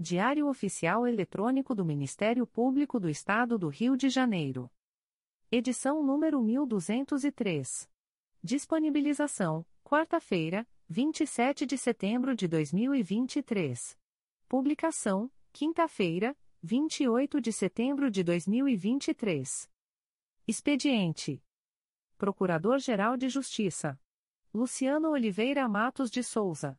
Diário Oficial Eletrônico do Ministério Público do Estado do Rio de Janeiro. Edição número 1203. Disponibilização: quarta-feira, 27 de setembro de 2023. Publicação: quinta-feira, 28 de setembro de 2023. Expediente: Procurador-Geral de Justiça Luciano Oliveira Matos de Souza.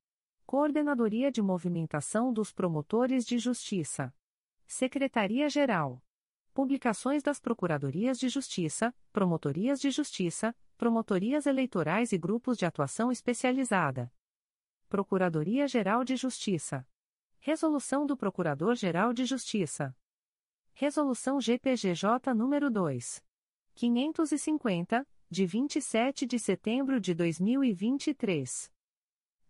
Coordenadoria de Movimentação dos Promotores de Justiça. Secretaria-Geral. Publicações das Procuradorias de Justiça, Promotorias de Justiça, Promotorias Eleitorais e Grupos de Atuação Especializada. Procuradoria-Geral de Justiça. Resolução do Procurador-Geral de Justiça. Resolução GPGJ nº 2. 550, de 27 de setembro de 2023.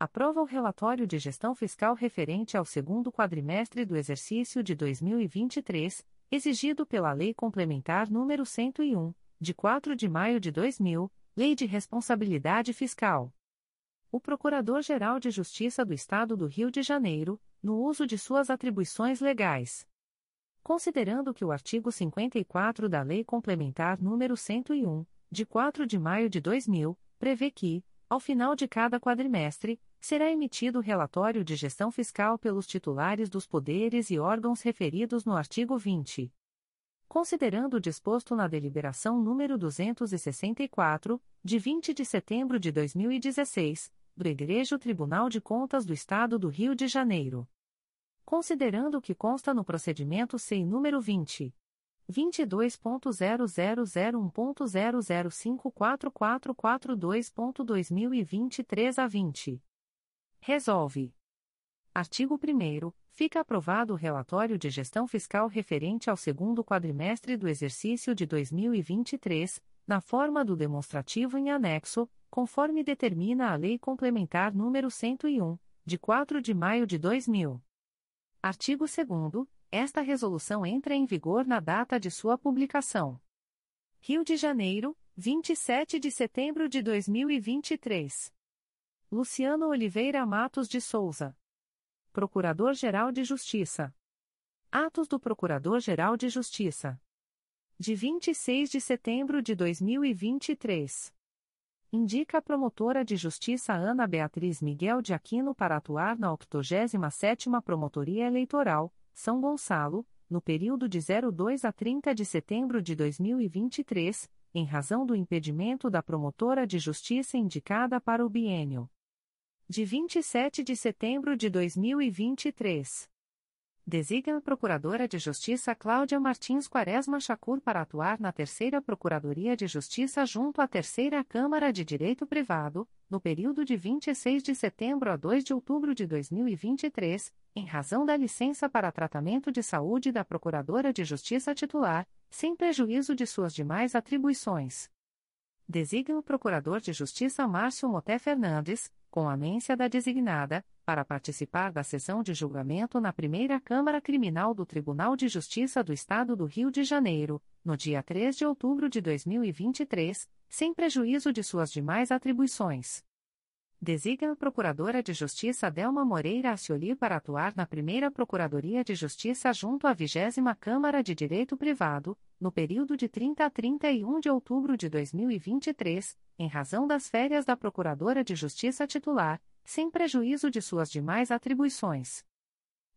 Aprova o relatório de gestão fiscal referente ao segundo quadrimestre do exercício de 2023, exigido pela Lei Complementar nº 101, de 4 de maio de 2000, Lei de Responsabilidade Fiscal. O Procurador-Geral de Justiça do Estado do Rio de Janeiro, no uso de suas atribuições legais. Considerando que o artigo 54 da Lei Complementar nº 101, de 4 de maio de 2000, prevê que, ao final de cada quadrimestre, será emitido relatório de gestão fiscal pelos titulares dos poderes e órgãos referidos no artigo 20. Considerando o disposto na deliberação número 264, de 20 de setembro de 2016, do Igreja Tribunal de Contas do Estado do Rio de Janeiro. Considerando o que consta no procedimento SEI número 20. 22.0001.0054442.2023 a 20. Resolve. Artigo 1 Fica aprovado o relatório de gestão fiscal referente ao segundo quadrimestre do exercício de 2023, na forma do demonstrativo em anexo, conforme determina a Lei Complementar nº 101, de 4 de maio de 2000. Artigo 2 Esta resolução entra em vigor na data de sua publicação. Rio de Janeiro, 27 de setembro de 2023. Luciano Oliveira Matos de Souza. Procurador-Geral de Justiça. Atos do Procurador-Geral de Justiça. De 26 de setembro de 2023. Indica a promotora de justiça Ana Beatriz Miguel de Aquino para atuar na 87ª Promotoria Eleitoral, São Gonçalo, no período de 02 a 30 de setembro de 2023, em razão do impedimento da promotora de justiça indicada para o biênio de 27 de setembro de 2023. Designa a Procuradora de Justiça Cláudia Martins Quaresma Chacur para atuar na Terceira Procuradoria de Justiça junto à Terceira Câmara de Direito Privado, no período de 26 de setembro a 2 de outubro de 2023, em razão da licença para tratamento de saúde da Procuradora de Justiça titular, sem prejuízo de suas demais atribuições. Designa o Procurador de Justiça Márcio Moté Fernandes, com anência da designada, para participar da sessão de julgamento na primeira Câmara Criminal do Tribunal de Justiça do Estado do Rio de Janeiro, no dia 3 de outubro de 2023, sem prejuízo de suas demais atribuições. Designa a Procuradora de Justiça Delma Moreira Acioli para atuar na primeira Procuradoria de Justiça junto à 20 Câmara de Direito Privado, no período de 30 a 31 de outubro de 2023, em razão das férias da Procuradora de Justiça titular, sem prejuízo de suas demais atribuições.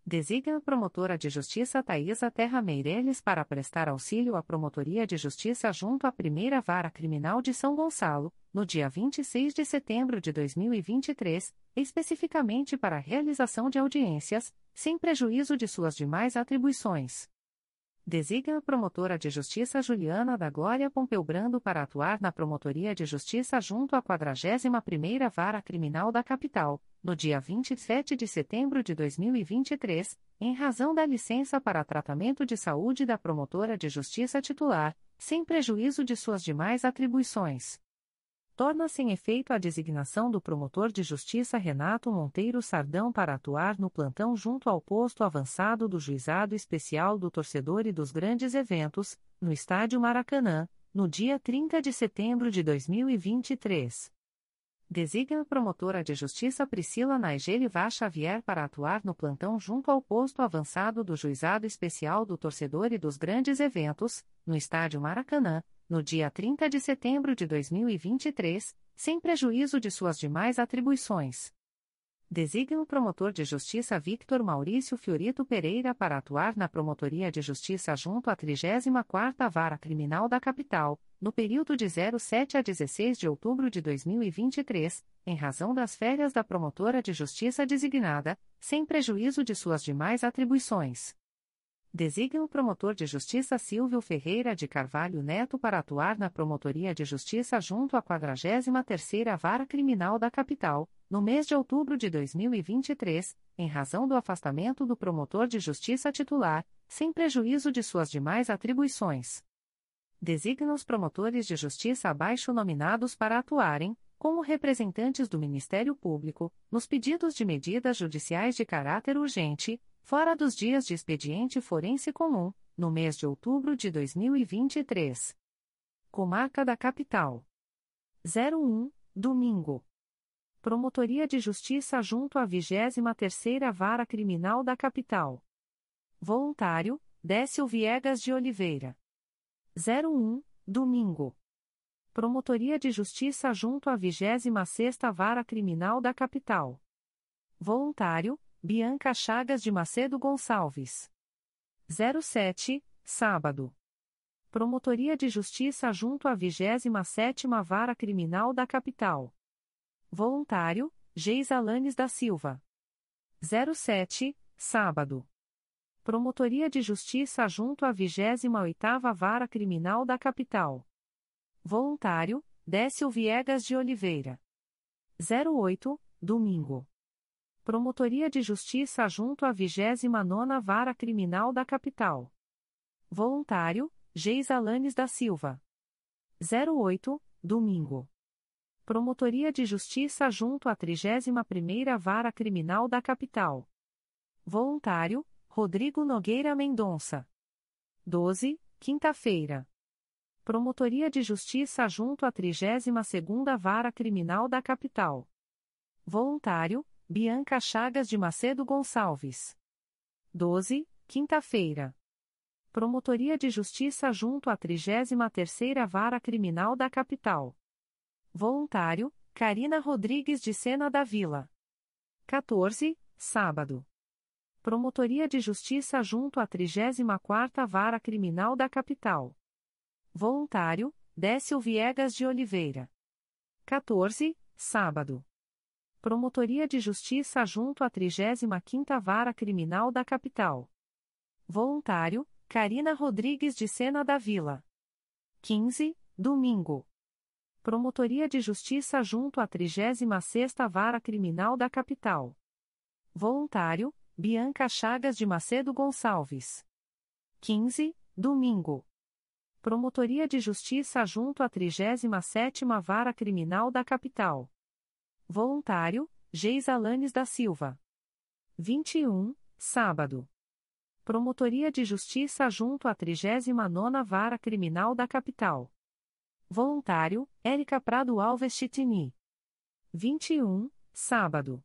Designa a promotora de justiça Thaisa Terra Meireles para prestar auxílio à Promotoria de Justiça junto à Primeira Vara Criminal de São Gonçalo, no dia 26 de setembro de 2023, especificamente para a realização de audiências, sem prejuízo de suas demais atribuições. Designa a promotora de justiça Juliana da Glória Pompeu Brando para atuar na Promotoria de Justiça junto à 41ª Vara Criminal da Capital, no dia 27 de setembro de 2023, em razão da licença para tratamento de saúde da promotora de justiça titular, sem prejuízo de suas demais atribuições torna-se em efeito a designação do promotor de justiça Renato Monteiro Sardão para atuar no plantão junto ao posto avançado do Juizado Especial do Torcedor e dos Grandes Eventos, no Estádio Maracanã, no dia 30 de setembro de 2023. Designa a promotora de justiça Priscila Naigeli Vá Xavier para atuar no plantão junto ao posto avançado do Juizado Especial do Torcedor e dos Grandes Eventos, no Estádio Maracanã, no dia 30 de setembro de 2023, sem prejuízo de suas demais atribuições. Designa o promotor de justiça Victor Maurício Fiorito Pereira para atuar na Promotoria de Justiça junto à 34ª Vara Criminal da Capital, no período de 07 a 16 de outubro de 2023, em razão das férias da promotora de justiça designada, sem prejuízo de suas demais atribuições designa o promotor de justiça Silvio Ferreira de Carvalho Neto para atuar na Promotoria de Justiça junto à 43ª Vara Criminal da Capital, no mês de outubro de 2023, em razão do afastamento do promotor de justiça titular, sem prejuízo de suas demais atribuições. Designa os promotores de justiça abaixo nominados para atuarem, como representantes do Ministério Público, nos pedidos de medidas judiciais de caráter urgente, fora dos dias de expediente forense comum, no mês de outubro de 2023. Comarca da Capital. 01, domingo. Promotoria de Justiça junto à 23ª Vara Criminal da Capital. Voluntário, Décio Viegas de Oliveira. 01, domingo. Promotoria de Justiça junto à 26ª Vara Criminal da Capital. Voluntário, Bianca Chagas de Macedo Gonçalves. 07, sábado. Promotoria de Justiça junto à 27ª Vara Criminal da Capital. Voluntário, Geisa Lanes da Silva. 07, sábado. Promotoria de Justiça junto à 28ª Vara Criminal da Capital. Voluntário, Décio Viegas de Oliveira. 08, domingo. Promotoria de Justiça junto à 29ª Vara Criminal da Capital. Voluntário, Geisa Lanes da Silva. 08, domingo. Promotoria de Justiça junto à 31ª Vara Criminal da Capital. Voluntário, Rodrigo Nogueira Mendonça. 12, quinta-feira. Promotoria de Justiça junto à 32ª Vara Criminal da Capital. Voluntário, Bianca Chagas de Macedo Gonçalves. 12, quinta-feira. Promotoria de Justiça junto à 33ª Vara Criminal da Capital. Voluntário, Karina Rodrigues de Sena da Vila. 14, sábado. Promotoria de Justiça junto à 34ª Vara Criminal da Capital. Voluntário, Décio Viegas de Oliveira. 14, sábado. Promotoria de Justiça junto à 35ª Vara Criminal da Capital. Voluntário, Karina Rodrigues de Sena da Vila. 15, domingo. Promotoria de Justiça junto à 36ª Vara Criminal da Capital. Voluntário, Bianca Chagas de Macedo Gonçalves. 15, domingo. Promotoria de Justiça junto à 37ª Vara Criminal da Capital. Voluntário, Geisa Lanes da Silva. 21, sábado. Promotoria de Justiça junto à 39ª Vara Criminal da Capital. Voluntário, Érica Prado Alves Chitini. 21, sábado.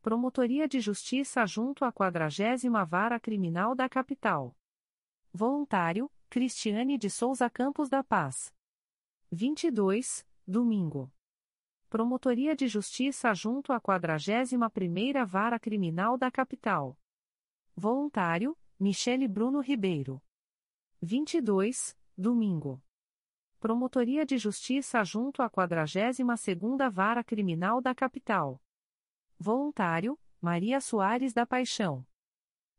Promotoria de Justiça junto à 40 Vara Criminal da Capital. Voluntário, Cristiane de Souza Campos da Paz. 22, domingo. Promotoria de Justiça junto à 41ª Vara Criminal da Capital. Voluntário, Michele Bruno Ribeiro. 22, domingo. Promotoria de Justiça junto à 42ª Vara Criminal da Capital. Voluntário, Maria Soares da Paixão.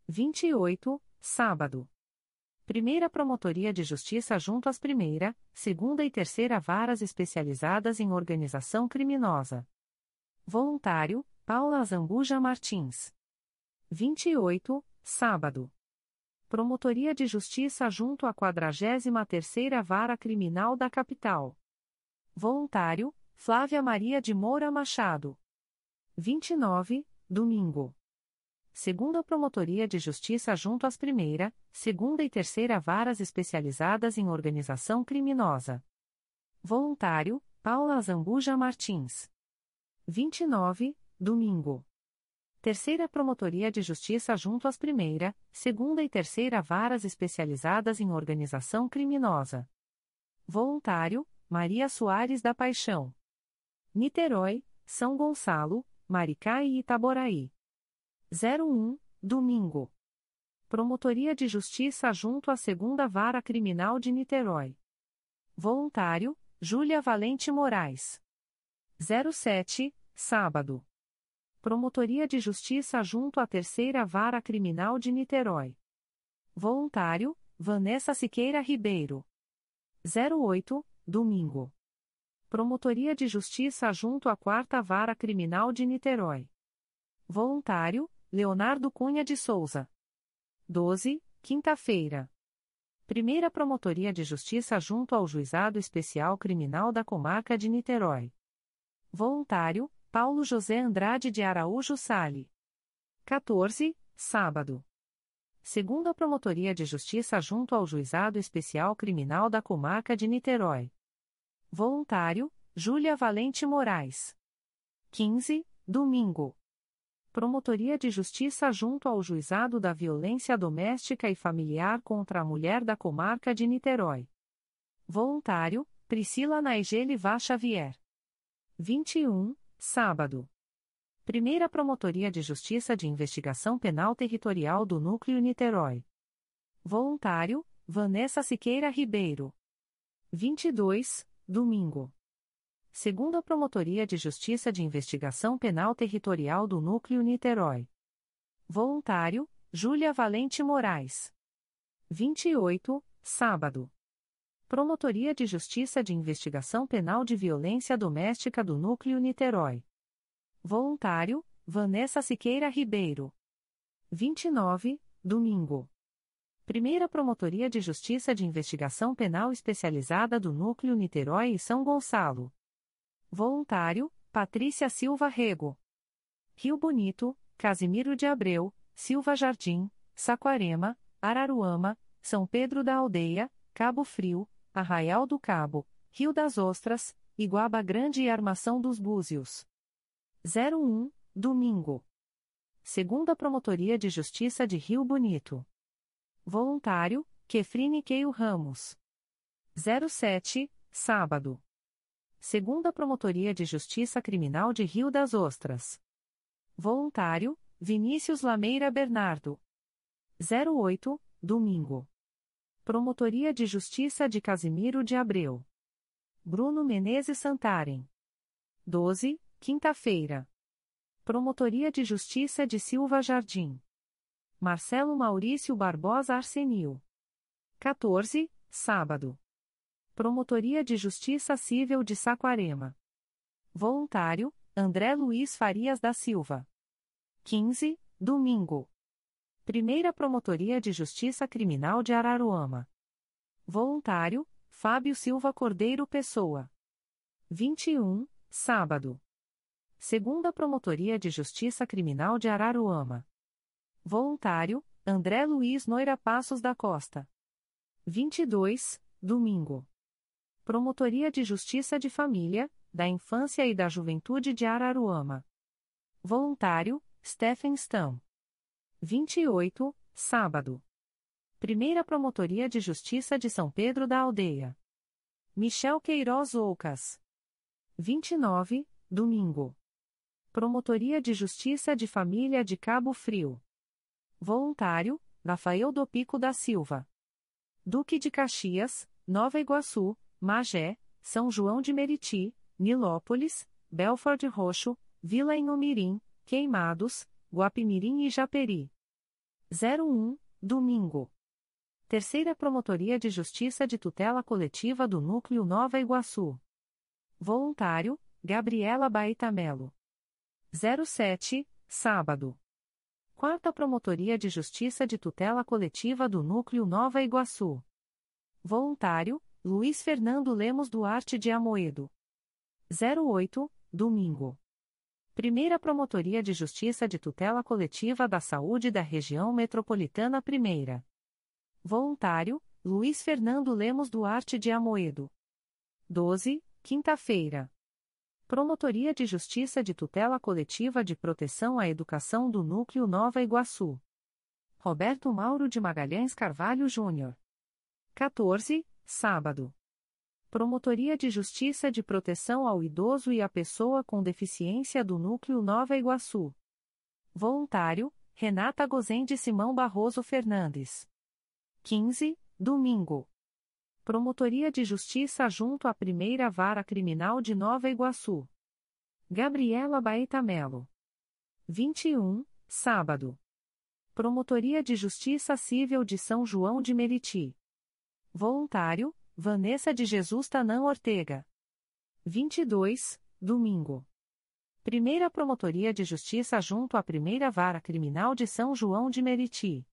28, sábado. Primeira Promotoria de Justiça junto às primeira, segunda e terceira varas especializadas em organização criminosa. Voluntário, Paula Zambuja Martins. 28, sábado. Promotoria de Justiça junto à 43ª Vara Criminal da Capital. Voluntário, Flávia Maria de Moura Machado. 29, domingo. Segunda Promotoria de Justiça junto às primeira, segunda e terceira varas especializadas em organização criminosa. Voluntário, Paula Zambuja Martins. 29, domingo. Terceira Promotoria de Justiça junto às primeira, segunda e terceira varas especializadas em organização criminosa. Voluntário, Maria Soares da Paixão. Niterói, São Gonçalo, Maricá e Itaboraí. 01, domingo. Promotoria de Justiça junto à segunda Vara Criminal de Niterói. Voluntário, Júlia Valente Moraes. 07, sábado. Promotoria de Justiça junto à Terceira Vara Criminal de Niterói. Voluntário, Vanessa Siqueira Ribeiro. 08, domingo. Promotoria de Justiça junto à Quarta Vara Criminal de Niterói. Voluntário, Leonardo Cunha de Souza. 12, quinta-feira. Primeira Promotoria de Justiça junto ao Juizado Especial Criminal da Comarca de Niterói. Voluntário, Paulo José Andrade de Araújo Sale. 14, sábado. Segunda Promotoria de Justiça junto ao Juizado Especial Criminal da Comarca de Niterói. Voluntário, Júlia Valente Moraes. 15, domingo. Promotoria de Justiça junto ao Juizado da Violência Doméstica e Familiar contra a Mulher da Comarca de Niterói. Voluntário, Priscila Naigele Vá Xavier. 21, sábado. Primeira Promotoria de Justiça de Investigação Penal Territorial do Núcleo Niterói. Voluntário, Vanessa Siqueira Ribeiro. 22, domingo. Segunda Promotoria de Justiça de Investigação Penal Territorial do Núcleo Niterói. Voluntário, Júlia Valente Moraes. 28, sábado. Promotoria de Justiça de Investigação Penal de Violência Doméstica do Núcleo Niterói. Voluntário, Vanessa Siqueira Ribeiro. 29, domingo. Primeira Promotoria de Justiça de Investigação Penal Especializada do Núcleo Niterói e São Gonçalo. Voluntário, Patrícia Silva Rego. Rio Bonito, Casimiro de Abreu, Silva Jardim, Saquarema, Araruama, São Pedro da Aldeia, Cabo Frio, Arraial do Cabo, Rio das Ostras, Iguaba Grande e Armação dos Búzios. 01, domingo. Segunda Promotoria de Justiça de Rio Bonito. Voluntário, Kefrine Keio Ramos. 07, sábado. Segunda Promotoria de Justiça Criminal de Rio das Ostras. Voluntário, Vinícius Lameira Bernardo. 08, domingo. Promotoria de Justiça de Casimiro de Abreu. Bruno Menezes Santarem. 12, quinta-feira. Promotoria de Justiça de Silva Jardim. Marcelo Maurício Barbosa Arsenil. 14, sábado. Promotoria de Justiça Civil de Saquarema. Voluntário, André Luiz Farias da Silva. 15, domingo. Primeira Promotoria de Justiça Criminal de Araruama. Voluntário, Fábio Silva Cordeiro Pessoa. 21, sábado. Segunda Promotoria de Justiça Criminal de Araruama. Voluntário, André Luiz Noira Passos da Costa. 22, domingo. Promotoria de Justiça de Família, da Infância e da Juventude de Araruama. Voluntário, Stephen Stam. 28, sábado. Primeira Promotoria de Justiça de São Pedro da Aldeia. Michel Queiroz Oucas. 29, domingo. Promotoria de Justiça de Família de Cabo Frio. Voluntário, Rafael do Pico da Silva. Duque de Caxias, Nova Iguaçu, Magé, São João de Meriti, Nilópolis, Belford Roxo, Vila Inhomirim, Queimados, Guapimirim e Japeri. 01, domingo. Terceira Promotoria de Justiça de Tutela Coletiva do Núcleo Nova Iguaçu. Voluntário, Gabriela Baita Melo. 07, sábado. Quarta Promotoria de Justiça de Tutela Coletiva do Núcleo Nova Iguaçu. Voluntário, Luiz Fernando Lemos Duarte de Amoedo. 08, domingo. Primeira Promotoria de Justiça de Tutela Coletiva da Saúde da Região Metropolitana I. Voluntário, Luiz Fernando Lemos Duarte de Amoedo. 12, quinta-feira. Promotoria de Justiça de Tutela Coletiva de Proteção à Educação do Núcleo Nova Iguaçu. Roberto Mauro de Magalhães Carvalho Júnior. 14, sábado. Promotoria de Justiça de Proteção ao Idoso e à Pessoa com Deficiência do Núcleo Nova Iguaçu. Voluntário, Renata Gozende Simão Barroso Fernandes. 15, domingo. Promotoria de Justiça junto à Primeira Vara Criminal de Nova Iguaçu. Gabriela Baeta Melo. 21, sábado. Promotoria de Justiça Civil de São João de Meriti. Voluntário, Vanessa de Jesus Tanã Ortega. 22, domingo. Primeira Promotoria de Justiça junto à Primeira Vara Criminal de São João de Meriti.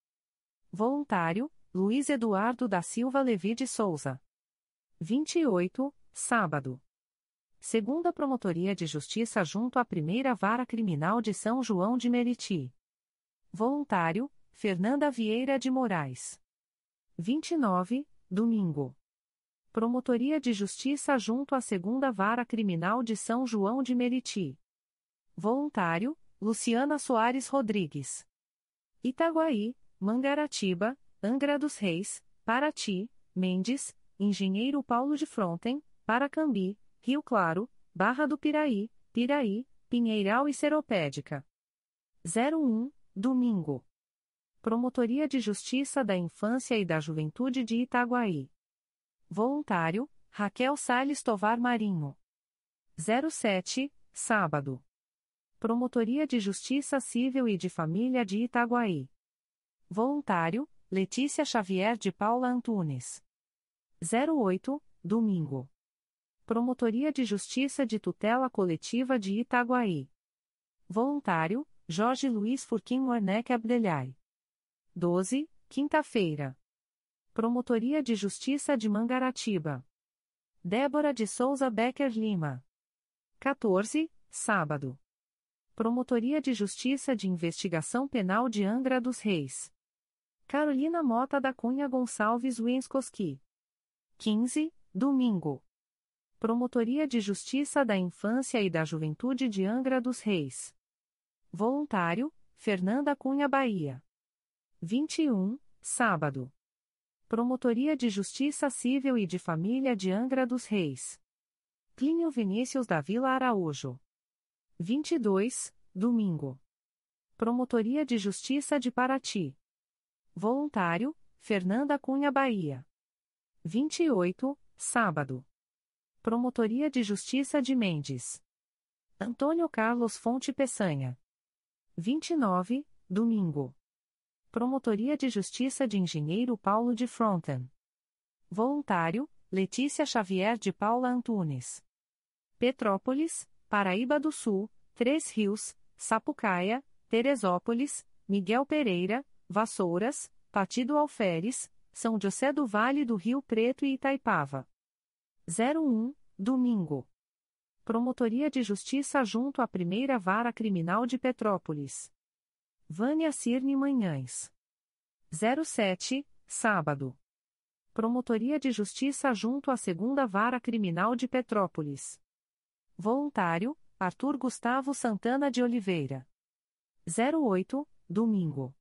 Voluntário, Luiz Eduardo da Silva Levi de Souza. 28, sábado. Segunda Promotoria de Justiça junto à Primeira Vara Criminal de São João de Meriti. Voluntário, Fernanda Vieira de Moraes. 29, domingo. Promotoria de Justiça junto à Segunda Vara Criminal de São João de Meriti. Voluntário, Luciana Soares Rodrigues. Itaguaí, Mangaratiba, Angra dos Reis, Paraty, Mendes, Engenheiro Paulo de Fronten, Paracambi, Rio Claro, Barra do Piraí, Piraí, Pinheiral e Seropédica. 01, domingo. Promotoria de Justiça da Infância e da Juventude de Itaguaí. Voluntário, Raquel Sales Tovar Marinho. 07, sábado. Promotoria de Justiça Civil e de Família de Itaguaí. Voluntário, Letícia Xavier de Paula Antunes. 08, domingo. Promotoria de Justiça de Tutela Coletiva de Itaguaí. Voluntário, Jorge Luiz Furquim Werneck Abdelhai. 12, quinta-feira. Promotoria de Justiça de Mangaratiba. Débora de Souza Becker Lima. 14, sábado. Promotoria de Justiça de Investigação Penal de Angra dos Reis. Carolina Mota da Cunha Gonçalves Wenskoski. 15, domingo. Promotoria de Justiça da Infância e da Juventude de Angra dos Reis. Voluntário, Fernanda Cunha Bahia. 21, sábado. Promotoria de Justiça Civil e de Família de Angra dos Reis. Plínio Vinícius da Vila Araújo. 22, domingo. Promotoria de Justiça de Paraty. Voluntário, Fernanda Cunha Bahia. 28, sábado. Promotoria de Justiça de Mendes. Antônio Carlos Fonte Peçanha. 29, domingo. Promotoria de Justiça de Engenheiro Paulo de Fronten. Voluntário, Letícia Xavier de Paula Antunes. Petrópolis, Paraíba do Sul, Três Rios, Sapucaia, Teresópolis, Miguel Pereira, Vassouras, Partido Alferes, São José do Vale do Rio Preto e Itaipava. 01, Domingo. Promotoria de Justiça junto à Primeira Vara Criminal de Petrópolis. Vânia Cirne Manhães. 07, Sábado. Promotoria de Justiça junto à Segunda Vara Criminal de Petrópolis. Voluntário, Arthur Gustavo Santana de Oliveira. 08, Domingo.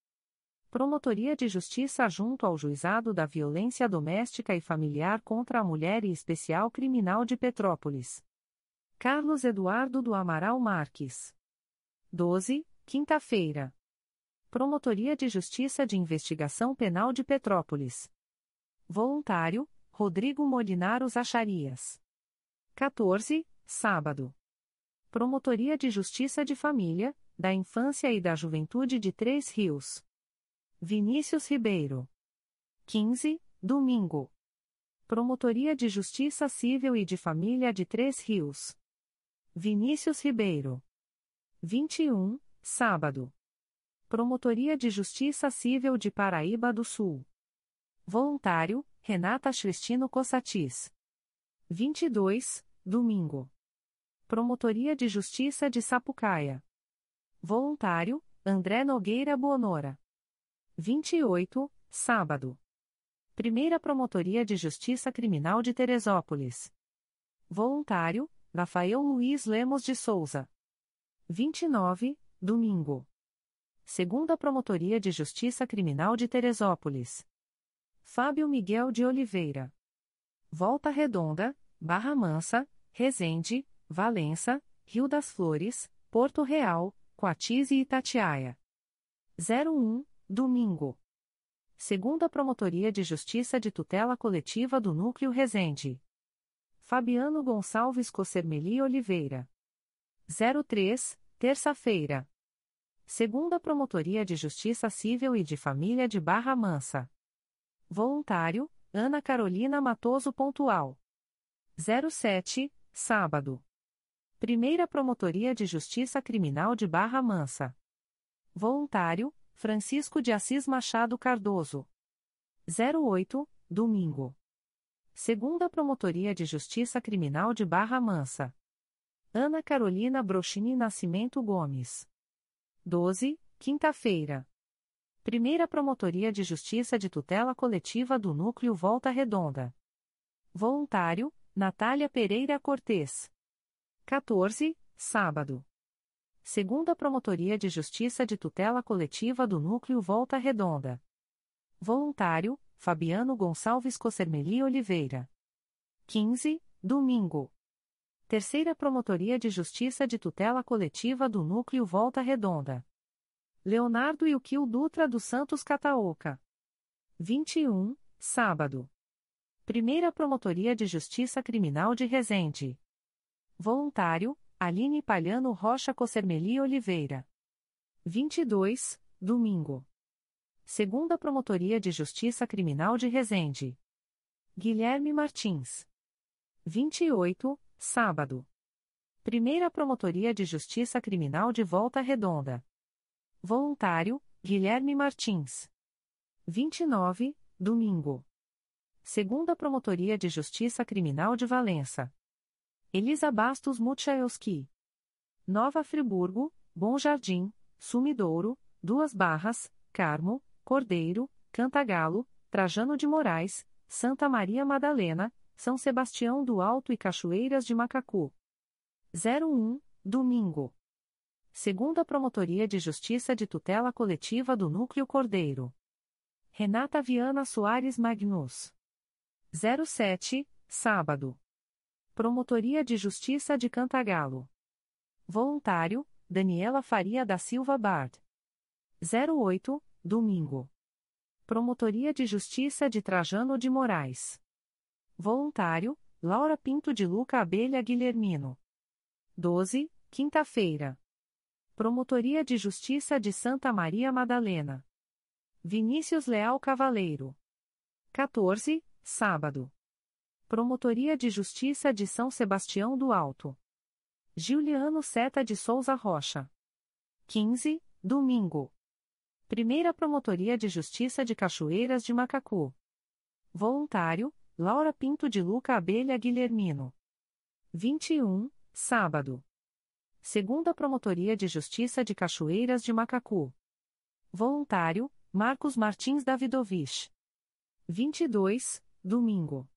Promotoria de Justiça junto ao Juizado da Violência Doméstica e Familiar contra a Mulher e Especial Criminal de Petrópolis. Carlos Eduardo do Amaral Marques. 12, Quinta-feira. Promotoria de Justiça de Investigação Penal de Petrópolis. Voluntário, Rodrigo Molinaro Zacharias. 14, Sábado. Promotoria de Justiça de Família, da Infância e da Juventude de Três Rios. Vinícius Ribeiro. 15, domingo. Promotoria de Justiça Civil e de Família de Três Rios. Vinícius Ribeiro. 21, sábado. Promotoria de Justiça Civil de Paraíba do Sul. Voluntário, Renata Cristino Cossatis. 22, domingo. Promotoria de Justiça de Sapucaia. Voluntário, André Nogueira Bonora. 28, sábado. Primeira Promotoria de Justiça Criminal de Teresópolis. Voluntário, Rafael Luiz Lemos de Souza. 29, domingo. Segunda Promotoria de Justiça Criminal de Teresópolis. Fábio Miguel de Oliveira. Volta Redonda, Barra Mansa, Resende, Valença, Rio das Flores, Porto Real, Coatis e Itatiaia. 01, domingo. Segunda Promotoria de Justiça de Tutela Coletiva do Núcleo Resende. Fabiano Gonçalves Cossermeli Oliveira. 03, terça-feira. Segunda Promotoria de Justiça Civil e de Família de Barra Mansa. Voluntário, Ana Carolina Matoso Pontual. 07, sábado. Primeira Promotoria de Justiça Criminal de Barra Mansa. Voluntário, Francisco de Assis Machado Cardoso. 08, domingo. Segunda Promotoria de Justiça Criminal de Barra Mansa. Ana Carolina Brochini Nascimento Gomes. 12, quinta-feira. Primeira Promotoria de Justiça de Tutela Coletiva do Núcleo Volta Redonda. Voluntário, Natália Pereira Cortes. 14, sábado. Segunda Promotoria de Justiça de Tutela Coletiva do Núcleo Volta Redonda. Voluntário, Fabiano Gonçalves Cossermeli Oliveira. 15, domingo. Terceira Promotoria de Justiça de Tutela Coletiva do Núcleo Volta Redonda. Leonardo Ilquil Dutra dos Santos Cataoca. 21, sábado. Primeira Promotoria de Justiça Criminal de Resende. Voluntário, Aline Palhano Rocha Cossermeli Oliveira. 22, domingo. Segunda Promotoria de Justiça Criminal de Resende. Guilherme Martins. 28, sábado. Primeira Promotoria de Justiça Criminal de Volta Redonda. Voluntário, Guilherme Martins. 29, domingo. Segunda Promotoria de Justiça Criminal de Valença. Elisa Bastos Muchaelski. Nova Friburgo, Bom Jardim, Sumidouro, Duas Barras, Carmo, Cordeiro, Cantagalo, Trajano de Moraes, Santa Maria Madalena, São Sebastião do Alto e Cachoeiras de Macacu. 01, Domingo. Segunda Promotoria de Justiça de Tutela Coletiva do Núcleo Cordeiro. Renata Viana Soares Magnus. 07, Sábado. Promotoria de Justiça de Cantagalo. Voluntário, Daniela Faria da Silva Bard. 08, domingo. Promotoria de Justiça de Trajano de Moraes. Voluntário, Laura Pinto de Luca Abelha Guilhermino. 12, quinta-feira. Promotoria de Justiça de Santa Maria Madalena. Vinícius Leal Cavaleiro. 14, sábado. Promotoria de Justiça de São Sebastião do Alto. Giuliano Seta de Souza Rocha. 15, domingo. Primeira Promotoria de Justiça de Cachoeiras de Macacu. Voluntário, Laura Pinto de Luca Abelha Guilhermino. 21, sábado. Segunda Promotoria de Justiça de Cachoeiras de Macacu. Voluntário, Marcos Martins Davidovich. 22, domingo.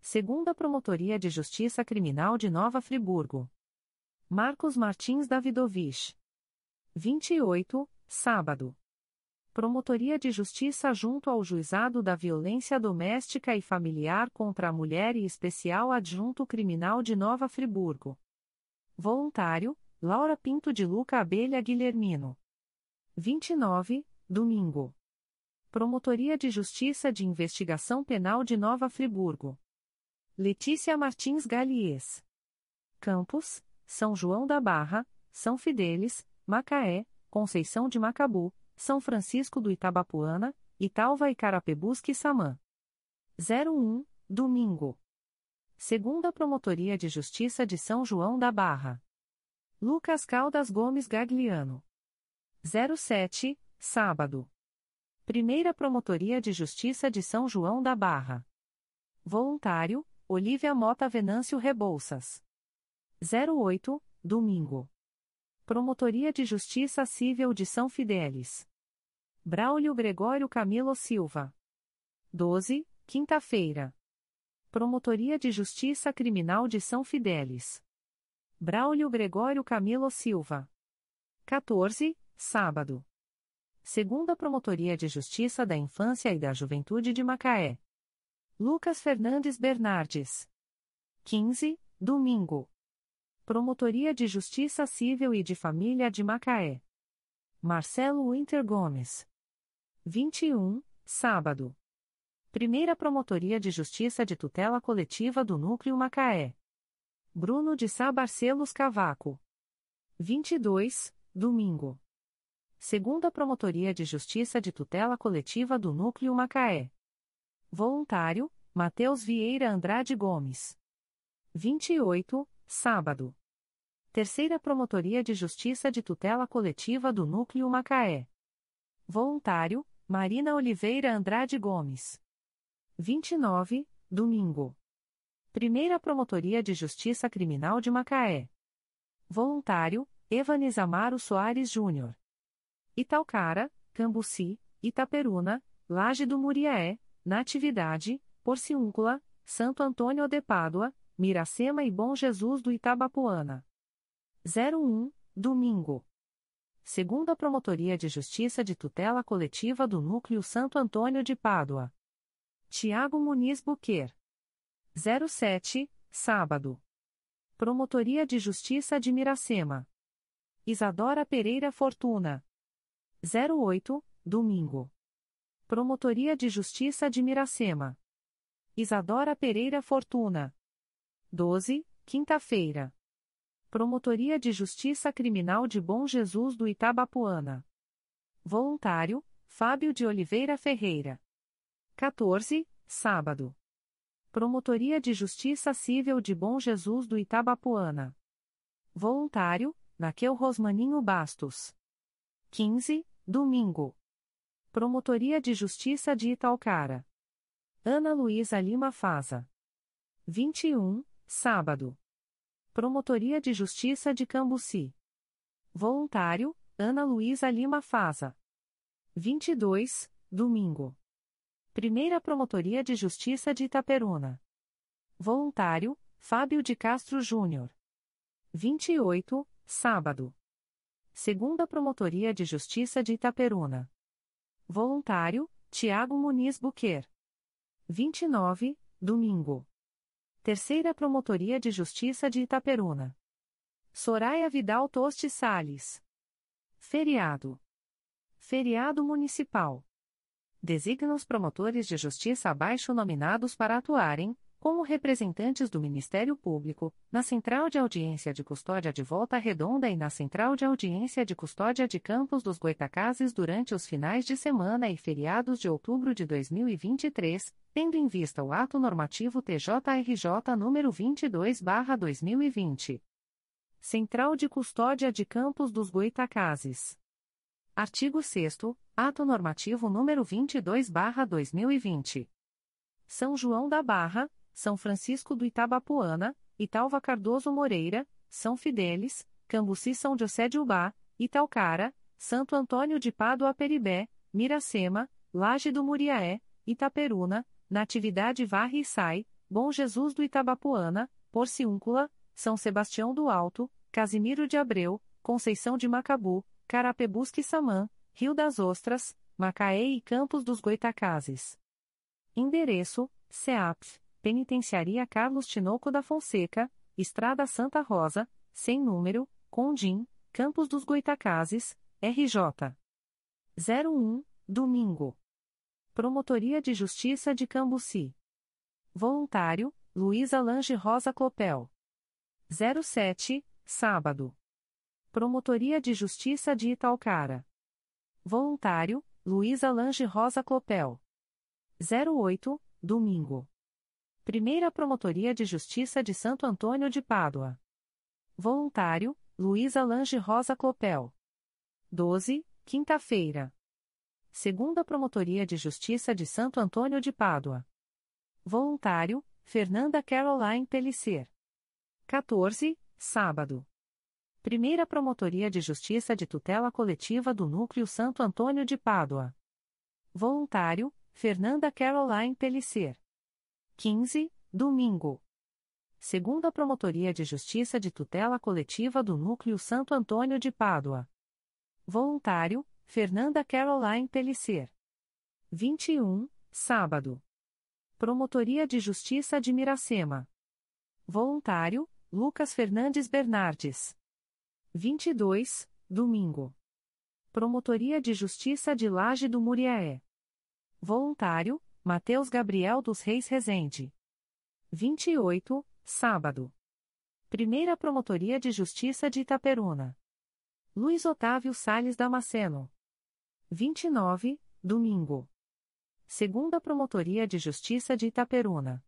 Segunda Promotoria de Justiça Criminal de Nova Friburgo. Marcos Martins Davidovich. 28, sábado. Promotoria de Justiça junto ao Juizado da Violência Doméstica e Familiar contra a Mulher e Especial Adjunto Criminal de Nova Friburgo. Voluntário, Laura Pinto de Luca Abelha Guilhermino. 29, domingo. Promotoria de Justiça de Investigação Penal de Nova Friburgo. Letícia Martins Galies. Campos, São João da Barra, São Fidélis, Macaé, Conceição de Macabu, São Francisco do Itabapuana, Italva e Carapebusque Samã. 01, domingo. Segunda Promotoria de Justiça de São João da Barra. Lucas Caldas Gomes Gagliano. 07, sábado. Primeira Promotoria de Justiça de São João da Barra. Voluntário, Olívia Mota Venâncio Rebouças. 08, domingo. Promotoria de Justiça Civil de São Fidélis. Braulio Gregório Camilo Silva. 12, quinta-feira. Promotoria de Justiça Criminal de São Fidélis. Braulio Gregório Camilo Silva. 14, sábado. Segunda Promotoria de Justiça da Infância e da Juventude de Macaé. Lucas Fernandes Bernardes. 15, domingo. Promotoria de Justiça Civil e de Família de Macaé. Marcelo Winter Gomes. 21, sábado. Primeira Promotoria de Justiça de Tutela Coletiva do Núcleo Macaé. Bruno de Sá Barcelos Cavaco. 22, domingo. Segunda Promotoria de Justiça de Tutela Coletiva do Núcleo Macaé. Voluntário, Matheus Vieira Andrade Gomes. 28, sábado. Terceira Promotoria de Justiça de Tutela Coletiva do Núcleo Macaé. Voluntário, Marina Oliveira Andrade Gomes. 29, domingo. Primeira Promotoria de Justiça Criminal de Macaé. Voluntário, Evanes Amaro Soares Júnior. Italcara, Cambuci, Itaperuna, Laje do Muriaé, Natividade, Porciúncula, Santo Antônio de Pádua, Miracema e Bom Jesus do Itabapuana. 01, domingo. Segunda Promotoria de Justiça de Tutela Coletiva do Núcleo Santo Antônio de Pádua. Tiago Muniz Buquer. 07, sábado. Promotoria de Justiça de Miracema. Isadora Pereira Fortuna. 08, domingo. Promotoria de Justiça de Miracema. Isadora Pereira Fortuna. 12, quinta-feira. Promotoria de Justiça Criminal de Bom Jesus do Itabapuana. Voluntário, Fábio de Oliveira Ferreira. 14, sábado. Promotoria de Justiça Civil de Bom Jesus do Itabapuana. Voluntário, Naquel Rosmaninho Bastos. 15, domingo. Promotoria de Justiça de Italcara. Ana Luísa Lima Faza. 21, sábado. Promotoria de Justiça de Cambuci. Voluntário, Ana Luísa Lima Faza. 22, domingo. Primeira Promotoria de Justiça de Itaperuna. Voluntário, Fábio de Castro Júnior. 28, sábado. Segunda Promotoria de Justiça de Itaperuna. Voluntário, Tiago Muniz Buquer. 29, domingo. Terceira Promotoria de Justiça de Itaperuna. Soraya Vidal Toste Sales. Feriado. Feriado Municipal. Designa os promotores de justiça abaixo nominados para atuarem, como representantes do Ministério Público, na Central de Audiência de Custódia de Volta Redonda e na Central de Audiência de Custódia de Campos dos Goitacazes durante os finais de semana e feriados de outubro de 2023, tendo em vista o ato normativo TJRJ número 22/2020. Central de Custódia de Campos dos Goitacazes. Artigo 6 Ato normativo número 22/2020. São João da Barra, são Francisco do Itabapuana, Italva Cardoso Moreira, São Fidélis, Cambuci São José de Ubá, Italcara, Santo Antônio de Pádua Peribé, Miracema, Laje do Muriaé, Itaperuna, Natividade Varre e Sai, Bom Jesus do Itabapuana, Porciúncula, São Sebastião do Alto, Casimiro de Abreu, Conceição de Macabu, Carapebusque Samã, Rio das Ostras, Macaé e Campos dos Goitacazes. Endereço: CEAPF Penitenciaria Carlos Tinoco da Fonseca, Estrada Santa Rosa, sem número, Condim, Campos dos Goitacazes, RJ. 01, domingo. Promotoria de Justiça de Cambuci. Voluntário, Luísa Lange Rosa Clopel. 07, sábado. Promotoria de Justiça de Italcara. Voluntário, Luísa Lange Rosa Clopel. 08, domingo. Primeira Promotoria de Justiça de Santo Antônio de Pádua. Voluntário, Luísa Lange Rosa Clopel. 12, quinta-feira. Segunda Promotoria de Justiça de Santo Antônio de Pádua. Voluntário, Fernanda Caroline Pellicer. 14, sábado. Primeira Promotoria de Justiça de Tutela Coletiva do Núcleo Santo Antônio de Pádua. Voluntário, Fernanda Caroline Pellicer. 15, domingo. Segunda Promotoria de Justiça de Tutela Coletiva do Núcleo Santo Antônio de Pádua. Voluntário, Fernanda Caroline Pellicer. 21, sábado. Promotoria de Justiça de Miracema. Voluntário, Lucas Fernandes Bernardes. 22, domingo. Promotoria de Justiça de Laje do Muriaé. Voluntário, Mateus Gabriel dos Reis Rezende. 28, sábado. Primeira Promotoria de Justiça de Itaperuna. Luiz Otávio Sales Damasceno. 29, domingo. Segunda Promotoria de Justiça de Itaperuna.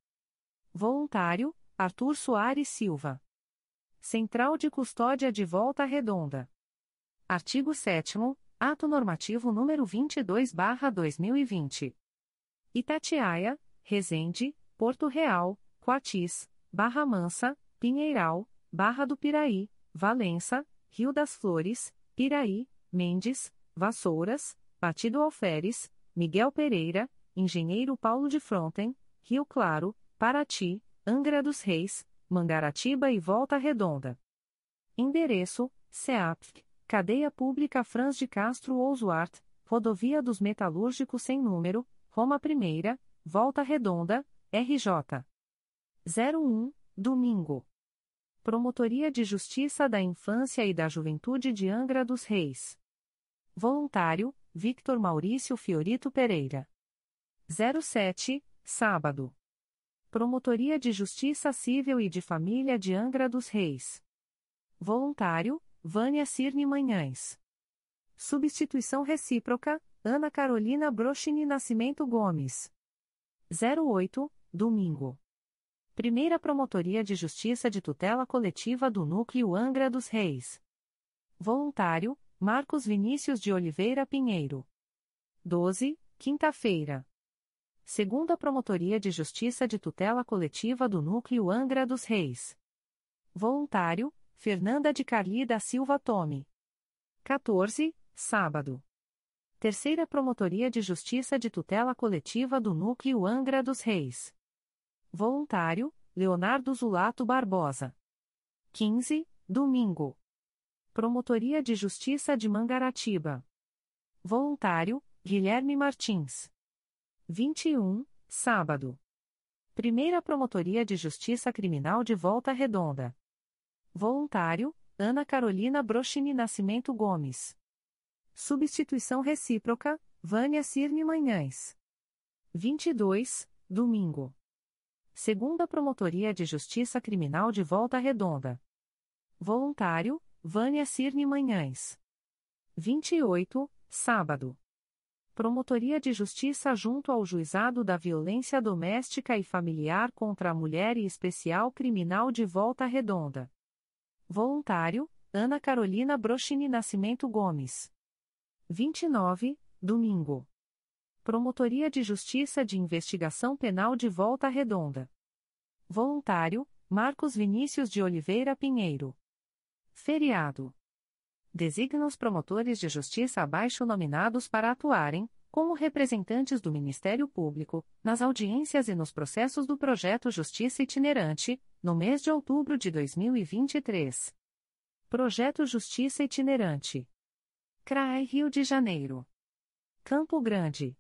Voluntário, Arthur Soares Silva. Central de Custódia de Volta Redonda. Artigo 7 Ato Normativo número 22/2020. Itatiaia, Resende, Porto Real, Coatis, Barra Mansa, Pinheiral, Barra do Piraí, Valença, Rio das Flores, Piraí, Mendes, Vassouras, Batido Alferes, Miguel Pereira, Engenheiro Paulo de Fronten, Rio Claro, Paraty, Angra dos Reis, Mangaratiba e Volta Redonda. Endereço: CEAPF, Cadeia Pública Franz de Castro Ousuart, Rodovia dos Metalúrgicos sem número, Roma I, Volta Redonda, RJ. 01, domingo. Promotoria de Justiça da Infância e da Juventude de Angra dos Reis. Voluntário, Victor Maurício Fiorito Pereira. 07, sábado. Promotoria de Justiça Civil e de Família de Angra dos Reis. Voluntário, Vânia Cirne Manhães. Substituição recíproca, Ana Carolina Brochini Nascimento Gomes. 08, domingo. Primeira Promotoria de Justiça de Tutela Coletiva do Núcleo Angra dos Reis. Voluntário, Marcos Vinícius de Oliveira Pinheiro. 12, quinta-feira. Segunda Promotoria de Justiça de Tutela Coletiva do Núcleo Angra dos Reis. Voluntário, Fernanda de Carli da Silva Tome. 14, sábado. Terceira Promotoria de Justiça de Tutela Coletiva do Núcleo Angra dos Reis. Voluntário, Leonardo Zulato Barbosa. 15, domingo. Promotoria de Justiça de Mangaratiba. Voluntário, Guilherme Martins. 21, sábado. Primeira Promotoria de Justiça Criminal de Volta Redonda. Voluntário, Ana Carolina Brochini Nascimento Gomes. Substituição recíproca, Vânia Cirne Manhães. 22, domingo. Segunda Promotoria de Justiça Criminal de Volta Redonda. Voluntário, Vânia Cirne Manhães. 28, sábado. Promotoria de Justiça junto ao Juizado da Violência Doméstica e Familiar contra a Mulher e Especial Criminal de Volta Redonda. Voluntário, Ana Carolina Brochini Nascimento Gomes. 29, domingo. Promotoria de Justiça de Investigação Penal de Volta Redonda. Voluntário, Marcos Vinícius de Oliveira Pinheiro. Feriado. Designa os promotores de justiça abaixo nominados para atuarem, como representantes do Ministério Público, nas audiências e nos processos do projeto Justiça Itinerante, no mês de outubro de 2023. Projeto Justiça Itinerante. CRAE Rio de Janeiro. Campo Grande.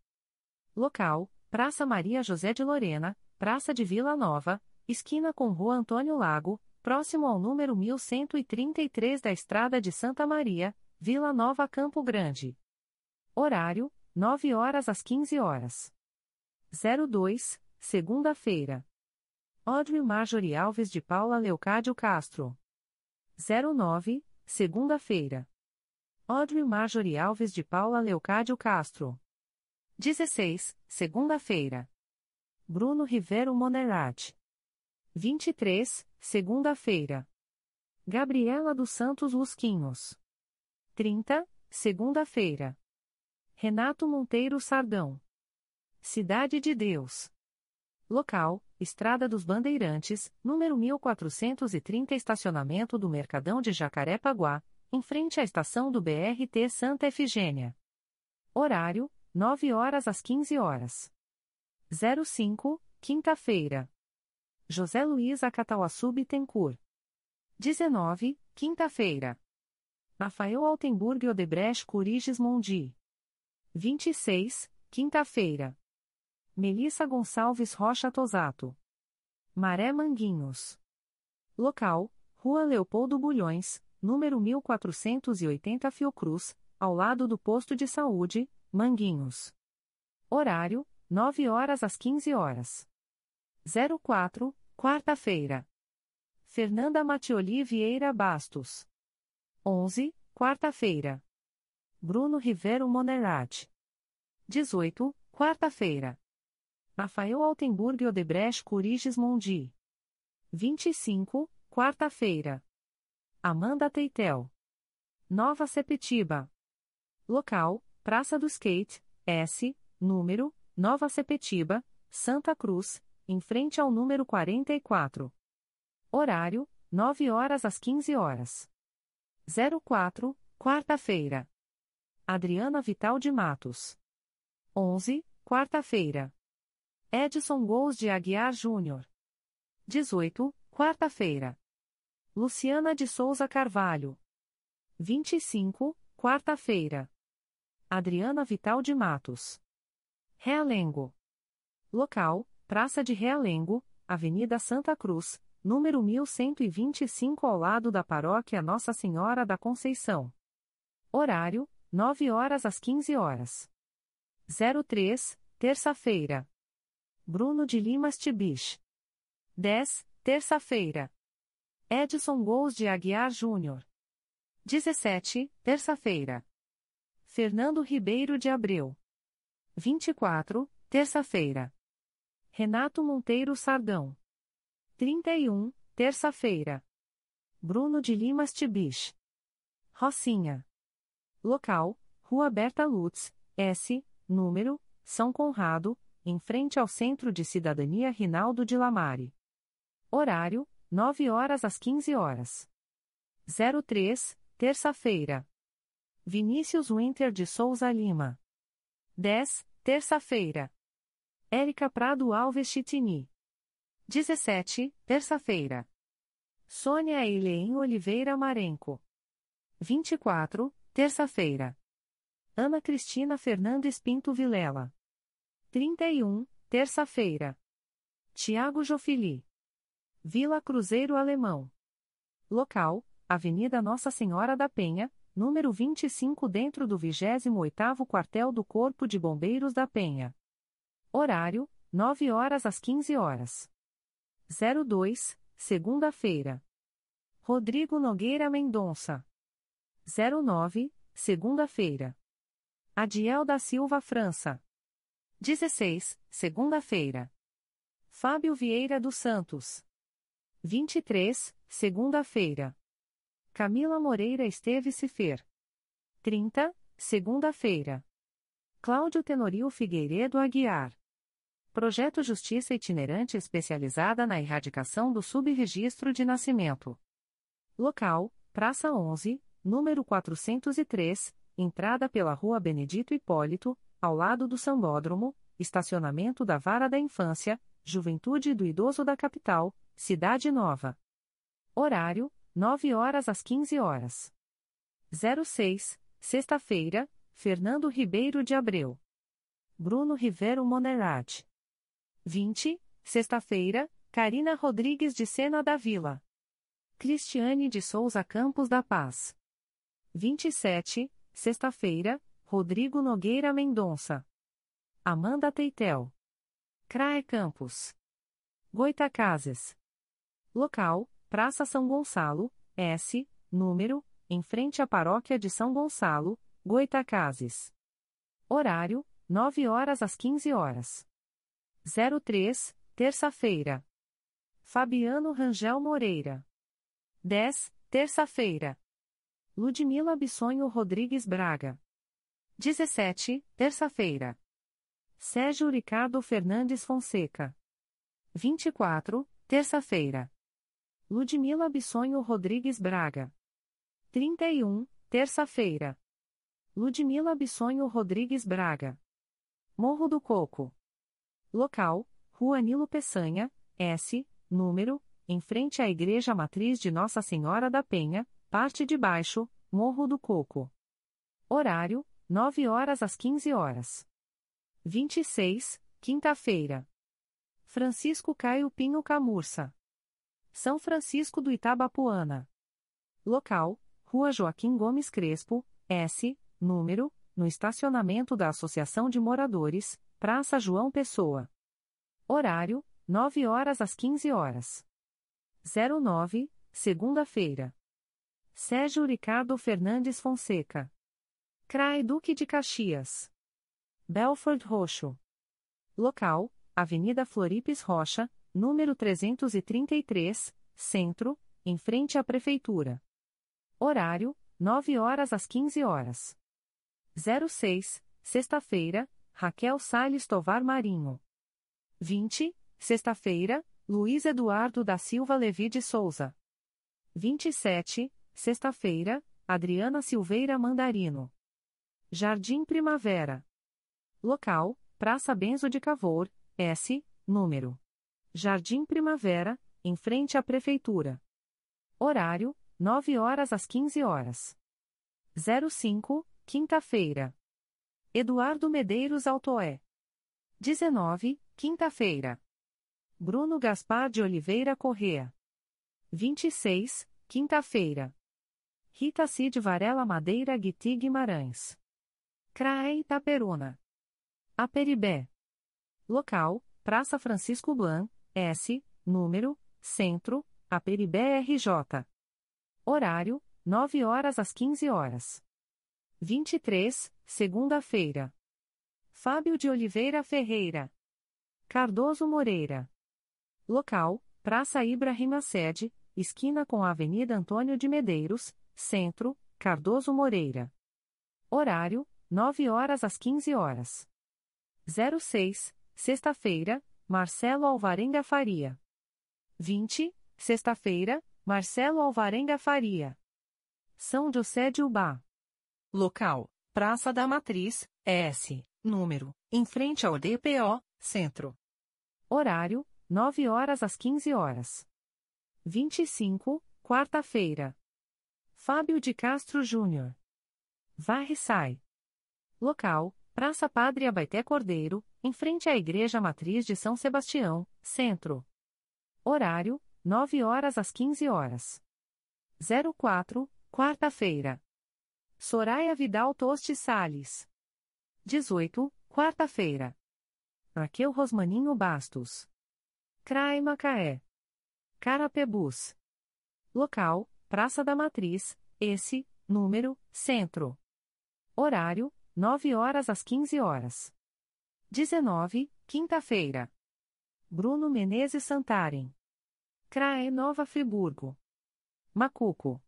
Local: Praça Maria José de Lorena, Praça de Vila Nova, esquina com Rua Antônio Lago, próximo ao número 1133 da Estrada de Santa Maria, Vila Nova Campo Grande. Horário: 9 horas às 15 horas. 02, segunda-feira. Audrey Marjorie Alves de Paula Leocádio Castro. 09, segunda-feira. Audrey Marjorie Alves de Paula Leocádio Castro. 16, segunda-feira. Bruno Rivero Monerat. 23, segunda-feira. Gabriela dos Santos Lusquinhos. 30, segunda-feira. Renato Monteiro Sardão. Cidade de Deus. Local: Estrada dos Bandeirantes, número 1430 Estacionamento do Mercadão de Jacarepaguá, em frente à estação do BRT Santa Efigênia. Horário: 9 horas às 15 horas. 05, quinta-feira. José Luiz Acatauaçu Bittencourt. 19, quinta-feira. Rafael Altenburg Odebrecht Curiges Mondi. 26, quinta-feira. Melissa Gonçalves Rocha Tosato. Maré Manguinhos. Local: Rua Leopoldo Bulhões, número 1480 Fiocruz, ao lado do posto de saúde, Manguinhos. Horário: 9 horas às 15 horas. 04, quarta-feira. Fernanda Matioli Vieira Bastos. 11, quarta-feira. Bruno Rivero Monerat. 18, quarta-feira. Rafael Altenburg Odebrecht Curiges Mondi. 25, quarta-feira. Amanda Teitel. Nova Sepetiba. Local: Praça do Skate, S, número, Nova Sepetiba, Santa Cruz, em frente ao número 44. Horário: 9 horas às 15 horas. 04, quarta-feira. Adriana Vital de Matos. 11, quarta-feira. Edson Gous de Aguiar Júnior. 18, quarta-feira. Luciana de Souza Carvalho. 25, quarta-feira. Adriana Vital de Matos. Realengo. Local: Praça de Realengo, Avenida Santa Cruz, número 1125 ao lado da Paróquia Nossa Senhora da Conceição. Horário: 9 horas às 15 horas. 03, terça-feira. Bruno de Limas Tibich. 10, terça-feira. Edson Gous de Aguiar Júnior. 17, terça-feira. Fernando Ribeiro de Abreu. 24, terça-feira. Renato Monteiro Sardão. 31, terça-feira. Bruno de Limas Tibich. Rocinha. Local: Rua Berta Lutz, S, número, São Conrado, em frente ao Centro de Cidadania Rinaldo de Lamare. Horário: 9 horas às 15 horas. 03, terça-feira. Vinícius Winter de Souza Lima. 10, terça-feira. Érica Prado Alves Chitini. 17, terça-feira. Sônia Eileen Oliveira Marenco. 24, terça-feira. Ana Cristina Fernandes Pinto Vilela. 31, terça-feira. Tiago Jofili. Vila Cruzeiro Alemão. Local: Avenida Nossa Senhora da Penha, número 25 dentro do 28º Quartel do Corpo de Bombeiros da Penha. Horário: 9 horas às 15 horas. 02, segunda-feira. Rodrigo Nogueira Mendonça. 09, segunda-feira. Adiel da Silva França. 16, segunda-feira. Fábio Vieira dos Santos. 23, segunda-feira. Camila Moreira Esteves Cifer. 30, segunda-feira. Cláudio Tenorio Figueiredo Aguiar. Projeto Justiça Itinerante Especializada na Erradicação do Subregistro de Nascimento. Local: Praça 11, número 403, entrada pela Rua Benedito Hipólito, ao lado do Sambódromo, estacionamento da Vara da Infância, Juventude do Idoso da Capital, Cidade Nova. Horário: 9 horas às 15 horas. 06, sexta-feira, Fernando Ribeiro de Abreu. Bruno Rivero Monerati. 20, sexta-feira, Karina Rodrigues de Sena da Vila. Cristiane de Souza Campos da Paz. 27, sexta-feira, Rodrigo Nogueira Mendonça. Amanda Teitel. Crae Campos. Goitacazes. Local, Praça São Gonçalo, S, número, em frente à Paróquia de São Gonçalo, Goitacazes. Horário, 9 horas às 15 horas. 03, terça-feira. Fabiano Rangel Moreira. 10, terça-feira. Ludmila Bissonho Rodrigues Braga. 17, terça-feira. Sérgio Ricardo Fernandes Fonseca. 24, terça-feira. Ludmila Bissonho Rodrigues Braga. 31, terça-feira. Ludmila Bissonho Rodrigues Braga. Morro do Coco. Local: Rua Nilo Peçanha, S, número, em frente à Igreja Matriz de Nossa Senhora da Penha, parte de baixo, Morro do Coco. Horário: 9 horas às 15 horas. 26, quinta-feira. Francisco Caio Pinho Camurça. São Francisco do Itabapuana. Local: Rua Joaquim Gomes Crespo, S, número, no estacionamento da Associação de Moradores, Praça João Pessoa. Horário: 9 horas às 15 horas. 09, segunda-feira. Sérgio Ricardo Fernandes Fonseca. CRAE Duque de Caxias. Belford Roxo. Local: Avenida Floripes Rocha, número 333, Centro, em frente à Prefeitura. Horário: 9 horas às 15 horas. 06, sexta-feira, Raquel Salles Tovar Marinho. 20, sexta-feira, Luiz Eduardo da Silva Levi de Souza. 27, sexta-feira, Adriana Silveira Mandarino. Jardim Primavera. Local: Praça Benzo de Cavour, S, número. Jardim Primavera, em frente à Prefeitura. Horário: 9 horas às 15 horas. 05, quinta-feira. Eduardo Medeiros Altoé. 19, quinta-feira. Bruno Gaspar de Oliveira Correa. 26, quinta-feira. Rita Cid Varela Madeira Guiti Guimarães. CRAE Itaperuna. Aperibé. Local: Praça Francisco Blan, S, número, Centro, Aperibé RJ. Horário: 9 horas às 15 horas. 23, segunda-feira. Fábio de Oliveira Ferreira. Cardoso Moreira. Local: Praça Ibrahima Sede, esquina com a Avenida Antônio de Medeiros, Centro, Cardoso Moreira. Horário: 9 horas às 15 horas. 06, sexta-feira, Marcelo Alvarenga Faria. 20, sexta-feira, Marcelo Alvarenga Faria. São José de Ubá. Local: Praça da Matriz, S, número, em frente ao DPO, Centro. Horário: 9 horas às 15 horas. 25, quarta-feira. Fábio de Castro Júnior. Varre sai. Local: Praça Padre Abaité Cordeiro, em frente à Igreja Matriz de São Sebastião, Centro. Horário: 9 horas às 15 horas. 04, quarta-feira. Soraya Vidal Toste Sales. 18, quarta-feira. Raquel Rosmaninho Bastos. CRAE Macaé. Carapebus. Local: Praça da Matriz, esse, número, Centro. Horário: 9 horas às 15 horas. 19, quinta-feira. Bruno Menezes Santarem. CRAE Nova Friburgo. Macuco.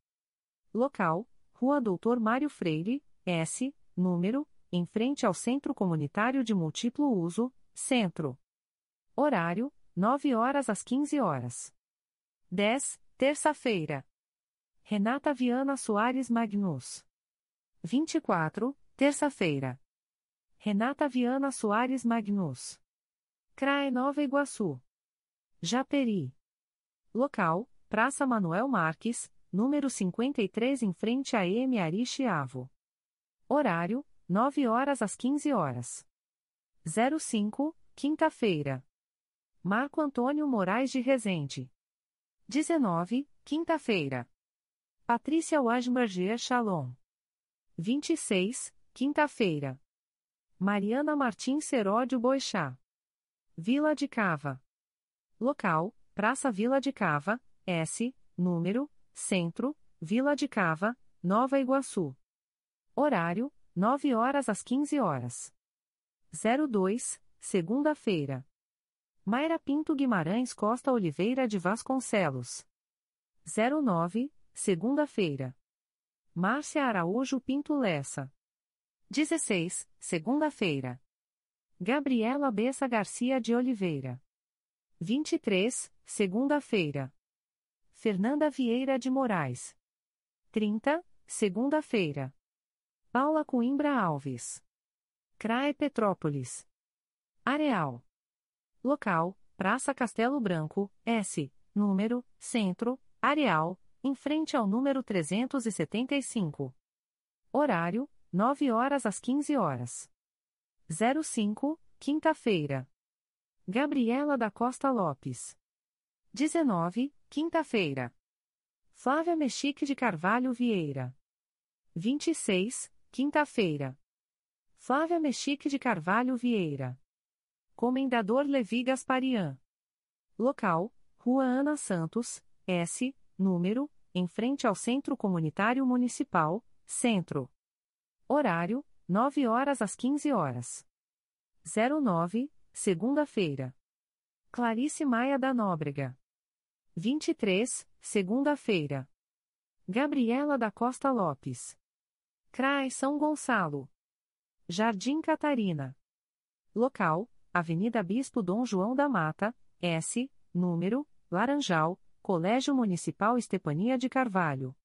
Local: Rua Doutor Mário Freire, S, número, em frente ao Centro Comunitário de Múltiplo Uso, Centro. Horário: 9 horas às 15 horas. 10, terça-feira. Renata Viana Soares Magnus. 24, terça-feira. Renata Viana Soares Magnus. CRAE Nova Iguaçu. Japeri. Local: Praça Manuel Marques, número 53 em frente a M. Ari Chiavo. Horário: 9 horas às 15 horas. 05, quinta-feira. Marco Antônio Moraes de Rezende. 19, quinta-feira. Patrícia Wajmerger Shalom. 26, quinta-feira. Mariana Martins Seródio Boixá. Vila de Cava. Local: Praça Vila de Cava, S, número, Centro, Vila de Cava, Nova Iguaçu. Horário: 9 horas às 15 horas. 02, segunda-feira. Mayra Pinto Guimarães Costa Oliveira de Vasconcelos. 09, segunda-feira. Márcia Araújo Pinto Lessa. 16, segunda-feira. Gabriela Bessa Garcia de Oliveira. 23, segunda-feira. Fernanda Vieira de Moraes. 30, segunda-feira. Paula Coimbra Alves. CRAE Petrópolis. Areal. Local: Praça Castelo Branco, S, número, Centro, Areal, em frente ao número 375. Horário: 9 horas às 15 horas. 05, quinta-feira. Gabriela da Costa Lopes. 19, quinta-feira. Flávia Mexique de Carvalho Vieira. 26, quinta-feira. Flávia Mexique de Carvalho Vieira. Comendador Levi Gasparian. Local: Rua Ana Santos, S, número, em frente ao Centro Comunitário Municipal, Centro. Horário: 9 horas às 15 horas. 09, segunda-feira. Clarice Maia da Nóbrega. 23, segunda-feira. Gabriela da Costa Lopes. CRAE São Gonçalo. Jardim Catarina. Local: Avenida Bispo Dom João da Mata, S, número, Laranjal, Colégio Municipal Estepania de Carvalho.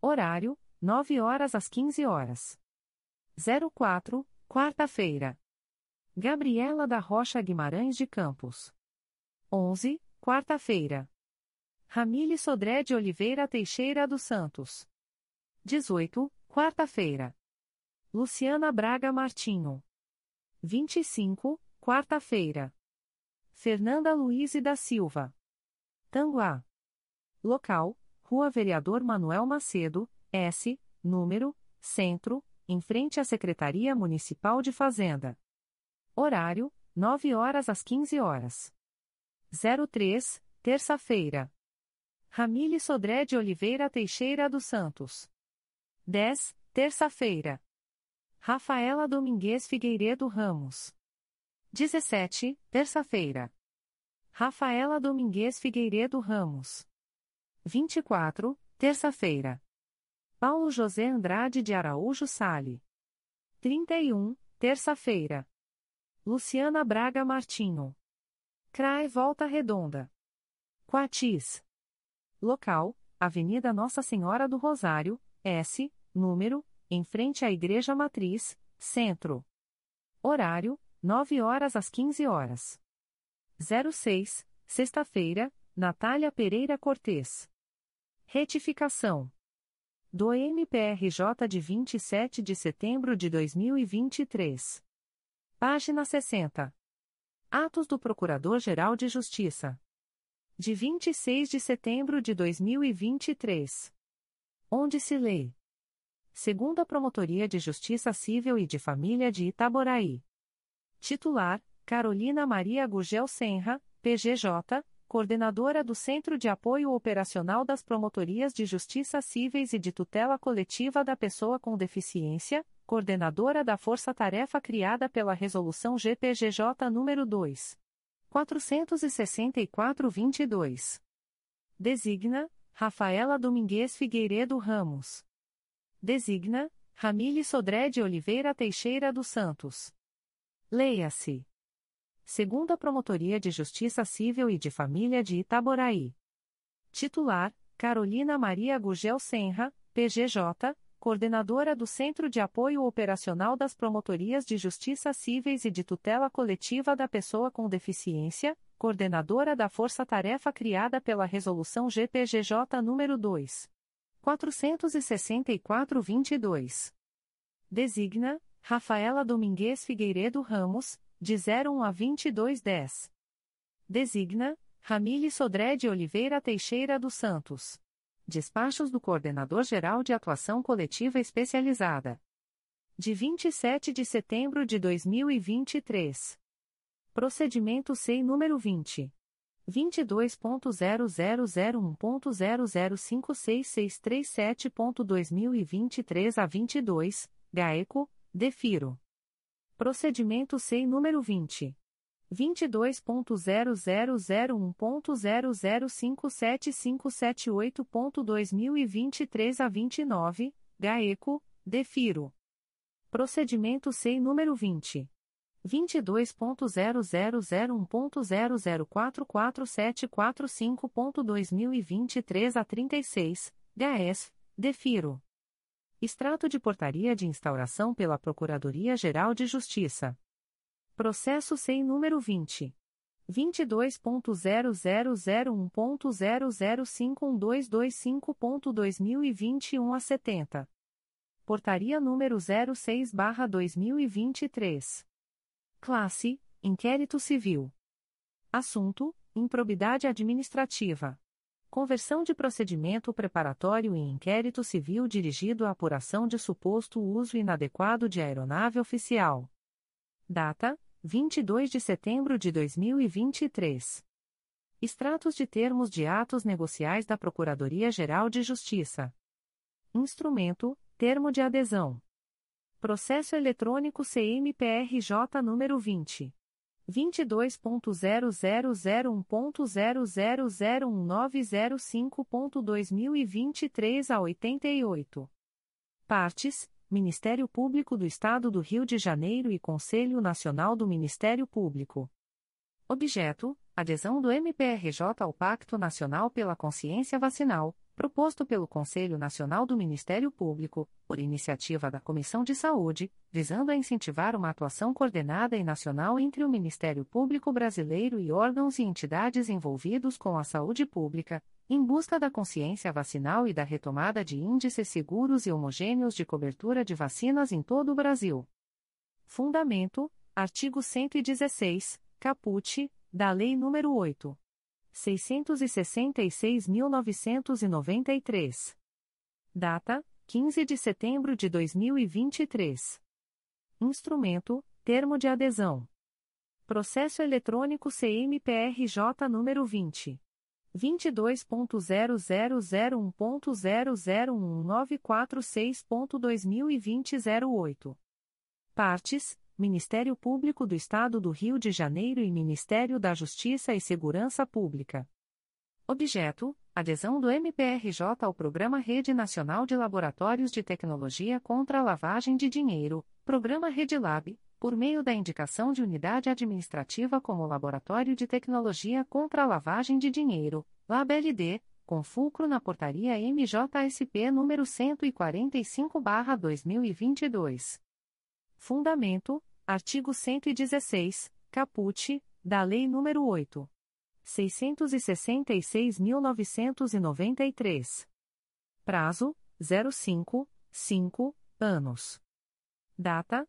Horário: 9 horas às 15 horas. 04, quarta-feira. Gabriela da Rocha Guimarães de Campos. 11, quarta-feira. Ramile Sodré de Oliveira Teixeira dos Santos. 18, quarta-feira. Luciana Braga Martinho. 25, quarta-feira. Fernanda Luiz da Silva. Tanguá. Local: Rua Vereador Manuel Macedo, S, número, Centro, em frente à Secretaria Municipal de Fazenda. Horário: 9 horas às 15 horas. 03, terça-feira. Ramile Sodré de Oliveira Teixeira dos Santos. 10, terça-feira. Rafaela Domingues Figueiredo Ramos. 17, terça-feira. Rafaela Domingues Figueiredo Ramos. 24, terça-feira. Paulo José Andrade de Araújo Sale. 31, terça-feira. Luciana Braga Martinho. CRAE Volta Redonda. Quatis. Local: Avenida Nossa Senhora do Rosário, S, número, em frente à Igreja Matriz, Centro. Horário: 9 horas às 15 horas. 06, sexta-feira, Natália Pereira Cortes. Retificação. Do MPRJ de 27 de setembro de 2023. Página 60. Atos do Procurador-Geral de Justiça. De 26 de setembro de 2023. Onde se lê. Segunda Promotoria de Justiça Civil e de Família de Itaboraí. Titular: Carolina Maria Gugel Senra, PGJ, Coordenadora do Centro de Apoio Operacional das Promotorias de Justiça Cíveis e de Tutela Coletiva da Pessoa com Deficiência, Coordenadora da Força Tarefa criada pela Resolução GPGJ nº 2. 464-22. Designa, Rafaela Domingues Figueiredo Ramos. Designa, Ramile Sodré de Oliveira Teixeira dos Santos. Leia-se. Segunda Promotoria de Justiça Civil e de Família de Itaboraí. Titular: Carolina Maria Gugel Senra, PGJ, Coordenadora do Centro de Apoio Operacional das Promotorias de Justiça Cíveis e de Tutela Coletiva da Pessoa com Deficiência, Coordenadora da Força Tarefa criada pela Resolução GPGJ nº 2. 464-22. Designa, Rafaela Domingues Figueiredo Ramos, de 01 a 2210. Designa, Ramile Sodré de Oliveira Teixeira dos Santos. Despachos do Coordenador-Geral de Atuação Coletiva Especializada. De 27 de setembro de 2023. Procedimento SEI número 20. 22.0001.0056637.2023 a 22, GAECO, DEFIRO. Procedimento SEI número 20. 22.0001.0057578.2023 a 29, GAECO, DEFIRO. Procedimento SEI número 20. 22.0001.0044745.2023 a 36, GAES, DEFIRO. Extrato de portaria de instauração pela Procuradoria-Geral de Justiça. Processo sem número 20. 22.0001.0051225.2021 a 70. Portaria número 06/2023. Classe: Inquérito Civil. Assunto: Improbidade administrativa. Conversão de procedimento preparatório em inquérito civil dirigido à apuração de suposto uso inadequado de aeronave oficial. Data: 22 de setembro de 2023. Extratos de termos de atos negociais da Procuradoria-Geral de Justiça. Instrumento: Termo de adesão. Processo eletrônico CMPRJ número 20 22.0001.0001905.2023 a 88. Partes: Ministério Público do Estado do Rio de Janeiro e Conselho Nacional do Ministério Público. Objeto: Adesão do MPRJ ao Pacto Nacional pela Consciência Vacinal proposto pelo Conselho Nacional do Ministério Público, por iniciativa da Comissão de Saúde, visando a incentivar uma atuação coordenada e nacional entre o Ministério Público Brasileiro e órgãos e entidades envolvidos com a saúde pública, em busca da consciência vacinal e da retomada de índices seguros e homogêneos de cobertura de vacinas em todo o Brasil. Fundamento: artigo 116, caput, da Lei nº 8. 666.993. Data: 15 de setembro de 2023. Instrumento: Termo de adesão. Processo eletrônico CMPRJ número 20. 22.0001.0011946.2020 08. Partes: Ministério Público do Estado do Rio de Janeiro e Ministério da Justiça e Segurança Pública. Objeto: adesão do MPRJ ao Programa Rede Nacional de Laboratórios de Tecnologia contra a Lavagem de Dinheiro, Programa Rede Lab, por meio da indicação de unidade administrativa como Laboratório de Tecnologia contra a Lavagem de Dinheiro, LabLD, com fulcro na Portaria MJSP número 145/2022. Fundamento: Artigo 116, caput, da Lei nº 8. 666.993. Prazo: 05, 5, anos. Data: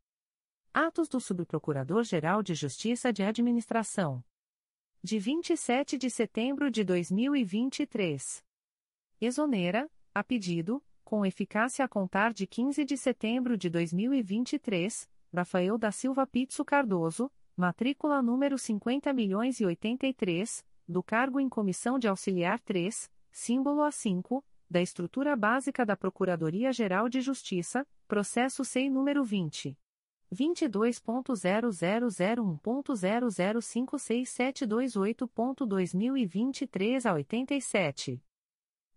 Atos do Subprocurador-Geral de Justiça de Administração. De 27 de setembro de 2023. Exonera, a pedido, com eficácia a contar de 15 de setembro de 2023, Rafael da Silva Pizzo Cardoso, matrícula número 50 milhões e 83, do cargo em comissão de auxiliar 3, símbolo A5, da estrutura básica da Procuradoria-Geral de Justiça, processo SEI número 20. 22.0001.0056728.2023 a 87.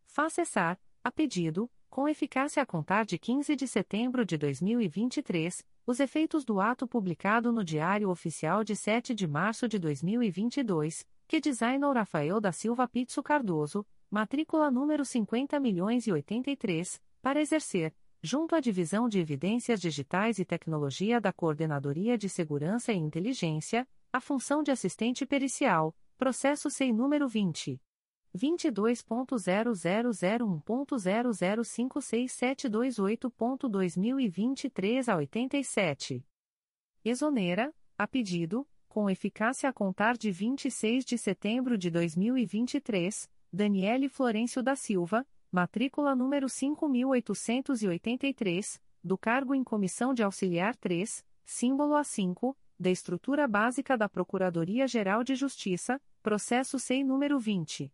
Faça cessar, a pedido, com eficácia a contar de 15 de setembro de 2023, os efeitos do ato publicado no Diário Oficial de 7 de março de 2022, que designou Rafael da Silva Pizzo Cardoso, matrícula número 50 milhões e 83, para exercer, junto à Divisão de Evidências Digitais e Tecnologia da Coordenadoria de Segurança e Inteligência, a função de assistente pericial, processo SEI número 20. 22.0001.0056728.2023 a 87. Exonera, a pedido, com eficácia a contar de 26 de setembro de 2023, Daniele Florencio da Silva, matrícula número 5883, do cargo em comissão de auxiliar 3, símbolo A5, da estrutura básica da Procuradoria-Geral de Justiça, processo SEI número 20.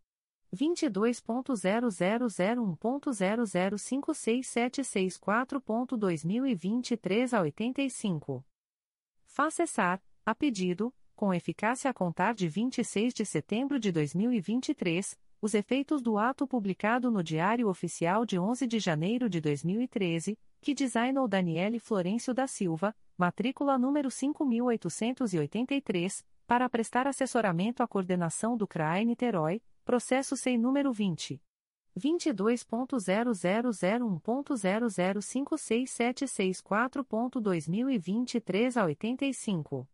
22.0001.0056764.2023 a 85. Faz cessar, a pedido, com eficácia a contar de 26 de setembro de 2023, os efeitos do ato publicado no Diário Oficial de 11 de janeiro de 2013, que designou Daniele Florencio da Silva, matrícula número 5883, para prestar assessoramento à coordenação do CRAE Niterói, Processo sem número 20. 22.0001.0056764.2023 a 85.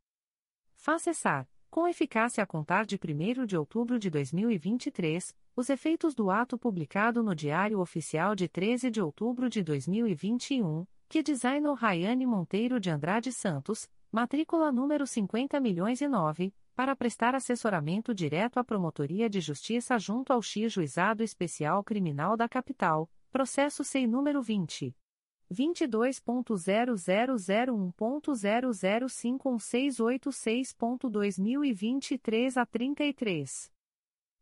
Faz cessar, com eficácia a contar de 1 de outubro de 2023, os efeitos do ato publicado no Diário Oficial de 13 de outubro de 2021, que designou Rayane Monteiro de Andrade Santos, matrícula número 50 milhões e 9, para prestar assessoramento direto à Promotoria de Justiça junto ao X Juizado Especial Criminal da Capital, processo SEI número 20. 22.0001.0051686.2023 a 33.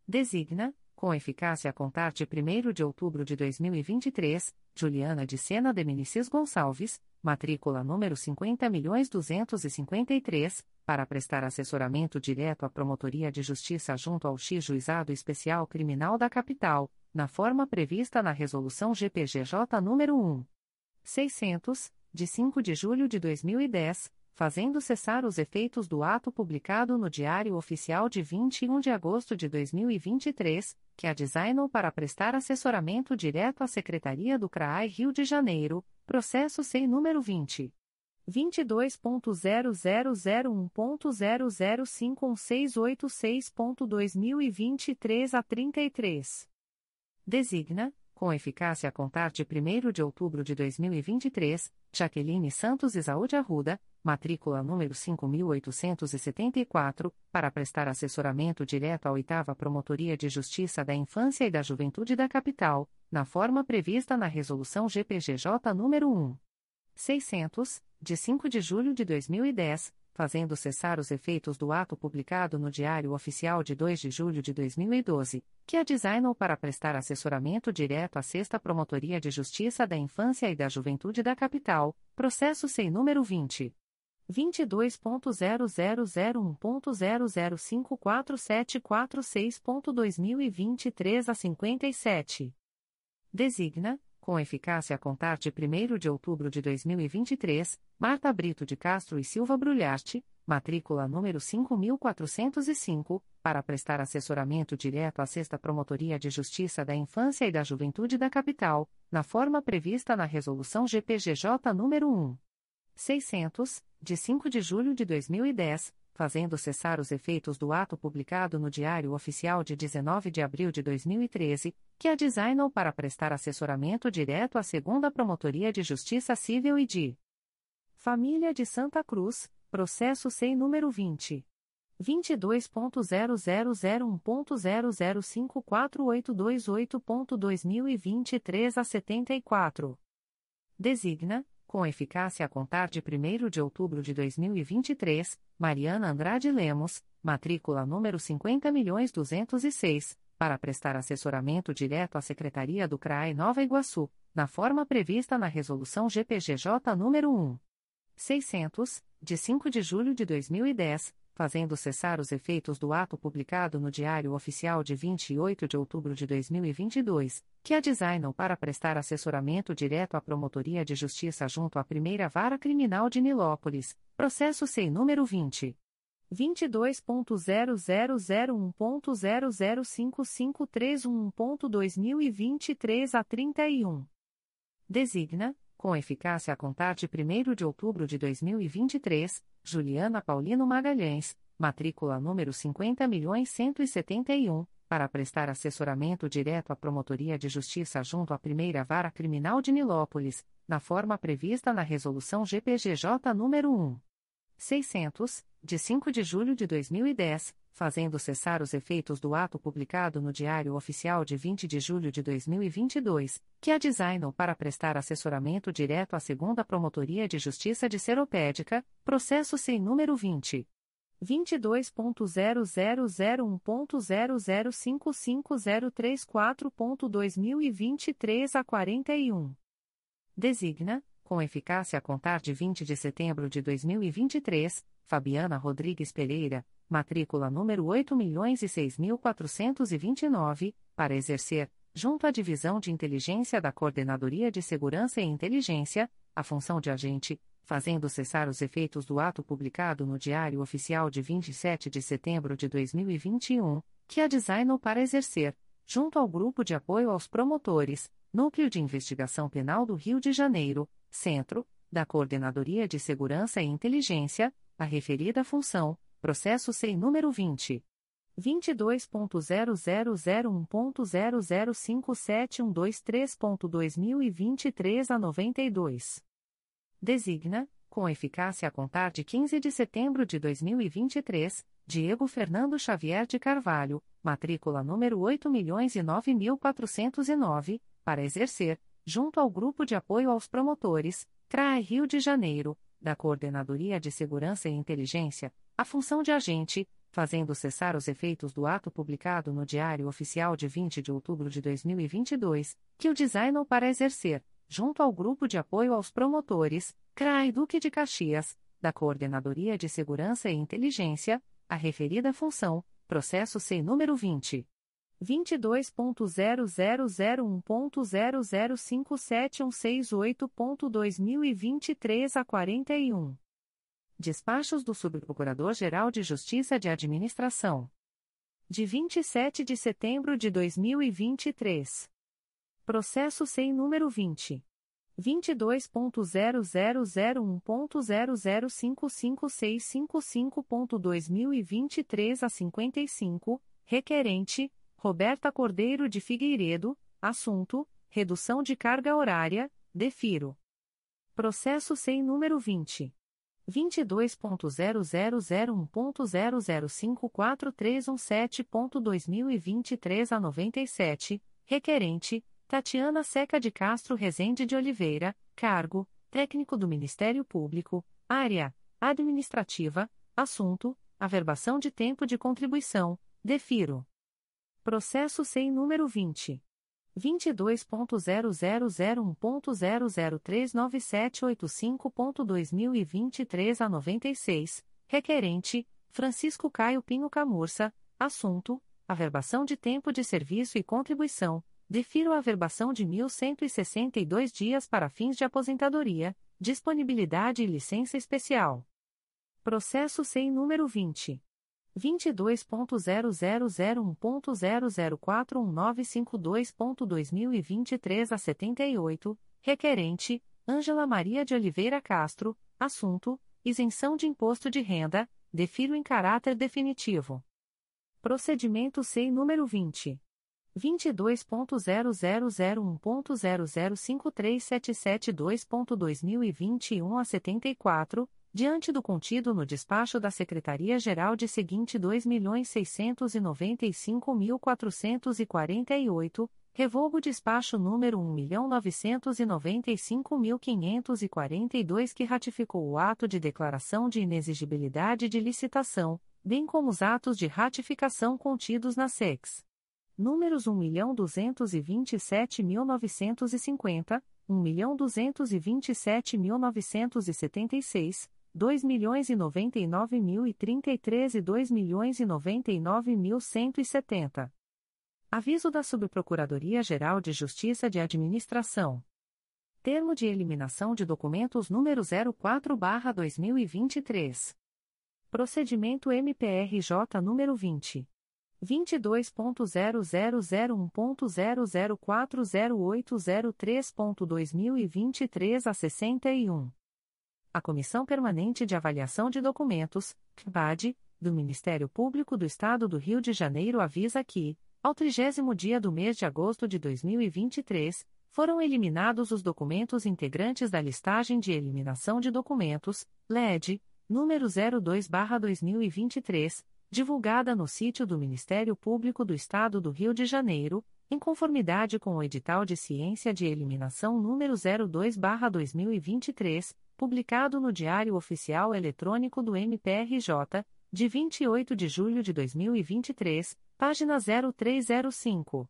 Designa, com eficácia a contar de 1 de outubro de 2023, Juliana de Sena de Menicis Gonçalves, matrícula número 50.253, para prestar assessoramento direto à Promotoria de Justiça junto ao X Juizado Especial Criminal da Capital, na forma prevista na Resolução GPGJ nº 1. 600, de 5 de julho de 2010, fazendo cessar os efeitos do ato publicado no Diário Oficial de 21 de agosto de 2023, que a designou para prestar assessoramento direto à Secretaria do CRAI Rio de Janeiro, processo sem número 20. 22.0001.0051686.2023 a 33. Designa, com eficácia a contar de 1 de outubro de 2023, Jaqueline Santos Isaúde Arruda, matrícula número 5874, para prestar assessoramento direto à 8 Promotoria de Justiça da Infância e da Juventude da Capital, na forma prevista na Resolução GPGJ nº 1. 600, de 5 de julho de 2010, fazendo cessar os efeitos do ato publicado no Diário Oficial de 2 de julho de 2012, que a designou para prestar assessoramento direto à Sexta Promotoria de Justiça da Infância e da Juventude da Capital, processo sem número 20. 22.0001.0054746.2023 a 57. Designa, com eficácia a contar de 1 de outubro de 2023, Marta Brito de Castro e Silva Brulharte, matrícula número 5405, para prestar assessoramento direto à Sexta Promotoria de Justiça da Infância e da Juventude da Capital, na forma prevista na Resolução GPGJ nº 1. 600, de 5 de julho de 2010, fazendo cessar os efeitos do ato publicado no Diário Oficial de 19 de abril de 2013, que a designou para prestar assessoramento direto à Segunda Promotoria de Justiça Civil e de Família de Santa Cruz, processo SEI número 20. 22.0001.0054828.2023 a 74. Designa, com eficácia a contar de 1 de outubro de 2023, Mariana Andrade Lemos, matrícula número 50.206, para prestar assessoramento direto à Secretaria do CRAE Nova Iguaçu, na forma prevista na Resolução GPGJ nº 1. 600, de 5 de julho de 2010, fazendo cessar os efeitos do ato publicado no Diário Oficial de 28 de outubro de 2022, que a designam para prestar assessoramento direto à Promotoria de Justiça junto à Primeira Vara Criminal de Nilópolis, processo sem número 20. 22.0001.0055311.2023 a 31. Designa, com eficácia a contar de 1 de outubro de 2023, Juliana Paulino Magalhães, matrícula número 50.171, para prestar assessoramento direto à Promotoria de Justiça junto à Primeira Vara Criminal de Nilópolis, na forma prevista na Resolução GPGJ nº 1. 600, de 5 de julho de 2010, fazendo cessar os efeitos do ato publicado no Diário Oficial de 20 de julho de 2022, que a designou para prestar assessoramento direto à Segunda Promotoria de Justiça de Seropédica, processo sem número 20. 22.0001.0055034.2023 a 41. Designa, com eficácia a contar de 20 de setembro de 2023, Fabiana Rodrigues Pereira, matrícula número 8.006.429, para exercer, junto à Divisão de Inteligência da Coordenadoria de Segurança e Inteligência, a função de agente, fazendo cessar os efeitos do ato publicado no Diário Oficial de 27 de setembro de 2021, que a designou para exercer, junto ao Grupo de Apoio aos Promotores, Núcleo de Investigação Penal do Rio de Janeiro, Centro, da Coordenadoria de Segurança e Inteligência, a referida função, processo SEI número 20. 22.0001.0057123.2023 a 92. Designa, com eficácia a contar de 15 de setembro de 2023, Diego Fernando Xavier de Carvalho, matrícula número 8.009.409, para exercer, junto ao Grupo de Apoio aos Promotores, CRAE Rio de Janeiro, da Coordenadoria de Segurança e Inteligência, a função de agente, fazendo cessar os efeitos do ato publicado no Diário Oficial de 20 de outubro de 2022, que o designou para exercer, junto ao Grupo de Apoio aos Promotores, CRAI Duque de Caxias, da Coordenadoria de Segurança e Inteligência, a referida função, processo sem número 20. 22.0001.0057168.2023 a 41. Despachos do Subprocurador-Geral de Justiça de Administração. De 27 de setembro de 2023. Processo sem número 20. 22.0001.0055565.2023 a 55, requerente, Roberta Cordeiro de Figueiredo, assunto: redução de carga horária, defiro. Processo sem número 20. 22.0001.0054317.2023 a 97, requerente, Tatiana Seca de Castro Rezende de Oliveira, cargo, técnico do Ministério Público, área, administrativa, assunto, averbação de tempo de contribuição, defiro. Processo sem número 20. 22.0001.0039785.2023 a 96, requerente, Francisco Caio Pinho Camurça, assunto, averbação de tempo de serviço e contribuição, defiro a averbação de 1.162 dias para fins de aposentadoria, disponibilidade e licença especial. Processo sem número 20. 22.0001.0041952.2023 a 78, requerente, Ângela Maria de Oliveira Castro, assunto, isenção de imposto de renda, defiro em caráter definitivo. Procedimento SEI número 20. 22.0001.0053772.2021 a 74, diante do contido no despacho da Secretaria-Geral de seguinte 2.695.448, revogo despacho número 1.995.542 que ratificou o ato de declaração de inexigibilidade de licitação, bem como os atos de ratificação contidos na SEX. Números 1.227.950, 1.227.976, 2 milhões e 99 mil e 33 e 2 milhões e 99 mil 170. Aviso da Subprocuradoria-Geral de Justiça de Administração. Termo de eliminação de documentos número 04/2023. Procedimento MPRJ número 20 22.0001.0040803.2023 a 61. A Comissão Permanente de Avaliação de Documentos, CPAD, do Ministério Público do Estado do Rio de Janeiro avisa que, ao trigésimo dia do mês de agosto de 2023, foram eliminados os documentos integrantes da listagem de eliminação de documentos, LED, número 02-2023, divulgada no sítio do Ministério Público do Estado do Rio de Janeiro, em conformidade com o edital de ciência de eliminação número 02-2023, publicado no Diário Oficial Eletrônico do MPRJ, de 28 de julho de 2023, página 0305.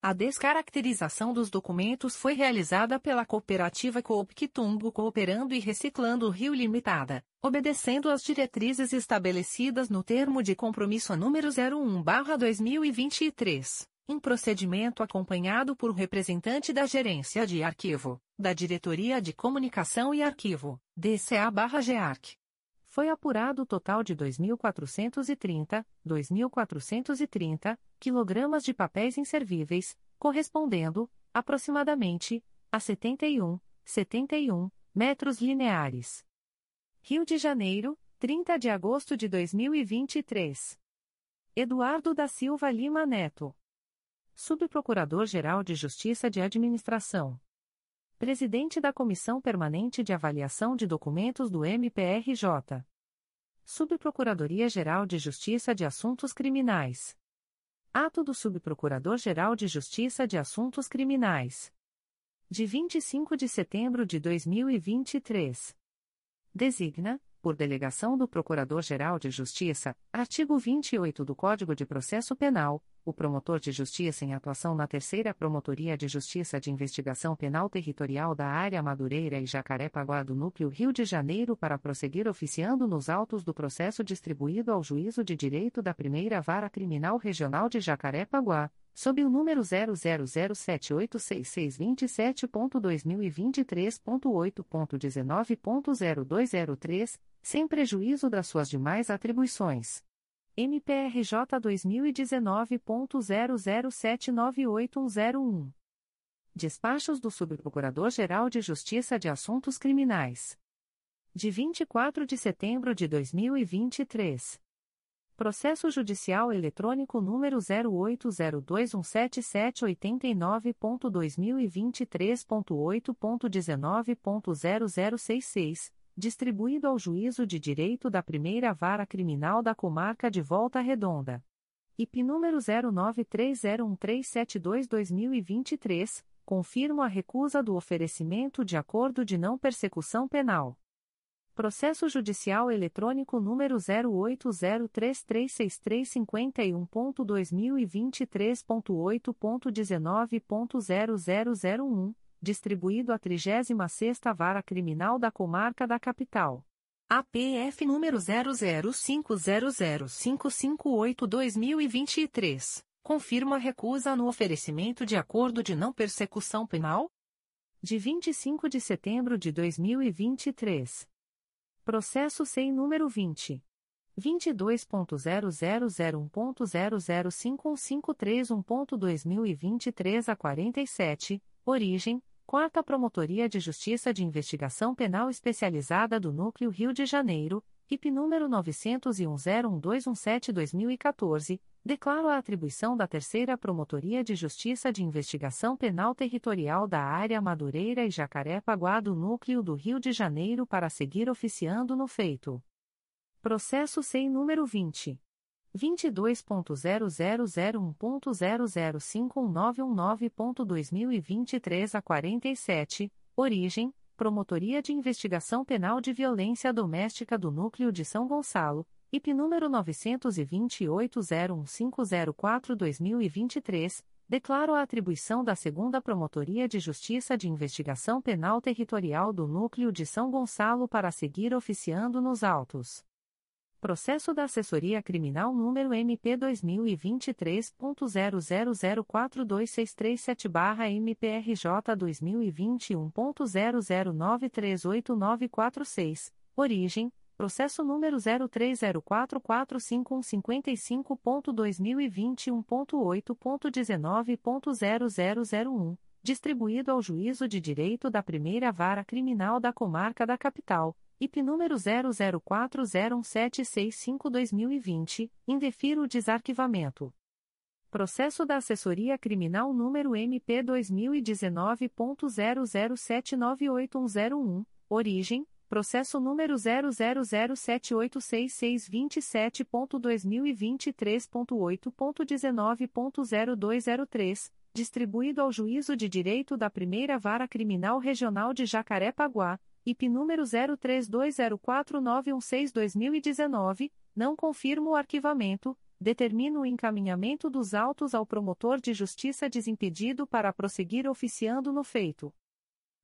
A descaracterização dos documentos foi realizada pela cooperativa Coop Quitumbo Cooperando e Reciclando Rio Limitada, obedecendo às diretrizes estabelecidas no termo de compromisso número 01/2023, em procedimento acompanhado por representante da Gerência de Arquivo, da Diretoria de Comunicação e Arquivo, DCA/GEARC. Foi apurado o total de 2.430, 2.430 quilogramas de papéis inservíveis, correspondendo, aproximadamente, a 71, 71 metros lineares. Rio de Janeiro, 30 de agosto de 2023. Eduardo da Silva Lima Neto. Subprocurador-Geral de Justiça de Administração. Presidente da Comissão Permanente de Avaliação de Documentos do MPRJ. Subprocuradoria-Geral de Justiça de Assuntos Criminais. Ato do Subprocurador-Geral de Justiça de Assuntos Criminais. De 25 de setembro de 2023. Designa, por delegação do Procurador-Geral de Justiça, artigo 28 do Código de Processo Penal, o promotor de justiça em atuação na Terceira Promotoria de Justiça de Investigação Penal Territorial da Área Madureira e Jacaré-Paguá do Núcleo Rio de Janeiro para prosseguir oficiando nos autos do processo distribuído ao Juízo de Direito da Primeira Vara Criminal Regional de Jacaré-Paguá, sob o número 000786627.2023.8.19.0203, sem prejuízo das suas demais atribuições. MPRJ 2019.00798101. Despachos do Subprocurador-Geral de Justiça de Assuntos Criminais. De 24 de setembro de 2023. Processo Judicial Eletrônico número 080217789.2023.8.19.0066, distribuído ao Juízo de Direito da Primeira Vara Criminal da Comarca de Volta Redonda. IP número 09301372-2023, confirmo a recusa do oferecimento de acordo de não persecução penal Processo Judicial Eletrônico número 0803351.2023.8.19.0001, distribuído à 36ª Vara Criminal da Comarca da Capital. APF número 00500558-2023, confirma recusa no oferecimento de acordo de não persecução penal? De 25 de setembro de 2023. Processo SEI número 20. 22.0001.0051531.2023 a 47, origem, Quarta Promotoria de Justiça de Investigação Penal Especializada do Núcleo Rio de Janeiro, IP número 901-01217-2014, declaro a atribuição da Terceira Promotoria de Justiça de Investigação Penal Territorial da Área Madureira e Jacaré-Paguá do Núcleo do Rio de Janeiro para seguir oficiando no feito. Processo SEI número 20. 22.0001.0051919.2023 a 47, origem, Promotoria de Investigação Penal de Violência Doméstica do Núcleo de São Gonçalo, IP número 928-01504-2023, declaro a atribuição da Segunda Promotoria de Justiça de Investigação Penal Territorial do Núcleo de São Gonçalo para seguir oficiando nos autos Processo da Assessoria Criminal número MP 2023.00042637-MPRJ 2021.00938946, origem, processo número 03044555.2021.8.19.0001, distribuído ao Juízo de Direito da Primeira Vara Criminal da Comarca da Capital IP número 00401765-2020, indefiro o desarquivamento. Processo da Assessoria Criminal número MP 2019.00798101, origem, processo número 00786627.2023.8.19.0203, distribuído ao Juízo de Direito da Primeira Vara Criminal Regional de Jacaré-Paguá, IP número 03204916-2019, não confirmo o arquivamento, determino o encaminhamento dos autos ao promotor de justiça desimpedido para prosseguir oficiando no feito.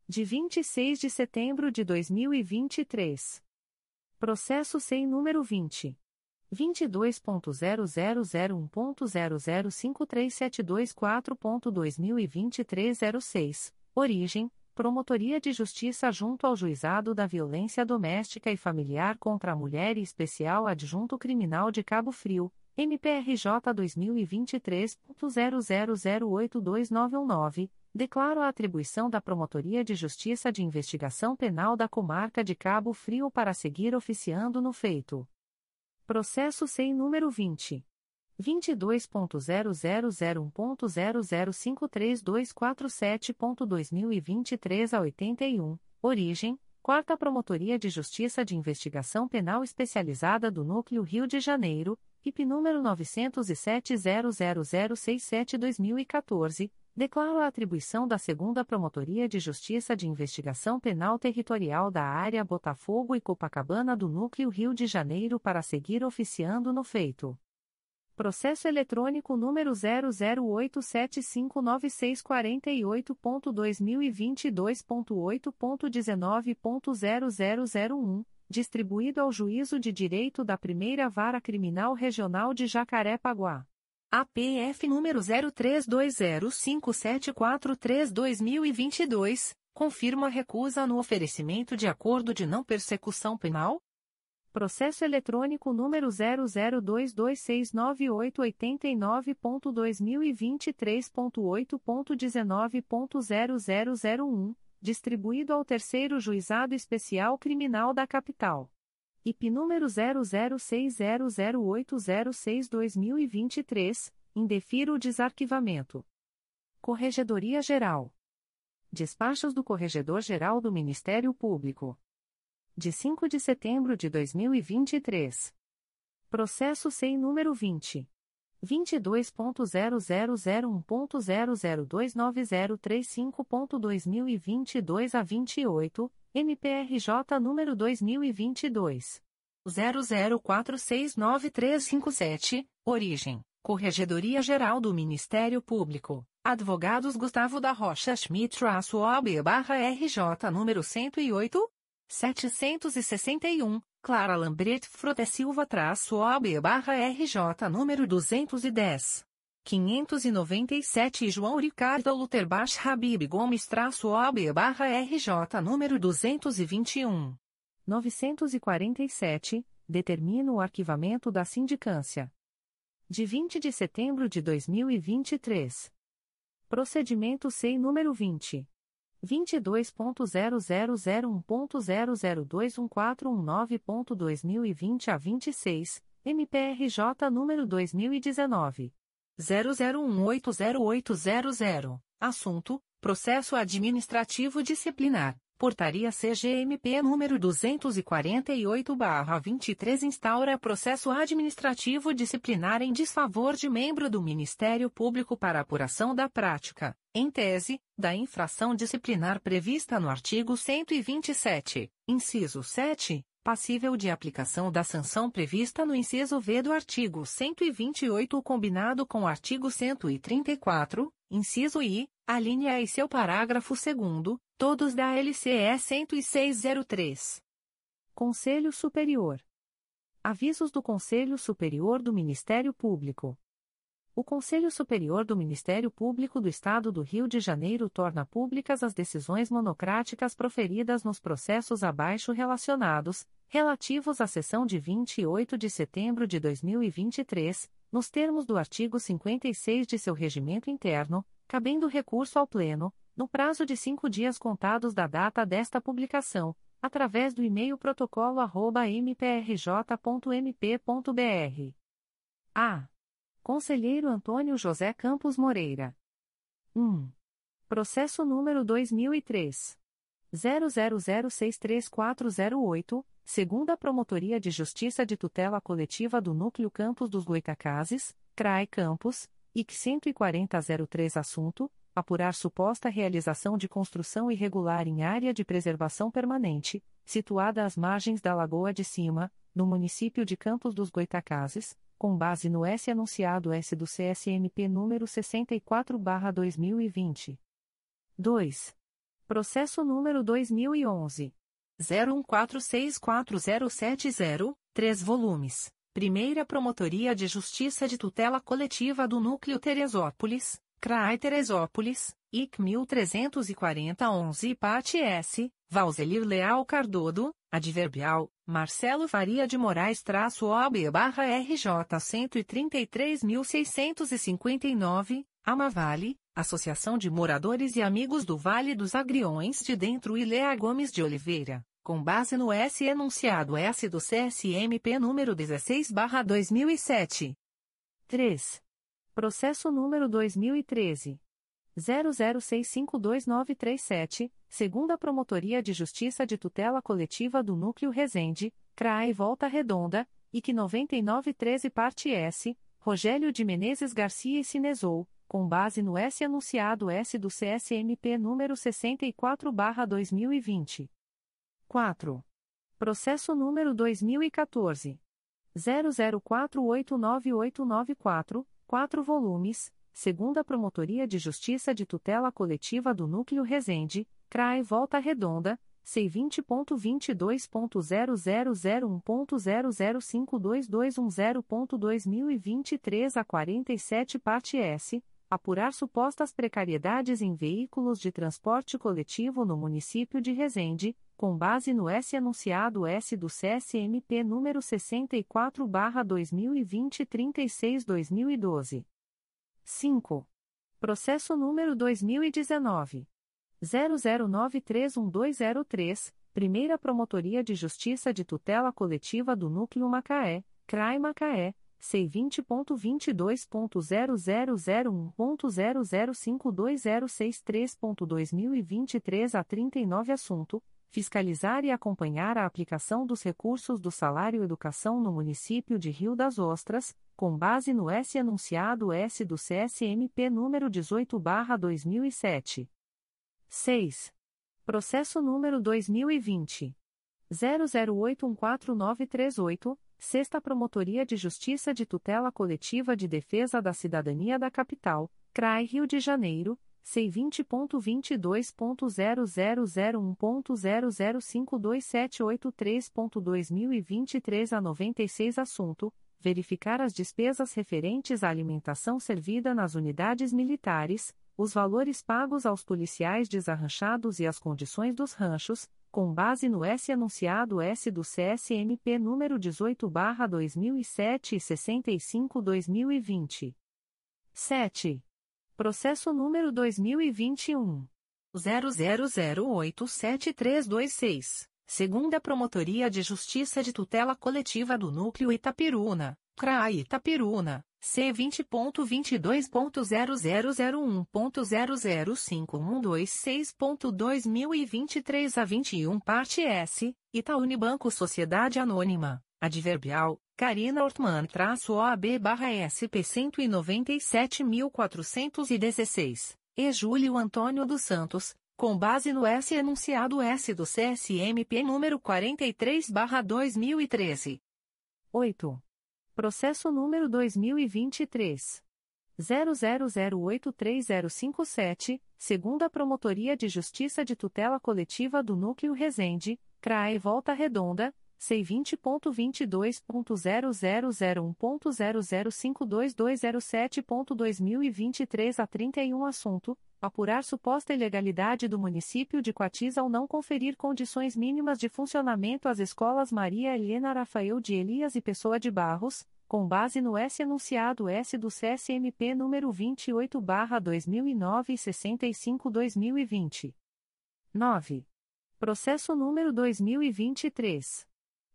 De 26 de setembro de 2023. Processo sem número 20. 22.0001.0053724.2023 06, origem, Promotoria de Justiça junto ao Juizado da Violência Doméstica e Familiar contra a Mulher e Especial Adjunto Criminal de Cabo Frio, MPRJ 2023.00082919, declaro a atribuição da Promotoria de Justiça de Investigação Penal da Comarca de Cabo Frio para seguir oficiando no feito. Processo sem número 20. 22.0001.0053247.2023 a 81, origem, Quarta Promotoria de Justiça de Investigação Penal Especializada do Núcleo Rio de Janeiro, IP número 907-00067-2014, declaro a atribuição da Segunda Promotoria de Justiça de Investigação Penal Territorial da Área Botafogo e Copacabana do Núcleo Rio de Janeiro para seguir oficiando no feito. Processo eletrônico número 008759648.2022.8.19.0001, distribuído ao Juízo de Direito da Primeira Vara Criminal Regional de Jacaré-Paguá. APF número 03205743-2022, confirma recusa no oferecimento de acordo de não persecução penal, Processo eletrônico número 002269889.2023.8.19.0001, distribuído ao Terceiro Juizado Especial Criminal da Capital. IP número 00600806-2023, indefiro o desarquivamento. Corregedoria Geral. Despachos do Corregedor-Geral do Ministério Público de 5 de setembro de 2023. Processo SEI número 20. 22.0001.0029035.2022 a 28, MPRJ número 2022. 00469357, origem, Corregedoria Geral do Ministério Público, Advogados Gustavo da Rocha Schmidt-OB-RJ número 108, 761, Clara Lambrete Frota Silva traço OB barra RJ número 210. 597 João Ricardo Luterbach Habib Gomes traço OB barra RJ número 221. 947, determina o arquivamento da sindicância. De 20 de setembro de 2023. Procedimento SEI número 20. 22.0001.0021419.2020 a 26, MPRJ número 2019. 00180800. Assunto: Processo Administrativo Disciplinar. Portaria CGMP número 248/23 instaura processo administrativo disciplinar em desfavor de membro do Ministério Público para apuração da prática, em tese, da infração disciplinar prevista no artigo 127, inciso 7, passível de aplicação da sanção prevista no inciso V do artigo 128 combinado com o artigo 134, inciso I, a linha e seu parágrafo 2 todos da LCE 10603. Conselho Superior. Avisos do Conselho Superior do Ministério Público. O Conselho Superior do Ministério Público do Estado do Rio de Janeiro torna públicas as decisões monocráticas proferidas nos processos abaixo relacionados, relativos à sessão de 28 de setembro de 2023, nos termos do artigo 56 de seu regimento interno, cabendo recurso ao Pleno, no prazo de cinco dias contados da data desta publicação, através do e-mail protocolo@mprj.mp.br. A. Conselheiro Antônio José Campos Moreira. 1. Processo número 2003 00063408, segunda Promotoria de Justiça de Tutela Coletiva do Núcleo Campos dos Goitacazes, CRAE Campos, IC 14003 assunto apurar suposta realização de construção irregular em área de preservação permanente, situada às margens da Lagoa de Cima, no município de Campos dos Goitacazes, com base no S anunciado S do CSMP número 64/2020. 2. Processo número 2011 01464070, 3 volumes. Primeira Promotoria de Justiça de Tutela Coletiva do Núcleo Teresópolis, CRAI Teresópolis, IC 1340-11 Parte S, Valzelir Leal Cardodo, Adverbial, Marcelo Faria de Moraes traço OB barra RJ 133.659, Amavale, Associação de Moradores e Amigos do Vale dos Agriões de Dentro e Lea Gomes de Oliveira, com base no S enunciado S do CSMP número 16 barra 2007. 3. Processo número 2013. 00652937, segunda Promotoria de Justiça de Tutela Coletiva do Núcleo Resende, CRAE Volta Redonda, IC 9913 Parte S, Rogério de Menezes Garcia e Cinesou, com base no S anunciado S do CSMP número 64/2020. 4. Processo número 2014 00489894 quatro volumes, segunda Promotoria de Justiça de Tutela Coletiva do Núcleo Resende, CRAE Volta Redonda, C20.22.0001.0052210.2023 a 47 parte S, apurar supostas precariedades em veículos de transporte coletivo no município de Resende, com base no S anunciado S do CSMP número 64/2020 36/2012. 5. Processo número 2019 00931203, Primeira Promotoria de Justiça de Tutela Coletiva do Núcleo Macaé, CRAI Macaé C20.22.0001.0052063.2023 a 39 assunto, fiscalizar e acompanhar a aplicação dos recursos do Salário Educação no município de Rio das Ostras, com base no S anunciado S do CSMP número 18/2007. 6. Processo número 2020 00814938 Sexta Promotoria de Justiça de Tutela Coletiva de Defesa da Cidadania da Capital, CRAI Rio de Janeiro, C20.22.0001.0052783.2023 a 96 Assunto: Verificar as despesas referentes à alimentação servida nas unidades militares, os valores pagos aos policiais desarranchados e as condições dos ranchos, com base no S anunciado S do CSMP número 18/2007 e 65/2020. 7. Processo número 2021 00087326, segunda Promotoria de Justiça de Tutela Coletiva do Núcleo Itapiruna, CRAI Itapiruna. C vinte ponto vinte dois ponto zero zero zero um ponto zero zero cinco um dois seis ponto dois mil e vinte e três a vinte e um parte S Itaúnibanco Sociedade Anônima Adverbial Karina Ortmann traço OAB barra SP cento e Júlio Antônio dos Santos com base no S enunciado S do CSMP número quarenta e três barra dois mil e treze. Oito. Processo número 2023. 00083057, segunda Promotoria de Justiça de Tutela Coletiva do Núcleo Resende, CRAE Volta Redonda, C20.22.0001.0052207.2023 a 31 Assunto: Apurar suposta ilegalidade do município de Coatiza ao não conferir condições mínimas de funcionamento às escolas Maria Helena Rafael de Elias e Pessoa de Barros, com base no S enunciado S do CSMP número 28/2009 e 65/2020. 9. Processo número 2023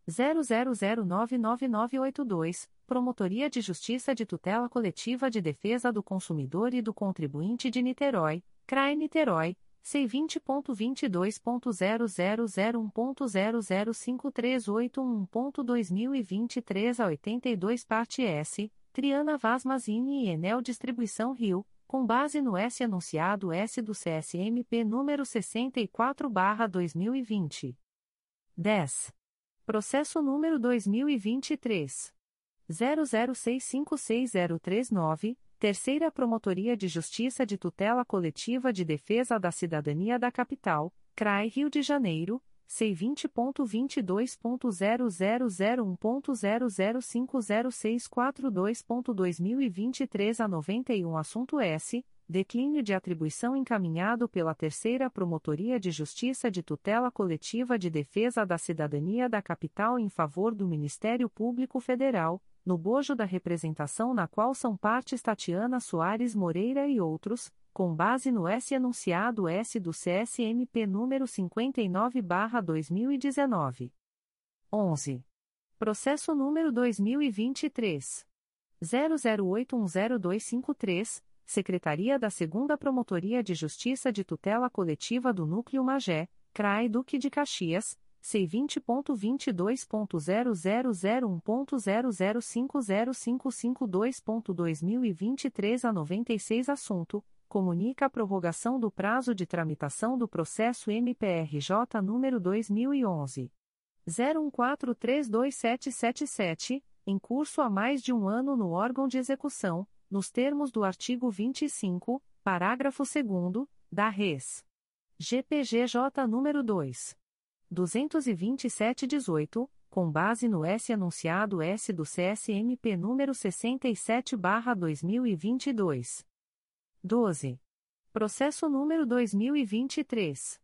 00099982, Promotoria de Justiça de Tutela Coletiva de Defesa do Consumidor e do Contribuinte de Niterói, CRAE Niterói, C20.22.0001.0053811.2023 a 82 parte S, Triana Vaz Mazini e Enel Distribuição Rio, com base no S anunciado S do CSMP número 64/2020. 10. Processo número 2023 00656039, Terceira Promotoria de Justiça de Tutela Coletiva de Defesa da Cidadania da Capital, CRAI Rio de Janeiro, C20.22.0001.0050642.2023 a 91 Assunto S declínio de atribuição encaminhado pela Terceira Promotoria de Justiça de Tutela Coletiva de Defesa da Cidadania da Capital em favor do Ministério Público Federal, no bojo da representação na qual são partes Tatiana Soares Moreira e outros, com base no S anunciado S do CSMP número 59/2019. 11. Processo número 2023 00810253 Secretaria da 2 Promotoria de Justiça de Tutela Coletiva do Núcleo Magé, CRAI Duque de Caxias, C20.22.0001.0050552.2023 a 96 Assunto: Comunica a prorrogação do prazo de tramitação do processo MPRJ número 2011. 01432777, em curso há mais de um ano no órgão de execução nos termos do artigo 25, parágrafo 2 da Res. GPGJ nº 2. 22718, com base no S anunciado S do CSMP número 67/2022. 12. Processo número 2023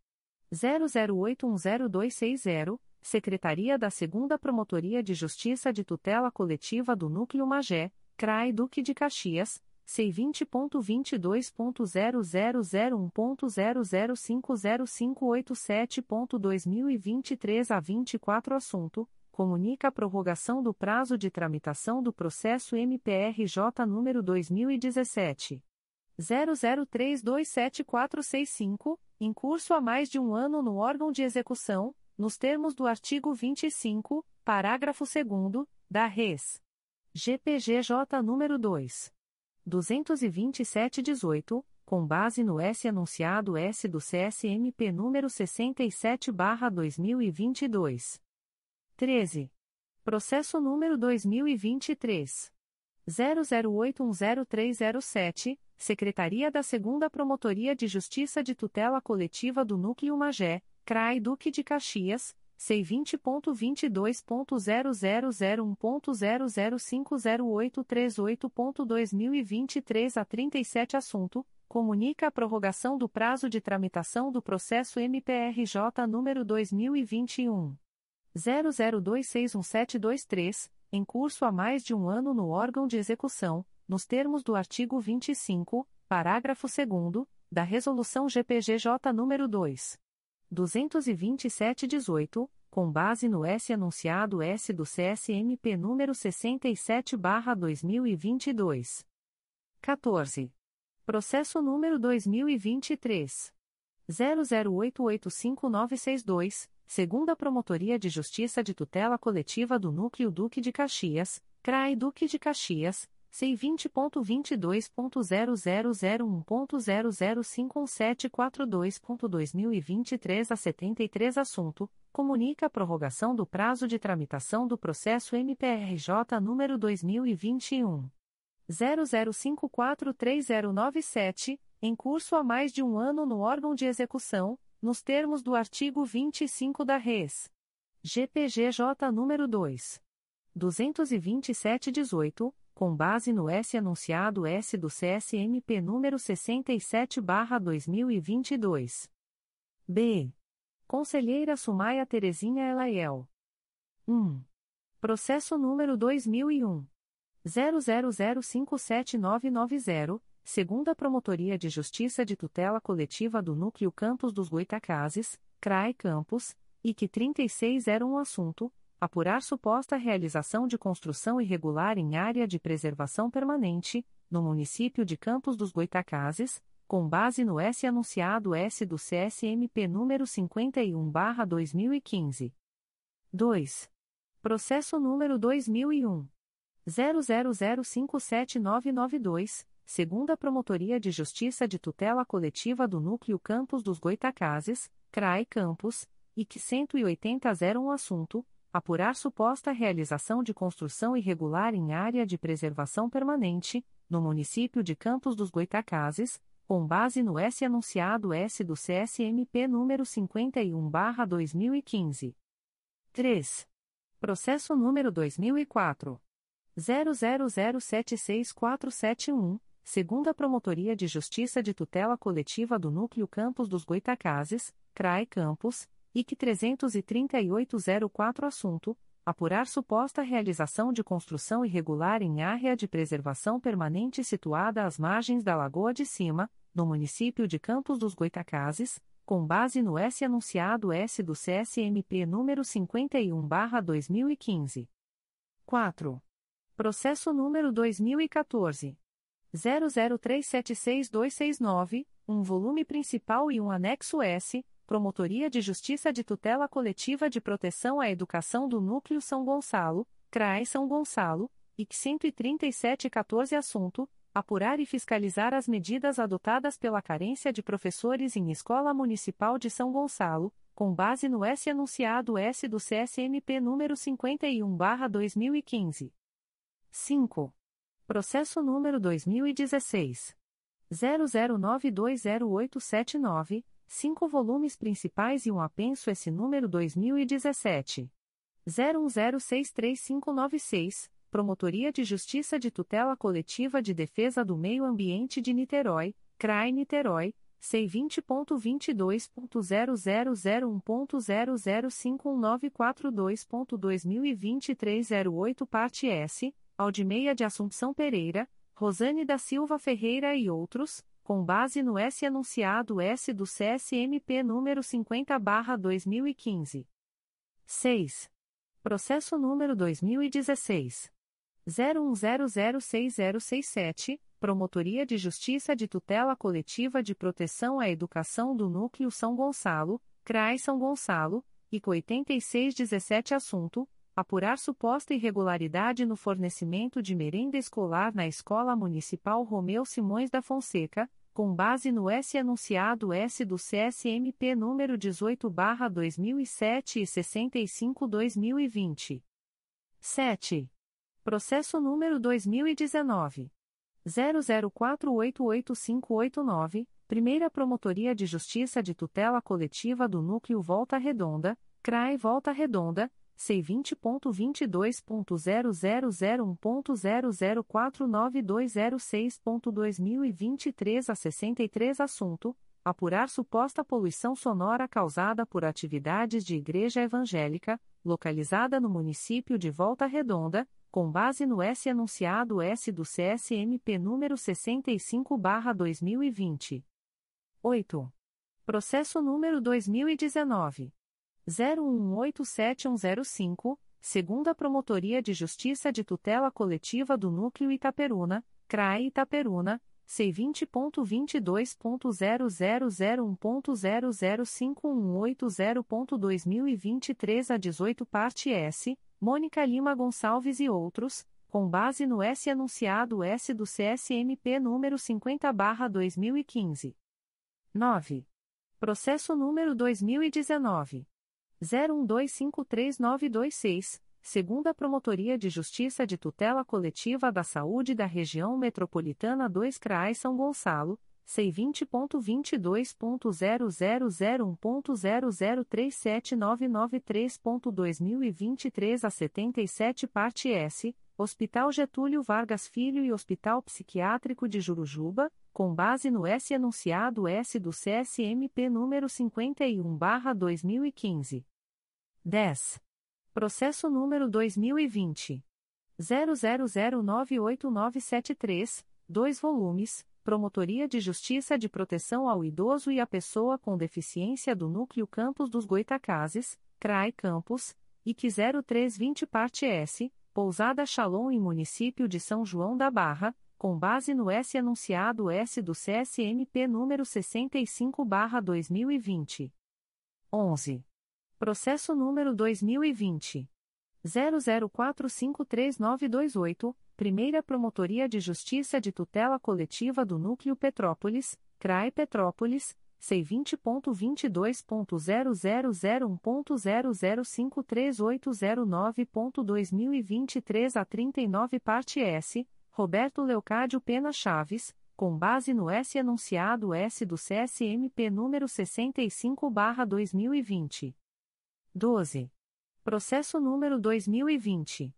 00810260, Secretaria da 2 Promotoria de Justiça de Tutela Coletiva do Núcleo Magé CRAI Duque de Caxias, C20.22.0001.0050587.2023 a 24 Assunto: Comunica a prorrogação do prazo de tramitação do processo MPRJ número 2017. 00327465, em curso há mais de um ano no órgão de execução, nos termos do artigo 25, parágrafo 2 da Res. GPGJ nº 2. 22718, com base no S anunciado S do CSMP número 67/2022. 13. Processo número 2023 00810307, Secretaria da 2 Promotoria de Justiça de Tutela Coletiva do Núcleo Magé, CRAI Duque de Caxias C20.22.0001.0050838.2023 a 37 Assunto: comunica a prorrogação do prazo de tramitação do processo MPRJ número 2021 00261723, em curso há mais de um ano no órgão de execução, nos termos do artigo 25, parágrafo 2 da Resolução GPGJ nº 2. 22718, com base no S anunciado S do CSMP número 67/2022. 14. Processo número 2023 00885962, segunda Promotoria de Justiça de Tutela Coletiva do Núcleo Duque de Caxias, CRAI Duque de Caxias C20.22.0001.0051742.2023 a 73 assunto, comunica a prorrogação do prazo de tramitação do processo MPRJ número 2021 00543097, em curso há mais de um ano no órgão de execução, nos termos do artigo 25 da Res. GPGJ número 2. 22718 com base no S anunciado S do CSMP número 67/2022. B. Conselheira Sumaia Terezinha Elaiel. 1. Processo número 2001 00057990, segunda Promotoria de Justiça de Tutela Coletiva do Núcleo Campos dos Goitacazes, CRAE Campos, e que 3601 assunto apurar suposta realização de construção irregular em área de preservação permanente, no município de Campos dos Goitacazes, com base no S anunciado S do CSMP número 51/2015. 2. Processo número 2001 00057992, segunda Promotoria de Justiça de Tutela Coletiva do Núcleo Campos dos Goitacazes, CRAE Campos, que 18001 assunto apurar suposta realização de construção irregular em área de preservação permanente, no município de Campos dos Goitacazes, com base no S anunciado S do CSMP número 51/2015. 3. Processo número 2004 00076471, segunda Promotoria de Justiça de Tutela Coletiva do Núcleo Campos dos Goitacazes, CRAE Campos IC 33804 assunto: apurar suposta realização de construção irregular em área de preservação permanente situada às margens da Lagoa de Cima, no município de Campos dos Goitacazes, com base no S anunciado S do CSMP número 51/2015. 4. Processo número 2014 00376269, um volume principal e um anexo S Promotoria de Justiça de Tutela Coletiva de Proteção à Educação do Núcleo São Gonçalo, CRAE São Gonçalo, IC 13714 Assunto: Apurar e fiscalizar as medidas adotadas pela carência de professores em Escola Municipal de São Gonçalo, com base no S anunciado S do CSMP número 51/2015. 5. Processo número 2016 00920879 cinco volumes principais e um apenso esse número 2017. 01063596, Promotoria de Justiça de Tutela Coletiva de Defesa do Meio Ambiente de Niterói, CRAI Niterói, C20.22.0001.0051942.2023 08 parte S, Aldimeia de Assunção Pereira, Rosane da Silva Ferreira e outros, com base no S anunciado S do CSMP número 50/2015. 6. Processo número 2016 01006067, Promotoria de Justiça de Tutela Coletiva de Proteção à Educação do Núcleo São Gonçalo, CRAI São Gonçalo, IC 8617 assunto apurar suposta irregularidade no fornecimento de merenda escolar na Escola Municipal Romeu Simões da Fonseca, com base no S anunciado S do CSMP número 18/2007 e 65/2020. 7. Processo número 2019 00488589, Primeira Promotoria de Justiça de Tutela Coletiva do Núcleo Volta Redonda, CRAE Volta Redonda C20.22.0001.0049206.2023 a 63 Assunto: Apurar suposta poluição sonora causada por atividades de igreja evangélica, localizada no município de Volta Redonda, com base no S anunciado S do CSMP número 65/2020. 8. Processo número 2019 01187105, segunda Promotoria de Justiça de Tutela Coletiva do Núcleo Itaperuna, CRAE Itaperuna, C20.22.0001.00518.2023 a 18 parte S, Mônica Lima Gonçalves e outros, com base no S anunciado S do CSMP número 50/2015. 9. Processo número 2019 01253926, segunda Promotoria de Justiça de Tutela Coletiva da Saúde da Região Metropolitana 2 CRAI São Gonçalo, C20.22.0001.0037993.2023 a 77 parte S, Hospital Getúlio Vargas Filho e Hospital Psiquiátrico de Jurujuba, com base no S anunciado S do CSMP número 51/2015. 10. Processo número 2020 00098973, 2 volumes. Promotoria de Justiça de Proteção ao Idoso e à Pessoa com Deficiência do Núcleo Campos dos Goitacazes, CRAI Campos, IC 0320 Parte S, Pousada Shalom e Município de São João da Barra, com base no S anunciado S do CSMP número 65/2020. 11. Processo número 2020 00453928, Primeira Promotoria de Justiça de Tutela Coletiva do Núcleo Petrópolis, CRAE Petrópolis, C20.22.0001.0053809.2023 a 39 parte S, Roberto Leocádio Pena Chaves, com base no S anunciado S do CSMP número 65/2020. 12. Processo número 2020.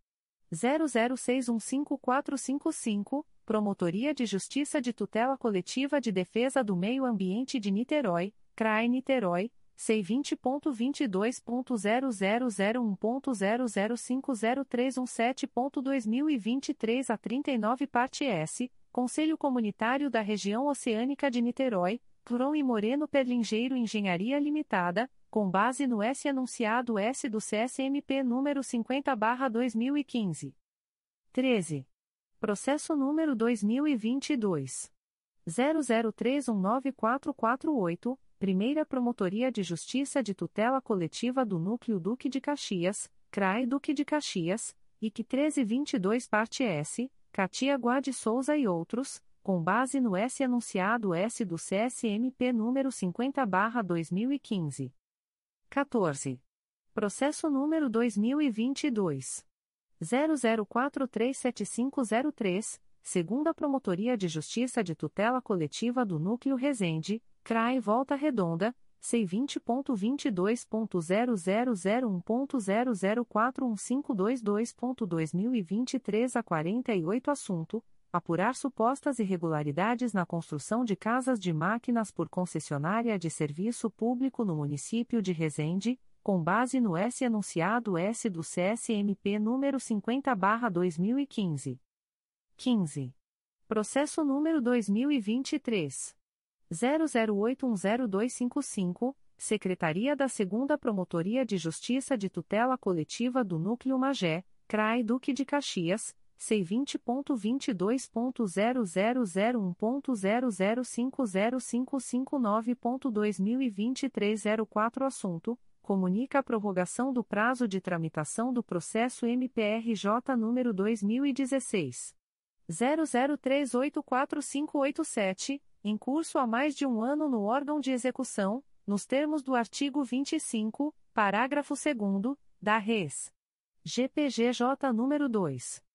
00615455, Promotoria de Justiça de Tutela Coletiva de Defesa do Meio Ambiente de Niterói, CRAE Niterói, C20.22.0001.0050317.2023 a 39 parte S, Conselho Comunitário da Região Oceânica de Niterói, Pluron e Moreno Perlingeiro Engenharia Limitada, com base no S anunciado S do CSMP número 50/2015. 13. Processo número 2022 00319448, Primeira Promotoria de Justiça de Tutela Coletiva do Núcleo Duque de Caxias, CRAI Duque de Caxias, IC 1322 parte S, Katia Guade Souza e outros, com base no S anunciado S do CSMP número 50/2015. 14. Processo número 2022. 00437503, segunda Promotoria de Justiça de Tutela Coletiva do Núcleo Resende, CRAE Volta Redonda, C20.22.0001.0041522.2023 a 48 Assunto: Apurar supostas irregularidades na construção de casas de máquinas por concessionária de serviço público no município de Resende, com base no S anunciado S do CSMP número 50/2015. 15. Processo número 2023 00810255, Secretaria da 2 Promotoria de Justiça de Tutela Coletiva do Núcleo Magé, CRAI Duque de Caxias C20.22.0001.0050559.2023 04 Assunto: Comunica a prorrogação do prazo de tramitação do processo MPRJ número 2016. 00384587, em curso há mais de um ano no órgão de execução, nos termos do artigo 25, parágrafo 2 da Res. GPGJ número 2.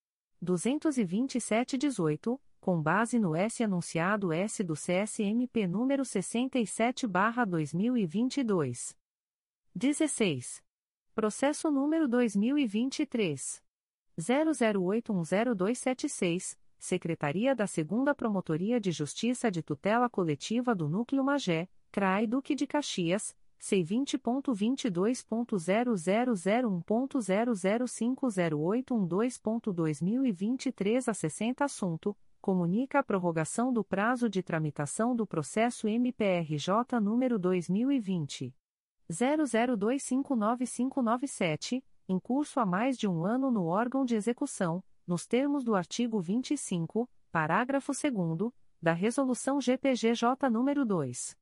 22718, com base no S anunciado S do CSMP número 67/2022. 16. Processo número 2023. 00810276, Secretaria da 2 Promotoria de Justiça de Tutela Coletiva do Núcleo Magé, CRAI Duque de Caxias, C20.22.0001.0050812.2023 a 60 assunto, comunica a prorrogação do prazo de tramitação do processo MPRJ número 2020 00259597, em curso há mais de um ano no órgão de execução, nos termos do artigo 25, parágrafo 2 da Resolução GPGJ nº 2.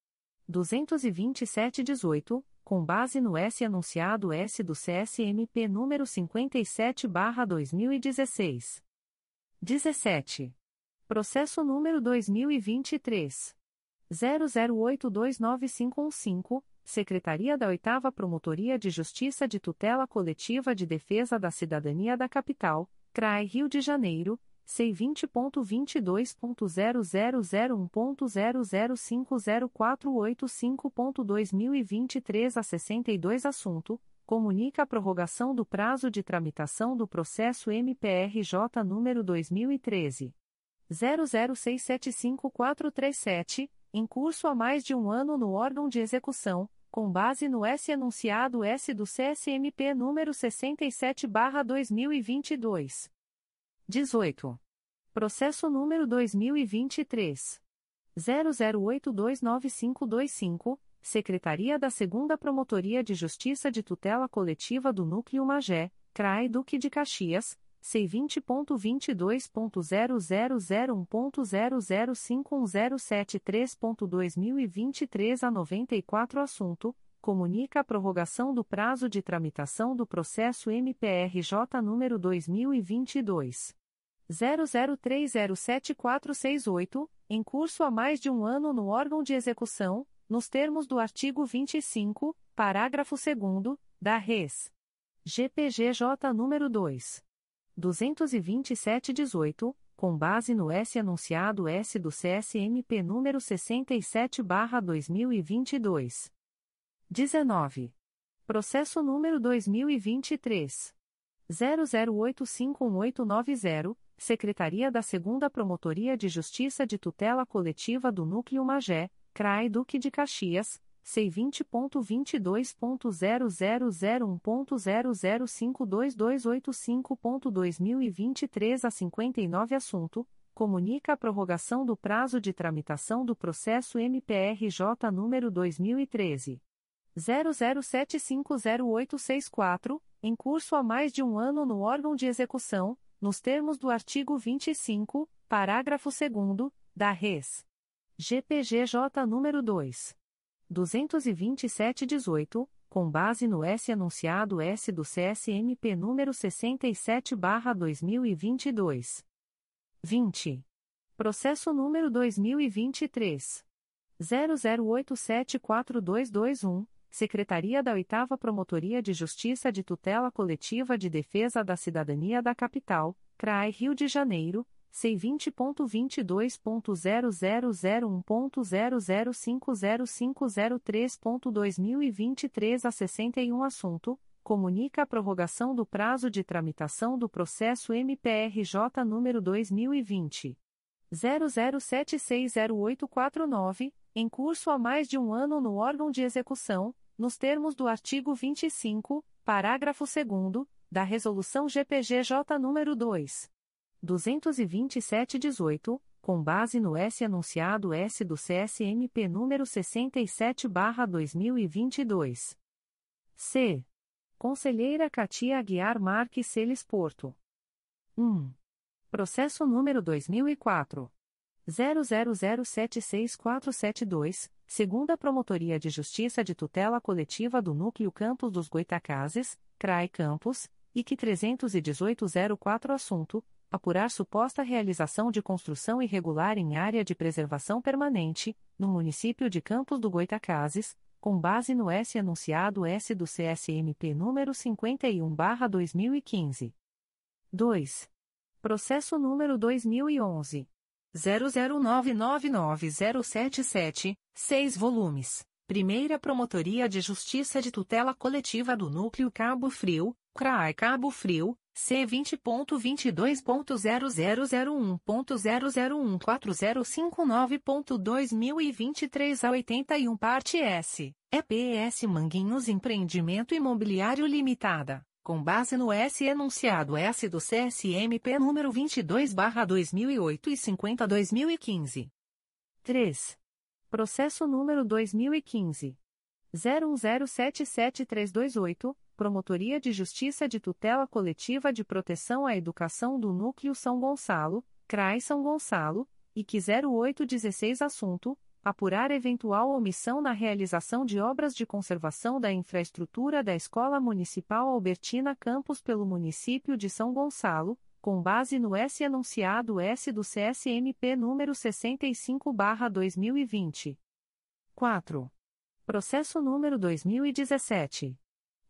227-18, com base no S anunciado S do CSMP número 57/2016. 17. Processo número 2023 00829515 Secretaria da 8 Promotoria de Justiça de Tutela Coletiva de Defesa da Cidadania da Capital, CRAI Rio de Janeiro, C20.22.0001.0050485.2023 a 62 assunto, comunica a prorrogação do prazo de tramitação do processo MPRJ número 2013 00675437, em curso há mais de um ano no órgão de execução com base no S enunciado S do CSMP número 67/2022. 18. Processo número 2023 00829525, Secretaria da 2 Promotoria de Justiça de Tutela Coletiva do Núcleo Magé, CRAI Duque de Caxias C20.22.0001.0051073.2023 a 94 assunto, comunica a prorrogação do prazo de tramitação do processo MPRJ número 2022 00307468, em curso há mais de um ano no órgão de execução, nos termos do artigo 25, parágrafo 2 da Res. GPGJ número 2. 22718, com base no S anunciado S do CSMP número 67/2022. 19. Processo número 2023 00851890, Secretaria da 2 Promotoria de Justiça de Tutela Coletiva do Núcleo Magé, CRAI Duque de Caxias C20.22.0001.0052285.2023 a 59 assunto, comunica a prorrogação do prazo de tramitação do processo MPRJ número 2013 00750864, em curso há mais de um ano no órgão de execução, nos termos do artigo 25, parágrafo 2 da Res. GPGJ número 2. 22718, com base no S anunciado S do CSMP número 67/2022. 20. Processo número 2023 00874221, Secretaria da 8 Promotoria de Justiça de Tutela Coletiva de Defesa da Cidadania da Capital, CRAI Rio de Janeiro C20.22.0001.0050503.2023 a 61 assunto, comunica a prorrogação do prazo de tramitação do processo MPRJ número 2020 00760849, em curso há mais de um ano no órgão de execução, nos termos do artigo 25, parágrafo 2 da Resolução GPGJ número 2. 22718, com base no S anunciado S do CSMP número 67/2022. C. Conselheira Katia Aguiar Marques Celes Porto. 1. Processo número 2004 00076472, segunda Promotoria de Justiça de Tutela Coletiva do Núcleo Campos dos Goitacazes, CRAI Campos, IC 31804 assunto apurar suposta realização de construção irregular em área de preservação permanente, no município de Campos do Goitacazes, com base no S anunciado S do CSMP número 51/2015. 2. Processo número 2011 00999077, 6 volumes. Primeira Promotoria de Justiça de Tutela Coletiva do Núcleo Cabo Frio, CRAI Cabo Frio, C20.22.0001.0014059.2023 a 81 parte S, EPS Manguinhos Empreendimento Imobiliário Limitada, com base no S enunciado S do CSMP número 22/2008 e 50/2015. 3. Processo número 2015. 01077328, Promotoria de Justiça de Tutela Coletiva de Proteção à Educação do Núcleo São Gonçalo, CRAI São Gonçalo, que 0816 Assunto: apurar eventual omissão na realização de obras de conservação da infraestrutura da Escola Municipal Albertina Campos pelo município de São Gonçalo com base no S enunciado S do CSMP número 65/2020. 4. Processo número 2017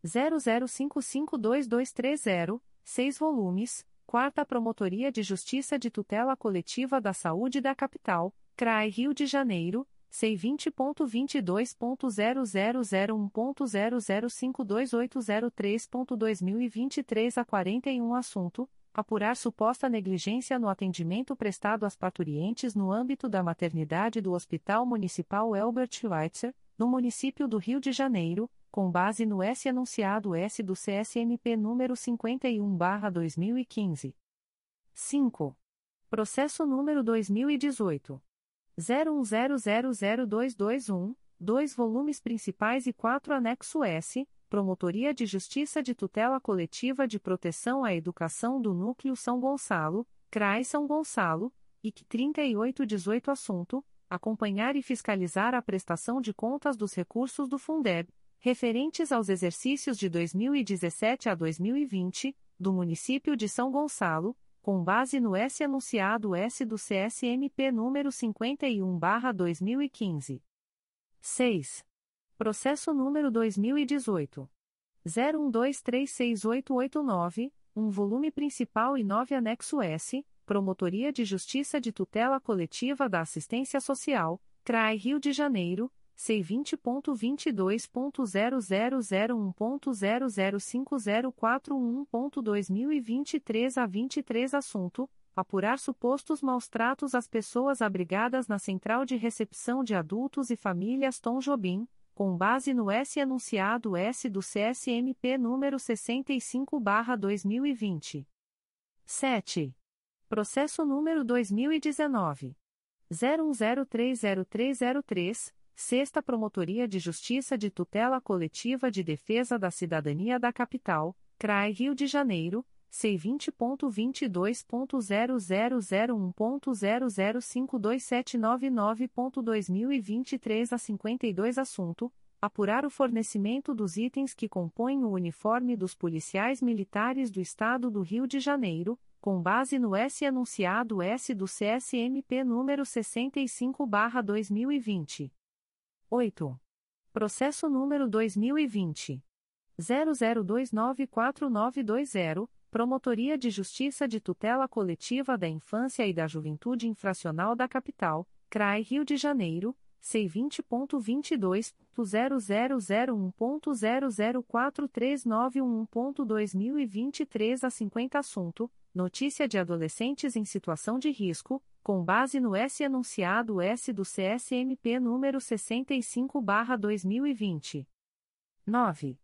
00552230, 6 volumes, Quarta Promotoria de Justiça de Tutela Coletiva da Saúde da Capital, CRAI Rio de Janeiro. C20.22.0001.0052803.2023 a 41 assunto apurar suposta negligência no atendimento prestado às parturientes no âmbito da maternidade do Hospital Municipal Elbert Schweitzer, no município do Rio de Janeiro, com base no S anunciado S do CSMP número 51/2015. 5. Processo número 2018 01000221, dois volumes principais e quatro anexo S Promotoria de Justiça de Tutela Coletiva de Proteção à Educação do Núcleo São Gonçalo, CRAI São Gonçalo, IC 3818 Assunto: acompanhar e fiscalizar a prestação de contas dos recursos do Fundeb, referentes aos exercícios de 2017 a 2020, do município de São Gonçalo, com base no S anunciado S do CSMP número 51/2015. 6. Processo número 2018. 01236889, um volume principal e 9 anexo S, Promotoria de Justiça de Tutela Coletiva da Assistência Social, CRAI Rio de Janeiro, C20.22.0001.0050411.2023 a 23 Assunto: Apurar supostos maus-tratos às pessoas abrigadas na Central de Recepção de Adultos e Famílias Tom Jobim com base no S enunciado S do CSMP número 65/2020. 7. Processo número 2019 01030303, Sexta Promotoria de Justiça de Tutela Coletiva de Defesa da Cidadania da Capital, CRAI Rio de Janeiro. C20.22.0001.0052799.2023 a 52 Assunto: Apurar o fornecimento dos itens que compõem o uniforme dos policiais militares do Estado do Rio de Janeiro, com base no S anunciado S do CSMP número 65/2020. 8. Processo número 2020 00294920 Promotoria de Justiça de Tutela Coletiva da Infância e da Juventude Infracional da Capital, CRAI Rio de Janeiro, C20.22.0001.0043911.2023 a 50 Assunto: Notícia de adolescentes em situação de risco, com base no S anunciado S do CSMP número 65/2020. 9.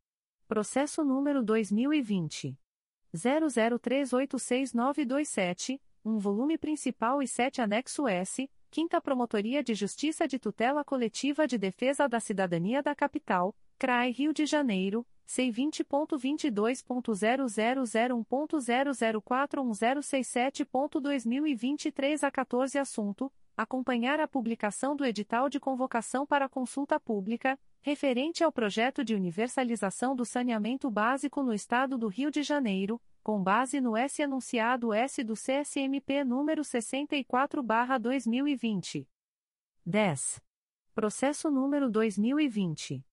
Processo número 2020 00386927, um volume principal e 7 anexo S, Quinta Promotoria de Justiça de Tutela Coletiva de Defesa da Cidadania da Capital, CRAI Rio de Janeiro, C20.22.0001.0041067.2023 a 14 Assunto: Acompanhar a publicação do edital de convocação para consulta pública, referente ao projeto de universalização do saneamento básico no Estado do Rio de Janeiro, com base no S anunciado S do CSMP número 64/2020. 10. Processo número 2020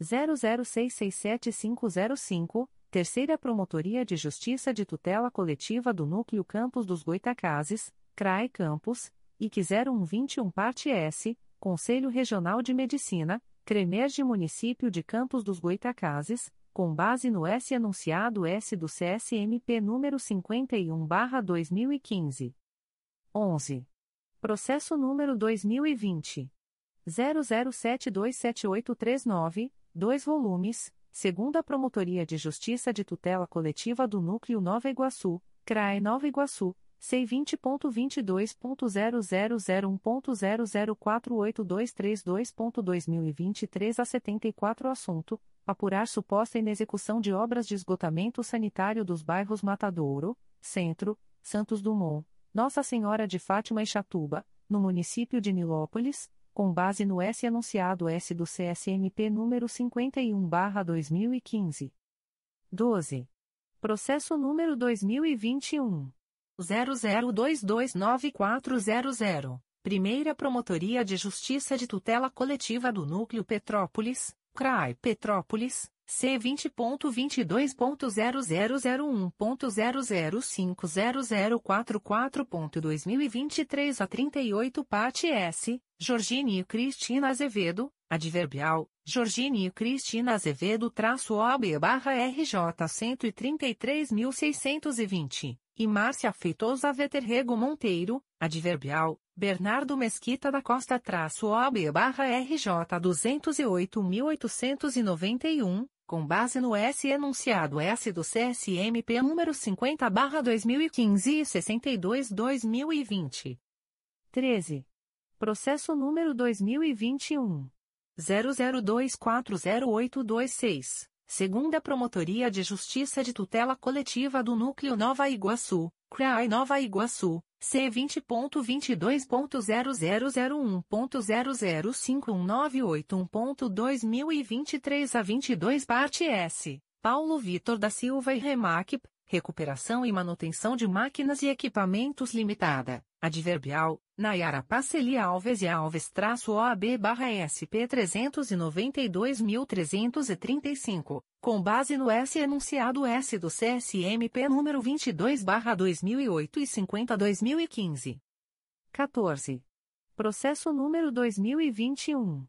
00667505, Terceira Promotoria de Justiça de Tutela Coletiva do Núcleo Campos dos Goitacazes, CRAE Campos, IC 0121 Parte S, Conselho Regional de Medicina Cremerge Município de Campos dos Goitacazes, com base no S anunciado S do CSMP número 51/2015. 11. Processo número 2020 00727839, 2 volumes, segunda Promotoria de Justiça de Tutela Coletiva do Núcleo Nova Iguaçu, CRAE Nova Iguaçu. C20.22.0001.0048232.2023 a 74 Assunto: Apurar suposta inexecução de obras de esgotamento sanitário dos bairros Matadouro, Centro, Santos Dumont, Nossa Senhora de Fátima e Chatuba, no município de Nilópolis, com base no S anunciado S do CSMP número 51/2015. 12. Processo número 2021 00229400. Primeira Promotoria de Justiça de Tutela Coletiva do Núcleo Petrópolis, CRAI Petrópolis, C20.22.0001.0050044.2023 a 38 Parte S, Jorgine e Cristina Azevedo, Adverbial, Jorgine e Cristina Azevedo traço OB barra RJ 133.620, e Márcia Feitosa Veterrego Monteiro, Adverbial, Bernardo Mesquita da Costa traço OB barra RJ 208.891, com base no S enunciado S do CSMP número 50 barra 2015 e 62-2020. 13. Processo número 2021. 00240826. Segunda Promotoria de Justiça de Tutela Coletiva do Núcleo Nova Iguaçu, CRAI Nova Iguaçu, C20.22.0001.0051981.2023 a 22 Parte S. Paulo Vitor da Silva e Remac, Recuperação e Manutenção de Máquinas e Equipamentos Limitada, Adverbial, Nayara Paceli Alves e Alves traço OAB barra SP 392.335, com base no S enunciado S do CSMP número 22 barra 2008 e 50 2015. 14. Processo número 2021.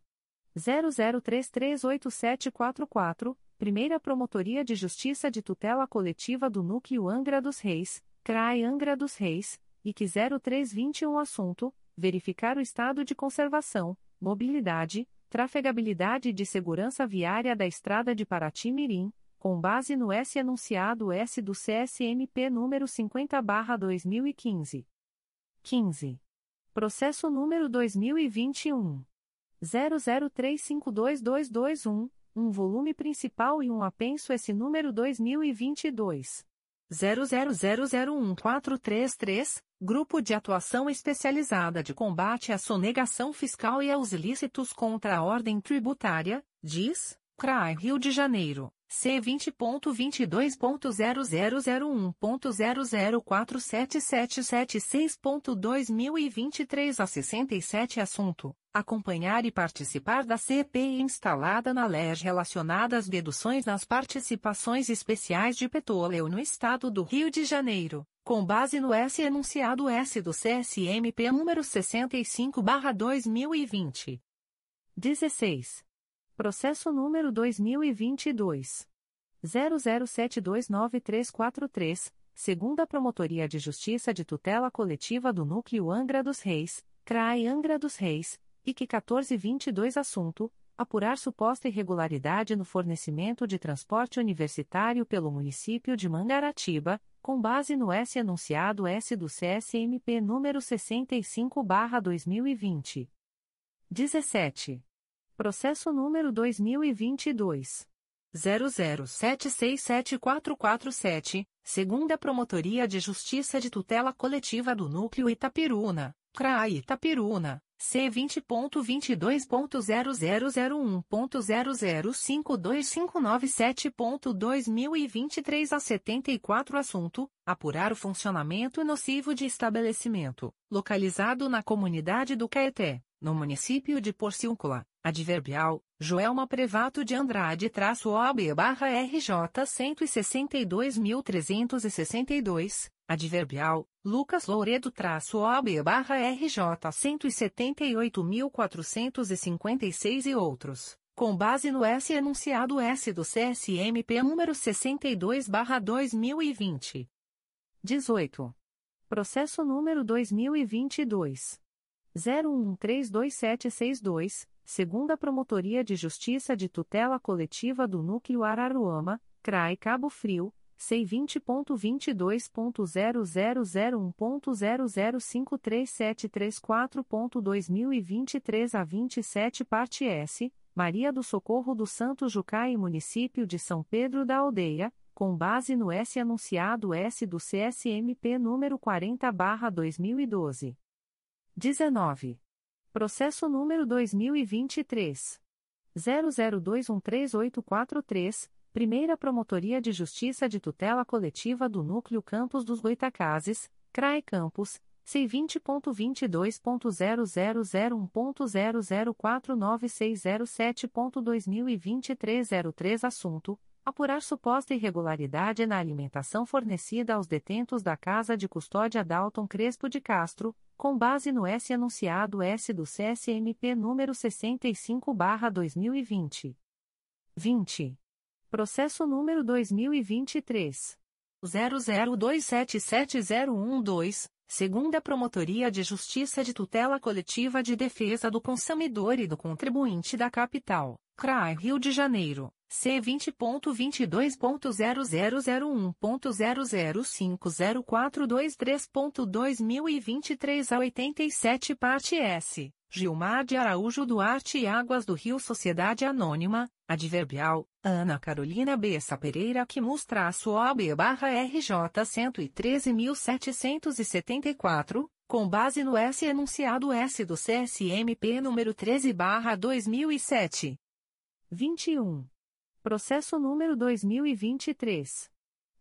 00338744, Primeira Promotoria de Justiça de Tutela Coletiva do Núcleo Angra dos Reis, CRAI Angra dos Reis, IC 0321 Assunto: Verificar o estado de conservação, mobilidade, trafegabilidade e de segurança viária da Estrada de Paraty-Mirim, com base no S anunciado S do CSMP número 50/2015. 15. Processo número 2021 00352221 um volume principal e um apenso esse número 2022 00001433, Grupo de Atuação Especializada de Combate à Sonegação Fiscal e aos Ilícitos contra a Ordem Tributária, DIS, CRAI Rio de Janeiro, C20.22.0001.0047776.2023 a 67 Assunto: Acompanhar e participar da CPI instalada na LERJ relacionada às deduções nas participações especiais de petróleo no Estado do Rio de Janeiro, com base no S enunciado S do CSMP número 65/2020. 16. Processo número 2022. 00729343, segunda Promotoria de Justiça de Tutela Coletiva do Núcleo Angra dos Reis, CRAI Angra dos Reis, IC 1422 Assunto: Apurar suposta irregularidade no fornecimento de transporte universitário pelo município de Mangaratiba, com base no S anunciado S do CSMP número 65/2020. 17. Processo número 2022. 00767447, segunda Promotoria de Justiça de Tutela Coletiva do Núcleo Itapiruna, CRAI Itapiruna, C20.22.0001.0052597.2023 a 74 Assunto: Apurar o funcionamento nocivo de estabelecimento, localizado na comunidade do Caeté, no município de Porciúncula, adverbial, Joelma Prevato de Andrade traço OB barra RJ 162.362, adverbial, Lucas Louredo traço OB barra RJ 178.456 e outros, com base no S enunciado S do CSMP número 62/2020. 18. Processo número 2022 01132762, segunda Promotoria de Justiça de Tutela Coletiva do Núcleo Araruama, CRAI Cabo Frio. C20.22.0001.0053734.2023 a 27 parte S, Maria do Socorro do Santo Jucá e Município de São Pedro da Aldeia, com base no S anunciado S do CSMP número 40/2012. 19. Processo número 2023 00213843, Primeira Promotoria de Justiça de Tutela Coletiva do Núcleo Campos dos Goitacazes, CRAE Campos C20.22.0001.0049607.2023 03 Assunto: Apurar suposta irregularidade na alimentação fornecida aos detentos da Casa de Custódia Dalton Crespo de Castro, com base no S anunciado S do CSMP número 65/2020. 20. Processo número 2023 00277012 Segunda Promotoria de Justiça de Tutela Coletiva de Defesa do Consumidor e do Contribuinte da Capital, CRAI Rio de Janeiro, C20.22.0001.0050423.2023 a 87 parte S. Gilmar de Araújo Duarte e Águas do Rio Sociedade Anônima, Adverbial, Ana Carolina Bessa Pereira que mostra a sua OB barra RJ 113.774, com base no S enunciado S do CSMP número 13 barra 2007. 21. Processo número 2023.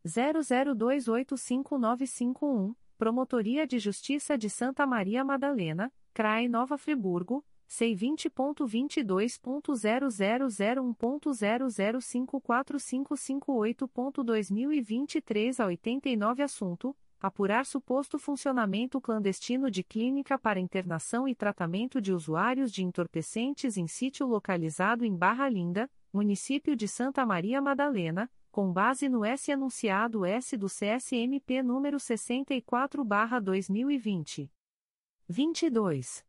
00285951, Promotoria de Justiça de Santa Maria Madalena, CRAE Nova Friburgo, C20.22.0001.0054558.2023 a 89 Assunto: Apurar suposto funcionamento clandestino de clínica para internação e tratamento de usuários de entorpecentes em sítio localizado em Barra Linda, município de Santa Maria Madalena, com base no S anunciado S do CSMP número 64/2020. 22.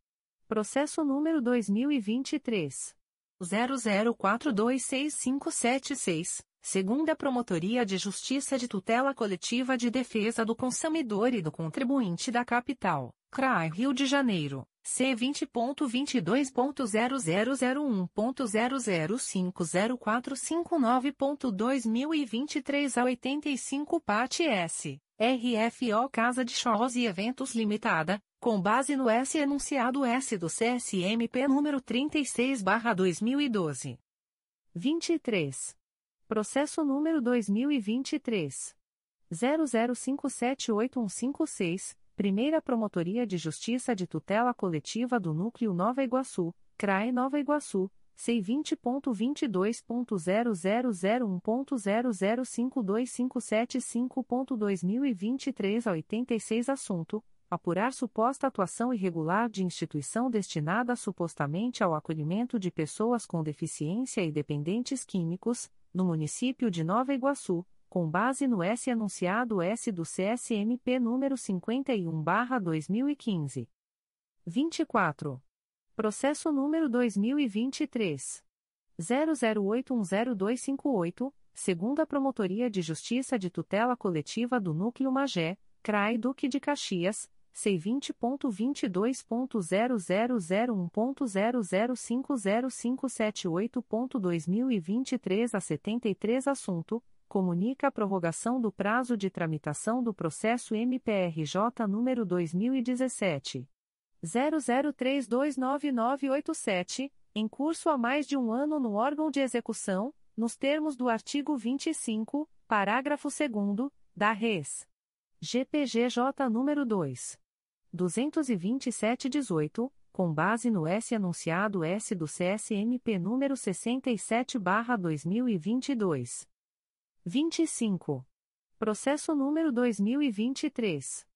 Processo número 2023 00426576, segunda Promotoria de Justiça de Tutela Coletiva de Defesa do Consumidor e do Contribuinte da Capital, CRAI Rio de Janeiro. C20.22.0001.0050459.2023 a 85 parte S. RFO Casa de Shows e Eventos Limitada, com base no S enunciado S do CSMP número 36/2012. 23. Processo número 2023 00578156, Primeira Promotoria de Justiça de Tutela Coletiva do Núcleo Nova Iguaçu, CRAE Nova Iguaçu. C20.22.0001.0052575.2023 a 86 Assunto: Apurar suposta atuação irregular de instituição destinada supostamente ao acolhimento de pessoas com deficiência e dependentes químicos, no município de Nova Iguaçu, com base no S anunciado S do CSMP número 51/2015. 24. Processo número 2023 00810258, segunda Promotoria de Justiça de Tutela Coletiva do Núcleo Magé, CRAI Duque de Caxias, C20.22.0001.0050578.2023 a 73 Assunto: Comunica a prorrogação do prazo de tramitação do processo MPRJ número 2017. 00329987, em curso há mais de um ano no órgão de execução, nos termos do artigo 25, parágrafo 2 da Res. GPGJ número 2. 22718, com base no S anunciado S do CSMP número 67/2022. 25. Processo número 2023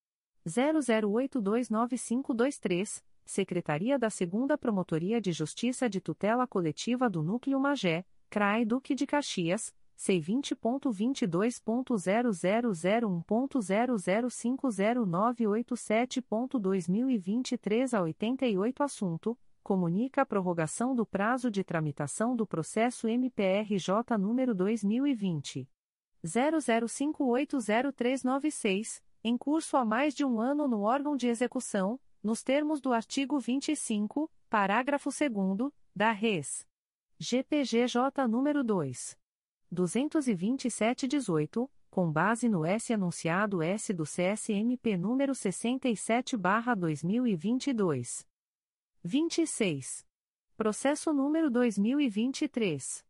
00829523, Secretaria da 2 Promotoria de Justiça de Tutela Coletiva do Núcleo Magé, CRAE Duque de Caxias, C20.22.0001.0050987.2023 a 88 assunto, comunica a prorrogação do prazo de tramitação do processo MPRJ número 2020 00580396, em curso há mais de um ano no órgão de execução, nos termos do artigo 25, parágrafo 2 da Res. GPGJ número 2. 22718, com base no S anunciado S do CSMP número 67/2022. 26. Processo número 2023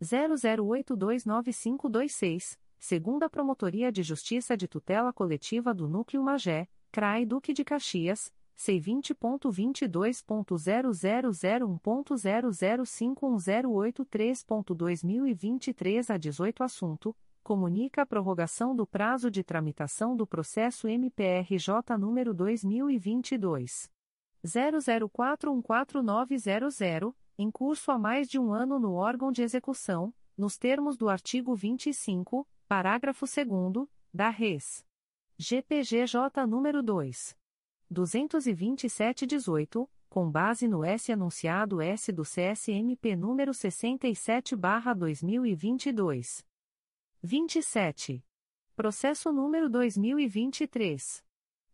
00829526, segunda Promotoria de Justiça de Tutela Coletiva do Núcleo Magé, CRAI Duque de Caxias C20.22.0001.0051083.2023 a 18 assunto, comunica a prorrogação do prazo de tramitação do processo MPRJ número 2022 00414900, em curso há mais de um ano no órgão de execução, nos termos do artigo 25, parágrafo 2 da Res. GPGJ número 2. 22718, com base no S anunciado S do CSMP número 67/2022. 27. Processo número 2023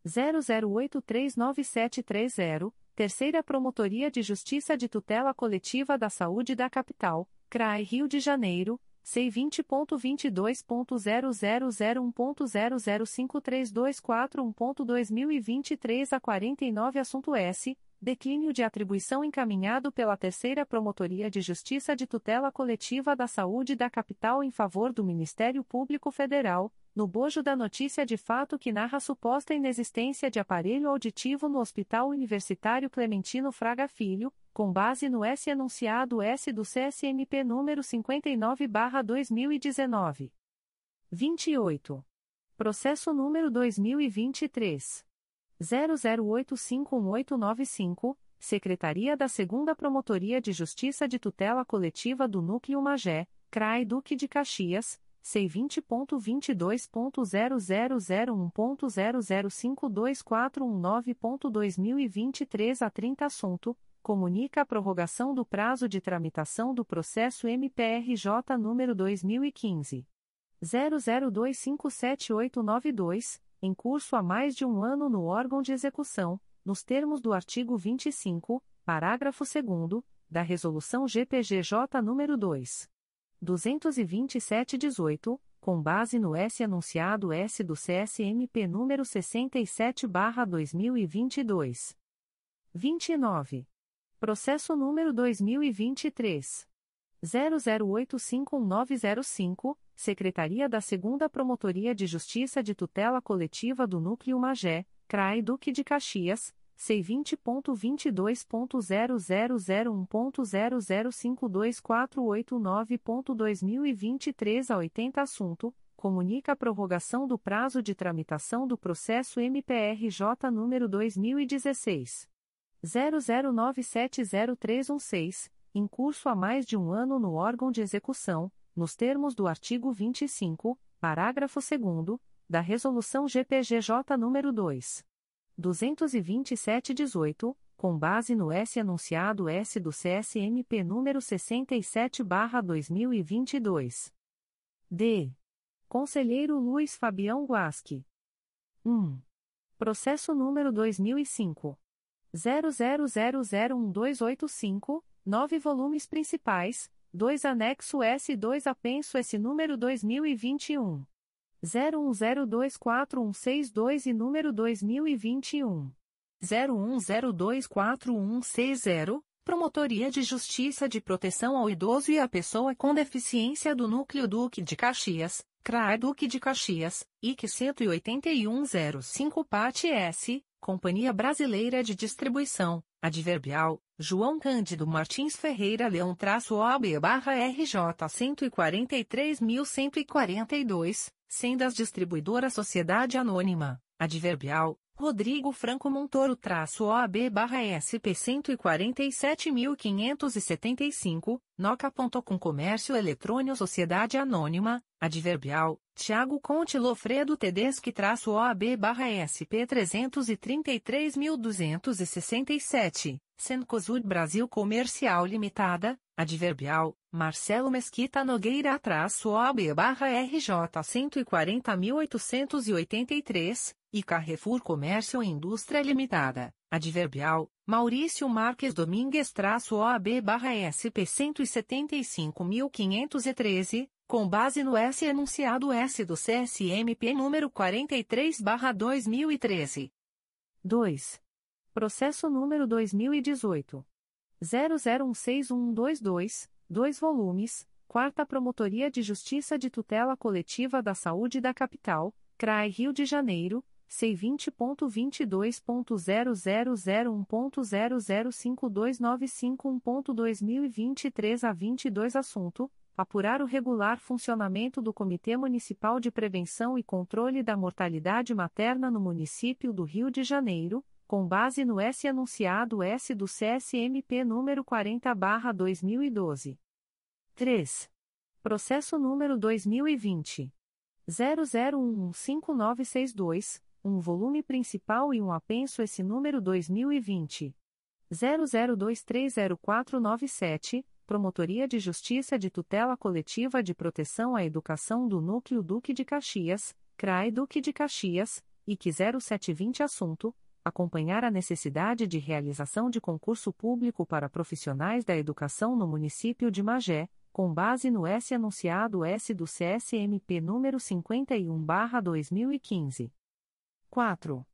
00839730, Terceira Promotoria de Justiça de Tutela Coletiva da Saúde da Capital, CRAI Rio de Janeiro C20.22.0001.0053241.2023 a 49 Assunto S. Declínio de atribuição encaminhado pela Terceira Promotoria de Justiça de Tutela Coletiva da Saúde da Capital em favor do Ministério Público Federal, no bojo da notícia de fato que narra suposta inexistência de aparelho auditivo no Hospital Universitário Clementino Fraga Filho, com base no S anunciado S do CSMP número 59/2019. 28. Processo número 2023 00851895, Secretaria da 2 Promotoria de Justiça de Tutela Coletiva do Núcleo Magé, CRAI Duque de Caxias, C20.22.0001.0052419.2023 a 30 assunto comunica a prorrogação do prazo de tramitação do processo MPRJ número 2015 00257892, em curso há mais de um ano no órgão de execução, nos termos do artigo 25, parágrafo 2 da Resolução GPGJ número 2. 22718, com base no S anunciado S do CSMP número 67/2022. 29. Processo número 2023 00851905, Secretaria da 2 Promotoria de Justiça de Tutela Coletiva do Núcleo Magé, CRAI Duque de Caxias, C20.22.0001.0052489.2023 a 80 assunto, comunica a prorrogação do prazo de tramitação do processo MPRJ número 2016 00970316, em curso há mais de um ano no órgão de execução, nos termos do artigo 25, parágrafo 2 da Resolução GPGJ nº 2. 22718, com base no S anunciado S do CSMP número 67/2022. D. Conselheiro Luiz Fabião Guasque. 1. Processo número 2005 00001285, 9 volumes principais, 2 anexo S e 2 apenso S número 2021 01024162 e número 2021 01024160, Promotoria de Justiça de Proteção ao Idoso e à Pessoa com Deficiência do Núcleo Duque de Caxias, CRAE Duque de Caxias, IC 18105 PAT S Companhia Brasileira de Distribuição, Adverbial, João Cândido Martins Ferreira Leão traço OAB barra RJ 143.142, Sendas Distribuidora Sociedade Anônima, Adverbial, Rodrigo Franco Montoro traço OAB barra SP 147.575, Noca.com Comércio Eletrônio Sociedade Anônima, Adverbial, Tiago Conte Lofredo Tedeschi traço OAB barra SP 333.267, Sencosud Brasil Comercial Limitada, Adverbial, Marcelo Mesquita Nogueira traço OAB barra RJ 140.883, e Carrefour Comércio e Indústria Limitada, Adverbial, Maurício Marques Domingues traço OAB barra SP 175.513, com base no S enunciado S do CSMP número 43 barra 2013. 2. Processo número 2018. 00161122, 2 volumes, Quarta Promotoria de Justiça de Tutela Coletiva da Saúde da Capital, CRAI Rio de Janeiro, C20.22.0001.0052951.2023 a 22 Assunto: Apurar o regular funcionamento do Comitê Municipal de Prevenção e Controle da Mortalidade Materna no município do Rio de Janeiro, com base no S anunciado S do CSMP número 40/2012. 3. Processo número 2020 00115962 um volume principal e um apenso esse número 2020 00230497, Promotoria de Justiça de Tutela Coletiva de Proteção à Educação do Núcleo Duque de Caxias, CRAE Duque de Caxias, IC 0720 assunto acompanhar a necessidade de realização de concurso público para profissionais da educação no município de Magé, com base no S anunciado S do CSMP número 51/2015. 4.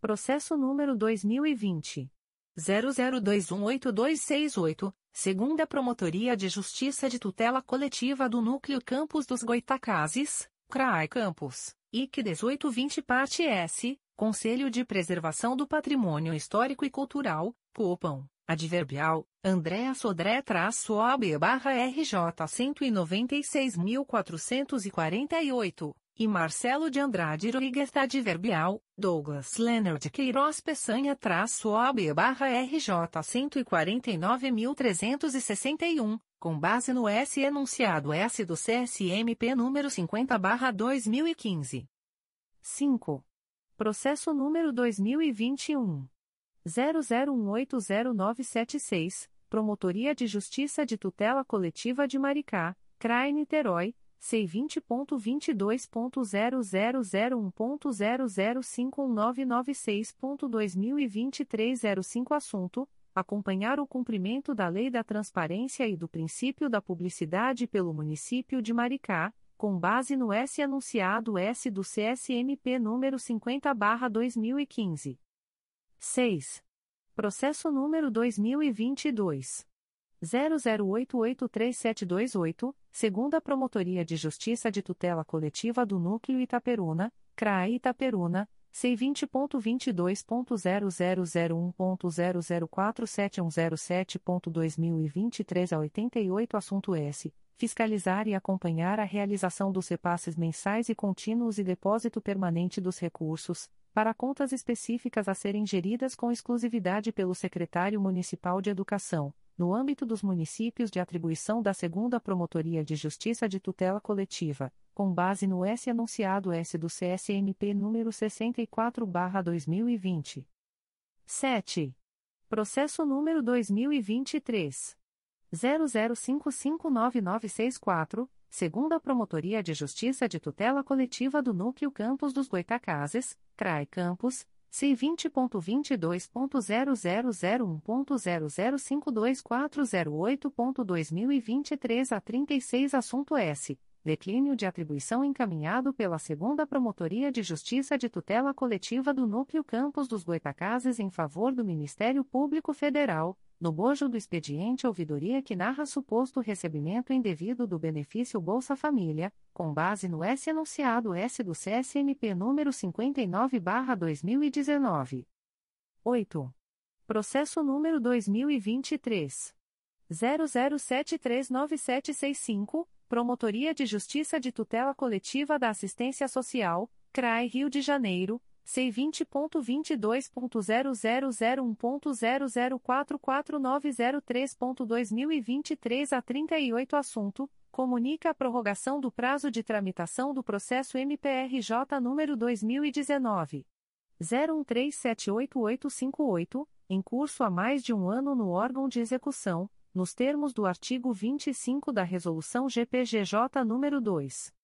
Processo número 2020 00218268, segunda Promotoria de Justiça de Tutela Coletiva do Núcleo Campos dos Goitacazes, CRAI Campos, IC 1820 parte S, Conselho de Preservação do Patrimônio Histórico e Cultural, COPAM, adverbial, Andréa Sodré-OAB barra RJ 196.448, e Marcelo de Andrade Rodrigues adverbial, Douglas Leonard Queiroz Peçanha traço OAB barra RJ 149.361, com base no S enunciado S do CSMP número 50 barra 2015. 5. Processo número 2021. 00180976, Promotoria de Justiça de Tutela Coletiva de Maricá, CRAE Niterói, C20.22.0001.0051996.2023 05 Assunto: Acompanhar o cumprimento da Lei da Transparência e do Princípio da Publicidade pelo Município de Maricá, com base no S anunciado S do CSMP número 50/2015. 6. Processo número 2022 00883728, segunda Promotoria de Justiça de Tutela Coletiva do Núcleo Itaperuna, CRAE Itaperuna, C20.22.0001.0047107.2023 a 88 Assunto S. Fiscalizar e acompanhar a realização dos repasses mensais e contínuos e depósito permanente dos recursos, para contas específicas a serem geridas com exclusividade pelo Secretário Municipal de Educação no âmbito dos municípios de atribuição da Segunda Promotoria de Justiça de Tutela Coletiva, com base no S anunciado S do CSMP número 64/2020. 7. Processo número 2023 00559964, Segunda Promotoria de Justiça de Tutela Coletiva do Núcleo Campos dos Goitacazes, CRAE Campos C20.22.0001.0052408.2023 a 36 Assunto S. Declínio de atribuição encaminhado pela Segunda Promotoria de Justiça de Tutela Coletiva do Núcleo Campos dos Goitacazes em favor do Ministério Público Federal, no bojo do expediente ouvidoria que narra suposto recebimento indevido do benefício Bolsa Família, com base no S anunciado S do CSMP número 59/2019. 8. Processo número 2023 00739765, Promotoria de Justiça de Tutela Coletiva da Assistência Social, CRAI Rio de Janeiro C20.22.0001.0044903.2023 a 38 assunto, comunica a prorrogação do prazo de tramitação do processo MPRJ número 2019 01378858, em curso há mais de um ano no órgão de execução, nos termos do artigo 25 da Resolução GPGJ nº 2.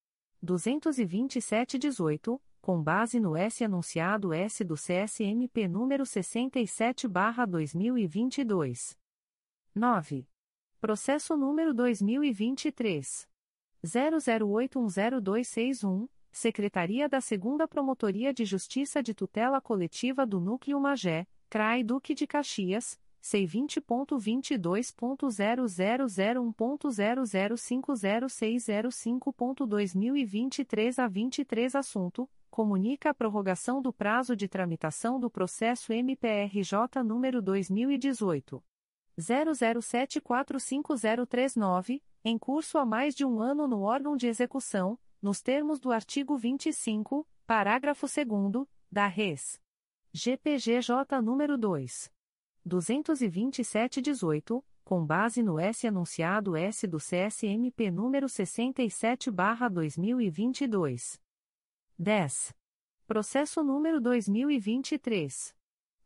227-18, com base no S anunciado S do CSMP número 67/2022. 9. Processo número 2023 00810261, Secretaria da 2 Promotoria de Justiça de Tutela Coletiva do Núcleo Magé, CRAI Duque de Caxias C20.22.0001.0050605.2023 a 23 assunto, comunica a prorrogação do prazo de tramitação do processo MPRJ número 2018 00745039, em curso há mais de um ano no órgão de execução, nos termos do artigo 25, parágrafo 2 da Res. GPGJ número 2. 22718, com base no S anunciado S do CSMP número 67/2022. 10. Processo número 2023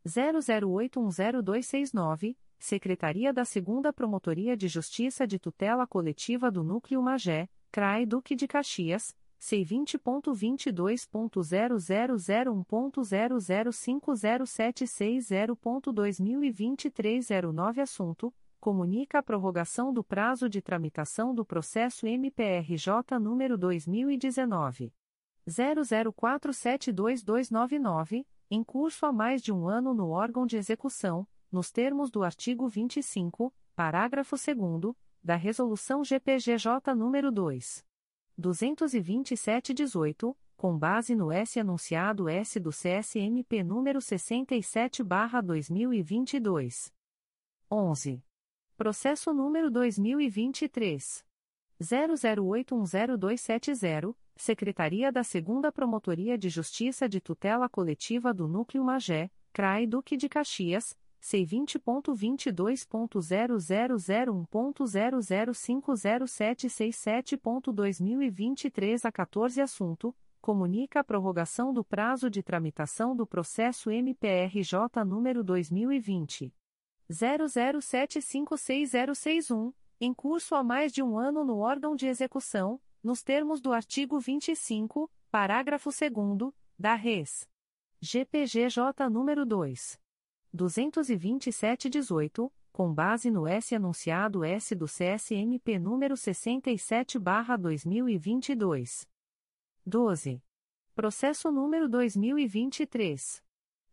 00810269, Secretaria da 2 Promotoria de Justiça de Tutela Coletiva do Núcleo Magé, CRAI Duque de Caxias C20.22.0001.0050760.2023 a 09 Assunto: Comunica a prorrogação do prazo de tramitação do processo MPRJ número 2019. 00472299, em curso há mais de um ano no órgão de execução, nos termos do artigo 25, parágrafo 2 da Resolução GPGJ nº 2. 227-18, com base no S anunciado S do CSMP número 67/2022. 11. Processo número 2023 00810270, Secretaria da 2 Promotoria de Justiça de Tutela Coletiva do Núcleo Magé, CRAI Duque de Caxias C20.22.0001.0050767.2023 a 14 assunto, comunica a prorrogação do prazo de tramitação do processo MPRJ número 2020 00756061, em curso há mais de um ano no órgão de execução, nos termos do artigo 25, parágrafo 2 da Res. GPGJ número 2. 22718, com base no S anunciado S do CSMP número 67/2022. 12. Processo número 2023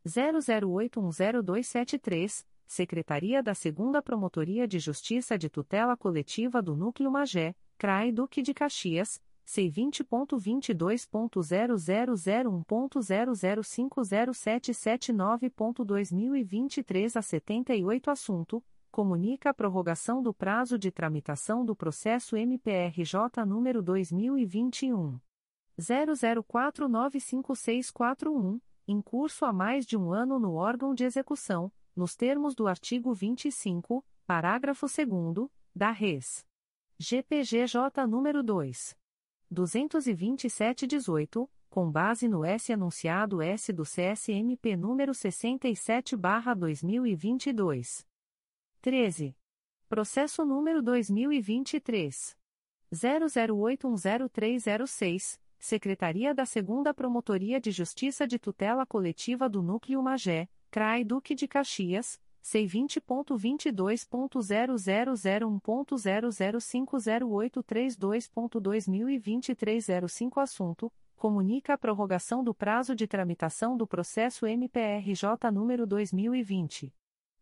00810273, Secretaria da 2 Promotoria de Justiça de Tutela Coletiva do Núcleo Magé, CRAI Duque de Caxias C20.22.0001.0050779.2023 a 78 assunto, comunica a prorrogação do prazo de tramitação do processo MPRJ número 2021 00495641, em curso há mais de um ano no órgão de execução, nos termos do artigo 25, parágrafo 2 da Res. GPGJ número 2. 22718, com base no S anunciado S do CSMP número 67/2022. 13. Processo número 2023 00810306, Secretaria da 2 Promotoria de Justiça de Tutela Coletiva do Núcleo Magé, CRAI Duque de Caxias C20.22.0001.0050832.2023 a 05 Assunto: Comunica a prorrogação do prazo de tramitação do processo MPRJ número 2020.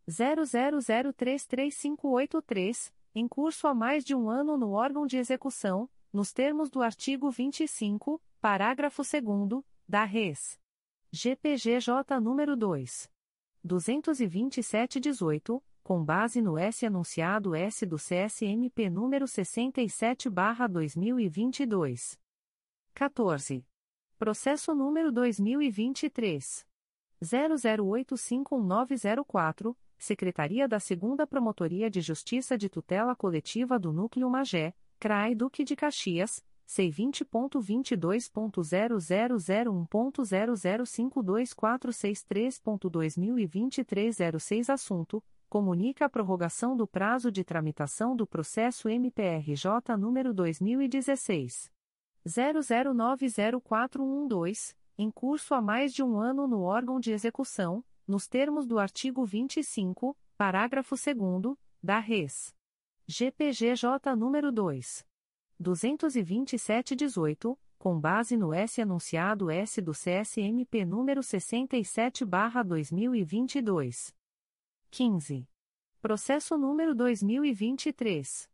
00033583, em curso há mais de um ano no órgão de execução, nos termos do artigo 25, parágrafo 2 da Res. GPGJ número 2. 22718, com base no S anunciado S do CSMP número 67/2022. 14. Processo número 2023. 00851904, Secretaria da 2 Promotoria de Justiça de Tutela Coletiva do Núcleo Magé, CRAI Duque de Caxias, C20.22.0001.0052463.2023 06 Assunto: Comunica a prorrogação do prazo de tramitação do processo MPRJ número 2016. 00904112, em curso há mais de um ano no órgão de execução, nos termos do artigo 25, parágrafo 2 da Res. GPGJ número 2. 22718, com base no S anunciado S do CSMP número 67/2022. 15. Processo número 2023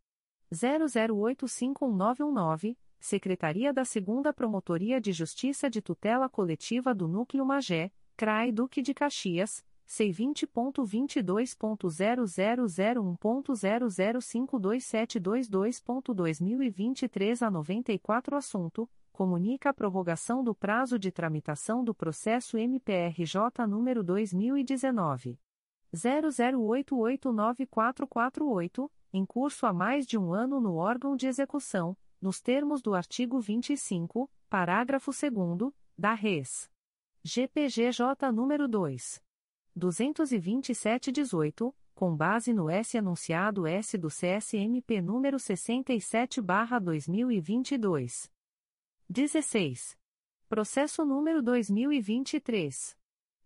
00851919, Secretaria da 2 Promotoria de Justiça de Tutela Coletiva do Núcleo Magé, CRAI Duque de Caxias C20.22.0001.0052722.2023 a 94 assunto, comunica a prorrogação do prazo de tramitação do processo MPRJ número 2019 00889448, em curso há mais de um ano no órgão de execução, nos termos do artigo 25, parágrafo 2 da Res. GPGJ número 2. 22718, com base no S anunciado S do CSMP número 67/2022. 16. Processo número 2023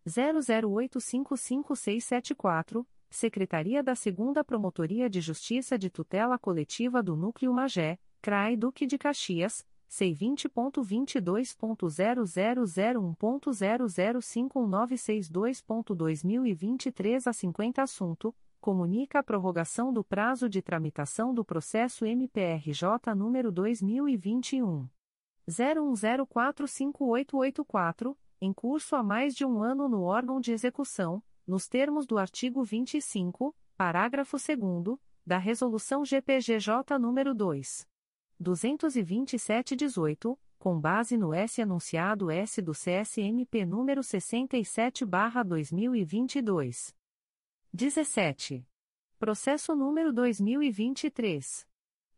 00855674, Secretaria da 2 Promotoria de Justiça de Tutela Coletiva do Núcleo Magé, CRAI Duque de Caxias C20.22.0001.0051962.2023 a 50 assunto, comunica a prorrogação do prazo de tramitação do processo MPRJ número 2021 01045884, em curso há mais de um ano no órgão de execução, nos termos do artigo 25, parágrafo 2 da Resolução GPGJ número 2. 22718, com base no S anunciado S do CSMP número 67/2022. 17. Processo número 2023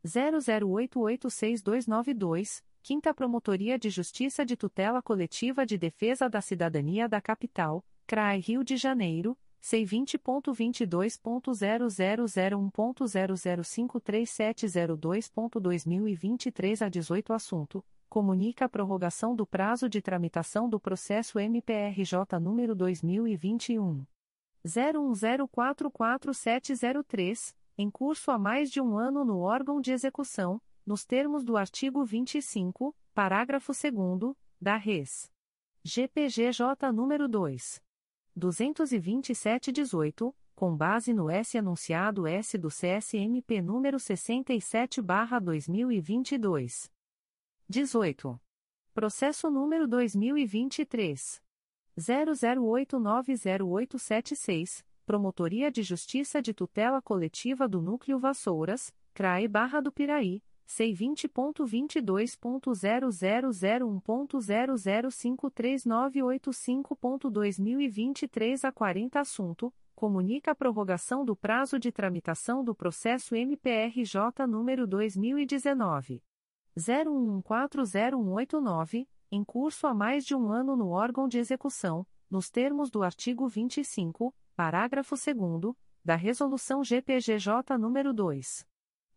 00886292, Quinta Promotoria de Justiça de Tutela Coletiva de Defesa da Cidadania da Capital, CRAI Rio de Janeiro C20.22.0001.0053702.2023 a 18 assunto, comunica a prorrogação do prazo de tramitação do processo MPRJ número 2021 01044703, em curso há mais de um ano no órgão de execução, nos termos do artigo 25, parágrafo 2 da Res. GPGJ número 2. 22718, com base no S anunciado S do CSMP número 67/2022. 18. Processo número 2023 00890876, Promotoria de Justiça de Tutela Coletiva do Núcleo Vassouras, CRAE Barra do Piraí C20.22.0001.0053985.2023 a 40 assunto, comunica a prorrogação do prazo de tramitação do processo MPRJ número 2019 01140189, em curso há mais de um ano no órgão de execução, nos termos do artigo 25, parágrafo 2 da Resolução GPGJ número 2.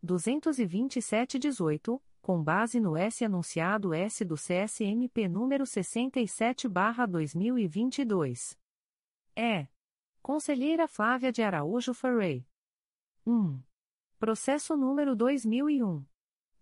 22718, com base no S anunciado S do CSMP número 67/2022. É. Conselheira Flávia de Araújo Ferrey. 1. Processo número 2001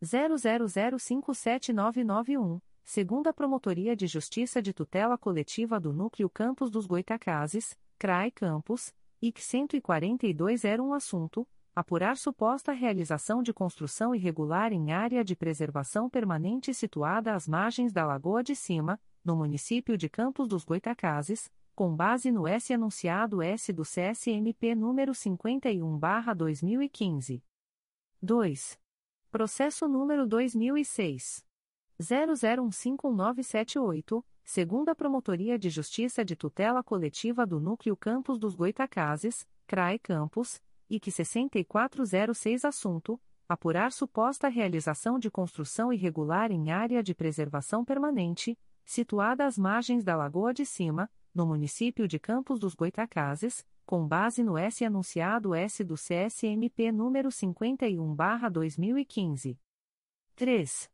00057991, segunda Promotoria de Justiça de Tutela Coletiva do Núcleo Campos dos Goitacazes, CRAI Campos, IC 14201 assunto apurar suposta realização de construção irregular em área de preservação permanente situada às margens da Lagoa de Cima, no município de Campos dos Goitacazes, com base no S anunciado S do CSMP número 51/2015. 2. Processo número 2006 00151978, segunda Promotoria de Justiça de Tutela Coletiva do Núcleo Campos dos Goitacazes, CRAE Campos, IC 6406 Assunto: apurar suposta realização de construção irregular em área de preservação permanente, situada às margens da Lagoa de Cima, no município de Campos dos Goitacazes, com base no S anunciado S do CSMP número 51/2015. 3.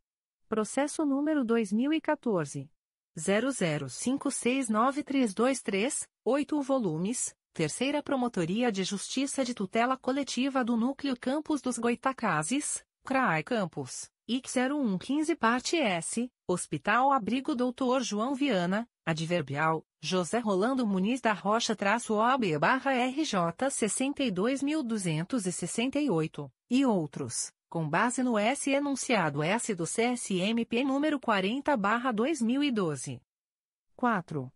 Processo número 2014 00569323, 8 volumes. Terceira Promotoria de Justiça de Tutela Coletiva do Núcleo Campos dos Goitacazes, CRAI Campos, IC 0115 Parte S, Hospital Abrigo Doutor João Viana, Adverbial, José Rolando Muniz da Rocha traço OB barra RJ 62.268, e outros, com base no S enunciado S do CSMP número 40 barra 2012. 4.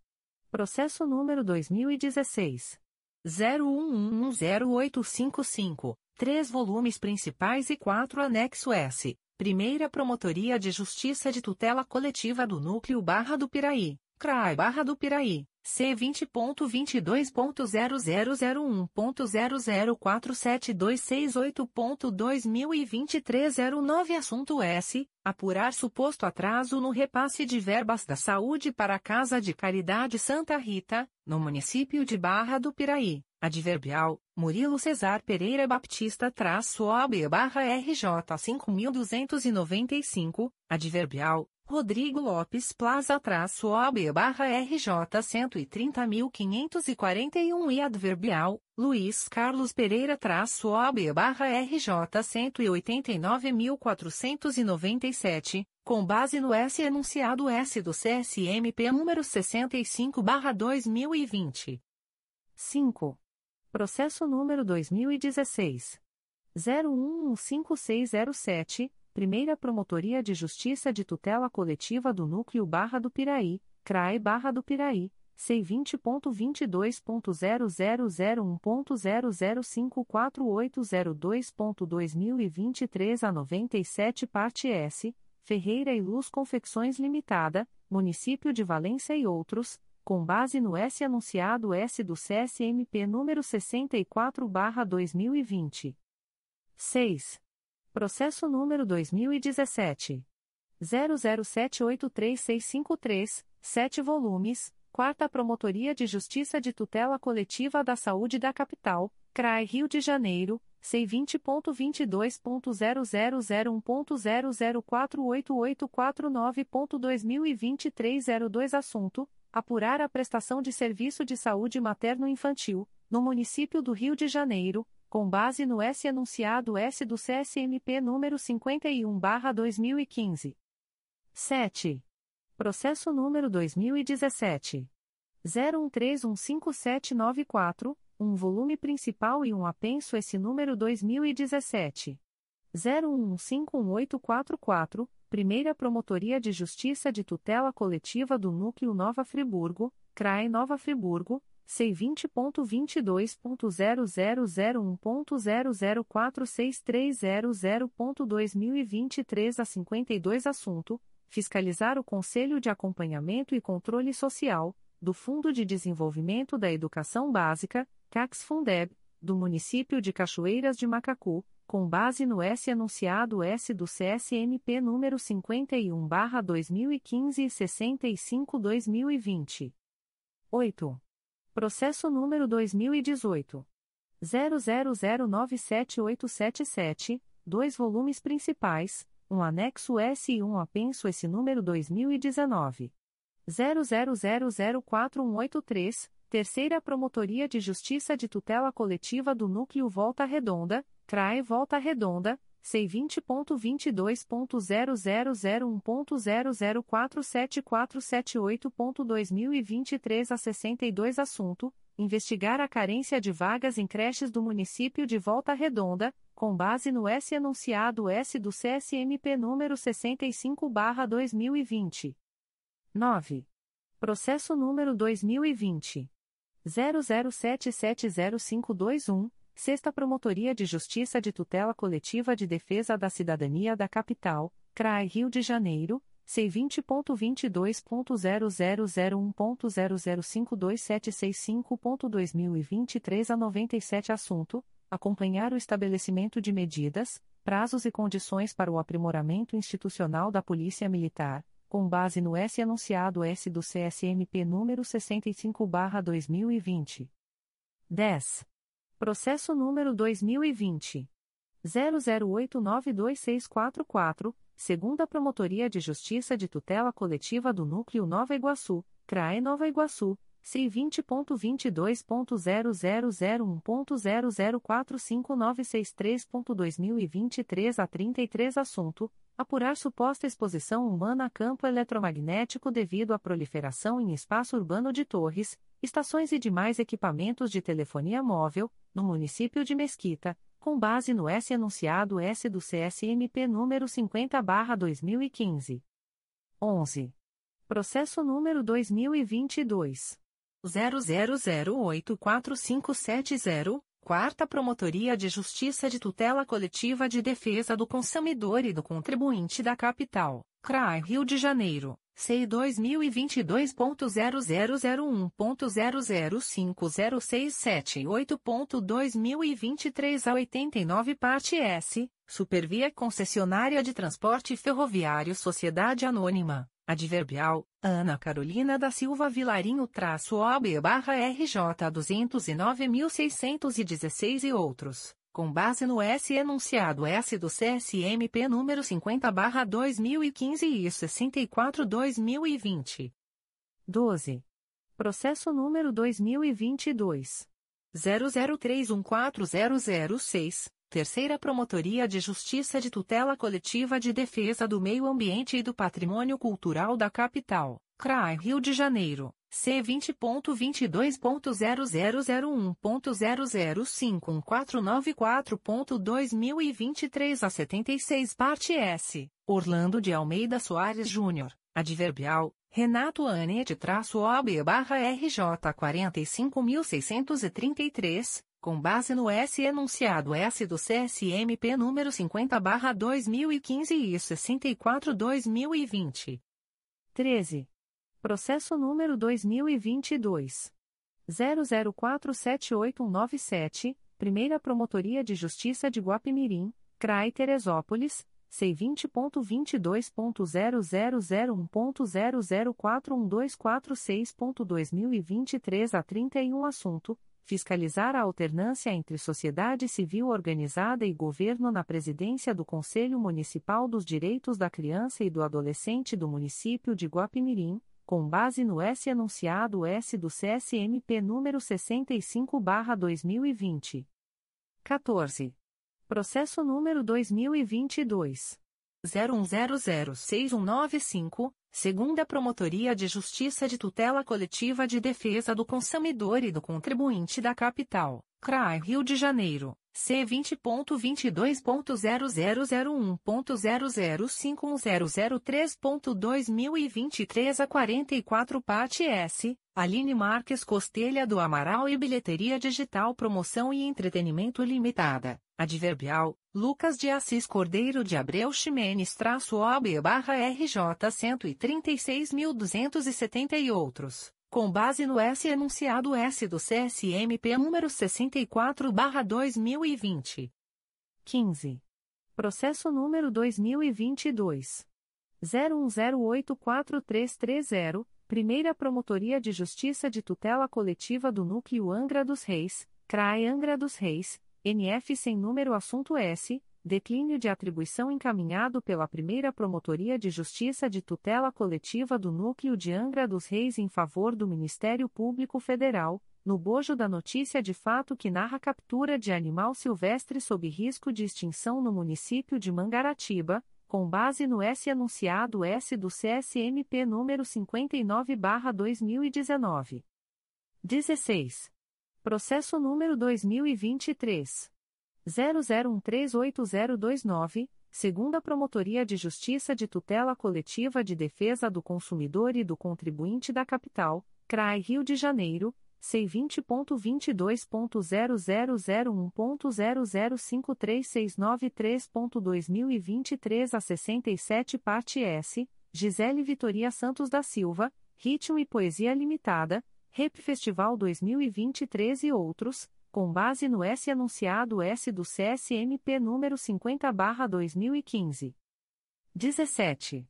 Processo número 2016. 01110855, três volumes principais e quatro anexo S. Primeira Promotoria de Justiça de Tutela Coletiva do Núcleo Barra do Piraí, CRAI Barra do Piraí, C20.22.0001.0047268.2023 09 Assunto S. Apurar suposto atraso no repasse de verbas da saúde para a Casa de Caridade Santa Rita, no município de Barra do Piraí. Adverbial, Murilo Cesar Pereira Baptista traço OB barra RJ 5295, adverbial, Rodrigo Lopes Plaza traço OB barra RJ 130.541 e adverbial, Luiz Carlos Pereira traço OB barra RJ 189.497, com base no S enunciado S do CSMP número 65 barra 2020. 5. Processo número 2016. 015607 Primeira Promotoria de Justiça de Tutela Coletiva do Núcleo Barra do Piraí, CRAE Barra do Piraí, C20.22.0001.0054802.2023 a 97 Parte S, Ferreira e Luz Confecções Limitada, Município de Valência e outros, com base no S anunciado S do CSMP número 64/2020. 6. Processo número 2017 00783653, 7 volumes, Quarta Promotoria de Justiça de Tutela Coletiva da Saúde da Capital, CRAI Rio de Janeiro, C20.22.0001.0048849.2023 02 Assunto: Apurar a prestação de serviço de saúde materno-infantil, no município do Rio de Janeiro, com base no S enunciado S do CSMP número 51/2015. 7. Processo número 2017 01315794, um volume principal e um apenso esse número 2017 01151844, Primeira Promotoria de Justiça de Tutela Coletiva do Núcleo Nova Friburgo, CRAE Nova Friburgo C20.22.0001.0046300.2023 a 52 Assunto: Fiscalizar o Conselho de Acompanhamento e Controle Social, do Fundo de Desenvolvimento da Educação Básica, Fundeb, do município de Cachoeiras de Macacu, com base no S anunciado S do CSMP número 51/2015 e 65/2020. 8. Processo número 2018. 00097877, dois volumes principais, um anexo S e um apenso S número 2019. 00004183, Terceira Promotoria de Justiça de Tutela Coletiva do Núcleo Volta Redonda, CRAE Volta Redonda, C20.22.0001.0047478.2023 a 62 Assunto: Investigar a carência de vagas em creches do município de Volta Redonda, com base no S enunciado S do CSMP número 65/2020. 9. Processo número 2020 00770521 Sexta Promotoria de Justiça de Tutela Coletiva de Defesa da Cidadania da Capital, CRAI Rio de Janeiro, C20.22.0001.0052765.2023 a 97 Assunto: Acompanhar o estabelecimento de medidas, prazos e condições para o aprimoramento institucional da Polícia Militar, com base no S. Anunciado S. do CSMP número 65-2020. 10. Processo número 2020. 00892644, segunda Promotoria de Justiça de Tutela Coletiva do Núcleo Nova Iguaçu, CRAE Nova Iguaçu, C20.22.0001.0045963.2023 a 33 Assunto: Apurar suposta exposição humana a campo eletromagnético devido à proliferação em espaço urbano de torres, estações e demais equipamentos de telefonia móvel, no município de Mesquita, com base no S enunciado S do CSMP número 50/2015. 11. Processo número 2022 00084570, Quarta Promotoria de Justiça de Tutela Coletiva de Defesa do Consumidor e do Contribuinte da Capital, CRAI Rio de Janeiro. C dois mil e vinte e dois ponto zero zero zero um ponto zero zero cinco zero seis sete oito ponto dois mil e vinte e três a oitenta e nove parte S Supervia Concessionária de Transporte Ferroviário Sociedade Anônima Adverbial Ana Carolina da Silva Vilarinho traço OB barra RJ duzentos e nove mil seiscentos e dezesseis e outros com base no S enunciado S do CSMP número 50/2015 e 64/2020. 12. Processo número 2022 00314006, Terceira Promotoria de Justiça de Tutela Coletiva de Defesa do Meio Ambiente e do Patrimônio Cultural da Capital, CRAI Rio de Janeiro. C vinte ponto vinte dois ponto zero zero zero um ponto zero zero cinco quatro nove quatro ponto dois mil e vinte três a setenta e seis parte S. Orlando de Almeida Soares Júnior. Adverbial Renato Anete traço OB barra RJ quarenta e cinco mil seiscentos e trinta e três com base no S enunciado S do CSMP número cinquenta barra dois mil e quinze e sessenta e quatro dois mil e vinte. Treze Processo número 2022. 00478197, Primeira Promotoria de Justiça de Guapimirim, CRAI Teresópolis, C20.22.0001.0041246.2023 a 31 Assunto: Fiscalizar a alternância entre sociedade civil organizada e governo na presidência do Conselho Municipal dos Direitos da Criança e do Adolescente do município de Guapimirim com base no S anunciado S do CSMP número 65/2020. 14. Processo número 2022 01006195, segunda Promotoria de Justiça de Tutela Coletiva de Defesa do Consumidor e do Contribuinte da Capital, CRAI Rio de Janeiro. C vinte ponto vinte dois ponto zero zero zero um ponto zero zero cinco um zero zero três ponto dois mil e vinte e três a quarenta e quatro parte S Aline Marques Costelha do Amaral e Bilheteria Digital Promoção e Entretenimento Limitada Adverbial Lucas de Assis Cordeiro de Abreu Ximenes traço OB barra RJ cento e outros com base no S enunciado S do CSMP número 64/2020. 15. Processo número 2022 01084330, Primeira Promotoria de Justiça de Tutela Coletiva do Núcleo Angra dos Reis, CRAE Angra dos Reis, NF sem número assunto S Declínio de atribuição encaminhado pela primeira Promotoria de Justiça de Tutela Coletiva do Núcleo de Angra dos Reis em favor do Ministério Público Federal, no bojo da notícia de fato que narra captura de animal silvestre sob risco de extinção no município de Mangaratiba, com base no S anunciado S do CSMP número 59/2019. 16. Processo número 2023 00138029, segunda Promotoria de Justiça de Tutela Coletiva de Defesa do Consumidor e do Contribuinte da Capital, CRAI Rio de Janeiro, C20.22.0001.0053693.2023 a 67 parte S, Gisele Vitoria Santos da Silva, Ritmo e Poesia Limitada, Rep Festival 2023 e outros, com base no S anunciado S do CSMP número 50/2015. 17.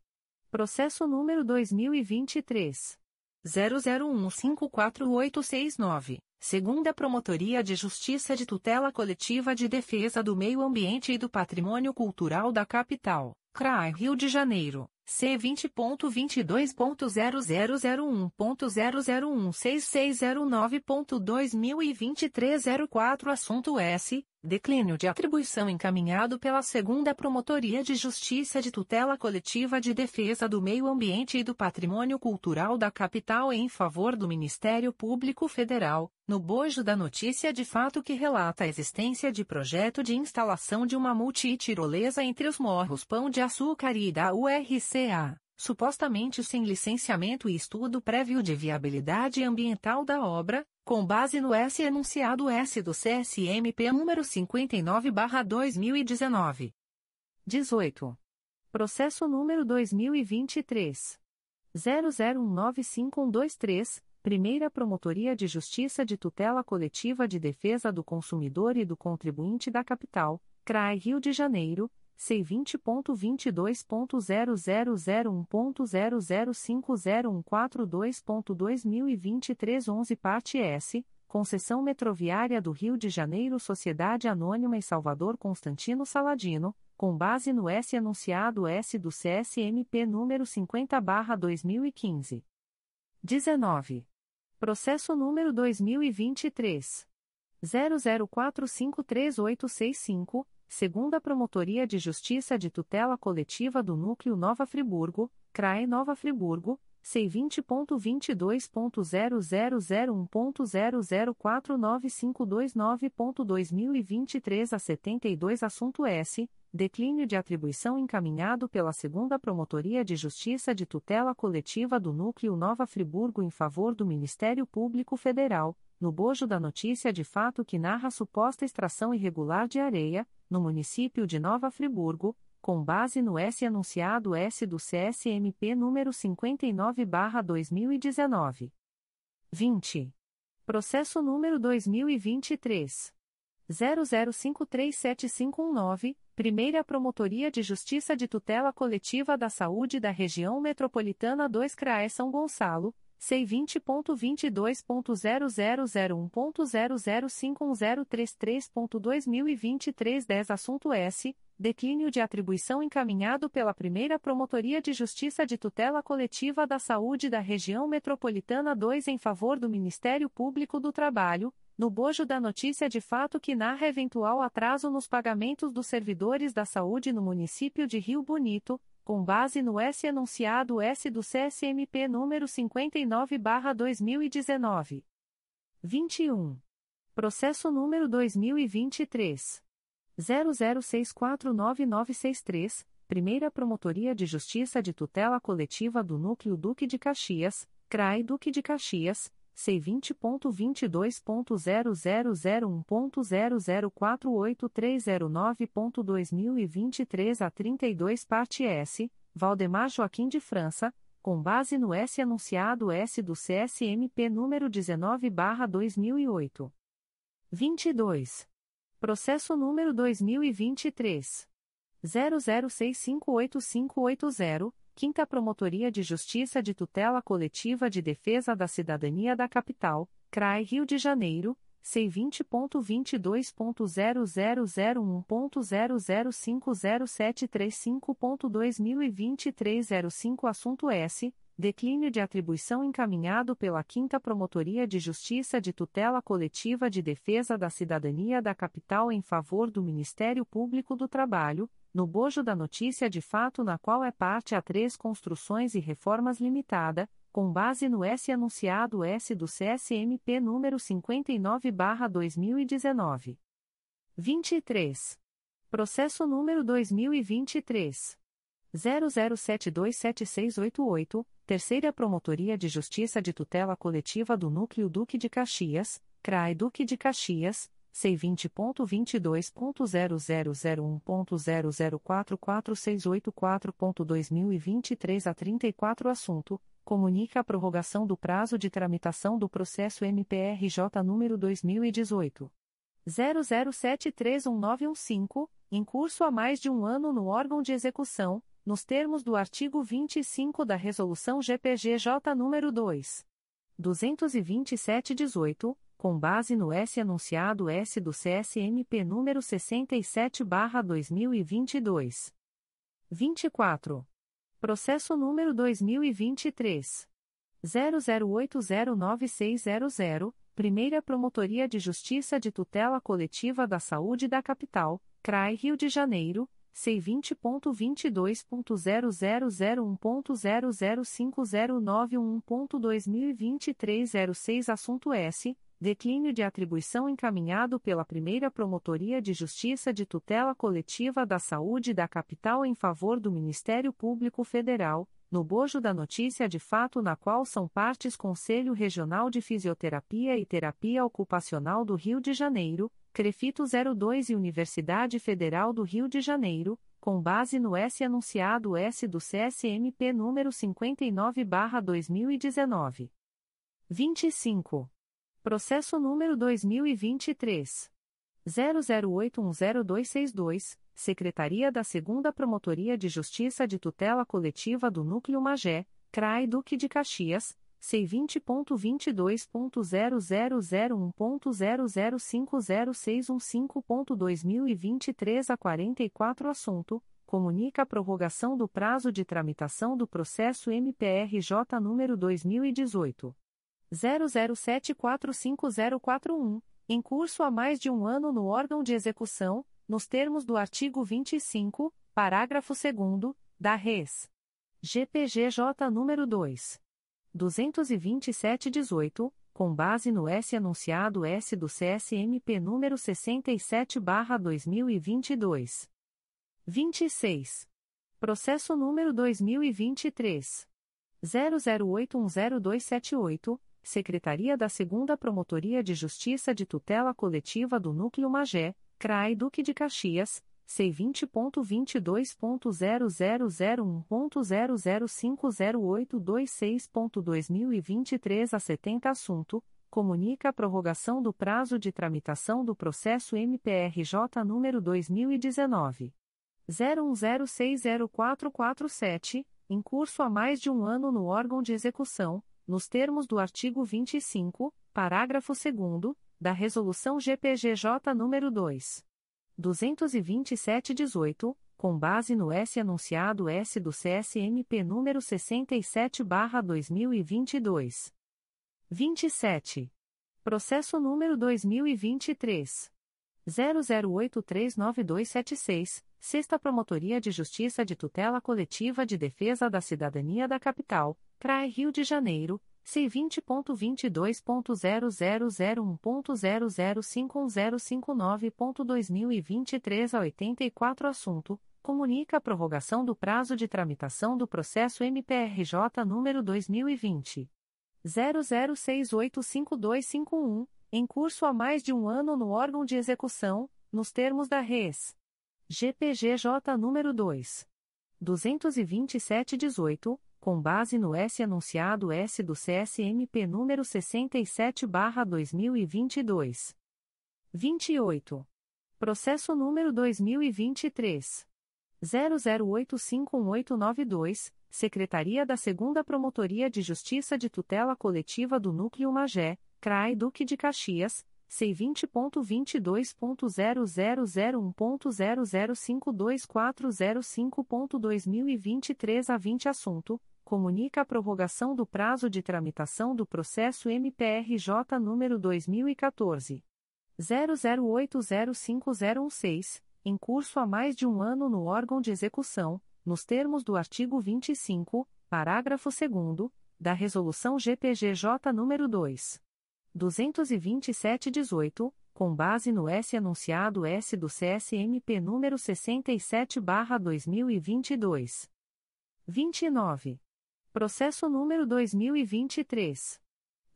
Processo número 2023 00154869, segunda Promotoria de Justiça de Tutela Coletiva de Defesa do Meio Ambiente e do Patrimônio Cultural da Capital, CRAI Rio de Janeiro. C vinte ponto vinte dois ponto zero zero zero um ponto zero zero um seis seis zero nove ponto dois mil e vinte três zero quatro assunto S declínio de atribuição encaminhado pela segunda Promotoria de Justiça de Tutela Coletiva de Defesa do Meio Ambiente e do Patrimônio Cultural da Capital em favor do Ministério Público Federal no bojo da notícia de fato que relata a existência de projeto de instalação de uma multitirolesa entre os morros Pão de Açúcar e da URCA, supostamente sem licenciamento e estudo prévio de viabilidade ambiental da obra, com base no S enunciado S do CSMP número 59/2019. 18. Processo número 2023 00195123 Primeira Promotoria de Justiça de Tutela Coletiva de Defesa do Consumidor e do Contribuinte da Capital, CRAI Rio de Janeiro, C20.22.0001.0050142.2023 11 parte S, Concessão Metroviária do Rio de Janeiro Sociedade Anônima e Salvador Constantino Saladino, com base no S anunciado S do CSMP número 50/2015. 19. Processo número 2023. 00453865, segunda Promotoria de Justiça de Tutela Coletiva do Núcleo Nova Friburgo, CRAE Nova Friburgo, C20.22.0001.0049529.2023 a 72 Assunto S. Declínio de atribuição encaminhado pela Segunda Promotoria de Justiça de Tutela Coletiva do Núcleo Nova Friburgo em favor do Ministério Público Federal, no bojo da notícia de fato que narra suposta extração irregular de areia, no município de Nova Friburgo, com base no S anunciado S do CSMP número 59/2019. 20. Processo número 2023 00537519 Primeira Promotoria de Justiça de Tutela Coletiva da Saúde da Região Metropolitana 2 CRAE São Gonçalo, C20.22.0001.0051033.2023 10 Assunto S. Declínio de atribuição encaminhado pela Primeira Promotoria de Justiça de Tutela Coletiva da Saúde da Região Metropolitana 2 em favor do Ministério Público do Trabalho, no bojo da notícia de fato que narra eventual atraso nos pagamentos dos servidores da saúde no município de Rio Bonito, com base no S anunciado S do CSMP número 59/2019. 21. Processo número 2023 00649963, Primeira Promotoria de Justiça de Tutela Coletiva do Núcleo Duque de Caxias, CRAI Duque de Caxias C20.22.0001.0048309.2023 a 32 parte S, Valdemar Joaquim de França, com base no S anunciado S do CSMP número 19/2008. 22. Processo número 2023 00658580 Quinta Promotoria de Justiça de Tutela Coletiva de Defesa da Cidadania da Capital, CRAI Rio de Janeiro, C20.22.0001.0050735.2023 05 Assunto S. Declínio de atribuição encaminhado pela Quinta Promotoria de Justiça de Tutela Coletiva de Defesa da Cidadania da Capital em favor do Ministério Público do Trabalho, no bojo da notícia de fato na qual é parte a três construções e reformas limitada, com base no S anunciado S do CSMP número 59/2019. 23. Processo número 2023 00727688, Terceira Promotoria de Justiça de Tutela Coletiva do Núcleo Duque de Caxias, CRAI Duque de Caxias C20.22.0001.0044684.2023 a 34 assunto, comunica a prorrogação do prazo de tramitação do processo MPRJ número 2018 00731915, em curso há mais de um ano no órgão de execução, nos termos do artigo 25 da Resolução GPGJ nº 2. 227-18, com base no S anunciado S do CSMP número 67/2022. 24. Processo número 2023 00809600, Primeira Promotoria de Justiça de Tutela Coletiva da Saúde da Capital, CRAI Rio de Janeiro C20.22.0001.0050911.2023 06 Assunto S. Declínio de atribuição encaminhado pela primeira Promotoria de Justiça de Tutela Coletiva da Saúde da Capital em favor do Ministério Público Federal, no bojo da notícia de fato na qual são partes Conselho Regional de Fisioterapia e Terapia Ocupacional do Rio de Janeiro, Crefito 02 e Universidade Federal do Rio de Janeiro, com base no S anunciado S do CSMP número 59/2019. 25. Processo número 2023 00810262, Secretaria da 2 Promotoria de Justiça de Tutela Coletiva do Núcleo Magé, CRAI Duque de Caxias, C20.22.0001.0050615.2023 a 44 assunto, comunica a prorrogação do prazo de tramitação do processo MPRJ número 2018 00745041, em curso há mais de um ano no órgão de execução, nos termos do artigo 25, parágrafo 2 da Res. GPGJ número 2. 22718, com base no S anunciado S do CSMP número 67/2022. 26. Processo número 2023 00810278, Secretaria da 2 Promotoria de Justiça de Tutela Coletiva do Núcleo Magé, CRAI Duque de Caxias C20.22.0001.0050826.2023 a 70 assunto, comunica a prorrogação do prazo de tramitação do processo MPRJ número 2019. 01060447, em curso há mais de um ano no órgão de execução, nos termos do artigo 25, parágrafo 2 da Resolução GPGJ número 2. 227-18, com base no S anunciado S do CSMP número 67/2022. 27. Processo número 2023 00839276, Sexta Promotoria de Justiça de Tutela Coletiva de Defesa da Cidadania da Capital, CRAE Rio de Janeiro C20.22.0001.0051059.2023 a 84 assunto, comunica a prorrogação do prazo de tramitação do processo MPRJ número 2020. 00685251, em curso há mais de um ano no órgão de execução, nos termos da Res. GPGJ número 2. 22718 com base no S anunciado S do CSMP número 67/2022. 28. Processo número 2023 00851892, Secretaria da 2 Promotoria de Justiça de Tutela Coletiva do Núcleo Magé, CRAI Duque de Caxias. C20.22.0001.0052405.2023 a 20 assunto, comunica a prorrogação do prazo de tramitação do processo MPRJ número 2014 00805016, em curso há mais de um ano no órgão de execução, nos termos do artigo 25, parágrafo 2 da Resolução GPGJ número 2. 22718, com base no S anunciado S do CSMP número 67/2022. 29. Processo número 2023.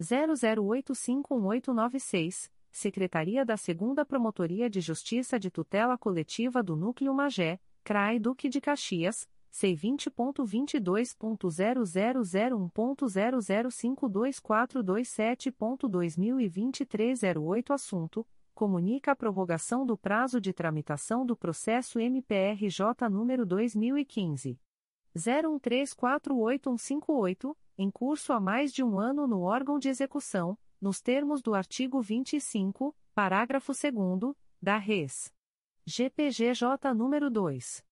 00851896, Secretaria da 2 Promotoria de Justiça de Tutela Coletiva do Núcleo Magé, CRAI Duque de Caxias, C20.22.0001.0052427.2023 08 Assunto: Comunica a prorrogação do prazo de tramitação do processo MPRJ número 2015. 01348158, em curso há mais de um ano no órgão de execução, nos termos do artigo 25, parágrafo 2 da Res. GPGJ número 2.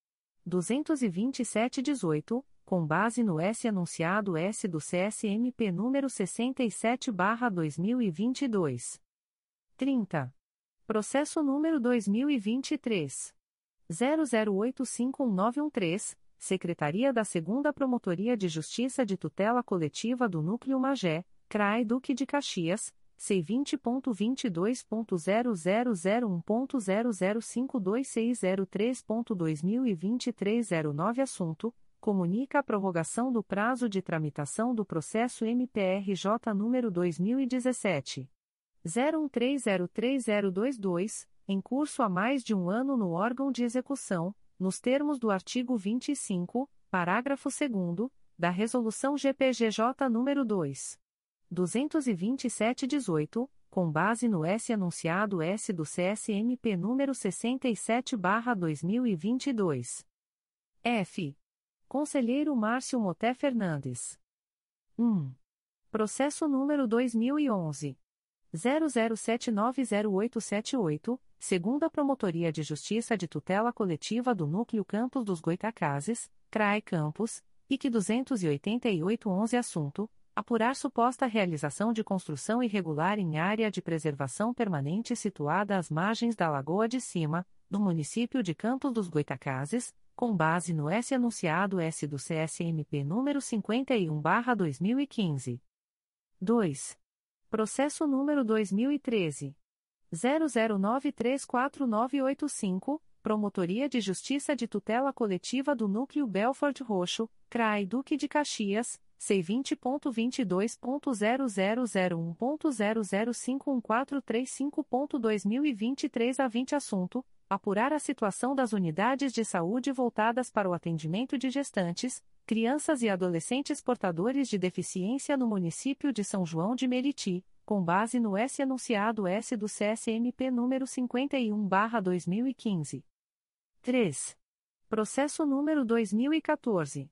22718, com base no S anunciado S do CSMP número 67/2022. 30. Processo número 2023 00851913, Secretaria da 2 Promotoria de Justiça de Tutela Coletiva do Núcleo Magé, CRAI Duque de Caxias C20.22.0001.0052603.2023 09 Assunto: Comunica a prorrogação do prazo de tramitação do processo MPRJ número 2017. 01303022, em curso há mais de um ano no órgão de execução, nos termos do artigo 25, parágrafo 2 da Resolução GPGJ nº 2. 227-18, com base no S anunciado S do CSMP número 67/2022. F. Conselheiro Márcio Moté Fernandes. 1. Processo número 2011 00790878, segunda Promotoria de Justiça de Tutela Coletiva do Núcleo Campos dos Goitacazes, CRAE Campos, IC 28811 assunto apurar suposta realização de construção irregular em área de preservação permanente situada às margens da Lagoa de Cima, do município de Campos dos Goitacazes, com base no S anunciado S do CSMP número 51/2015. 2. Processo número 2013 00934985, Promotoria de Justiça de Tutela Coletiva do Núcleo Belford Roxo, CRAI Duque de Caxias C20.22.0001.0051435.2023 a 20 Assunto: Apurar a situação das unidades de saúde voltadas para o atendimento de gestantes, crianças e adolescentes portadores de deficiência no município de São João de Meriti, com base no S anunciado S do CSMP número 51/2015. 3. Processo número 2014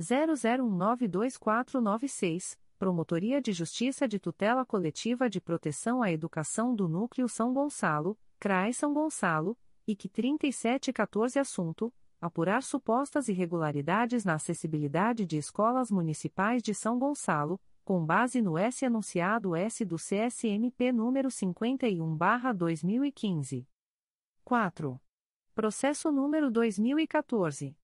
00192496, Promotoria de Justiça de Tutela Coletiva de Proteção à Educação do Núcleo São Gonçalo, CRAE São Gonçalo, IC 3714 Assunto: Apurar supostas irregularidades na acessibilidade de escolas municipais de São Gonçalo, com base no S anunciado S do CSMP número 51/2015. 4. Processo número 2014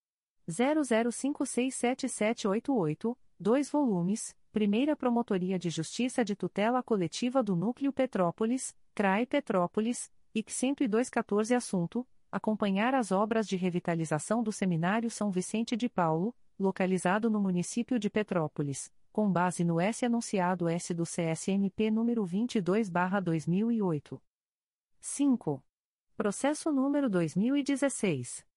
00567788, 2 volumes, Primeira Promotoria de Justiça de Tutela Coletiva do Núcleo Petrópolis, CRAE Petrópolis, IC 10214 Assunto: Acompanhar as obras de revitalização do Seminário São Vicente de Paulo, localizado no município de Petrópolis, com base no S anunciado S do CSMP número 22/2008. 5. Processo número 2016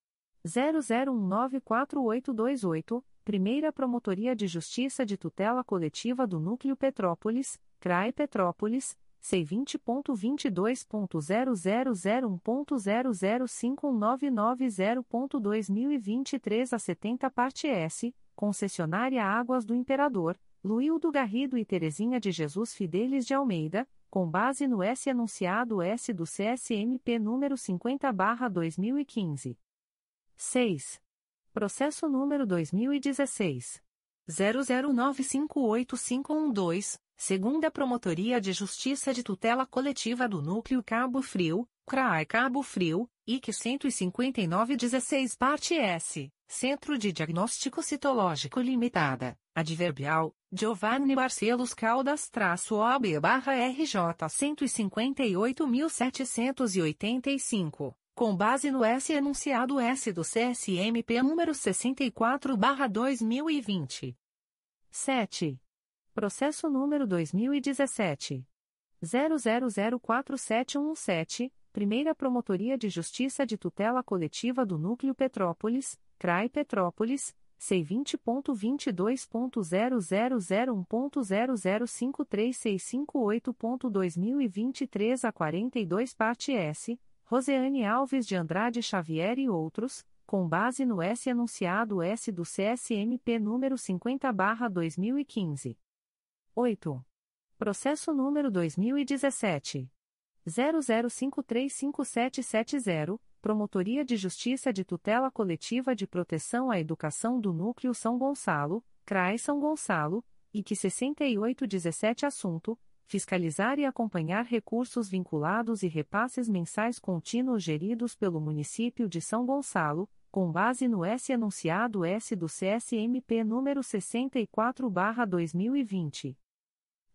00194828, Primeira Promotoria de Justiça de Tutela Coletiva do Núcleo Petrópolis, CRAE Petrópolis, C20.22.0001.0051990.2023 a 70 parte S, Concessionária Águas do Imperador, Luildo Garrido e Terezinha de Jesus Fidelis de Almeida, com base no S anunciado S do CSMP número 50/2015. 6. Processo número 2016. 00958512, segunda Promotoria de Justiça de Tutela Coletiva do Núcleo Cabo Frio, CRAI Cabo Frio, IC 15916 Parte S, Centro de Diagnóstico Citológico Limitada, Adverbial, Giovanni Barcelos Caldas-OB-RJ 158.785 com base no S enunciado S do CSMP número 64/2020. 7. Processo número 2017 00047117, Primeira Promotoria de Justiça de Tutela Coletiva do Núcleo Petrópolis, CRAI Petrópolis, C20.22.0001.0053658.2023 a 42 parte S, Roseane Alves de Andrade Xavier e outros, com base no S anunciado S do CSMP número 50/2015. 8. Processo número 2017 00535770, Promotoria de Justiça de Tutela Coletiva de Proteção à Educação do Núcleo São Gonçalo, CRAE São Gonçalo, e que 6817 assunto fiscalizar e acompanhar recursos vinculados e repasses mensais contínuos geridos pelo município de São Gonçalo, com base no S anunciado S do CSMP número 64/2020.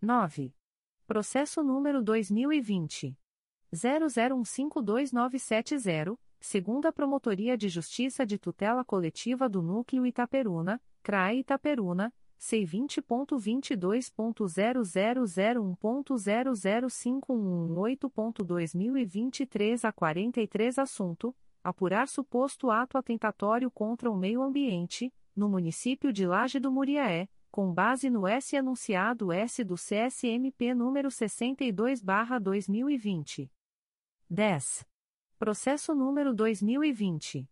9. Processo número 2020 00152970, segunda Promotoria de Justiça de Tutela Coletiva do Núcleo Itaperuna, CRAE Itaperuna C20.22.0001.00518.2023 a 43 assunto, apurar suposto ato atentatório contra o meio ambiente, no município de Laje do Muriaé, com base no S anunciado S do CSMP número 62/2020. 10. Processo número 2020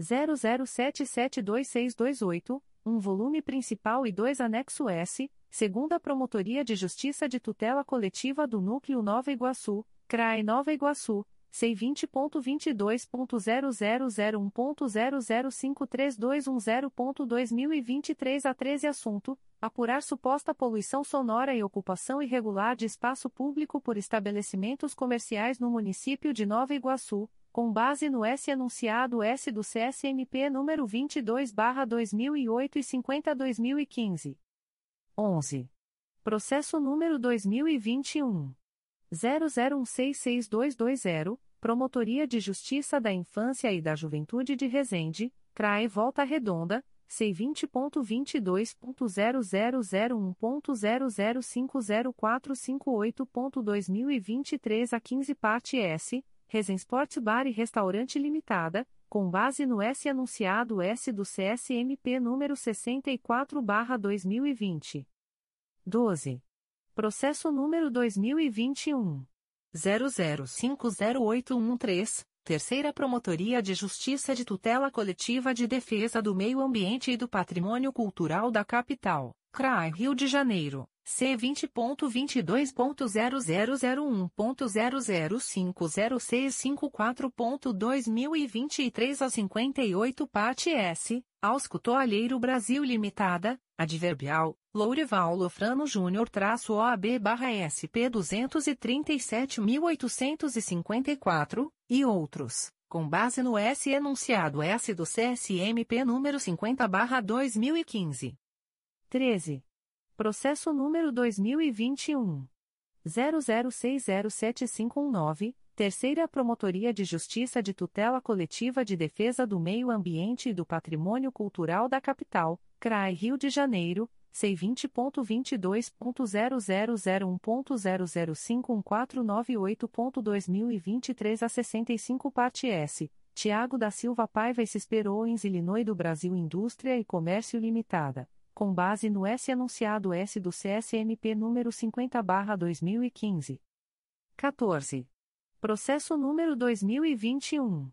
00772628 um volume principal e dois anexo S, segunda Promotoria de Justiça de Tutela Coletiva do Núcleo Nova Iguaçu, CRAE Nova Iguaçu, C20.22.0001.0053210.2023 a 13 assunto, apurar suposta poluição sonora e ocupação irregular de espaço público por estabelecimentos comerciais no município de Nova Iguaçu, com base no S anunciado S do CSMP número 22/2008 e 50/2015. 11. Processo número 2021 00166220, Promotoria de Justiça da Infância e da Juventude de Resende, CRAE Volta Redonda. C20.22.0001.0050458.2023 a 15 parte S, Resensport Bar e Restaurante Limitada, com base no S anunciado S do CSMP número 64/2020. 12. Processo número 2021 00508113, Terceira Promotoria de Justiça de Tutela Coletiva de Defesa do Meio Ambiente e do Patrimônio Cultural da Capital, CRAI Rio de Janeiro. C20.22.0001.0050654.2023 a 58 parte S, Ausco Alheiro Brasil Limitada, Adverbial, Lourival Lofrano Júnior traço OAB barra SP 237.854, e outros, com base no S enunciado S do CSMP número 50 barra 2015. 13. Processo número 2021. 00607519, Terceira Promotoria de Justiça de Tutela Coletiva de Defesa do Meio Ambiente e do Patrimônio Cultural da Capital, CRAI Rio de Janeiro, C20.22.0001.0051498.2023 a 65 parte S, Tiago da Silva Paiva e Cisperoens Illinois do Brasil Indústria e Comércio Limitada com base no S anunciado S do CSMP número 50/2015. 14. Processo número 2021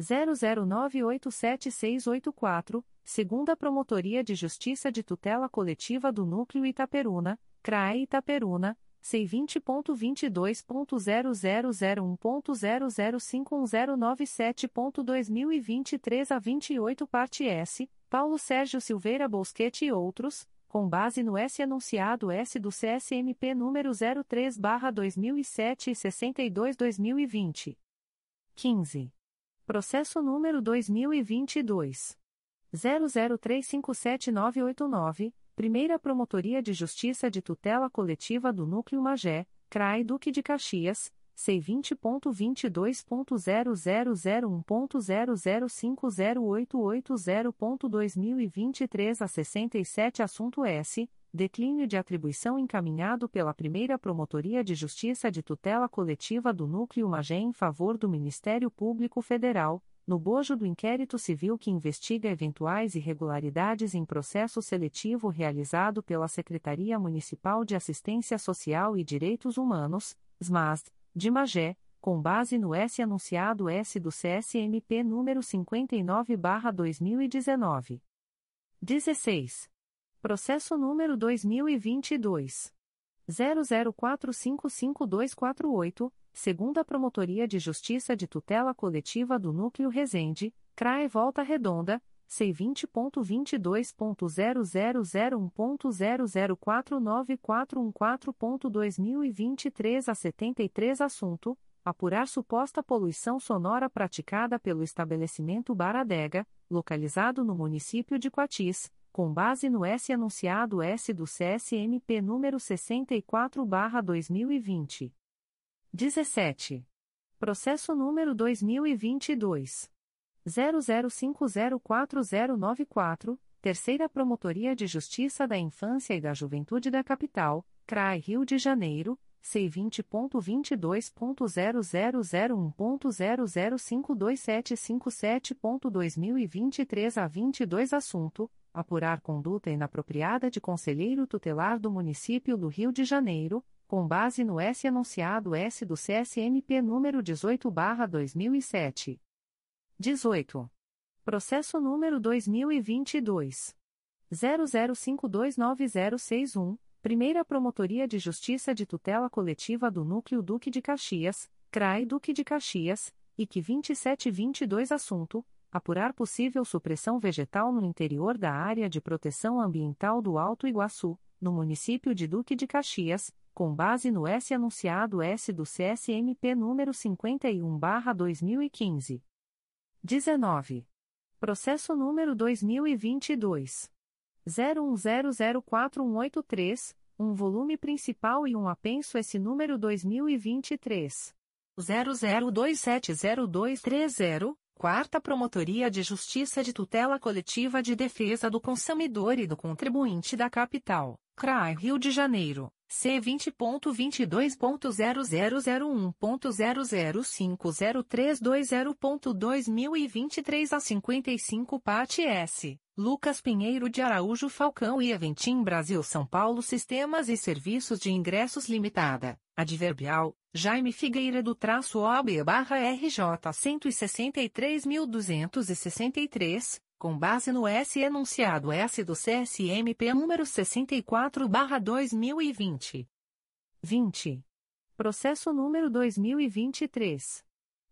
00987684, segunda Promotoria de Justiça de Tutela Coletiva do Núcleo Itaperuna, CRAE Itaperuna. C20.22.0001.0051097.2023 a 28 parte S, Paulo Sérgio Silveira Bosquete e outros, com base no S anunciado S do CSMP número 03/2007 e 62/2020. 15. Processo número 2022 00357989, Primeira Promotoria de Justiça de Tutela Coletiva do Núcleo Magé, CRAI Duque de Caxias C20.22.0001.0050880.2023 a 67 Assunto S. Declínio de atribuição encaminhado pela primeira Promotoria de Justiça de Tutela Coletiva do Núcleo Magé em favor do Ministério Público Federal, no bojo do inquérito civil que investiga eventuais irregularidades em processo seletivo realizado pela Secretaria Municipal de Assistência Social e Direitos Humanos, SMASD, de Magé, com base no S anunciado S do CSMP número 59/2019. 16. Processo número 2022 00455248, segunda Promotoria de Justiça de Tutela Coletiva do Núcleo Resende, CRAE Volta Redonda, C20.22.0001.0049414.2023 a 73 assunto apurar suposta poluição sonora praticada pelo estabelecimento Baradega, localizado no município de Quatis, com base no S anunciado S do CSMP número 64/2020. 17. Processo número 2022 00504094, Terceira Promotoria de Justiça da Infância e da Juventude da Capital, CRAI Rio de Janeiro C20.22.0001.0052757.2023 a 22 assunto, apurar conduta inapropriada de conselheiro tutelar do município do Rio de Janeiro, com base no S anunciado S do CSMP número 18/2007. 18. Processo número 2022 00529061 Primeira Promotoria de Justiça de Tutela Coletiva do Núcleo Duque de Caxias, CRAI Duque de Caxias, IC 2722 Assunto: Apurar possível supressão vegetal no interior da área de proteção ambiental do Alto Iguaçu, no município de Duque de Caxias, com base no S anunciado S do CSMP número 51/2015. 19. Processo número 2022 01004183, um volume principal e um apenso esse número 2023 00270230, Quarta Promotoria de Justiça de Tutela Coletiva de Defesa do Consumidor e do Contribuinte da Capital, CRAI Rio de Janeiro. C vinte ponto vinte dois ponto zero zero zero um ponto zero zero cinco zero três dois zero ponto dois mil e vinte e três a cinquenta e cinco parte S Lucas Pinheiro de Araújo Falcão e Aventim Brasil São Paulo Sistemas e Serviços de Ingressos Limitada Adverbial Jaime Figueira do traço OB barra RJ cento e sessenta e três mil duzentos e sessenta e três com base no S enunciado S do CSMP número 64/2020. 20. Processo número 2023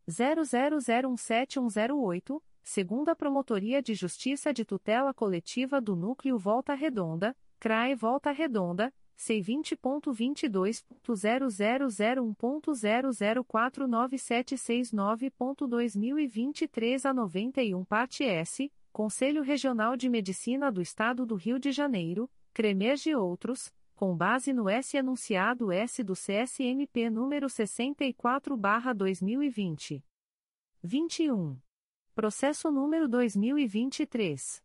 00017108, segunda Promotoria de Justiça de Tutela Coletiva do Núcleo Volta Redonda, CRAE Volta Redonda. C20.22.0001.0049769.2023 a 91 parte S, Conselho Regional de Medicina do Estado do Rio de Janeiro, CREMERGE e outros, com base no S anunciado S do CSMP número 64/2020. 21. Processo número 2023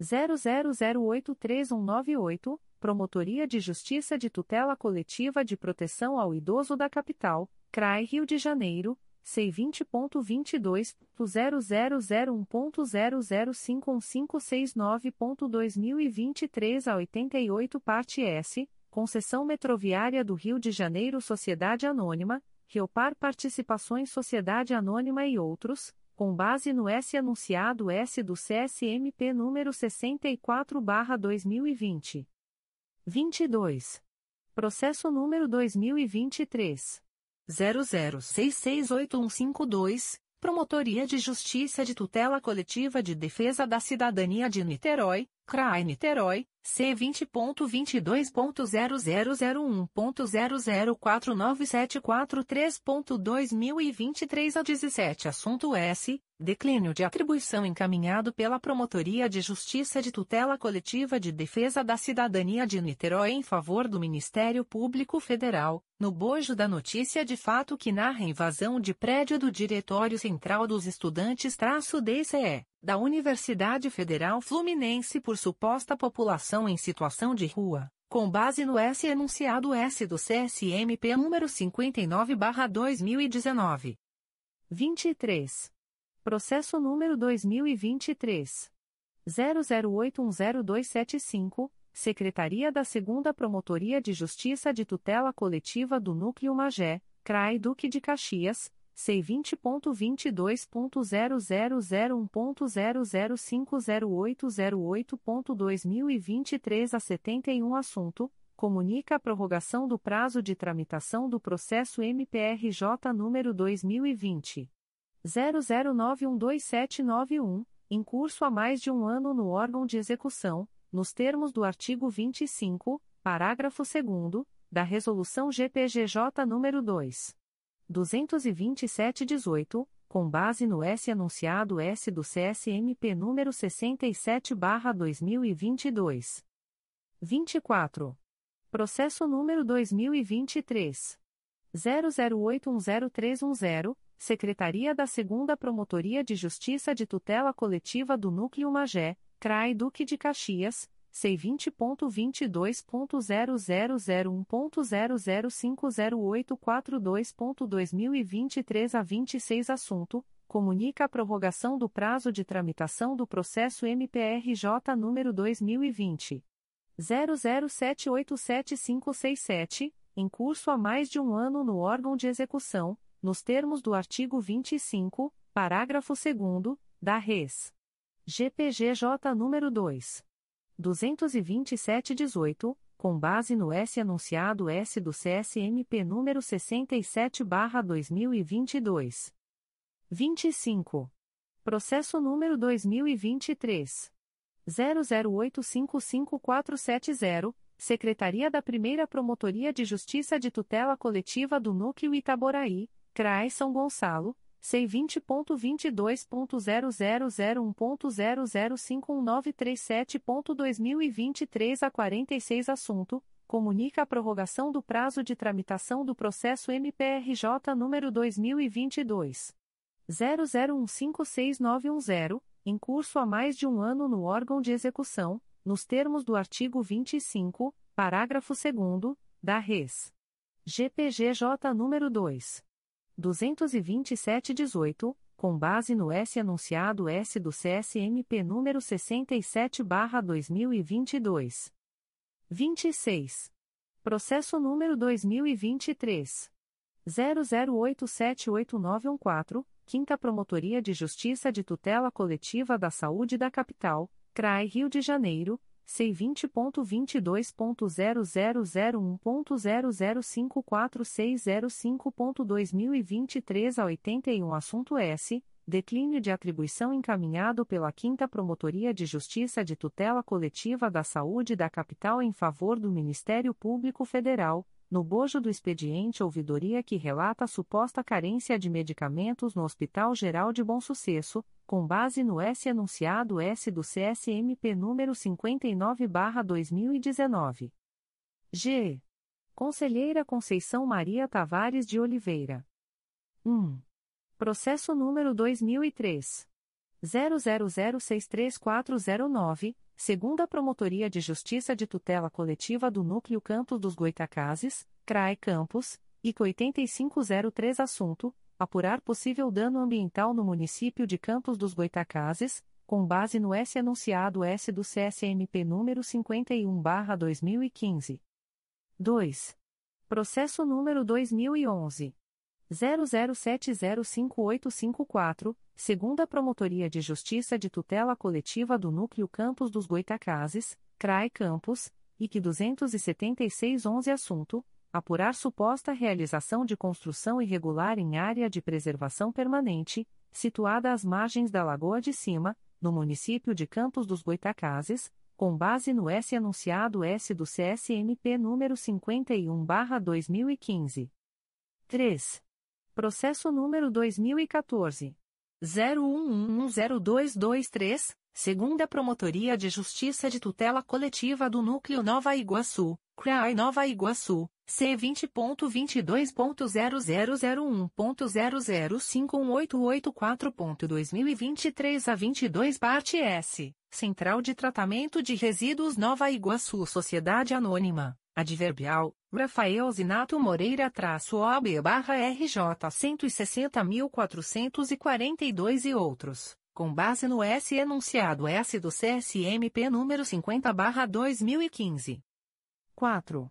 00083198, Promotoria de Justiça de Tutela Coletiva de Proteção ao Idoso da Capital, CRAI Rio de Janeiro C vinte ponto vinte dois ponto zero zero zero um ponto zero zero cinco um cinco seis nove ponto dois mil e vinte e três a oitenta e oito parte S concessão metroviária do Rio de Janeiro Sociedade Anônima Riopar Participações Sociedade Anônima e outros com base no S anunciado S do CSMP número sessenta e quatro barra dois mil e vinte. vinte e dois. Processo número dois mil e vinte e três. 00668152, Promotoria de Justiça de Tutela Coletiva de Defesa da Cidadania de Niterói, CRAI Niterói, C20.22.0001.0049743.2023 a 17 Assunto S. Declínio de atribuição encaminhado pela Promotoria de Justiça de Tutela Coletiva de Defesa da Cidadania de Niterói em favor do Ministério Público Federal, no bojo da notícia de fato que narra invasão de prédio do Diretório Central dos Estudantes-DCE, da Universidade Federal Fluminense por suposta população em situação de rua com base no S enunciado S do CSMP número 59/2019. 23. Processo número 2023 00810275, Secretaria da 2 Promotoria de Justiça de Tutela Coletiva do Núcleo Magé, CRAI Duque de Caxias C20.22.0001.0050808.2023 a 71 assunto, comunica a prorrogação do prazo de tramitação do processo MPRJ número 2020 00912791, em curso há mais de um ano no órgão de execução, nos termos do artigo 25, parágrafo 2 da Resolução GPGJ número 2. 227-18, com base no S anunciado S do CSMP número 67/2022. 24. Processo número 2023 00810310, Secretaria da 2 Promotoria de Justiça de Tutela Coletiva do Núcleo Magé, CRAI Duque de Caxias C20.22.0001.0050842.2023 a 26 assunto, comunica a prorrogação do prazo de tramitação do processo MPRJ número 2020 00787567, em curso há mais de um ano no órgão de execução, nos termos do artigo 25, parágrafo 2 da Res. GPGJ número 2. 22718, com base no S anunciado S do CSMP número 67/2022. 25. Processo número 2023 00855470, Secretaria da Primeira Promotoria de Justiça de Tutela Coletiva do Núcleo Itaboraí, CRAI São Gonçalo C20.22.0001.0051937.2023 a 46 assunto, comunica a prorrogação do prazo de tramitação do processo MPRJ número 2022 00156910, em curso há mais de um ano no órgão de execução, nos termos do artigo 25, parágrafo 2 da Res. GPGJ número 2. 22718, com base no S anunciado S do CSMP número 67/2022. 26. Processo número 2023 00878914, Quinta Promotoria de Justiça de Tutela Coletiva da Saúde da Capital, CRAI Rio de Janeiro C20.22.0001.0054605.2023 a 81 Assunto S. Declínio de atribuição encaminhado pela 5 Promotoria de Justiça de Tutela Coletiva da Saúde da Capital em favor do Ministério Público Federal, no bojo do expediente ouvidoria que relata suposta carência de medicamentos no Hospital Geral de Bom Sucesso, com base no S anunciado S do CSMP número 59/2019. G. Conselheira Conceição Maria Tavares de Oliveira. 1. Processo número 2003 00063409, segunda Promotoria de Justiça de Tutela Coletiva do Núcleo Campos dos Goitacazes, CRAE Campos, IC 8503 assunto apurar possível dano ambiental no município de Campos dos Goitacazes, com base no S anunciado S do CSMP número 51/2015. 2. Processo número 2011 00705854, segunda Promotoria de Justiça de Tutela Coletiva do Núcleo Campos dos Goitacazes, CRAE Campos, IC 27611 assunto apurar suposta realização de construção irregular em área de preservação permanente, situada às margens da Lagoa de Cima, no município de Campos dos Goitacazes, com base no S anunciado S do CSMP número 51/2015. 3. Processo número 2014 01110223, segunda Promotoria de Justiça de Tutela Coletiva do Núcleo Nova Iguaçu, CRAI Nova Iguaçu. C vinte ponto vinte dois ponto zero zero zero um ponto zero zero cinco um oito oito quatro ponto dois mil e vinte e três a vinte e dois parte S Central de Tratamento de Resíduos Nova Iguaçu Sociedade Anônima, Adverbial, Rafael Zinato Moreira traço OB barra RJ 160.442 e outros, com base no S enunciado S do CSMP número 50 barra 2015. 4.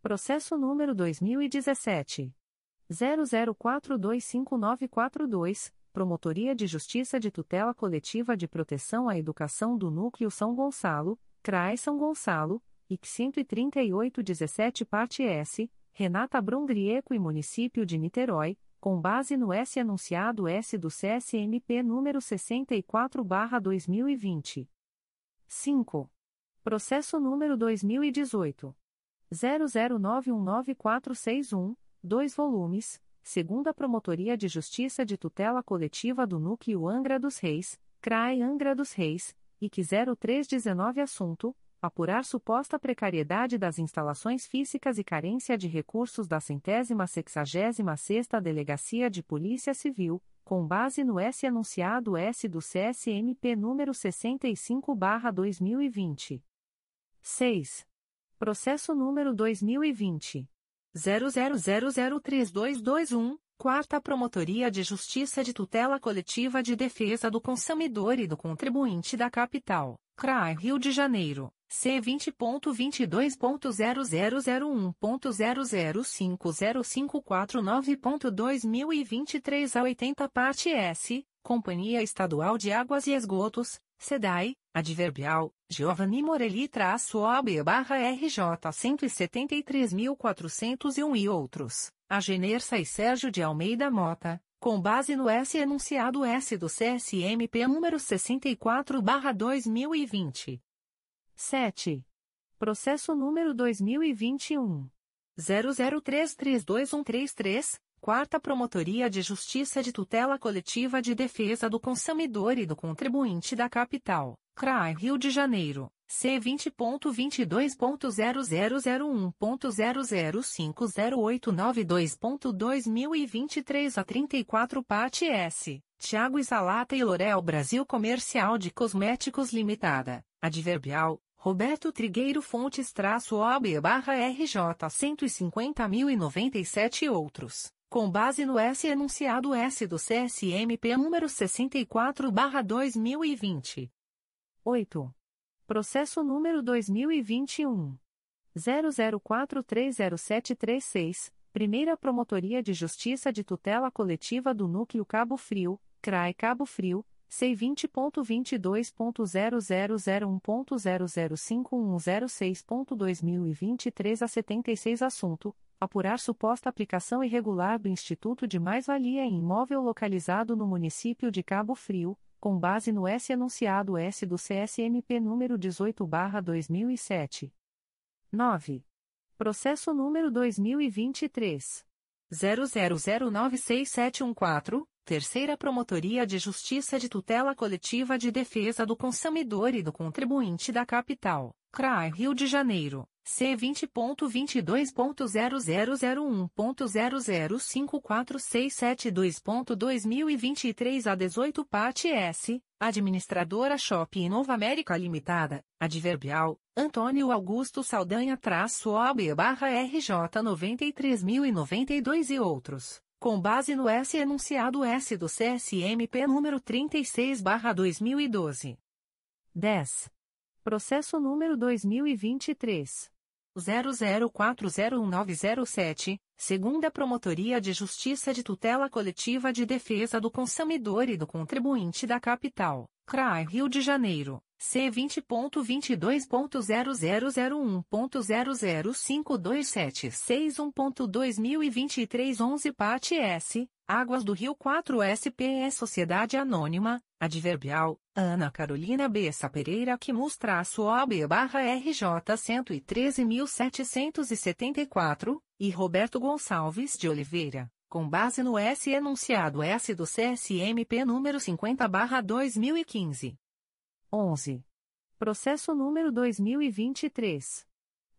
Processo número 2017. 00425942, Promotoria de Justiça de Tutela Coletiva de Proteção à Educação do Núcleo São Gonçalo, CRAE São Gonçalo, IC 13817 Parte S, Renata Brungrieco e Município de Niterói, com base no S anunciado S do CSMP número 64/2020. 5. Processo número 2018 00919461, 2 volumes segunda Promotoria de Justiça de Tutela Coletiva do Núcleo Angra dos Reis, CRAE Angra dos Reis, IC 0319 Assunto: Apurar suposta precariedade das instalações físicas e carência de recursos da centésima sexagésima sexta Delegacia de Polícia Civil, com base no S anunciado S do CSMP número 65/2020. 6. Processo número 2020 00003221, Quarta Promotoria de Justiça de Tutela Coletiva de Defesa do Consumidor e do Contribuinte da Capital, CRAI Rio de Janeiro, C20.22.0001.0050549.2023 a 80 parte S, Companhia Estadual de Águas e Esgotos, SEDAI, Adverbial, Giovanni Morelli traço OB barra RJ 173.401 e outros, Agenerça e Sérgio de Almeida Mota, com base no S enunciado S do CSMP número 64 barra 2020. 7. Processo número 2021. 00332133, Quarta Promotoria de Justiça de Tutela Coletiva de Defesa do Consumidor e do Contribuinte da Capital, CRAI Rio de Janeiro, C20.22.0001.0050892.2023 a 34 Parte S, Tiago Isalata e Lorel Brasil Comercial de Cosméticos Limitada, Adverbial, Roberto Trigueiro Fontes traço OB barra RJ 150.097 e outros com base no S enunciado S do CSMP número 64/2020. 8. Processo número 2021 00430736, Primeira Promotoria de Justiça de Tutela Coletiva do Núcleo Cabo Frio, CRAE Cabo Frio. C20.22.0001.0051006.2023 a 76 Assunto: apurar suposta aplicação irregular do Instituto de Mais-Valia em imóvel localizado no município de Cabo Frio, com base no S anunciado S do CSMP número 18/2007. 9. Processo número 2023 00096714, Terceira Promotoria de Justiça de Tutela Coletiva de Defesa do Consumidor e do Contribuinte da Capital, CRAI Rio de Janeiro. C20.22.0001.0054672.2023 a 18 parte S, Administradora Shopping Nova América Limitada, Adverbial, Antônio Augusto Saldanha traço OB barra RJ 93.092 e outros, com base no S enunciado S do CSMP número 36 barra 2012. 10. Processo número 2023. 00401907, segunda Promotoria de Justiça de Tutela Coletiva de Defesa do Consumidor e do Contribuinte da Capital, CRAI Rio de Janeiro, C20.22.0001.0052761.2023 11 Parte S, Águas do Rio 4 SPE Sociedade Anônima, Adverbial, Ana Carolina Bessa Pereira que traço OB barra RJ 113.774, e Roberto Gonçalves de Oliveira, com base no S enunciado S do CSMP número 50 barra 2015. 11. Processo número 2023.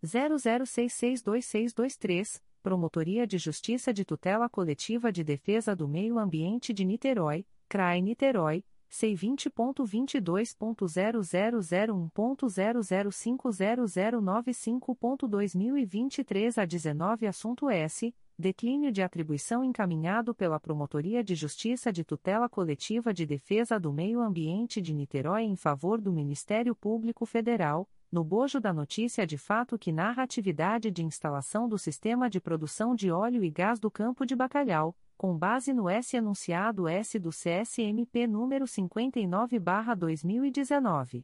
00662623, Promotoria de Justiça de Tutela Coletiva de Defesa do Meio Ambiente de Niterói, CRAE Niterói, C20.22.0001.0050095.2023 a 19 assunto S. Declínio de atribuição encaminhado pela Promotoria de Justiça de Tutela Coletiva de Defesa do Meio Ambiente de Niterói em favor do Ministério Público Federal, no bojo da notícia de fato que narra atividade de instalação do Sistema de Produção de Óleo e Gás do Campo de Bacalhau, com base no S anunciado S do CSMP número 59/2019.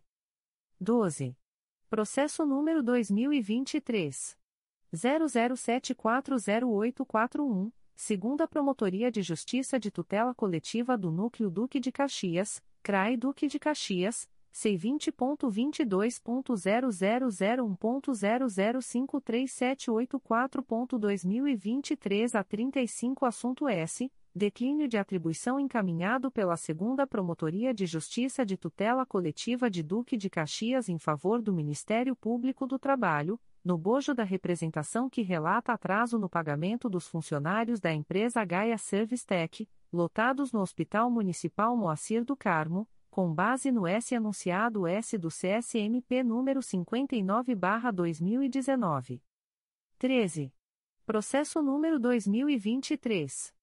12. Processo número 2023 00740841, segunda Promotoria de Justiça de Tutela Coletiva do Núcleo Duque de Caxias, CRAI Duque de Caxias. C20.22.0001.0053784.2023 a 35 Assunto S. Declínio de atribuição encaminhado pela Segunda Promotoria de Justiça de Tutela Coletiva de Duque de Caxias em favor do Ministério Público do Trabalho, no bojo da representação que relata atraso no pagamento dos funcionários da empresa Gaia Service Tech, lotados no Hospital Municipal Moacir do Carmo, com base no S anunciado S do CSMP número 59/2019. 13. Processo número 2023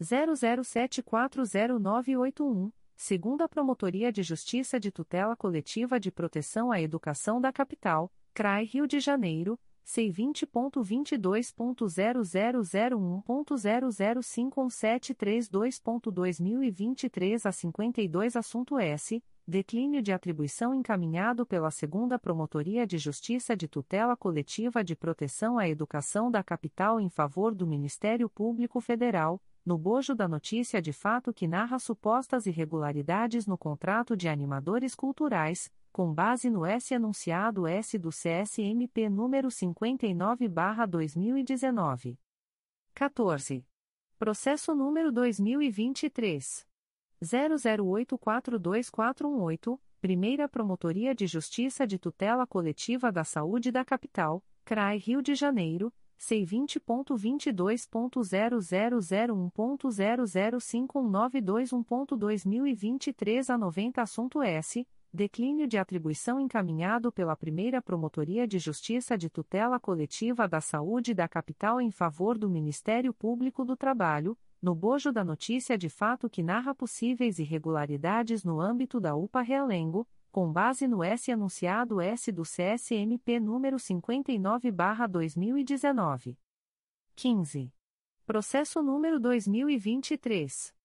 00740981, segunda Promotoria de Justiça de Tutela Coletiva de Proteção à Educação da Capital, CRAI Rio de Janeiro C20.22.0001.0051732.2023 a 52 Assunto S. Declínio de atribuição encaminhado pela Segunda Promotoria de Justiça de Tutela Coletiva de Proteção à Educação da Capital em favor do Ministério Público Federal, no bojo da notícia de fato que narra supostas irregularidades no contrato de animadores culturais, com base no S anunciado S do CSMP número 59/2019. 14. Processo número 2023 00842418, Primeira Promotoria de Justiça de Tutela Coletiva da Saúde da Capital, CRAI Rio de Janeiro. C20.22.0001.0051921.2023 a 90 Assunto S Declínio de atribuição encaminhado pela primeira Promotoria de Justiça de Tutela Coletiva da Saúde da Capital em favor do Ministério Público do Trabalho, no bojo da notícia de fato que narra possíveis irregularidades no âmbito da UPA Realengo, com base no S anunciado S do CSMP número 59/2019. 15. Processo número 2023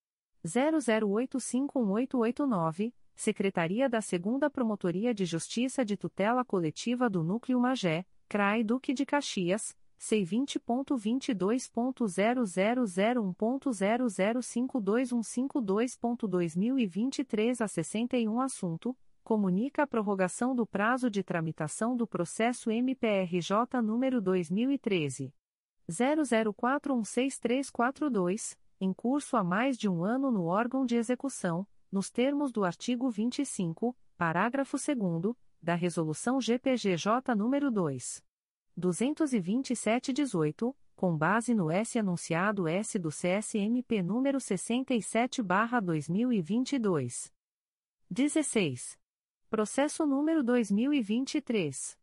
00851889 Secretaria da 2 Promotoria de Justiça de Tutela Coletiva do Núcleo Magé, CRAI Duque de Caxias, C20.22.0001.0052152.2023 a 61 Assunto: Comunica a prorrogação do prazo de tramitação do processo MPRJ número 2013. 00416342, em curso há mais de um ano no órgão de execução nos termos do artigo 25, parágrafo 2 da Resolução GPGJ nº 2. 227-18, com base no S anunciado S do CSMP número 67/2022. 16. Processo número 2023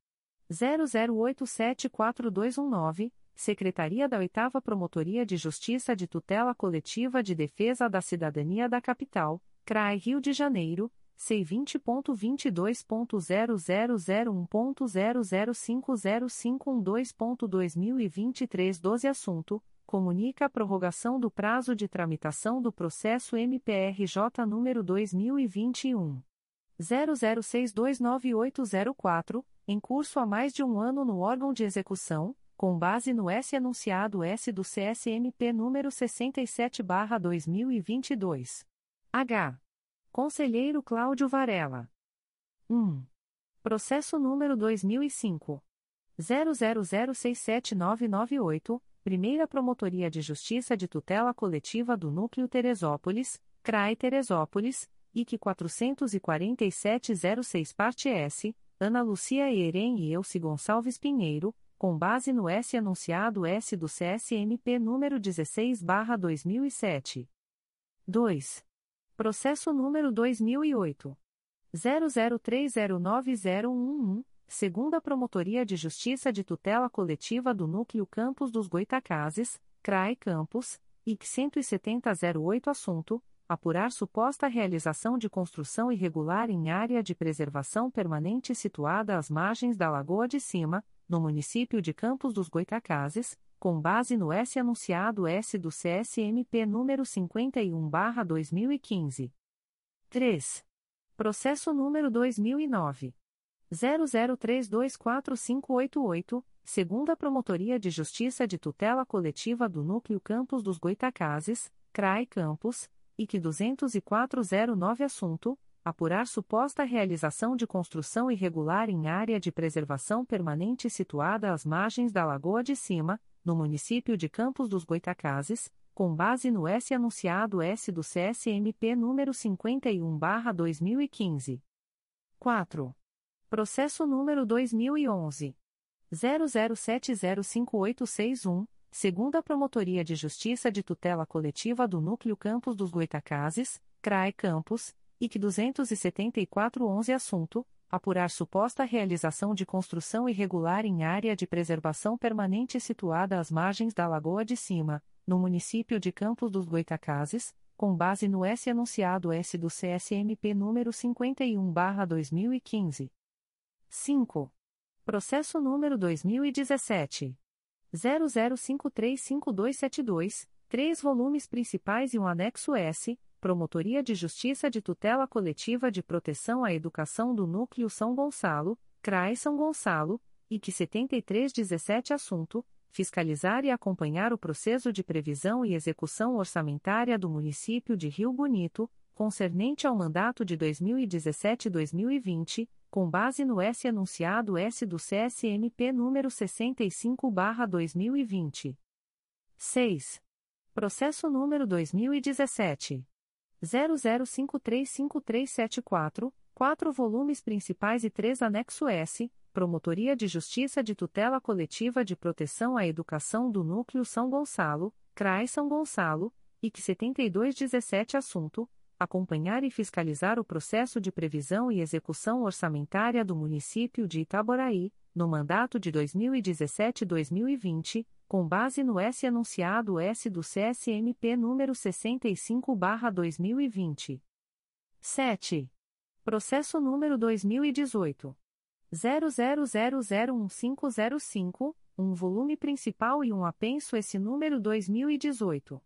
00874219, Secretaria da 8 Promotoria de Justiça de Tutela Coletiva de Defesa da Cidadania da Capital CRAI Rio de Janeiro, C20.22.0001.0050512.2023 12 Assunto: Comunica a prorrogação do prazo de tramitação do processo MPRJ número 2021. 00629804, em curso há mais de um ano no órgão de execução, com base no S anunciado S do CSMP número 67/2022. H. Conselheiro Cláudio Varela. 1. Processo número 2005. 00067998, Primeira Promotoria de Justiça de Tutela Coletiva do Núcleo Teresópolis, CRAI Teresópolis, IC 44706 Parte S, Ana Lucia Eren e Elci Gonçalves Pinheiro, com base no S anunciado S do CSMP número 16/2007. 2. Processo número 2008. 00309011, segunda Promotoria de Justiça de Tutela Coletiva do Núcleo Campos dos Goitacazes, CRAE Campos, IC 17008 Assunto: Apurar suposta realização de construção irregular em área de preservação permanente situada às margens da Lagoa de Cima, no município de Campos dos Goitacazes, com base no S anunciado S do CSMP número 51/2015. 3. Processo número 2009 00324588, segunda Promotoria de Justiça de Tutela Coletiva do Núcleo Campos dos Goitacazes, CRAI Campos, IC 20409 assunto: apurar suposta realização de construção irregular em área de preservação permanente situada às margens da Lagoa de Cima, no município de Campos dos Goitacazes, com base no S anunciado S do CSMP número 51/2015. 4. Processo número 2011 00705861, segunda Promotoria de Justiça de Tutela Coletiva do Núcleo Campos dos Goitacazes, CRAE Campos, IC 27411 assunto: apurar suposta realização de construção irregular em área de preservação permanente situada às margens da Lagoa de Cima no município de Campos dos Goitacazes, com base no S anunciado S do CSMP número 51/2015. 5. Processo número 2017 00535272, três volumes principais e um anexo S. Promotoria de Justiça de Tutela Coletiva de Proteção à Educação do Núcleo São Gonçalo, CRAE São Gonçalo, IC 7317 Assunto: fiscalizar e acompanhar o processo de previsão e execução orçamentária do município de Rio Bonito, concernente ao mandato de 2017-2020, com base no S anunciado S do CSMP número 65/2020. 6. Processo número 2017 00535374, quatro volumes principais e três anexo S Promotoria de Justiça de Tutela Coletiva de Proteção à Educação do Núcleo São Gonçalo, CRAI São Gonçalo, IC 7217 Assunto: Acompanhar e fiscalizar o processo de previsão e execução orçamentária do município de Itaboraí, no mandato de 2017-2020, com base no S anunciado S do CSMP número 65/2020. 7. Processo número 2018 00001505, um volume principal e um apenso esse número 2018.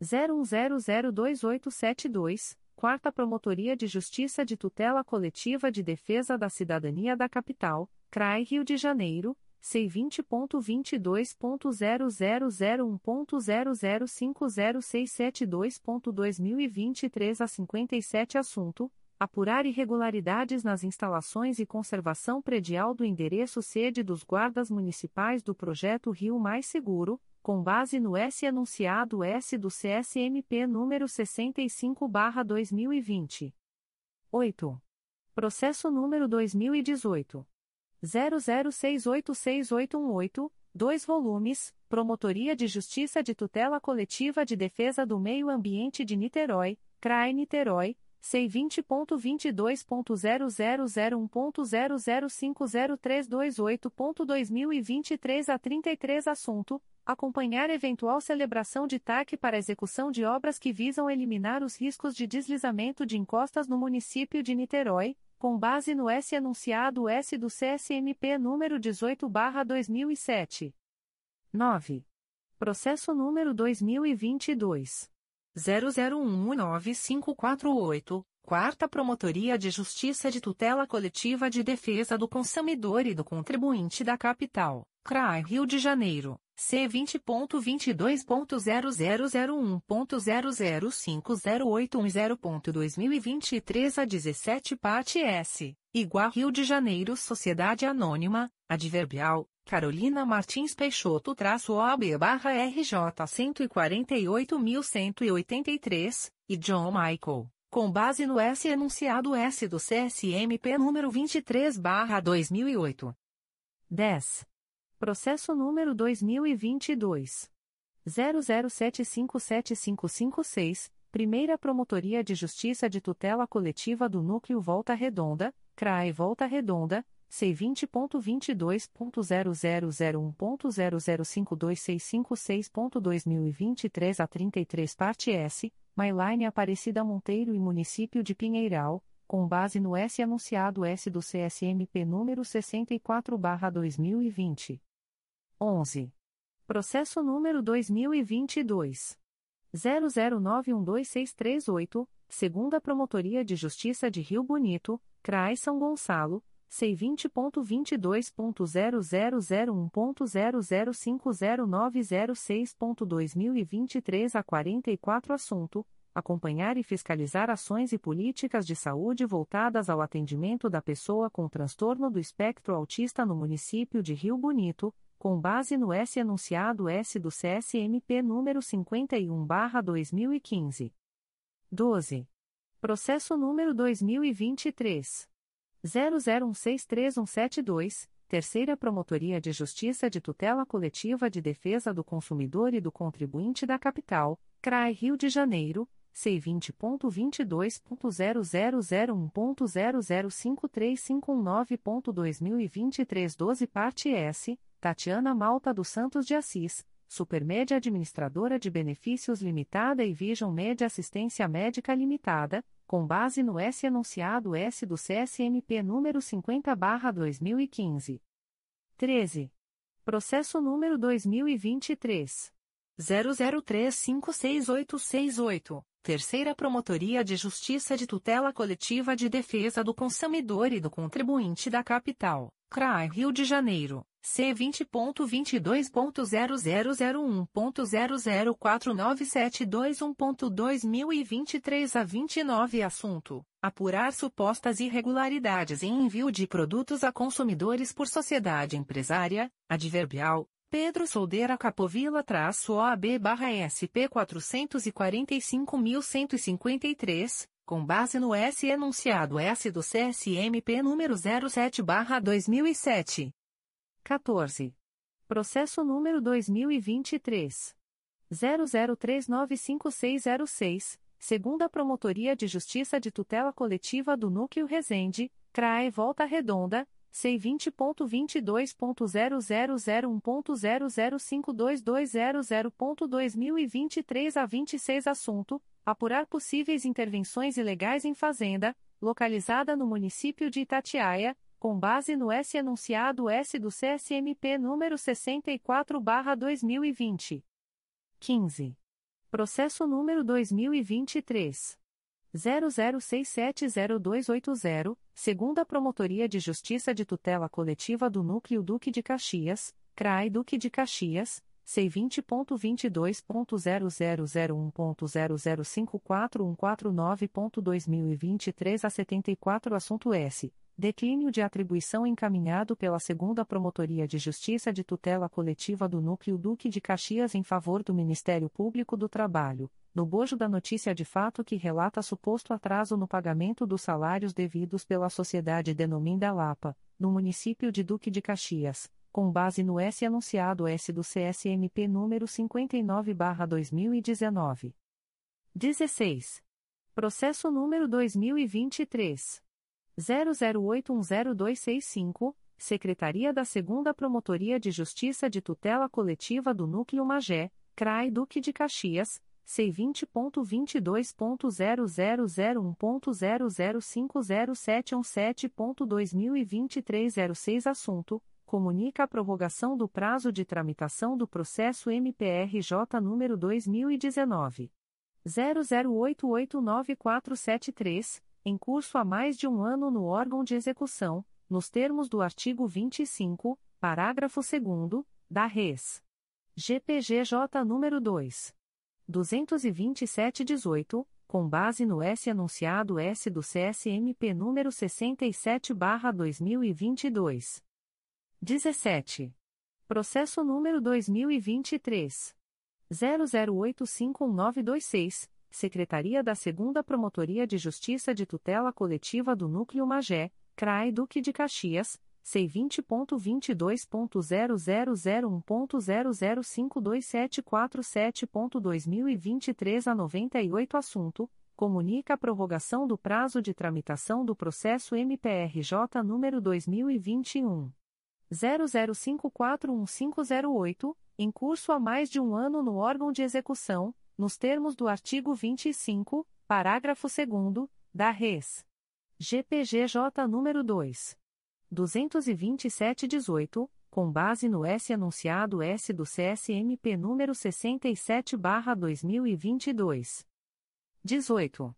01002872, Quarta Promotoria de Justiça de Tutela Coletiva de Defesa da Cidadania da Capital, CRAI Rio de Janeiro, C20.22.0001.0050672.2023 a 57 assunto apurar irregularidades nas instalações e conservação predial do endereço sede dos guardas municipais do projeto Rio Mais Seguro, com base no S anunciado S do CSMP número 65/2020. 8. Processo número 2018 00686818, 2 volumes, Promotoria de Justiça de Tutela Coletiva de Defesa do Meio Ambiente de Niterói, CRAE Niterói C vinte ponto vinte dois ponto zero zero zero um ponto zero zero cinco zero três dois oito ponto dois mil e vinte e três a trinta e três assunto acompanhar eventual celebração de TAC para execução de obras que visam eliminar os riscos de deslizamento de encostas no município de Niterói com base no S anunciado S do CSMP número dezoito barra dois mil e sete. Nove. Processo número dois mil e vinte e dois. 00195448, Quarta Promotoria de Justiça de Tutela Coletiva de Defesa do Consumidor e do Contribuinte da Capital, CRAI Rio de Janeiro, C20.22.0001.0050810.2023 a 17 parte S, igual Rio de Janeiro Sociedade Anônima, Adverbial, Carolina Martins Peixoto traço OAB barra RJ 148.183, e John Michael, com base no S enunciado S do CSMP número 23 barra 2008. 10. Processo número 2022. 00757556, Primeira Promotoria de Justiça de Tutela Coletiva do Núcleo Volta Redonda, CRAE Volta Redonda, C20.22.0001.0052656.2023 a 33 parte S, Mailine Aparecida Monteiro e Município de Pinheiral, com base no S anunciado S do CSMP número 64/2020. 11. Processo número 2022 00912638, segunda Promotoria de Justiça de Rio Bonito, CRAI São Gonçalo C20.22.0001.0050906.2023 a 44 assunto, acompanhar e fiscalizar ações e políticas de saúde voltadas ao atendimento da pessoa com transtorno do espectro autista no município de Rio Bonito, com base no S anunciado S do CSMP número 51/2015. 12. Processo número 2023 00163172, Terceira Promotoria de Justiça de Tutela Coletiva de Defesa do Consumidor e do Contribuinte da Capital, CRAI Rio de Janeiro, C20.22.0001.0053519.2023 12 parte S, Tatiana Malta dos Santos de Assis, Supermédia Administradora de Benefícios Limitada e Vision Média Assistência Médica Limitada, com base no S anunciado S do CSMP número 50/2015. 13. Processo número 2023 00356868. Terceira Promotoria de Justiça de Tutela Coletiva de Defesa do Consumidor e do Contribuinte da Capital, CRAI Rio de Janeiro. C vinte ponto vinte dois ponto zero zero zero um ponto zero zero quatro nove sete dois um ponto dois mil e vinte três a vinte e nove assunto. Apurar supostas irregularidades em envio de produtos a consumidores por sociedade empresária adverbial Pedro Soldeira Capovila traço OAB barra SP quatrocentos e quarenta e cinco mil cento e cinquenta e três com base no S enunciado S do CSMP número zero sete barra dois mil e sete 14. Processo número 2023. 00395606, segunda Promotoria de Justiça de Tutela Coletiva do Núcleo Resende, CRAE Volta Redonda, C20.22.0001.0052200.2023 a 26 assunto, apurar possíveis intervenções ilegais em fazenda, localizada no município de Itatiaia, com base no S enunciado S do CSMP número 64/2020. 15. Processo número 2023 00670280, segunda Promotoria de Justiça de Tutela Coletiva do Núcleo Duque de Caxias, CRAI Duque de Caxias. C20.22.0001.0054149.2023 a 74 Assunto S. Declínio de atribuição encaminhado pela Segunda Promotoria de Justiça de Tutela Coletiva do Núcleo Duque de Caxias em favor do Ministério Público do Trabalho, no bojo da notícia de fato que relata suposto atraso no pagamento dos salários devidos pela sociedade Denominda Lapa, no município de Duque de Caxias, com base no S anunciado S do CSMP número 59/2019. 16. Processo número 2023 00810265, Secretaria da 2 Promotoria de Justiça de Tutela Coletiva do Núcleo Magé, CRAI Duque de Caxias, C20.22.0001.0050717.2023 06 Assunto: Comunica a prorrogação do prazo de tramitação do processo MPRJ número 2019. 00889473 em curso há mais de um ano no órgão de execução, nos termos do artigo 25, parágrafo 2 da Res. GPGJ nº 2. 22718, com base no S anunciado S do CSMP número 67/2022. 17. Processo número 2023 00851926 Secretaria da 2 Promotoria de Justiça de Tutela Coletiva do Núcleo Magé, CRAI Duque de Caxias, C20.22.0001.0052747.2023 a 98 assunto, comunica a prorrogação do prazo de tramitação do processo MPRJ número 2021 00541508, em curso há mais de um ano no órgão de execução, nos termos do artigo 25, parágrafo 2 da Res. GPGJ número 2. 22718, com base no S anunciado S do CSMP número 67/2022. 18.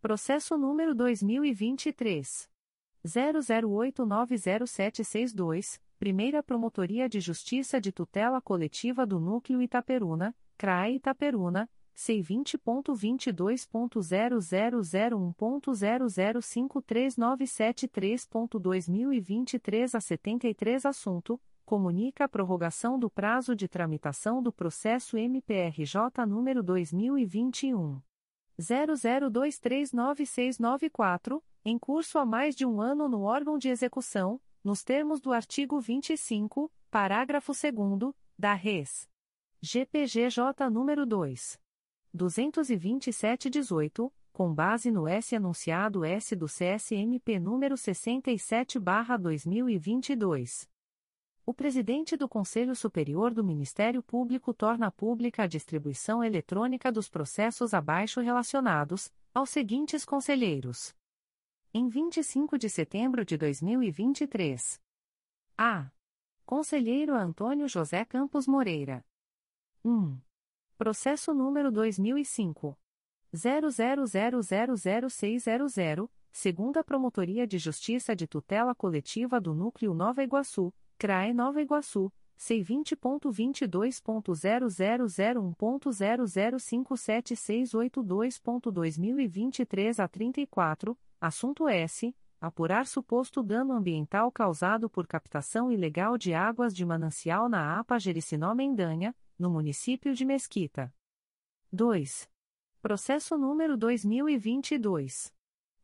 Processo número 2023 00890762, Primeira Promotoria de Justiça de Tutela Coletiva do Núcleo Itaperuna, CRAE Itaperuna C20.22.0001.0053973.2023 a 73 assunto, comunica a prorrogação do prazo de tramitação do processo MPRJ número 2021 00239694, em curso há mais de um ano no órgão de execução, nos termos do artigo 25, parágrafo 2 da Res. GPGJ número 2. 22718, com base no S anunciado S do CSMP número 67/2022. O presidente do Conselho Superior do Ministério Público torna pública a distribuição eletrônica dos processos abaixo relacionados aos seguintes conselheiros. Em 25 de setembro de 2023. A. Conselheiro Antônio José Campos Moreira. 1. Processo número 2005. 00000600, segunda Promotoria de Justiça de Tutela Coletiva do Núcleo Nova Iguaçu, CRAE Nova Iguaçu, C20.22.0001.0057682.2023 a 34, assunto S. Apurar suposto dano ambiental causado por captação ilegal de águas de manancial na APA Jericinó Mendanha, no município de Mesquita. 2. Processo número 2022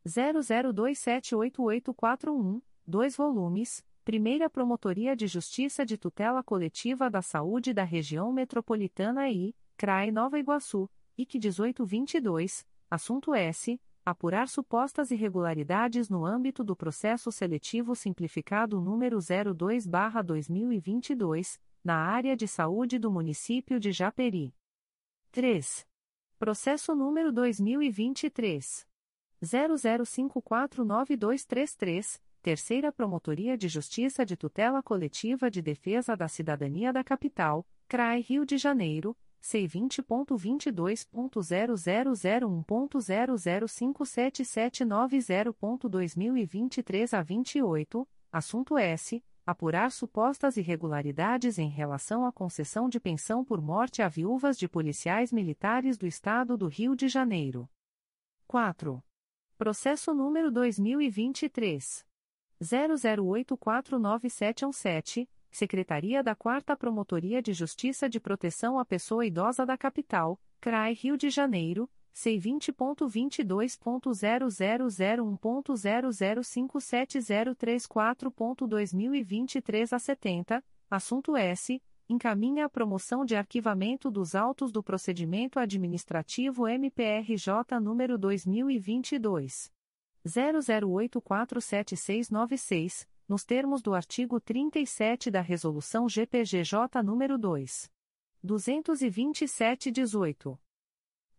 00278841, 2 volumes. Primeira Promotoria de Justiça de Tutela Coletiva da Saúde da Região Metropolitana I, CRAE Nova Iguaçu, IC 1822, assunto S. Apurar supostas irregularidades no âmbito do processo seletivo simplificado número 02/2022 na área de saúde do município de Japeri. 3. Processo número 2023 00549233, Terceira Promotoria de Justiça de Tutela Coletiva de Defesa da Cidadania da Capital, CRAI Rio de Janeiro, C20.22.0001.0057790.2023 a 28, assunto S apurar supostas irregularidades em relação à concessão de pensão por morte a viúvas de policiais militares do Estado do Rio de Janeiro. 4. Processo número 2023 00849717, Secretaria da 4 Promotoria de Justiça de Proteção à Pessoa Idosa da Capital, CRAI Rio de Janeiro C vinte ponto vinte dois ponto zero zero zero um ponto zero zero cinco sete zero três quatro ponto dois mil e vinte e três a setenta. Assunto S. Encaminha a promoção de arquivamento dos autos do procedimento administrativo MPRJ número dois mil e vinte e dois. zero zero oito quatro sete seis nove seis nos termos do artigo trinta e sete da resolução GPGJ número dois. duzentos e vinte e sete dezoito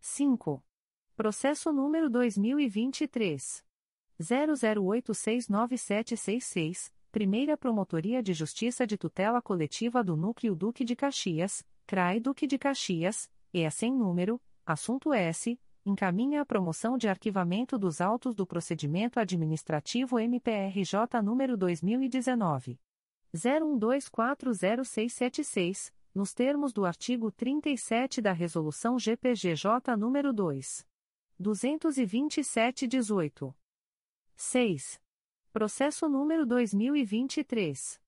5. Processo número 2023. 00869766, Primeira Promotoria de Justiça de Tutela Coletiva do Núcleo Duque de Caxias, CRAI Duque de Caxias, e sem número, assunto S. Encaminha a promoção de arquivamento dos autos do procedimento administrativo MPRJ número 2019. 01240676 nos termos do artigo 37 da Resolução GPGJ nº 2. 227-18. 6. Processo número 2023.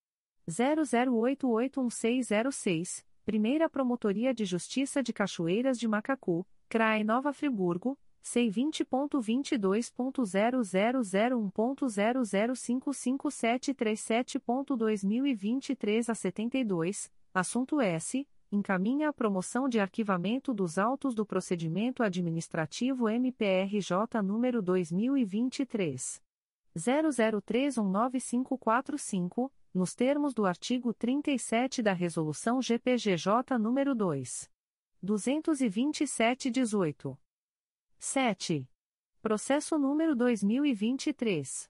00881606, Primeira Promotoria de Justiça de Cachoeiras de Macacu, CRAE Nova Friburgo, C20.22.0001.0055737.2023 a 72, assunto S. Encaminha a promoção de arquivamento dos autos do procedimento administrativo MPRJ número 2023. 00319545, nos termos do artigo 37 da Resolução GPGJ número 2. 227-18. 7. Processo número 2023.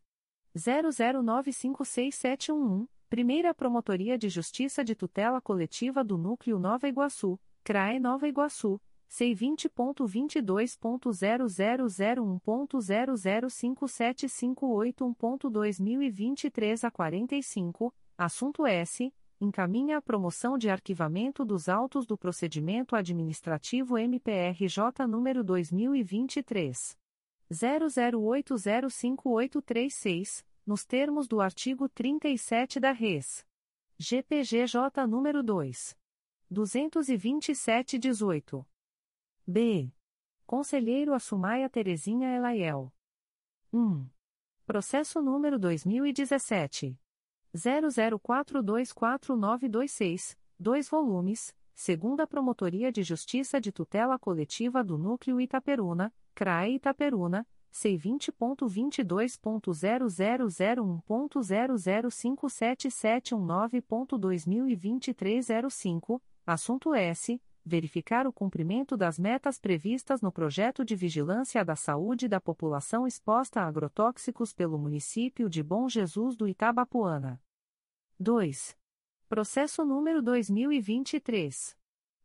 00956711, Primeira Promotoria de Justiça de Tutela Coletiva do Núcleo Nova Iguaçu, CRAE Nova Iguaçu, C20.22.0001.0057581.2023 a 45, assunto S encaminha a promoção de arquivamento dos autos do procedimento administrativo MPRJ número 2023 00805836, nos termos do artigo 37 da Res. GPGJ número 2 22718. B. Conselheiro Assumaia Terezinha Elaiel. 1. Processo número 2017 00424926, 2 volumes, segunda Promotoria de Justiça de Tutela Coletiva do Núcleo Itaperuna, CRAE Itaperuna, C20.22.0001.0057719.2023 05, assunto S. Verificar o cumprimento das metas previstas no projeto de vigilância da saúde da população exposta a agrotóxicos pelo município de Bom Jesus do Itabapuana. 2. Processo número 2023.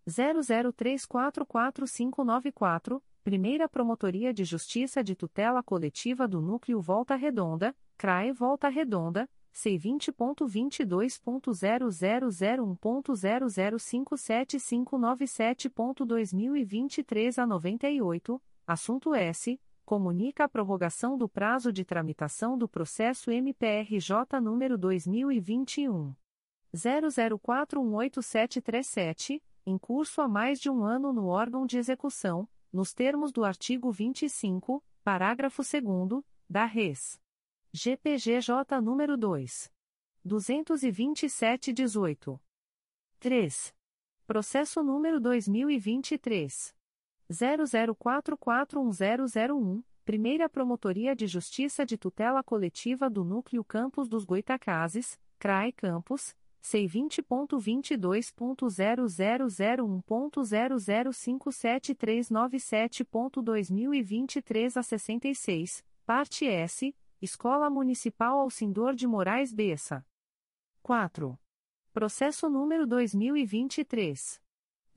00344594, Primeira Promotoria de Justiça de Tutela Coletiva do Núcleo Volta Redonda, CRAE Volta Redonda, C20.22.0001.0057597.2023 a 98, assunto S. Comunica a prorrogação do prazo de tramitação do processo MPRJ número 2021 00418737, em curso há mais de um ano no órgão de execução, nos termos do artigo 25, parágrafo 2 da Res. GPGJ número 2 22718. 3. Processo número 2023 00441001, Primeira Promotoria de Justiça de Tutela Coletiva do Núcleo Campos dos Goitacazes, CRAE Campos, C20.22.0001.0057397.2023 a 66, parte S, Escola Municipal Alcindor de Moraes Bessa. 4. Processo número 2023.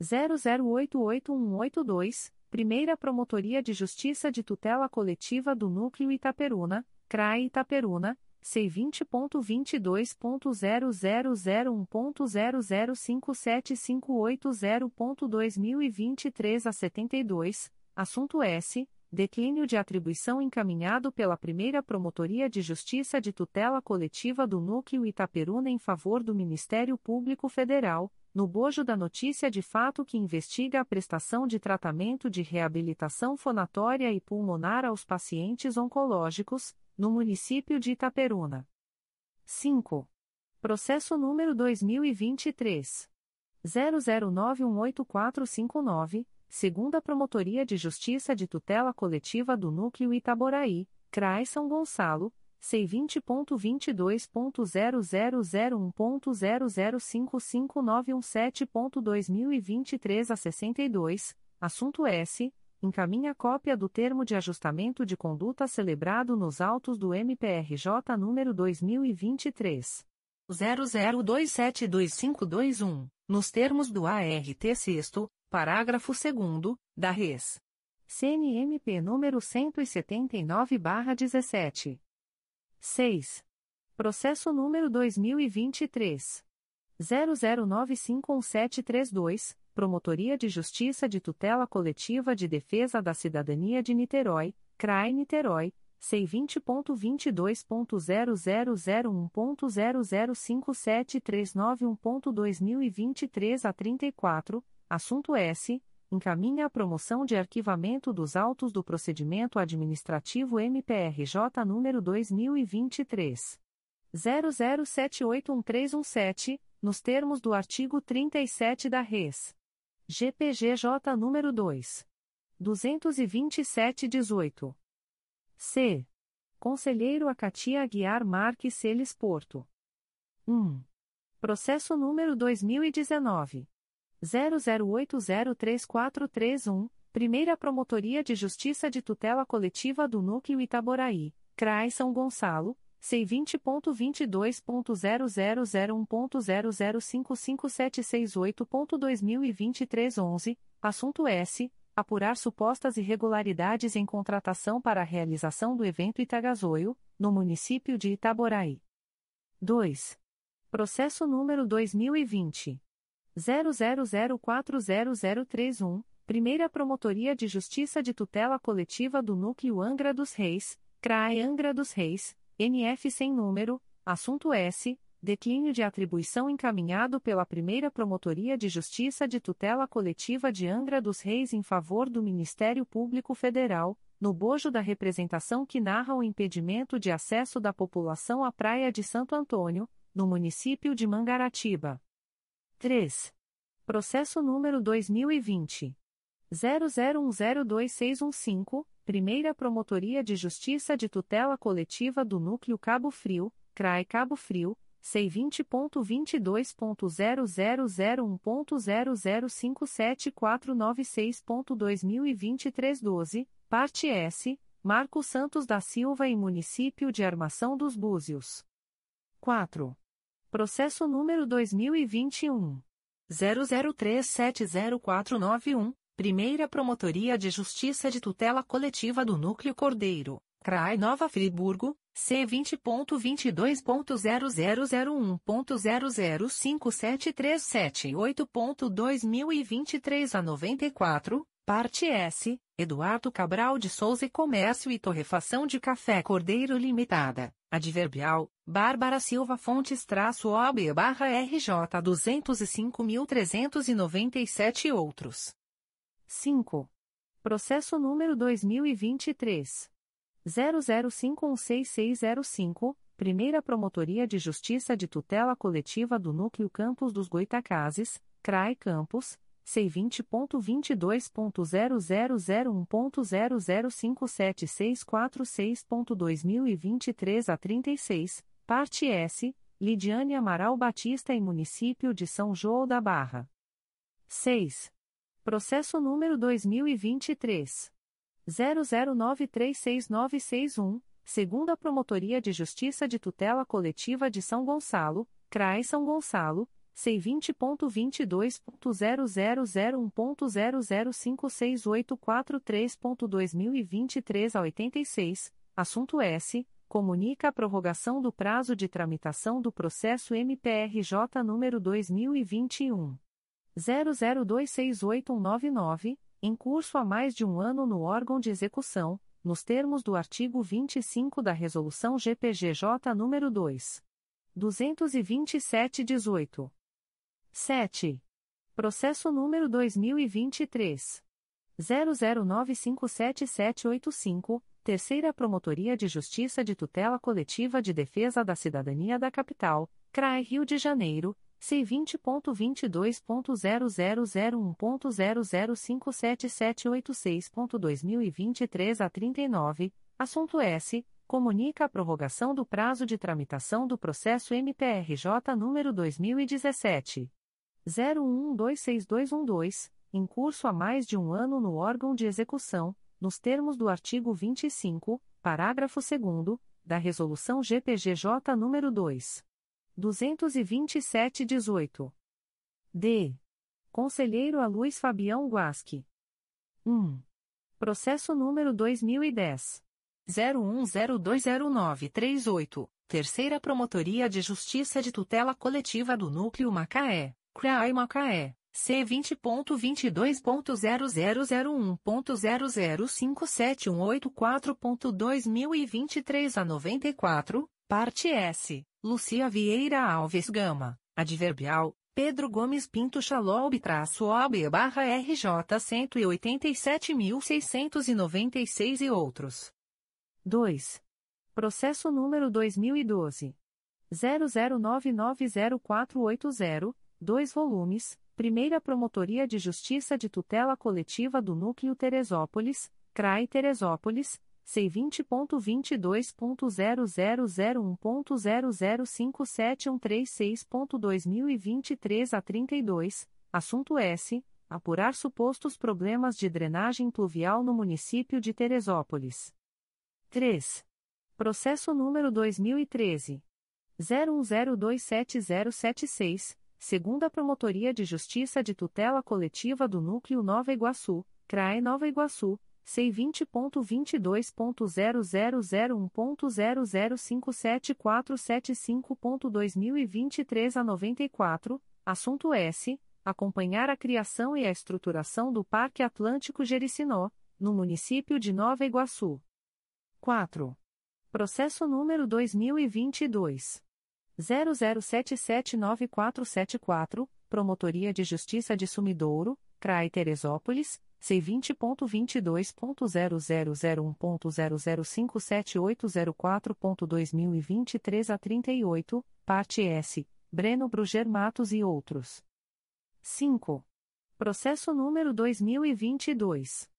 00888182, Primeira Promotoria de Justiça de Tutela Coletiva do Núcleo Itaperuna, CRAE Itaperuna, C20.22.0001.0057580.2023 a 72, assunto S. Declínio de atribuição encaminhado pela Primeira Promotoria de Justiça de Tutela Coletiva do Núcleo Itaperuna em favor do Ministério Público Federal, no bojo da notícia de fato que investiga a prestação de tratamento de reabilitação fonatória e pulmonar aos pacientes oncológicos, no município de Itaperuna. 5. Processo número 2023. 00918459, segunda Promotoria de Justiça de Tutela Coletiva do Núcleo Itaboraí, CRAI São Gonçalo, C20.22.0001.0055917.2023 a 62, assunto S. Encaminha cópia do termo de ajustamento de conduta celebrado nos autos do MPRJ número 2023. 00272521, nos termos do ART 6 parágrafo 2 da Res. CNMP número 179/17. 6. Processo número 2023. 00951732, Promotoria de Justiça de Tutela Coletiva de Defesa da Cidadania de Niterói, CRAI Niterói, C20.22.0001.0057391.2023 a 34, assunto S encaminha a promoção de arquivamento dos autos do procedimento administrativo MPRJ número 2023 00781317, nos termos do artigo 37 da Res. GPGJ número 2 22718. C. Conselheiro Acatia Aguiar Marques Celes Porto. 1. Processo número 2019 00803431, Primeira Promotoria de Justiça de Tutela Coletiva do Núcleo Itaboraí, CRAI São Gonçalo, C20.22.0001.0055768.2023 11, assunto S. Apurar supostas irregularidades em contratação para a realização do evento Itagazoio, no município de Itaboraí. 2. Processo número 2020. 00040031, Primeira Promotoria de Justiça de Tutela Coletiva do Núcleo Angra dos Reis, CRAE Angra dos Reis, NF sem número, assunto S. Declínio de atribuição encaminhado pela Primeira Promotoria de Justiça de Tutela Coletiva de Angra dos Reis em favor do Ministério Público Federal, no bojo da representação que narra o impedimento de acesso da população à Praia de Santo Antônio, no município de Mangaratiba. 3. Processo número 2020. 00102615, Primeira Promotoria de Justiça de Tutela Coletiva do Núcleo Cabo Frio, CRAE Cabo Frio, C20.22.0001.0057496.2023 12, parte S, Marcos Santos da Silva e Município de Armação dos Búzios. 4. Processo número 2021. 00370491, Primeira Promotoria de Justiça de Tutela Coletiva do Núcleo Cordeiro, CRAI Nova Friburgo, C20.22.0001.0057378.2023 a 94, parte S, Eduardo Cabral de Souza e Comércio e Torrefação de Café Cordeiro Limitada. Adverbial, Bárbara Silva Fontes traço OB barra RJ 205.397 e outros. 5. Processo número 2023. 00516605, Primeira Promotoria de Justiça de Tutela Coletiva do Núcleo Campos dos Goitacazes, CRAE Campos, C20.22.0001.0057646.2023 a 36, parte S, Lidiane Amaral Batista e Município de São João da Barra. 6. Processo número 2023. 00936961, segunda Promotoria de Justiça de Tutela Coletiva de São Gonçalo, CRAE São Gonçalo, C20.22.0001.0056843.2023 a 86, assunto S. Comunica a prorrogação do prazo de tramitação do processo MPRJ número 2021. 00268199, em curso há mais de um ano no órgão de execução, nos termos do artigo 25 da Resolução GPGJ nº 2. 227-18. 7. Processo número 2023. 00957785, Terceira Promotoria de Justiça de Tutela Coletiva de Defesa da Cidadania da Capital, CRAE Rio de Janeiro, C20.22.0001.0057786.2023 a 39, assunto S. Comunica a prorrogação do prazo de tramitação do processo MPRJ número 2017. 01126212, em curso há mais de um ano no órgão de execução, nos termos do artigo 25, parágrafo 2 da Resolução GPGJ nº 2. 227-18. D. Conselheiro a Luiz Fabião Guasque. 1. Processo número 2010. 01020938, Terceira Promotoria de Justiça de Tutela Coletiva do Núcleo Macaé, CRAI Macaé, C20.22.0001.0057184.2023 a 94, parte S. Lucia Vieira Alves Gama, adverbial, Pedro Gomes Pinto Chalob traço barra RJ 187.696 e outros. 2. Processo número 2012. 00990480, 2 volumes, Primeira Promotoria de Justiça de Tutela Coletiva do Núcleo Teresópolis, CRAI Teresópolis, C20.22.0001.0057136.2023 a 32, assunto S. Apurar supostos problemas de drenagem pluvial no município de Teresópolis. 3. Processo número 2013. 01027076, segunda Promotoria de Justiça de Tutela Coletiva do Núcleo Nova Iguaçu, CRAE Nova Iguaçu, C20.22.0001.0057475.2023 a 94, assunto S. Acompanhar a criação e a estruturação do Parque Atlântico Jericinó, no município de Nova Iguaçu. 4. Processo número 2022. 00779474, Promotoria de Justiça de Sumidouro, CRAI Teresópolis, C20.22.0001.0057804.2023 a 38, parte S, Breno Bruger Matos e outros. 5. Processo número 2022.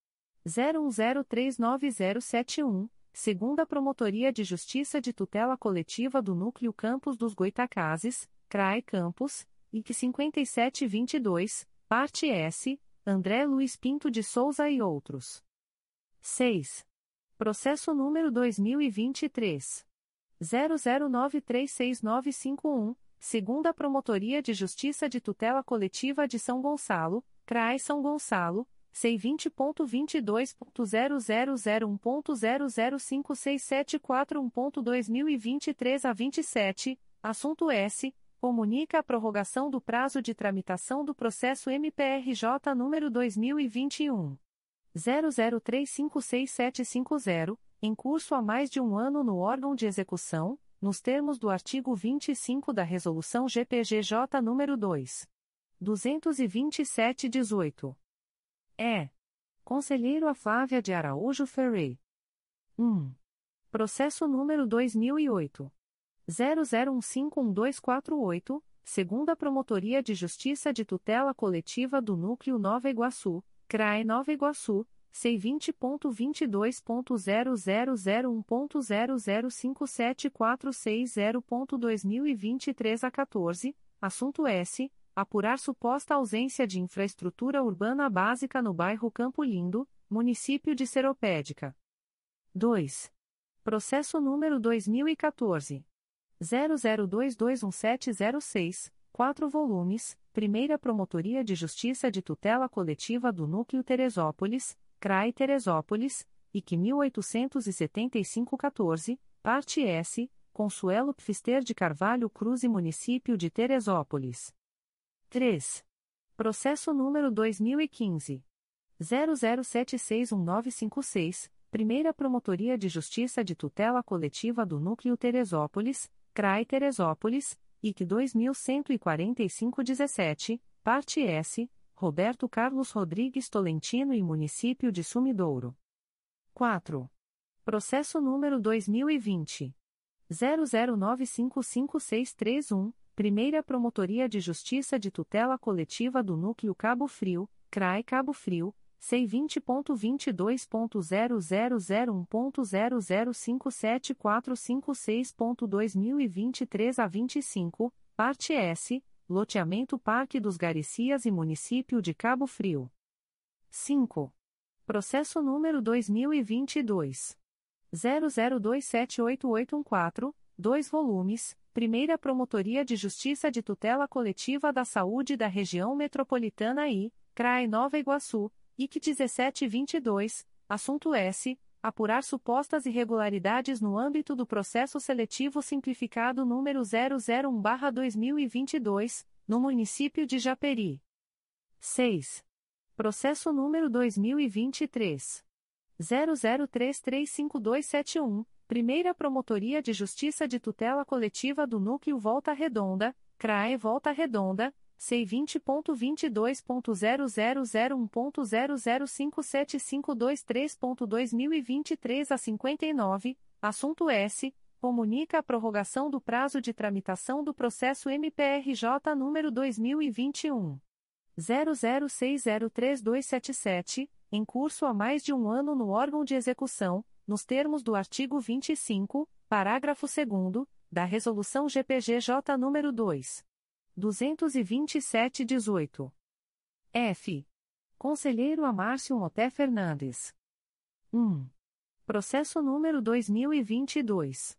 01039071, segunda Promotoria de Justiça de Tutela Coletiva do Núcleo Campos dos Goitacazes, CRAE Campos, IC 5722, parte S, André Luiz Pinto de Souza e outros. 6. Processo número 2023. 00936951, segunda Promotoria de Justiça de Tutela Coletiva de São Gonçalo, CRAI São Gonçalo, C20.22.0001.0056741.2023 a 27, assunto S comunica a prorrogação do prazo de tramitação do processo MPRJ número 2021 00356750, em curso há mais de um ano no órgão de execução, nos termos do artigo 25 da Resolução GPGJ número 2. 227-18. É. Conselheiro a Flávia de Araújo Ferrey. 1. Processo número 2008. 00151248, segunda Promotoria de Justiça de Tutela Coletiva do Núcleo Nova Iguaçu, CRAE Nova Iguaçu, C20.22.0001.0057460.2023 a 14, assunto S. Apurar suposta ausência de infraestrutura urbana básica no bairro Campo Lindo, município de Seropédica. 2. Processo número 2014. 00221706, 4 volumes, Primeira Promotoria de Justiça de Tutela Coletiva do Núcleo Teresópolis, CRAI Teresópolis, IC 1875-14, parte S, Consuelo Pfister de Carvalho Cruz e Município de Teresópolis. 3. Processo número 2015. 00761956, Primeira Promotoria de Justiça de Tutela Coletiva do Núcleo Teresópolis, CRAI Teresópolis, IC 214517, parte S, Roberto Carlos Rodrigues Tolentino e Município de Sumidouro. 4. Processo número 2020. 00955631, Primeira Promotoria de Justiça de Tutela Coletiva do Núcleo Cabo Frio, CRAI Cabo Frio, C20.22.0001.0057456.2023 a 25, parte S, Loteamento Parque dos Garicias e Município de Cabo Frio. 5. Processo número 2022. 00278814, 2 volumes, Primeira Promotoria de Justiça de Tutela Coletiva da Saúde da Região Metropolitana I, CRAE Nova Iguaçu, IC 1722, assunto S. Apurar supostas irregularidades no âmbito do processo seletivo simplificado número 001-2022, no município de Japeri. 6. Processo número 2023. 00335271, Primeira Promotoria de Justiça de Tutela Coletiva do Núcleo Volta Redonda, CRAE Volta Redonda, C20.22.0001.0057523.2023 a 59, assunto S. Comunica a prorrogação do prazo de tramitação do processo MPRJ número 2021. 00603277, em curso há mais de um ano no órgão de execução, nos termos do artigo 25, parágrafo 2 da Resolução GPGJ nº 2. 227-18. F. Conselheiro Amárcio Moté Fernandes. 1. Processo número 2022.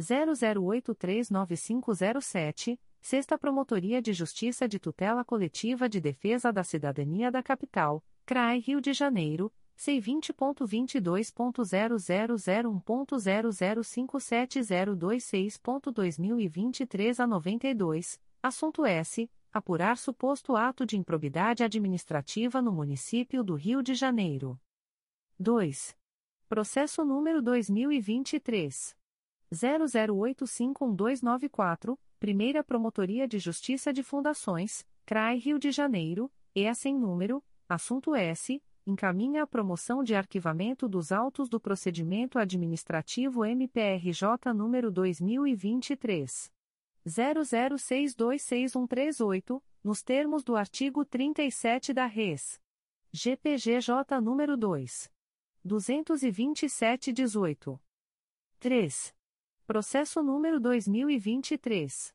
00839507, Sexta Promotoria de Justiça de Tutela Coletiva de Defesa da Cidadania da Capital, CRAE Rio de Janeiro, C20.22.0001.0057026.2023 a 92, assunto S. Apurar suposto ato de improbidade administrativa no município do Rio de Janeiro. 2. Processo número 2023. 00851294, Primeira Promotoria de Justiça de Fundações, CRAI Rio de Janeiro, EA sem número, assunto S encaminha a promoção de arquivamento dos autos do procedimento administrativo MPRJ número 2023 00626138, nos termos do artigo 37 da Res. GPGJ número 2 22718. 3. Processo número 2023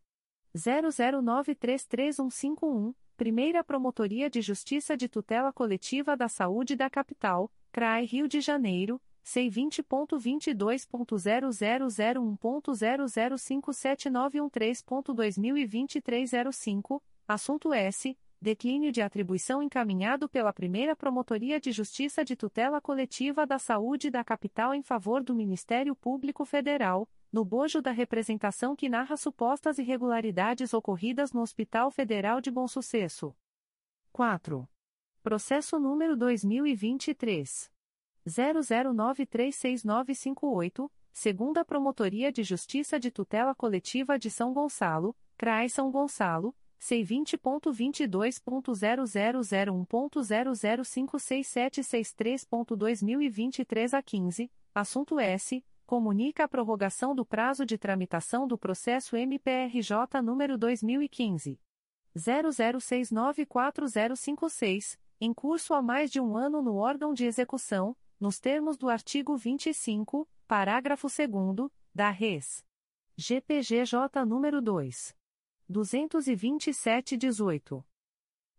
00933151 Primeira Promotoria de Justiça de Tutela Coletiva da Saúde da Capital, CRAE Rio de Janeiro, C20.22.0001.0057913.2023 05, assunto S. Declínio de atribuição encaminhado pela Primeira Promotoria de Justiça de Tutela Coletiva da Saúde da Capital em favor do Ministério Público Federal, no bojo da representação que narra supostas irregularidades ocorridas no Hospital Federal de Bom Sucesso. 4. Processo número 2023 00936958, segunda Promotoria de Justiça de Tutela Coletiva de São Gonçalo, CRAI São Gonçalo, C20.22.0001.0056763.2023 a 15, assunto S. Comunica a prorrogação do prazo de tramitação do processo MPRJ número 2015 00694056, em curso há mais de um ano no órgão de execução, nos termos do artigo 25, parágrafo 2 da Res. GPGJ número 2 22718.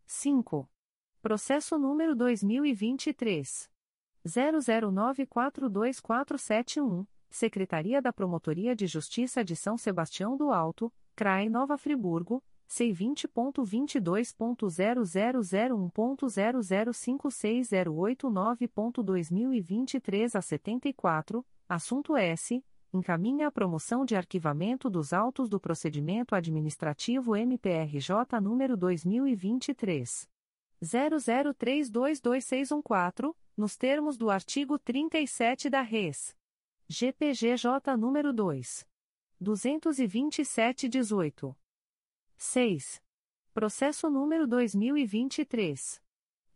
5. Processo número 2023 00942471 Secretaria da Promotoria de Justiça de São Sebastião do Alto, CRAE Nova Friburgo, C20.22.0001.0056089.2023 a 74, assunto S. Encaminha a promoção de arquivamento dos autos do procedimento administrativo MPRJ número 2023. 00322614, nos termos do artigo 37 da Res. GPGJ número 2. 22718. 6. Processo número 2023.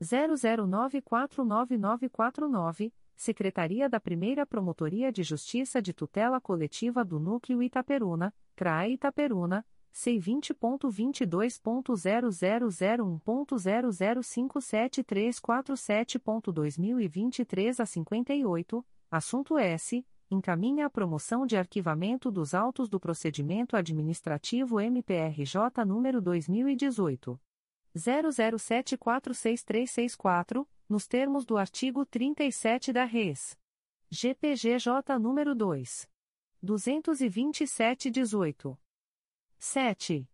00949949, Secretaria da Primeira Promotoria de Justiça de Tutela Coletiva do Núcleo Itaperuna, CRAE Itaperuna, C20.22.0001.0057347.2023 a 58, assunto S encaminha a promoção de arquivamento dos autos do procedimento administrativo MPRJ número 2018 00746364, nos termos do artigo 37 da Res. GPGJ número 2 22718. 7.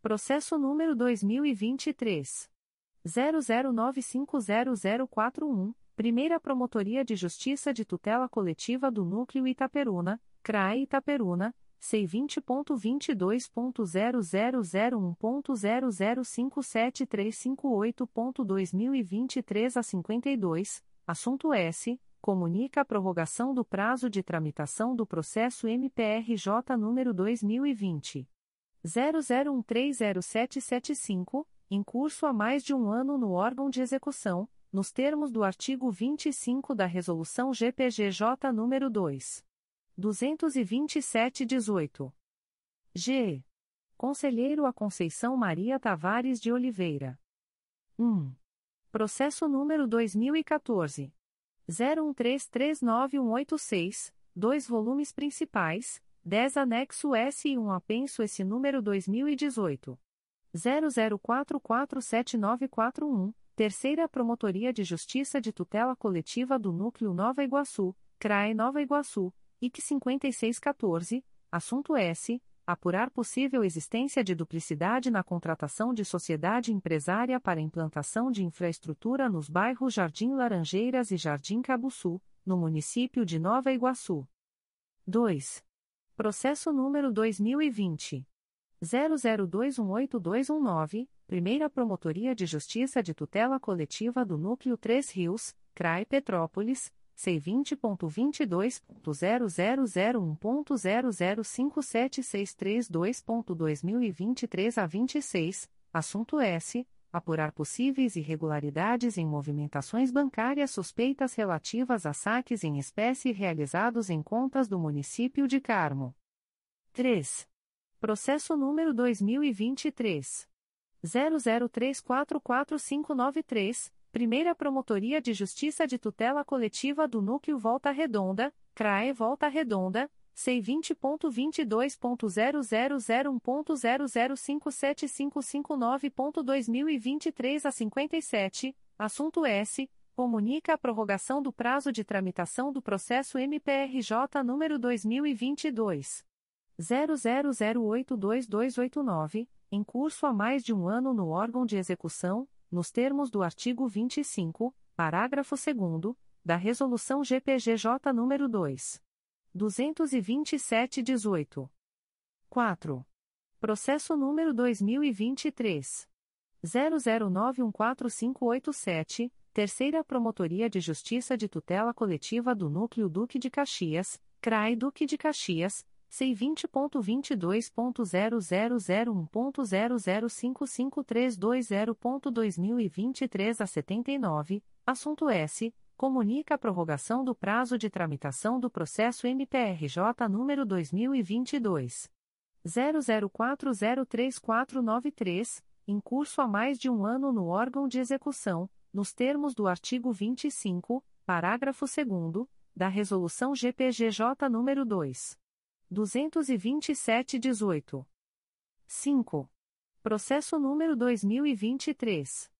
Processo número 2023 00950041 Primeira Promotoria de Justiça de Tutela Coletiva do Núcleo Itaperuna, CRAE Itaperuna, C20.22.0001.0057358.2023 a 52, assunto S. Comunica a prorrogação do prazo de tramitação do processo MPRJ número 2020. 00130775 em curso há mais de um ano no órgão de execução, nos termos do artigo 25 da Resolução GPGJ nº 2. 227-18. G. Conselheiro a Conceição Maria Tavares de Oliveira. 1. Processo número 2014. 01339186, dois volumes principais, 10 anexo S e 1 apenso esse número 2018. 00447941, Terceira Promotoria de Justiça de Tutela Coletiva do Núcleo Nova Iguaçu, CRAE Nova Iguaçu, IC 5614, assunto S. Apurar possível existência de duplicidade na contratação de sociedade empresária para implantação de infraestrutura nos bairros Jardim Laranjeiras e Jardim Cabuçu, no município de Nova Iguaçu. 2. Processo número 2020. 00218219, Primeira Promotoria de Justiça de Tutela Coletiva do Núcleo 3 Rios, CRAI Petrópolis, C20.22.0001.0057632.2023 a 26, assunto S. Apurar possíveis irregularidades em movimentações bancárias suspeitas relativas a saques em espécie realizados em contas do município de Carmo. 3. Processo número 2023. 00344593. Primeira Promotoria de Justiça de Tutela Coletiva do Núcleo Volta Redonda, CRAE Volta Redonda, C20.22.0001.0057559.2023 a 57, assunto S. Comunica a prorrogação do prazo de tramitação do processo MPRJ número 2022. 00082289, em curso há mais de um ano no órgão de execução, nos termos do artigo 25, parágrafo 2 da Resolução GPGJ nº 2. 227-18. 4. Processo número 2023. 00914587, Terceira Promotoria de Justiça de Tutela Coletiva do Núcleo Duque de Caxias, CRAI Duque de Caxias, C20.22.0001.0055320.2023 a 79, assunto S. Comunica a prorrogação do prazo de tramitação do processo MPRJ número 2022. 00403493, em curso há mais de um ano no órgão de execução, nos termos do artigo 25, parágrafo 2 da Resolução GPGJ número 2. 227-18. 5. Processo número 2023.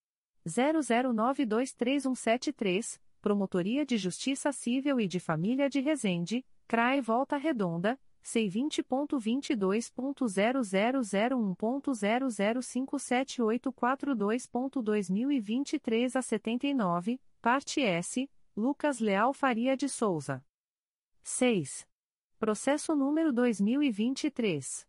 00923173, Promotoria de Justiça Civil e de Família de Resende, CRAE Volta Redonda, C20.22.0001.0057842.2023 a 79, parte S, Lucas Leal Faria de Souza. 6. Processo número 2023.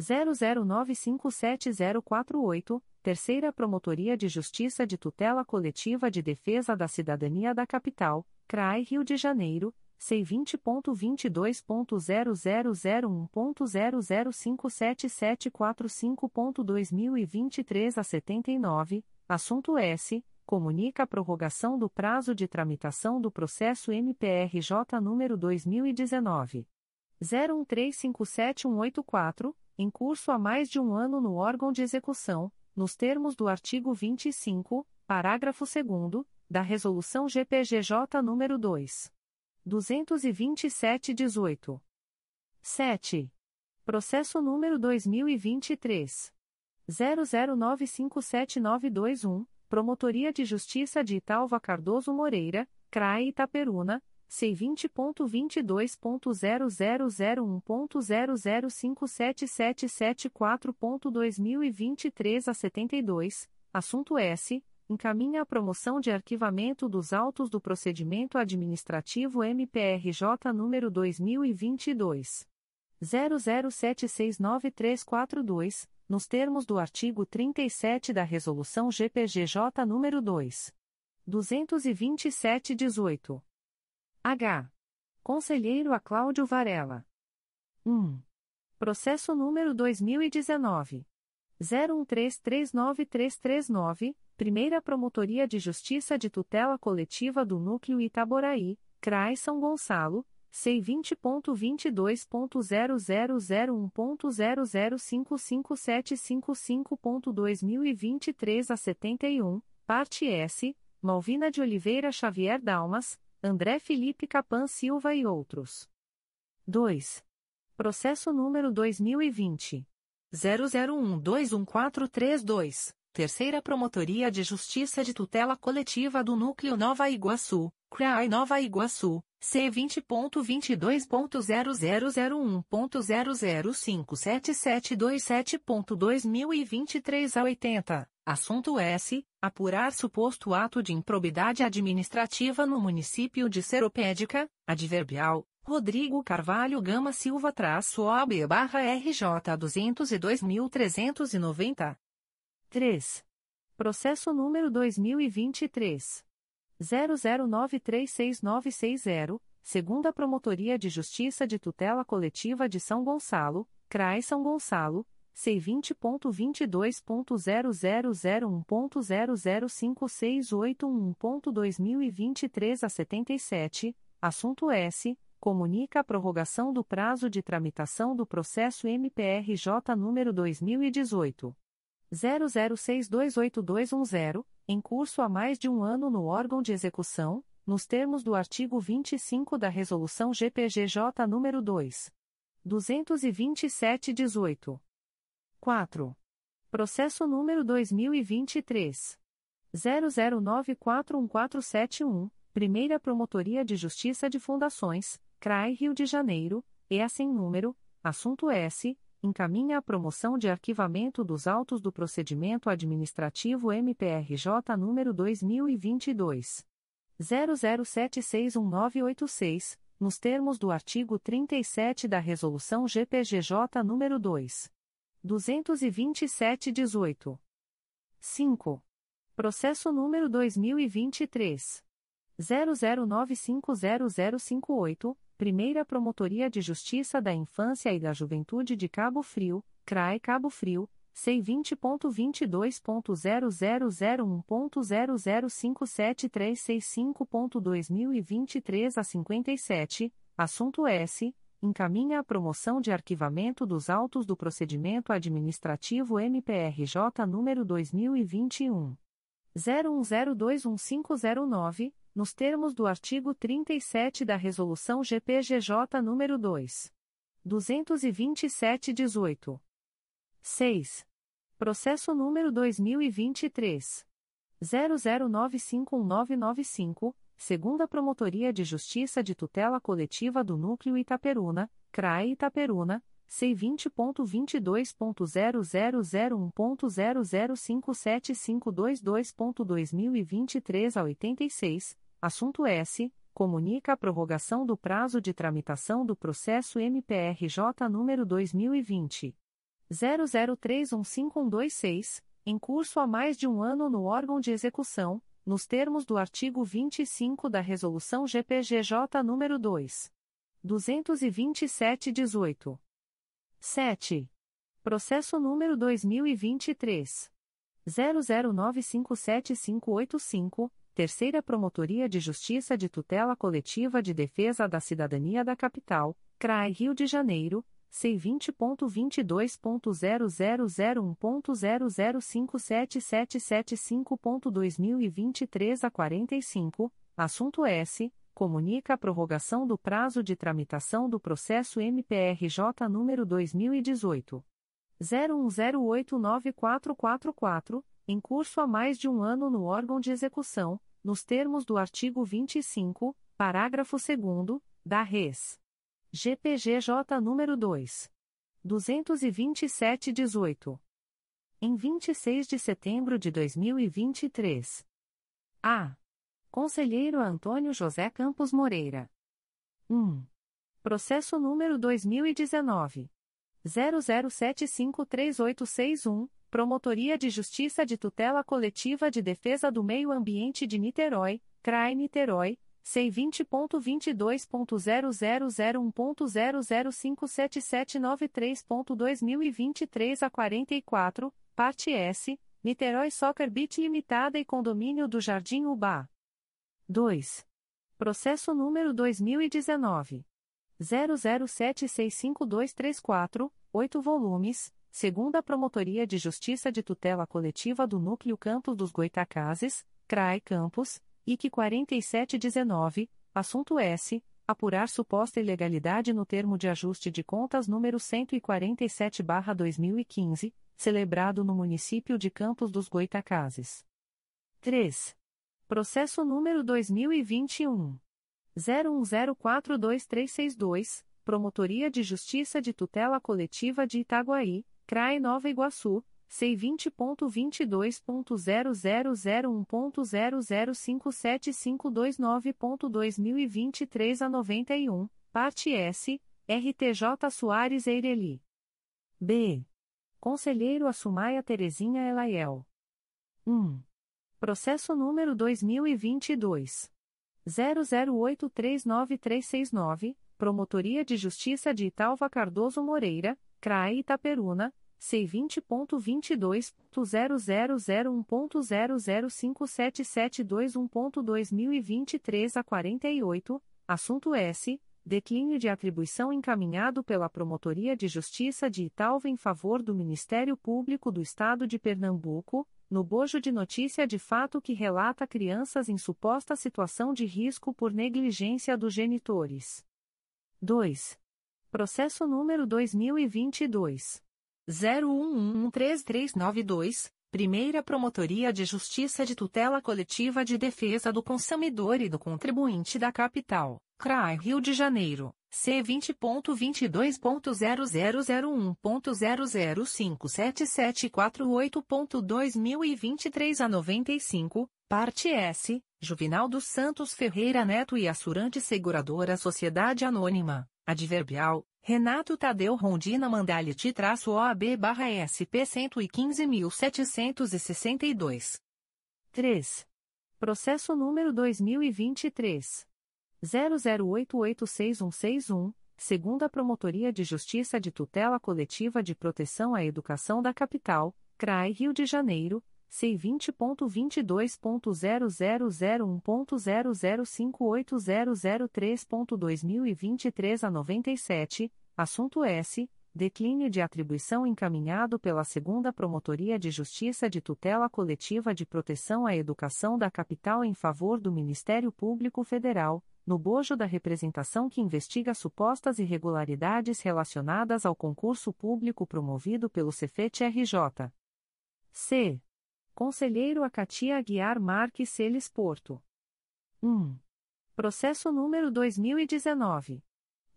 00957048, Terceira Promotoria de Justiça de Tutela Coletiva de Defesa da Cidadania da Capital, CRAI Rio de Janeiro, C20.22.0001.0057745.2023 a 79, assunto S. Comunica a prorrogação do prazo de tramitação do processo MPRJ número 2019. 01357184, em curso há mais de um ano no órgão de execução, nos termos do artigo 25, parágrafo 2 da Resolução GPGJ nº 2. 227-18. 7. Processo número 2023. 00957921, Promotoria de Justiça de Italva Cardoso Moreira, CRAE Itaperuna, C20.22.0001.0057774.2023 a 72, assunto S. Encaminha a promoção de arquivamento dos autos do procedimento administrativo MPRJ número 2022. 00769342, nos termos do artigo 37 da Resolução GPGJ número 2. 227-18. H. Conselheiro a Cláudio Varela. 1. Processo número 2019. 01339339, Primeira Promotoria de Justiça de Tutela Coletiva do Núcleo Itaboraí, CRAI São Gonçalo, C20.22.0001.0055755.2023 a 71, parte S, Malvina de Oliveira Xavier Dalmas, André Felipe Capan Silva e outros. 2. Processo número 2020. 00121432, Terceira Promotoria de Justiça de Tutela Coletiva do Núcleo Nova Iguaçu, CRAI Nova Iguaçu, C20.22.0001.0057727.2023 a 80, assunto S. Apurar suposto ato de improbidade administrativa no município de Seropédica, adverbial, Rodrigo Carvalho Gama Silva traço OAB barra RJ 202.390. 3. Processo número 2023. 00936960, segunda Promotoria de Justiça de Tutela Coletiva de São Gonçalo, CRAI São Gonçalo, C20.22.0001.0056811.2023 a 77, assunto S comunica a prorrogação do prazo de tramitação do processo MPRJ número 2018 00628210, em curso há mais de um ano no órgão de execução, nos termos do artigo 25 da Resolução GPGJ número 2. 227-18. 4. Processo número 2023 00941471, Primeira Promotoria de Justiça de Fundações, CRAI Rio de Janeiro, e assim número, assunto S, encaminha a promoção de arquivamento dos autos do procedimento administrativo MPRJ número 2022 00761986, nos termos do artigo 37 da Resolução GPGJ número 2 227/18. 5. Processo número 2023 00950058 Primeira Promotoria de Justiça da Infância e da Juventude de Cabo Frio, CRAE Cabo Frio, C20.22.0001.0057365.2023 a 57, assunto S. Encaminha a promoção de arquivamento dos autos do procedimento administrativo MPRJ número 2021. 01021509 nos termos do artigo 37 da Resolução GPGJ nº 2. 227-18. 6. Processo número 2023. 00951995, segunda Promotoria de Justiça de Tutela Coletiva do Núcleo Itaperuna, CRAE Itaperuna, C20.22.0001.0057522.2023 a 86, Assunto S. Comunica a prorrogação do prazo de tramitação do processo MPRJ número 2020. 00315126, em curso há mais de um ano no órgão de execução, nos termos do artigo 25 da Resolução GPGJ número 2. 227-18. 7. Processo número 2023. 00957585 Terceira Promotoria de Justiça de Tutela Coletiva de Defesa da Cidadania da Capital, CRAI Rio de Janeiro, C20.22.0001.0057775.2023 a 45, assunto S. Comunica a prorrogação do prazo de tramitação do processo MPRJ número 2018. 01089444, em curso há mais de um ano no órgão de execução, nos termos do artigo 25, parágrafo 2 da Res. GPGJ nº 2. 227-18. Em 26 de setembro de 2023. A. Conselheiro Antônio José Campos Moreira. 1. Processo número 2019. 00753861 Promotoria de Justiça de Tutela Coletiva de Defesa do Meio Ambiente de Niterói, CRAE Niterói, C20.22.0001.0057793.2023 a 44, parte S, Niterói Soccer Beach Limitada e Condomínio do Jardim Ubá. 2. Processo número 2019. 00765234, 8 volumes, segunda Promotoria de Justiça de Tutela Coletiva do Núcleo Campos dos Goitacazes, CRAE Campos, IC 4719, assunto S. Apurar suposta ilegalidade no termo de ajuste de contas número 147-2015, celebrado no município de Campos dos Goitacazes. 3. Processo número 2021. 01042362, Promotoria de Justiça de Tutela Coletiva de Itaguaí, CRAE Nova Iguaçu, C20.22.0001.0057529.2023 a 91, parte S, RTJ Soares Eireli. B. Conselheiro Assumaia Terezinha Elaiel. 1. Processo número 2022. 00839369, Promotoria de Justiça de Italva Cardoso Moreira, CRAE Itaperuna, C20.22.0001.0057721.2023 a 48, assunto S. Declínio de atribuição encaminhado pela Promotoria de Justiça de Italva em favor do Ministério Público do Estado de Pernambuco, no bojo de notícia de fato que relata crianças em suposta situação de risco por negligência dos genitores. 2. Processo número 2022 0113392, Primeira Promotoria de Justiça de Tutela Coletiva de Defesa do Consumidor e do Contribuinte da Capital, CRAI Rio de Janeiro, C20.22.0001.0057748.2023 a 95, parte S, Juvinal dos Santos Ferreira Neto e Assurante Seguradora Sociedade Anônima, Adverbial, Renato Tadeu Rondina Mandalite-OAB-SP 115.762. 3. Processo número 2023. 00886161, segunda Promotoria de Justiça de Tutela Coletiva de Proteção à Educação da Capital, CRAI Rio de Janeiro, C20.22.0001.0058003.2023 a 97, assunto S. Declínio de atribuição encaminhado pela Segunda Promotoria de Justiça de Tutela Coletiva de Proteção à Educação da Capital em favor do Ministério Público Federal, no bojo da representação que investiga supostas irregularidades relacionadas ao concurso público promovido pelo Cefet-RJ. C. Conselheiro Acatia Aguiar Marques Celes Porto. 1. Processo número 2019.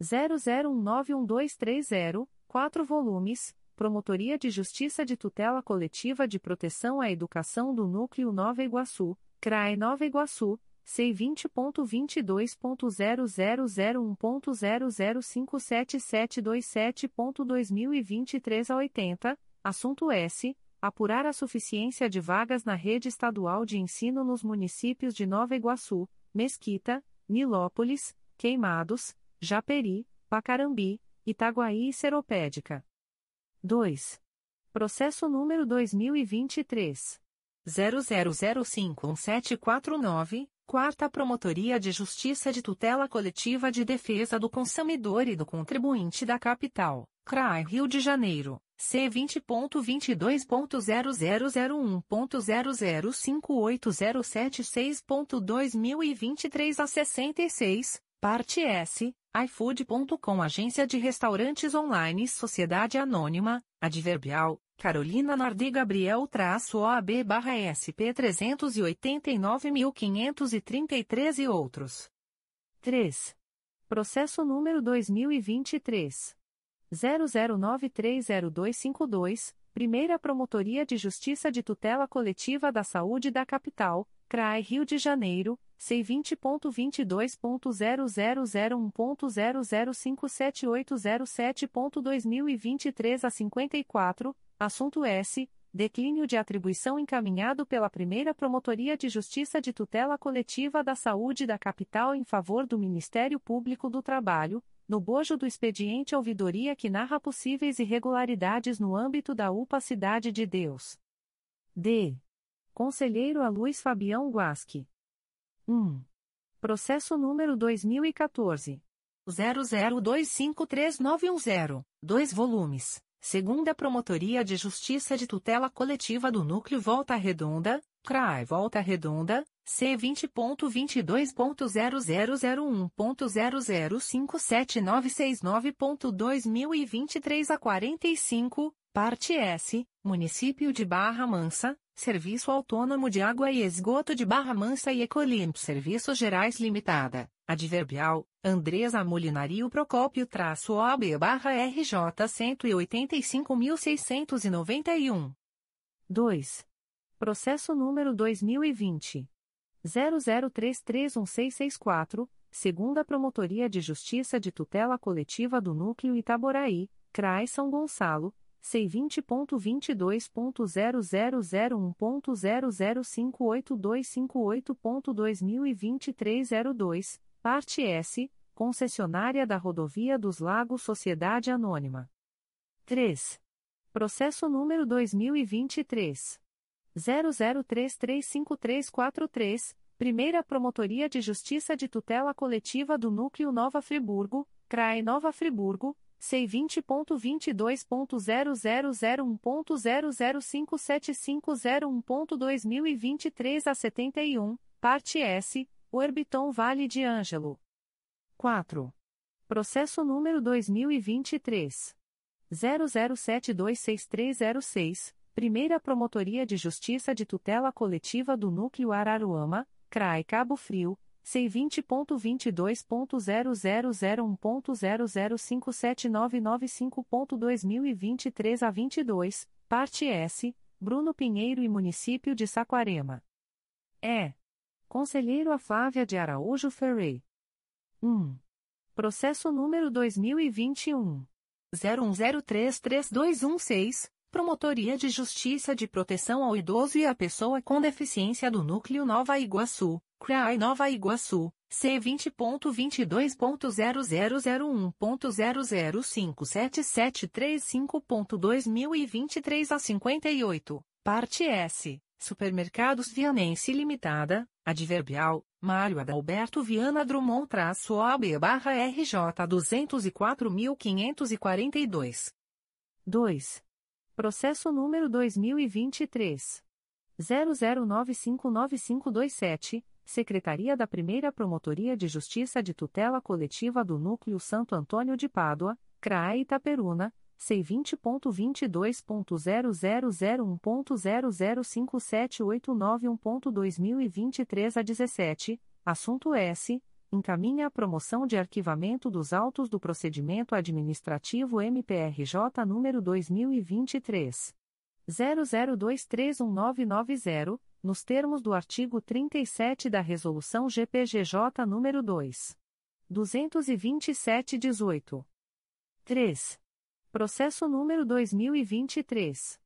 00191230, 4 volumes, Promotoria de Justiça de Tutela Coletiva de Proteção à Educação do Núcleo Nova Iguaçu, CRAE Nova Iguaçu, C20.22.0001.0057727.2023 a 80, assunto S apurar a suficiência de vagas na rede estadual de ensino nos municípios de Nova Iguaçu, Mesquita, Nilópolis, Queimados, Japeri, Pacarambi, Itaguaí e Seropédica. 2. Processo número 2023 00051749, Quarta Promotoria de Justiça de Tutela Coletiva de Defesa do Consumidor e do Contribuinte da Capital, CRAI Rio de Janeiro. C20.22.0001.0058076.2023 a 66, parte S, iFood.com Agência de Restaurantes Online Sociedade Anônima, Adverbial, Carolina Nardi Gabriel OAB barra SP 389.533 e outros. 3. Processo número 2023. 00930252, Primeira Promotoria de Justiça de Tutela Coletiva da Saúde da Capital, CRAE Rio de Janeiro, C20.22.0001.0057807.2023 a 54, assunto S. Declínio de atribuição encaminhado pela primeira Promotoria de Justiça de Tutela Coletiva da Saúde da Capital em favor do Ministério Público do Trabalho, no bojo do expediente ouvidoria que narra possíveis irregularidades no âmbito da UPA Cidade de Deus. D. Conselheiro a Luiz Fabião Guasque. 1. Processo número 2014. 00253910, 2 volumes. Segunda Promotoria de Justiça de Tutela Coletiva do Núcleo Volta Redonda, CRAI Volta Redonda, C20.22.0001.0057969.2023 a 45, parte S, Município de Barra Mansa, Serviço Autônomo de Água e Esgoto de Barra Mansa e Ecolimp Serviços Gerais Limitada, Adverbial, Andresa Molinario Procópio traço OB barra RJ 185.691. 2. Processo número 2020. 00331664, segunda Promotoria de Justiça de Tutela Coletiva do Núcleo Itaboraí, CRAI São Gonçalo, C20.22.0001.0058258.2023 02, parte S, concessionária da Rodovia dos Lagos Sociedade Anônima. 3. Processo número 2023. 00335343, Primeira Promotoria de Justiça de Tutela Coletiva do Núcleo Nova Friburgo, CRAE Nova Friburgo, C20.22.0001.0057501.2023 a 71, parte S, Orbiton Vale de Ângelo. 4. Processo número 2023. 00726306, Primeira Promotoria de Justiça de Tutela Coletiva do Núcleo Araruama, CRAE Cabo Frio, C20.22.0001.0057995.2023 a 22, parte S, Bruno Pinheiro e Município de Saquarema. É. Conselheiro a Flávia de Araújo Ferrey. 1. Processo número 2021. 01033216, Promotoria de Justiça de Proteção ao Idoso e à Pessoa com Deficiência do Núcleo Nova Iguaçu, CRAI Nova Iguaçu, C20.22.0001.0057735.2023 a 58, parte S, Supermercados Vianense Limitada, Adverbial, Mário Adalberto Viana Drummond-OAB barra RJ 204.542. 2. Processo número 2023. 00959527, Secretaria da Primeira Promotoria de Justiça de Tutela Coletiva do Núcleo Santo Antônio de Pádua, CRAE Itaperuna, C20.22.0001.0057891.2023 a 17, assunto S. Encaminha a promoção de arquivamento dos autos do procedimento administrativo MPRJ número 2023. 00231990, nos termos do artigo 37 da Resolução GPGJ nº 2. 227-18. 3. Processo número 2023.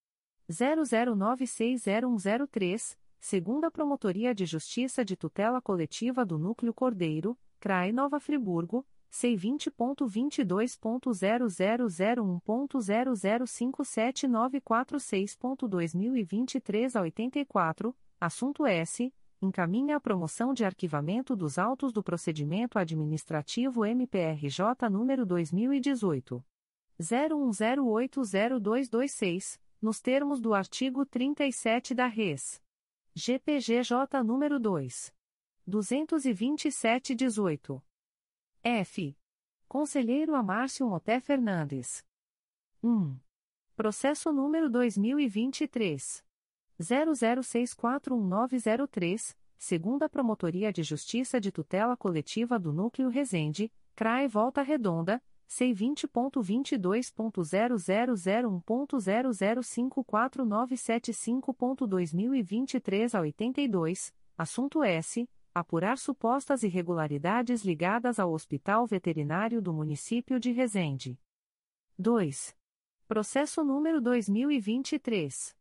00960103, segunda Promotoria de Justiça de Tutela Coletiva do Núcleo Cordeiro, CRAE Nova Friburgo, C20.22.0001.0057946.2023 a 84, assunto S. Encaminha a promoção de arquivamento dos autos do procedimento administrativo MPRJ número 2018. 01080226, nos termos do artigo 37 da Res. GPGJ número 2. 22718. F. Conselheiro Amárcio Moté Fernandes. 1. Processo número 2023. 00641903, segunda Promotoria de Justiça de Tutela Coletiva do Núcleo Resende, CRAE Volta Redonda, C20.22.0001.0054975.2023 a 82, assunto S apurar supostas irregularidades ligadas ao Hospital Veterinário do Município de Resende. 2. Processo número 2023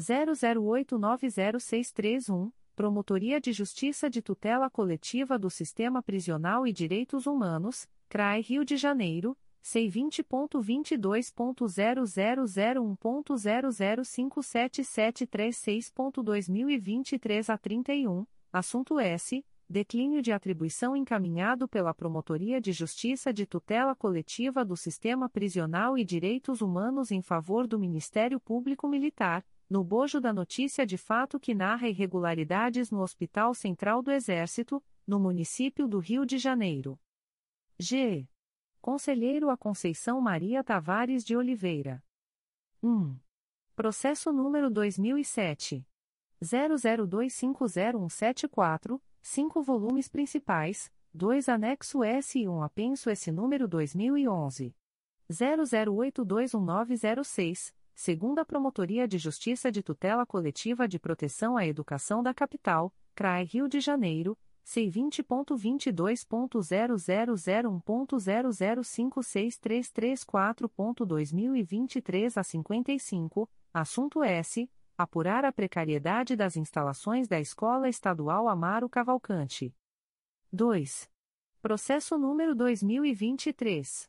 00890631, Promotoria de Justiça de Tutela Coletiva do Sistema Prisional e Direitos Humanos, CRAE Rio de Janeiro, C20.22.0001.0057736.2023 a 31, assunto S. Declínio de atribuição encaminhado pela Promotoria de Justiça de Tutela Coletiva do Sistema Prisional e Direitos Humanos em favor do Ministério Público Militar, no bojo da notícia de fato que narra irregularidades no Hospital Central do Exército, no município do Rio de Janeiro. G. Conselheiro a Conceição Maria Tavares de Oliveira. 1. Processo número 2007. 00250174, 5 volumes principais, 2 anexo S e 1 apenso S número 2011. 00821906, segunda Promotoria de Justiça de Tutela Coletiva de Proteção à Educação da Capital, CRAE Rio de Janeiro, C20.22.0001.0056334.2023 a 55, assunto S. Apurar a precariedade das instalações da Escola Estadual Amaro Cavalcante. 2. Processo número 2023.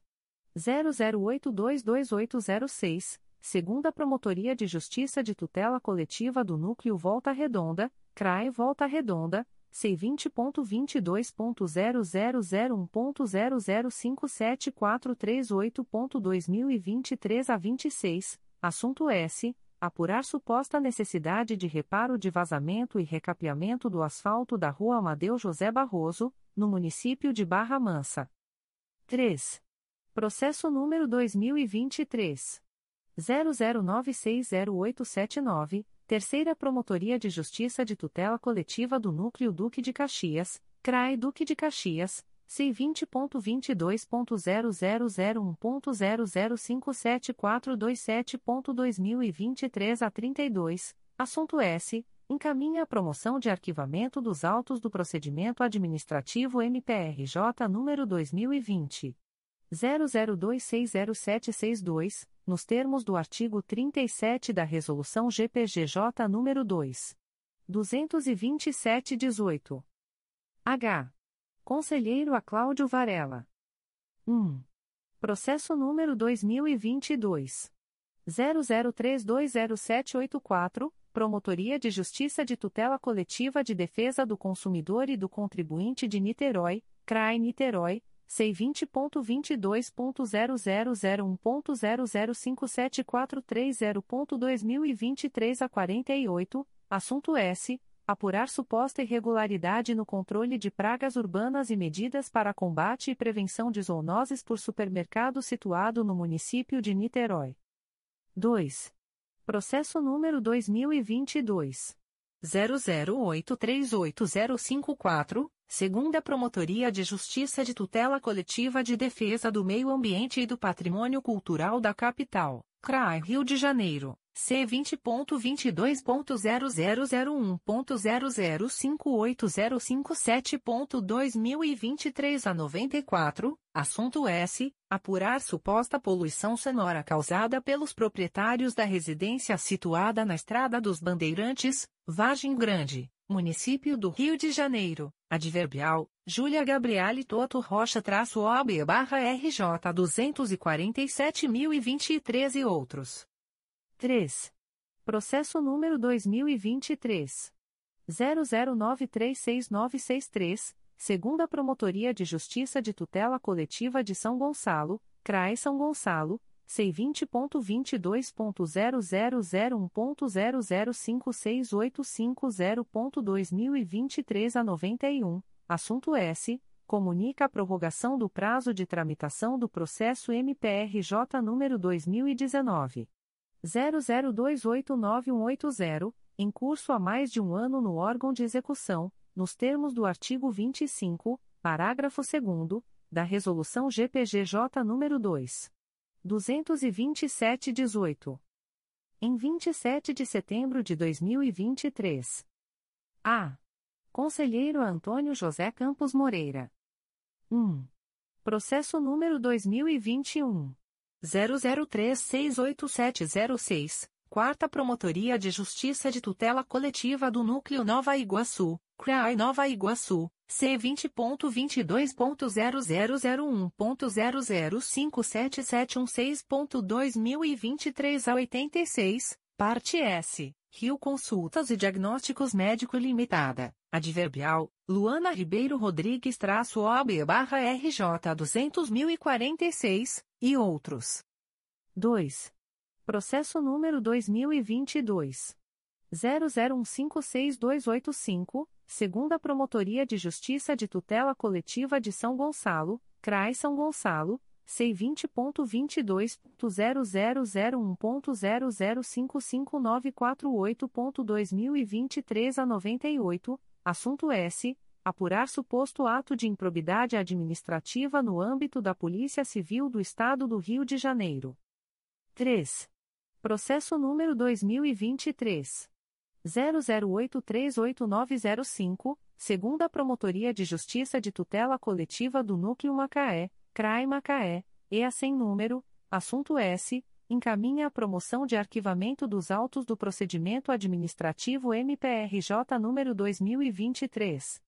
00822806, segunda Promotoria de Justiça de Tutela Coletiva do Núcleo Volta Redonda, CRAE Volta Redonda, C20.22.0001.0057438.2023 a 26, assunto S. Apurar suposta necessidade de reparo de vazamento e recapeamento do asfalto da Rua Amadeu José Barroso, no município de Barra Mansa. 3. Processo número 2023. 00960879 Terceira Promotoria de Justiça de Tutela Coletiva do Núcleo Duque de Caxias, CRAE Duque de Caxias, C20.22.0001.0057427.2023 a 32, assunto S. Encaminha a promoção de arquivamento dos autos do procedimento administrativo MPRJ número 2020. 00260762, nos termos do artigo 37 da Resolução GPGJ nº 2. 227-18. H. Conselheiro a Cláudio Varela. 1. Processo número 2022. 00320784, Promotoria de Justiça de Tutela Coletiva de Defesa do Consumidor e do Contribuinte de Niterói, CRAI Niterói, C20.22.0001.0057430.2023 a 48, assunto S. Apurar suposta irregularidade no controle de pragas urbanas e medidas para combate e prevenção de zoonoses por supermercado situado no município de Niterói. 2. Processo número 2022. 00838054 segunda Promotoria de Justiça de Tutela Coletiva de Defesa do Meio Ambiente e do Patrimônio Cultural da Capital, CRAI Rio de Janeiro, C20.22.0001.0058057.2023 a 94, assunto S. Apurar suposta poluição sonora causada pelos proprietários da residência situada na Estrada dos Bandeirantes, Vargem Grande, Município do Rio de Janeiro, adverbial, Júlia Gabriele Toto Rocha-OB barra RJ 247.023 e outros. 3. Processo número 2023. 00936963, segunda Promotoria de Justiça de Tutela Coletiva de São Gonçalo, CRAE São Gonçalo, C20.22.0001.0056850.2023 a 91, assunto S. Comunica a prorrogação do prazo de tramitação do processo MPRJ número 2019. 00289180, em curso há mais de um ano no órgão de execução, nos termos do artigo 25, parágrafo 2 da Resolução GPGJ número 2. 227-18. Em 27 de setembro de 2023. A. Conselheiro Antônio José Campos Moreira. 1. Processo número 2021. 00368706 Quarta Promotoria de Justiça de Tutela Coletiva do Núcleo Nova Iguaçu, CRAI Nova Iguaçu, C20.22.0001.0057716.2023 a 86, parte S, Rio Consultas e Diagnósticos Médico Limitada, Adverbial, Luana Ribeiro Rodrigues traço OB barra RJ 200.046, e outros. 2. Processo número 2022. 00156285, segunda Promotoria de Justiça de Tutela Coletiva de São Gonçalo, CRAI São Gonçalo, C20.22.0001.0055948.2023 a 98, assunto S. Apurar suposto ato de improbidade administrativa no âmbito da Polícia Civil do Estado do Rio de Janeiro. 3. Processo número 2023. 00838905, segunda Promotoria de Justiça de Tutela Coletiva do Núcleo Macaé, CRAI Macaé, EA sem número, assunto S, encaminha a promoção de arquivamento dos autos do procedimento administrativo MPRJ número 2023.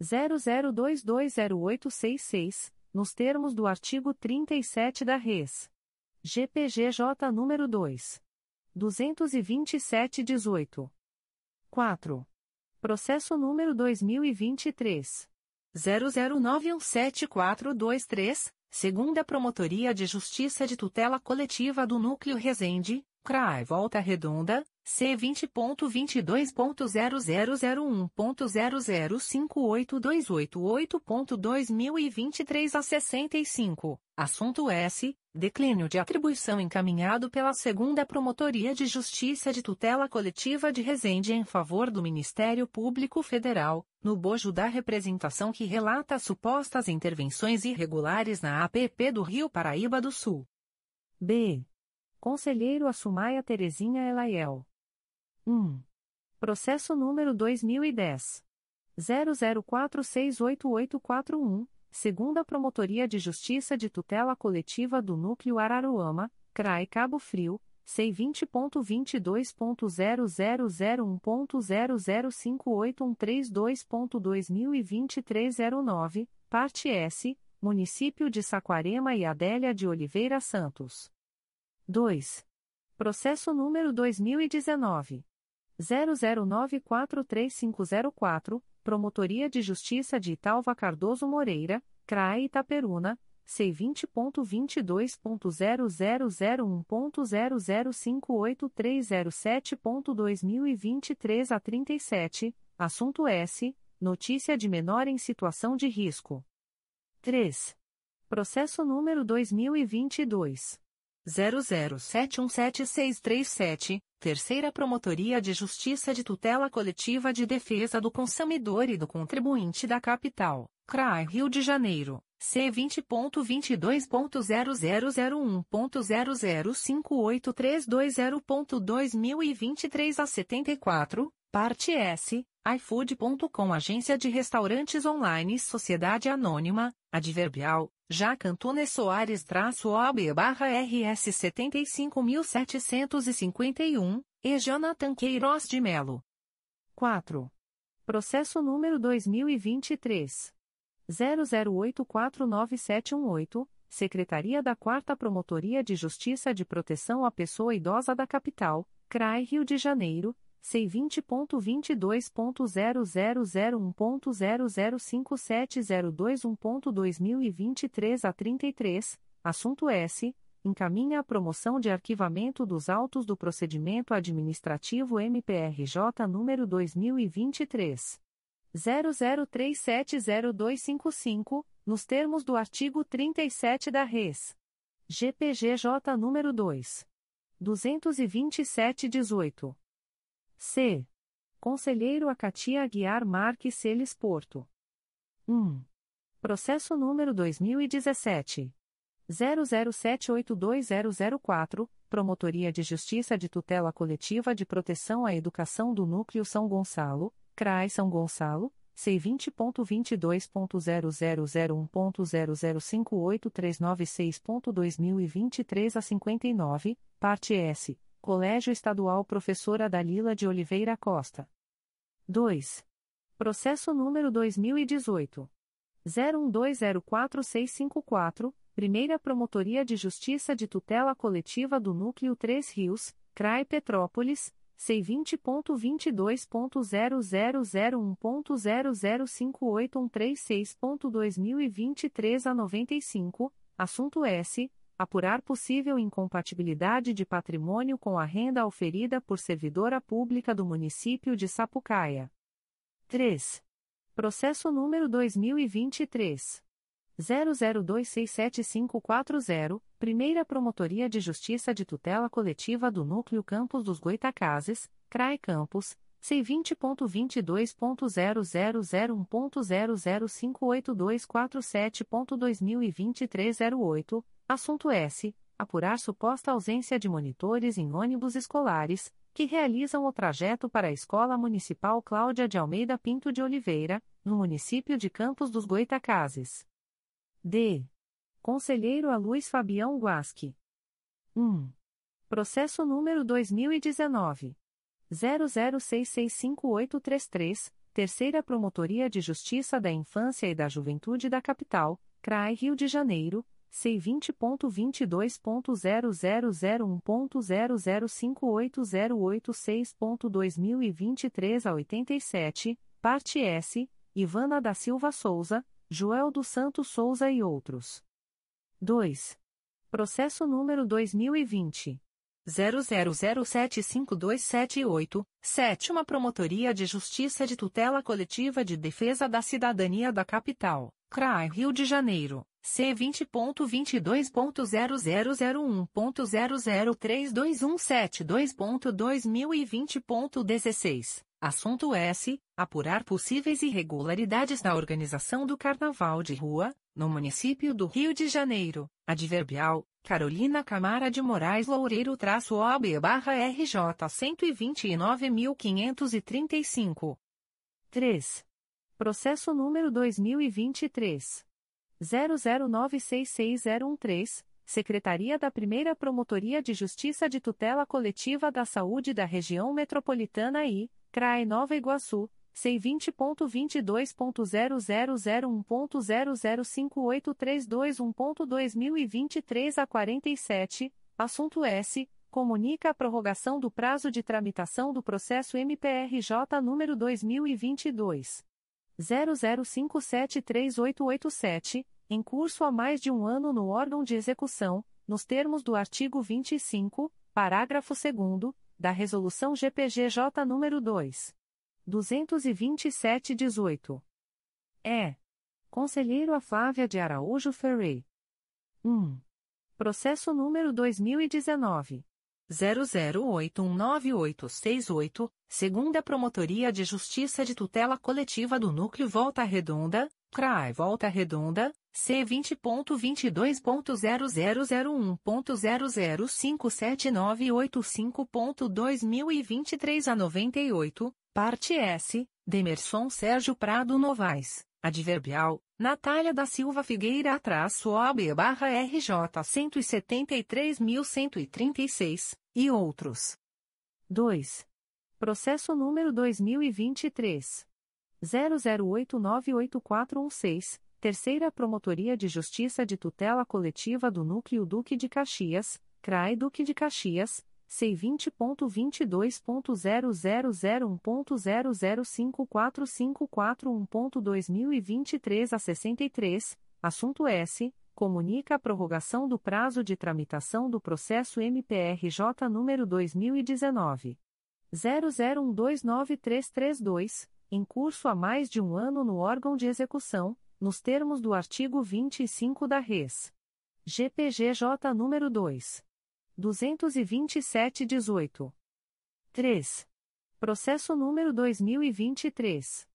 00220866, nos termos do artigo 37 da Res. GPGJ número 2. 22718. 4. Processo número 2023. 00917423, segunda Promotoria de Justiça de Tutela Coletiva do Núcleo Resende, CRAI Volta Redonda, C20.22.0001.0058288.2023 a 65, assunto S. Declínio de atribuição encaminhado pela Segunda Promotoria de Justiça de Tutela Coletiva de Resende em favor do Ministério Público Federal, no bojo da representação que relata supostas intervenções irregulares na APP do Rio Paraíba do Sul. B. Conselheiro Assumaia Terezinha Elaiel. 1. Processo número 2010. 00468841, segunda Promotoria de Justiça de Tutela Coletiva do Núcleo Araruama, CRAE Cabo Frio, C20.22.0001.0058132.2023 09, parte S, Município de Saquarema e Adélia de Oliveira Santos. 2. Processo número 2019. 00943504, Promotoria de Justiça de Italva Cardoso Moreira, CRAE Itaperuna, C20.22.0001.0058307.2023 a 37, assunto S. Notícia de menor em situação de risco. 3. Processo número 2022. 00717637, Terceira Promotoria de Justiça de Tutela Coletiva de Defesa do Consumidor e do Contribuinte da Capital, CRAI Rio de Janeiro, C20.22.0001.0058320.2023 a 74, parte S, iFood.com Agência de Restaurantes Online Sociedade Anônima, Adverbial, Jaca Antunes Soares traço OB barra RS 75.751, e Jonathan Queiroz de Melo. 4. Processo número 2023. 00849718, Secretaria da 4 Promotoria de Justiça de Proteção à Pessoa Idosa da Capital, CRAI Rio de Janeiro, C20.22.0001.0057021.2023 a 33, assunto S. Encaminha a promoção de arquivamento dos autos do procedimento administrativo MPRJ número 2023. 00370255, nos termos do artigo 37 da Res. GPGJ número 2. 22718. C. Conselheiro Acatia Aguiar Marques Celes Porto. 1. Processo número 2017. 00782004, Promotoria de Justiça de Tutela Coletiva de Proteção à Educação do Núcleo São Gonçalo, CRAI São Gonçalo, C20.22.0001.0058396.2023 a 59, parte S Colégio Estadual Professora Dalila de Oliveira Costa. 2. Processo número 2018. 01204654, Primeira Promotoria de Justiça de Tutela Coletiva do Núcleo 3 Rios, CRAI Petrópolis, C20.22.0001.0058136.2023 a 95, assunto S. Apurar possível incompatibilidade de patrimônio com a renda oferida por servidora pública do município de Sapucaia. 3. Processo número 2023. 00267540, Primeira Promotoria de Justiça de Tutela Coletiva do Núcleo Campos dos Goitacazes, CRAE Campos, C20.22.0001.0058247.2023 08, assunto S. Apurar suposta ausência de monitores em ônibus escolares, que realizam o trajeto para a Escola Municipal Cláudia de Almeida Pinto de Oliveira, no município de Campos dos Goitacazes. D. Conselheiro a Luiz Fabião Guasque. 1. Processo número 2019. 00665833, Terceira Promotoria de Justiça da Infância e da Juventude da Capital, CRAI Rio de Janeiro, C20.22.0001.0058086.2023 a 87, parte S, Ivana da Silva Souza, Joel dos Santos Souza e outros. 2. Processo número 2020. 00075278, Sétima Promotoria de Justiça de Tutela Coletiva de Defesa da Cidadania da Capital, CRAI Rio de Janeiro, C20.22.0001.0032172.2020.16. Assunto S. Apurar possíveis irregularidades na organização do Carnaval de Rua, no município do Rio de Janeiro. Adverbial, Carolina Camara de Moraes Loureiro-OB barra RJ 129.535. 3. Processo número 2023. 00966013, Secretaria da Primeira Promotoria de Justiça de Tutela Coletiva da Saúde da Região Metropolitana I, CRAE Nova Iguaçu, C20.22.0001.0058321.2023 a 47, assunto S. Comunica a prorrogação do prazo de tramitação do processo MPRJ número 2022. 00573887, em curso há mais de um ano no órgão de execução, nos termos do artigo 25, parágrafo 2 da Resolução GPGJ nº 2. 227-18. É. Conselheiro a Flávia de Araújo Ferrey. 1. Processo número 2019. 00819868, segunda Promotoria de Justiça de Tutela Coletiva do Núcleo Volta Redonda, CRAI Volta Redonda, C20.22.0001.0057985.2023 a 98, parte S, Demerson Sérgio Prado Novaes, adverbial, Natália da Silva Figueira traço OB barra RJ 173.136, e outros. 2. Processo número 2023. 00898416 Terceira Promotoria de Justiça de Tutela Coletiva do Núcleo Duque de Caxias, CRAE Duque de Caxias, C20.22.0001.0054541.2023 a 63, assunto S. Comunica a prorrogação do prazo de tramitação do processo MPRJ número 2019. 00129332, em curso há mais de um ano no órgão de execução nos termos do artigo 25 da Res. GPGJ nº 2. 227-18. 3. Processo número 2023.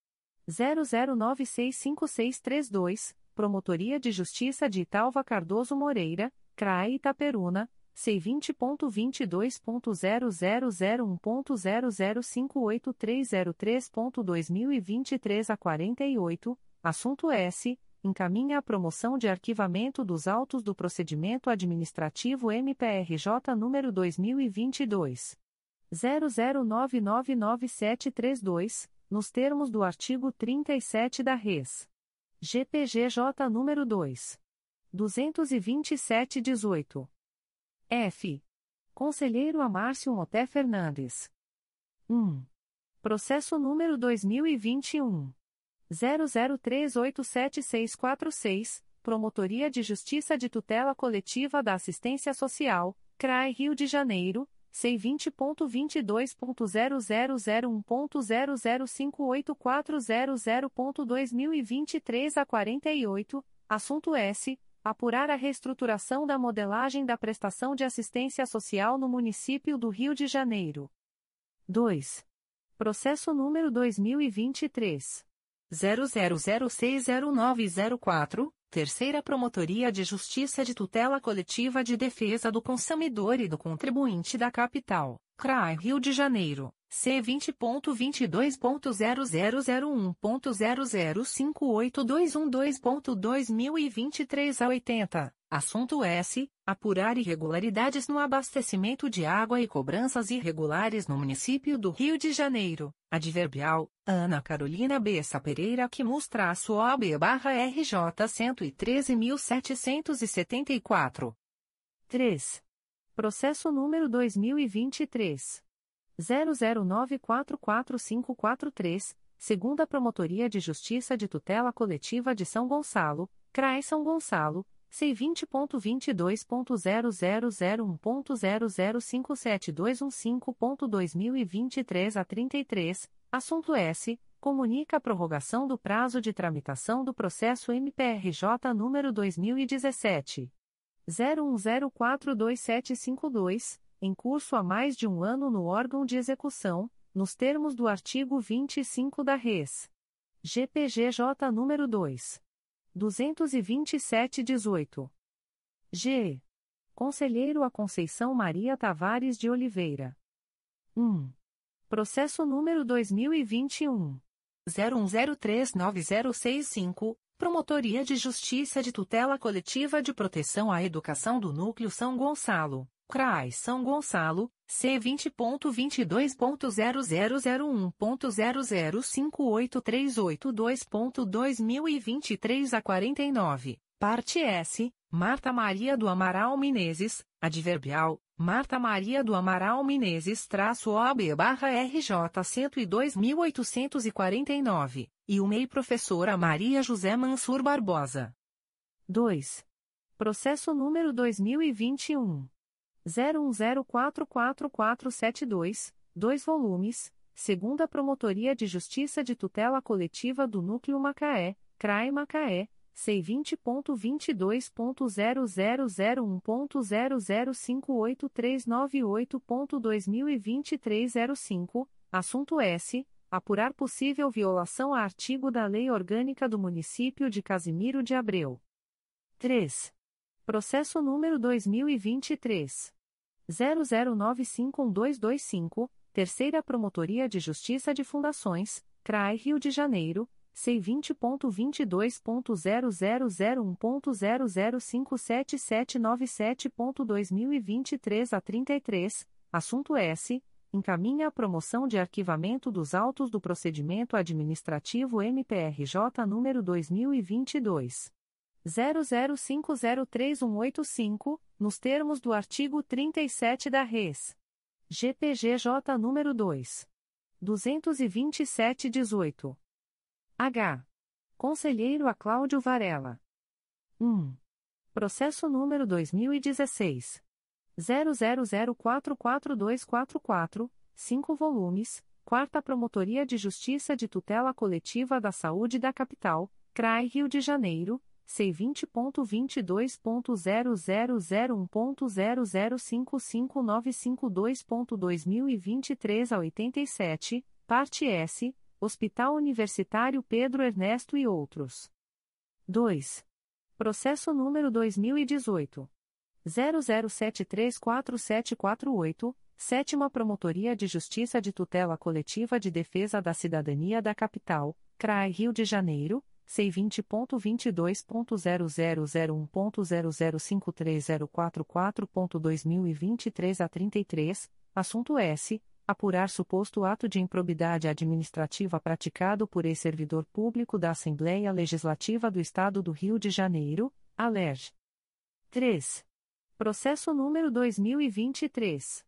00965632, Promotoria de Justiça de Italva Cardoso Moreira, CRAE Itaperuna, C20.22.0001.0058303.2023 a 48, Assunto S. encaminha a promoção de arquivamento dos autos do procedimento administrativo MPRJ número 2022 00999732, nos termos do artigo 37 da Res. GPGJ número 2 22718. F. Conselheiro Amárcio Moté Fernandes. 1. Processo número 2021 00387646, Promotoria de Justiça de Tutela Coletiva da Assistência Social, CRAE Rio de Janeiro, C20.22.0001.0058400.2023 a 48, assunto S. Apurar a reestruturação da modelagem da prestação de assistência social no município do Rio de Janeiro. 2. Processo número 2023. 00060904, Terceira Promotoria de Justiça de Tutela Coletiva de Defesa do Consumidor e do Contribuinte da Capital, CRAI Rio de Janeiro, C20.22.0001.0058212.2023 a 80. Assunto S. Apurar irregularidades no abastecimento de água e cobranças irregulares no município do Rio de Janeiro. Adverbial, Ana Carolina Bessa Pereira que mostra a sua OB barra RJ 113.774. 3. Processo número 2023. 00944543, segunda Promotoria de Justiça de Tutela Coletiva de São Gonçalo, CRAE São Gonçalo, C20.22.0001.0057215.2023 a 33, assunto S. Comunica a prorrogação do prazo de tramitação do processo MPRJ número 2017. 01042752, em curso há mais de um ano no órgão de execução, nos termos do artigo 25 da Res. GPGJ número 2. 227-18. G. Conselheiro a Conceição Maria Tavares de Oliveira. 1. Processo número 2021. 01039065, Promotoria de Justiça de Tutela Coletiva de Proteção à Educação do Núcleo São Gonçalo, CRAI São Gonçalo, C20.22.0001.0058382.2023 a 49, parte S, Marta Maria do Amaral Menezes, adverbial, Marta Maria do Amaral Menezes traço OB barra RJ 102.849, e o MEI Professora Maria José Mansur Barbosa. 2. Processo número 2021. 01044472, 2 volumes, segunda Promotoria de Justiça de Tutela Coletiva do Núcleo Macaé, CRAE Macaé, C20.22.0001.0058398.2023 05, assunto S. Apurar possível violação a artigo da Lei Orgânica do Município de Casimiro de Abreu. 3. Processo número 2023. 00951225, Terceira Promotoria de Justiça de Fundações, CRAI Rio de Janeiro, C20.22.0001.0057797.2023 a 33, assunto S. Encaminha a promoção de arquivamento dos autos do procedimento administrativo MPRJ número 2022. 00503185, nos termos do artigo 37 da Res. GPGJ nº 2. 22718. H. Conselheiro a Cláudio Varela. 1. Processo número 2016. 00044244, 5 volumes, Quarta Promotoria de Justiça de Tutela Coletiva da Saúde da Capital, CRAI Rio de Janeiro, C20.22.0001.0055952.2023 a 87, parte S, Hospital Universitário Pedro Ernesto e outros. 2. Processo número 2018. 00734748, Sétima Promotoria de Justiça de Tutela Coletiva de Defesa da Cidadania da Capital, CRAI Rio de Janeiro, C20.22.0001.0053044.2023 a 33, assunto S. Apurar suposto ato de improbidade administrativa praticado por ex-servidor público da Assembleia Legislativa do Estado do Rio de Janeiro, ALERJ. 3. Processo número 2023.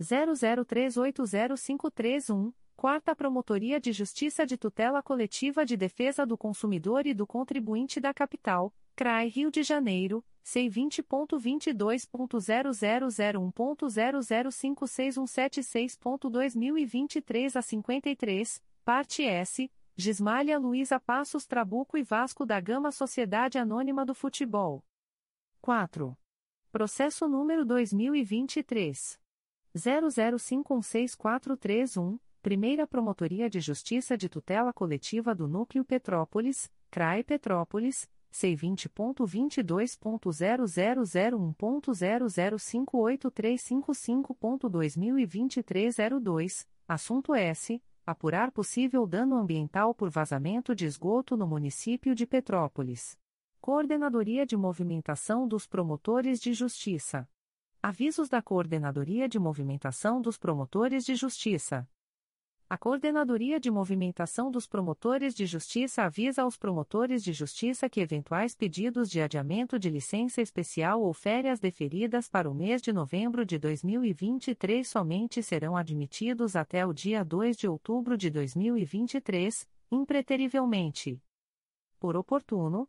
00380531. Quarta Promotoria de Justiça de Tutela Coletiva de Defesa do Consumidor e do Contribuinte da Capital, CRAI Rio de Janeiro, C20.22.0001.0056176.2023 a 53, parte S, Gismália Luiza Passos Trabuco e Vasco da Gama Sociedade Anônima do Futebol. 4. Processo número 2023. 00516431. Primeira Promotoria de Justiça de Tutela Coletiva do Núcleo Petrópolis, CRAE Petrópolis, C20.22.0001.0058355.2023 02, assunto S. Apurar possível dano ambiental por vazamento de esgoto no município de Petrópolis. Coordenadoria de Movimentação dos Promotores de Justiça. Avisos da Coordenadoria de Movimentação dos Promotores de Justiça. A Coordenadoria de Movimentação dos Promotores de Justiça avisa aos promotores de justiça que eventuais pedidos de adiamento de licença especial ou férias deferidas para o mês de novembro de 2023 somente serão admitidos até o dia 2 de outubro de 2023, impreterivelmente. Por oportuno,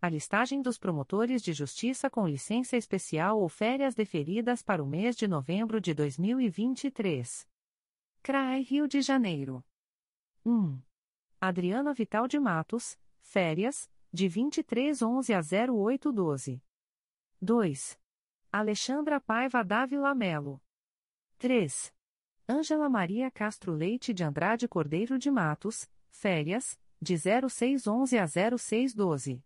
a listagem dos promotores de justiça com licença especial ou férias deferidas para o mês de novembro de 2023. CRAE Rio de Janeiro. 1. Adriana Vital de Matos, férias, de 2311 a 0812. 2. Alexandra Paiva Dávila Melo. 3. Ângela Maria Castro Leite de Andrade Cordeiro de Matos, férias, de 0611 a 0612.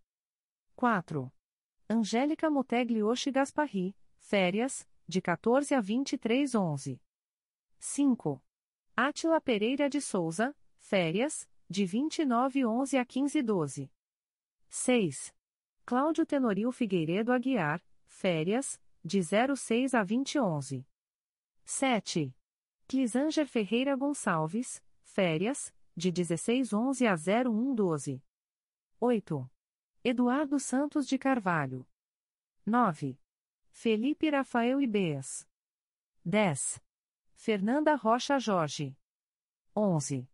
4. Angélica Moteglioshi Gasparri, férias, de 14 a 23 11. 5. Átila Pereira de Souza, férias, de 29 11 a 15 12. 6. Cláudio Tenorio Figueiredo Aguiar, férias, de 06 a 20 11. 7. Clisanger Ferreira Gonçalves, férias, de 16 11 a 01 12. 8. Eduardo Santos de Carvalho. 9. Felipe Rafael Ibes. 10. Fernanda Rocha Jorge. 11.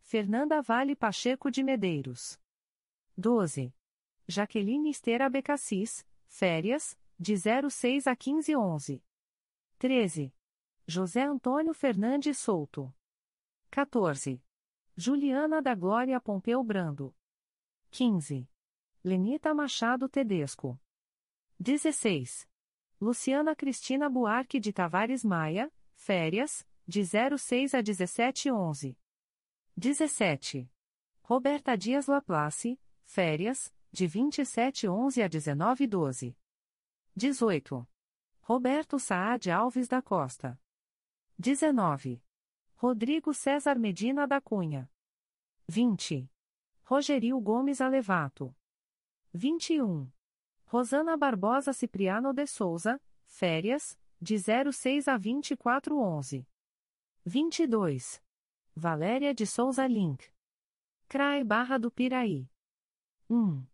Fernanda Vale Pacheco de Medeiros. 12. Jaqueline Estera Becassis, férias, de 06 a 15 11. 13. José Antônio Fernandes Souto. 14. Juliana da Glória Pompeu Brando. 15. Lenita Machado Tedesco. 16. Luciana Cristina Buarque de Tavares Maia, férias, de 06 a 1711. 17. Roberta Dias Laplace, férias, de 2711 a 1912. 18. Roberto Saad Alves da Costa. 19. Rodrigo César Medina da Cunha. 20. Rogerio Gomes Alevato. 21. Rosana Barbosa Cipriano de Souza, férias, de 06 a 2411. 22. Valéria de Souza Link. CRAE Barra do Piraí. 1.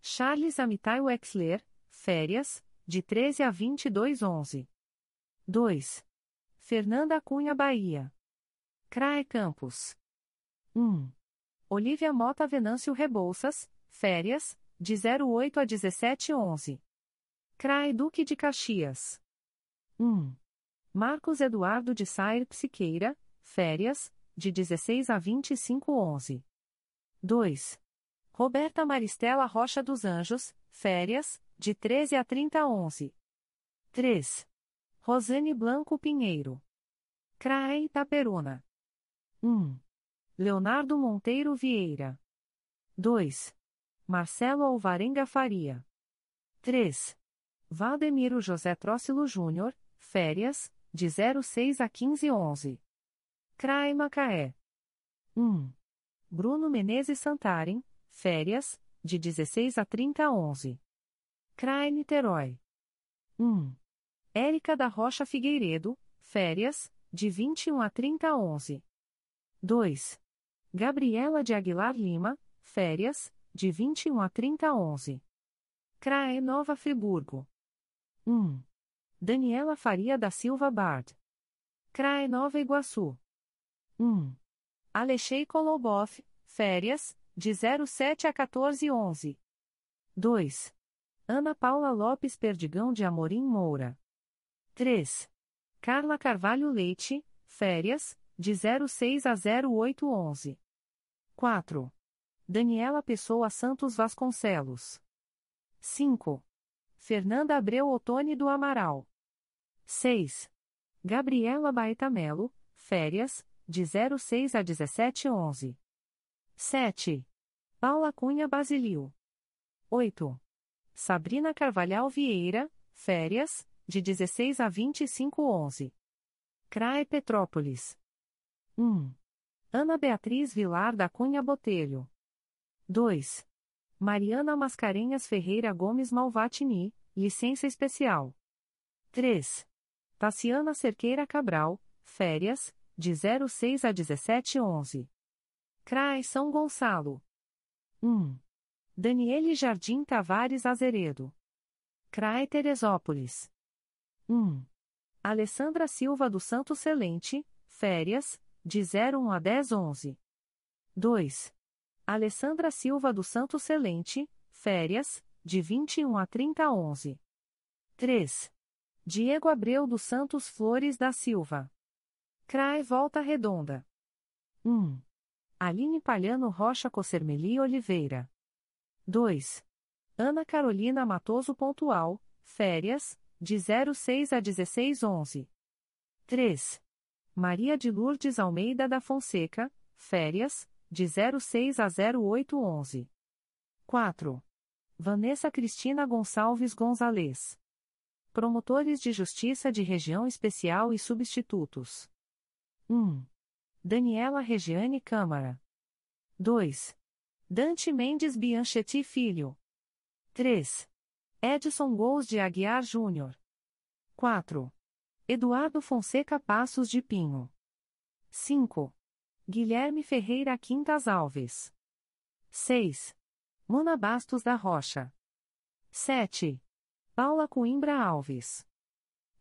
Charles Amitai Wexler, férias, de 13 a 2211. 2. Fernanda Cunha Bahia. CRAE Campos. 1. Olivia Mota Venâncio Rebouças, férias, de 08 a 1711. CRAE Duque de Caxias. 1. Marcos Eduardo de Sair Psiqueira, férias, de 16 a 2511. 2. Roberta Maristela Rocha dos Anjos, férias, de 13 a 3011. 3. Rosane Blanco Pinheiro. CRAE Itaperuna. 1. Leonardo Monteiro Vieira. 2. Marcelo Alvarenga Faria. 3. Valdemiro José Trócilo Júnior, férias, de 06 a 1511. CRAE Macaé. 1. Bruno Menezes Santarem, férias, de 16 a 30 11. CRAE Niterói. 1. Érica da Rocha Figueiredo, férias, de 21 a 30 11. 2. Gabriela de Aguilar Lima, férias, de 21 a 30 11. CRAE Nova Friburgo. 1. Daniela Faria da Silva Bard. CRAE Nova Iguaçu. 1. Alexei Koloboff, férias, de 07 a 14 11. 2. Ana Paula Lopes Perdigão de Amorim Moura. 3. Carla Carvalho Leite, férias, de 06 a 08 11. 4. Daniela Pessoa Santos Vasconcelos. 5. Fernanda Abreu Otone do Amaral. 6. Gabriela Baeta Melo, férias, de 06 a 17 11. 7. Paula Cunha Basilio. 8. Sabrina Carvalhal Vieira, férias, de 16 a 25 11. CRAE Petrópolis. 1. Ana Beatriz Vilar da Cunha Botelho. 2. Mariana Mascarenhas Ferreira Gomes Malvatini, licença especial. 3. Taciana Cerqueira Cabral, férias, de 06 a 1711. CRAE São Gonçalo. 1. Daniele Jardim Tavares Azeredo. CRAE Teresópolis. 1. Alessandra Silva do Santo Celente, férias, de 01 a 1011. 2. Alessandra Silva do Santo Celente, férias, de 21 a 30 11. 3. Diego Abreu dos Santos Flores da Silva. CRAE Volta Redonda. 1. Aline Palhano Rocha Cossermeli Oliveira. 2. Ana Carolina Matoso Pontual, férias, de 06 a 16 11. 3. Maria de Lourdes Almeida da Fonseca, férias, de 06 a 0811. 4. Vanessa Cristina Gonçalves Gonzalez. Promotores de Justiça de Região Especial e Substitutos. 1. Daniela Regiane Câmara. 2. Dante Mendes Bianchetti Filho. 3. Edson Gous de Aguiar Júnior. 4. Eduardo Fonseca Passos de Pinho. 5. Guilherme Ferreira Quintas Alves. 6. Mona Bastos da Rocha. 7. Paula Coimbra Alves.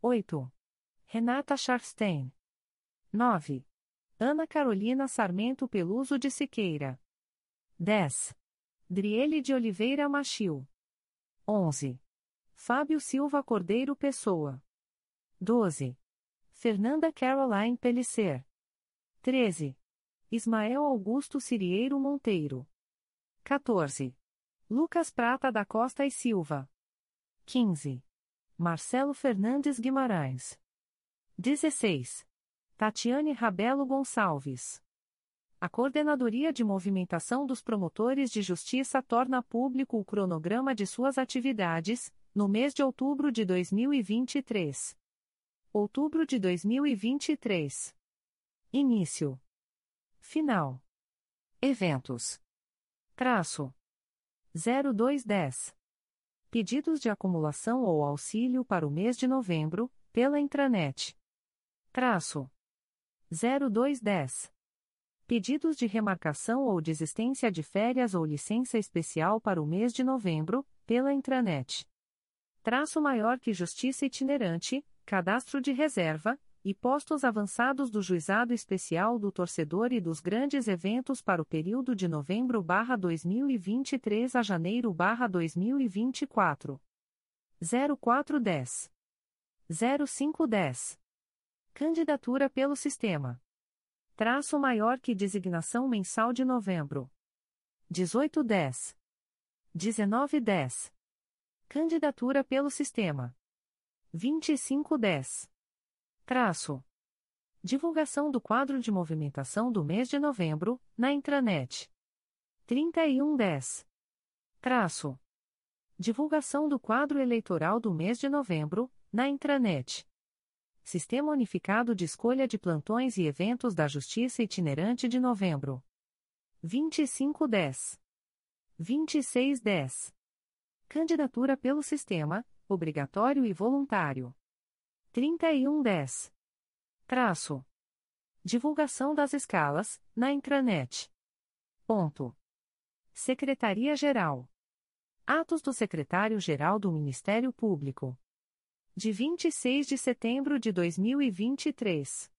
8. Renata Scharfstein. 9. Ana Carolina Sarmento Peluso de Siqueira. 10. Driele de Oliveira Machil. 11. Fábio Silva Cordeiro Pessoa. 12. Fernanda Caroline Pellicer. 13. Ismael Augusto Cirieiro Monteiro. 14. Lucas Prata da Costa e Silva. 15. Marcelo Fernandes Guimarães. 16. Tatiane Rabelo Gonçalves. A Coordenadoria de Movimentação dos Promotores de Justiça torna público o cronograma de suas atividades, no mês de outubro de 2023. Outubro de 2023. Início. Final. Eventos. Traço. 0210. Pedidos de acumulação ou auxílio para o mês de novembro, pela intranet. Traço. 0210. Pedidos de remarcação ou desistência de férias ou licença especial para o mês de novembro, pela intranet. Traço maior que Justiça Itinerante, Cadastro de Reserva, e postos avançados do Juizado Especial do Torcedor e dos grandes eventos para o período de novembro/2023 a janeiro/2024. 0410 0510 Candidatura pelo sistema. Traço maior que designação mensal de novembro. 1810 1910 Candidatura pelo sistema. 2510 Traço. Divulgação do quadro de movimentação do mês de novembro, na intranet. 3110. Traço. Divulgação do quadro eleitoral do mês de novembro, na intranet. Sistema Unificado de Escolha de Plantões e Eventos da Justiça Itinerante de Novembro. 2510. 2610. Candidatura pelo Sistema, obrigatório e voluntário. 3110. Traço. Divulgação das escalas, na intranet. Ponto. Secretaria-Geral. Atos do Secretário-Geral do Ministério Público. De 26 de setembro de 2023.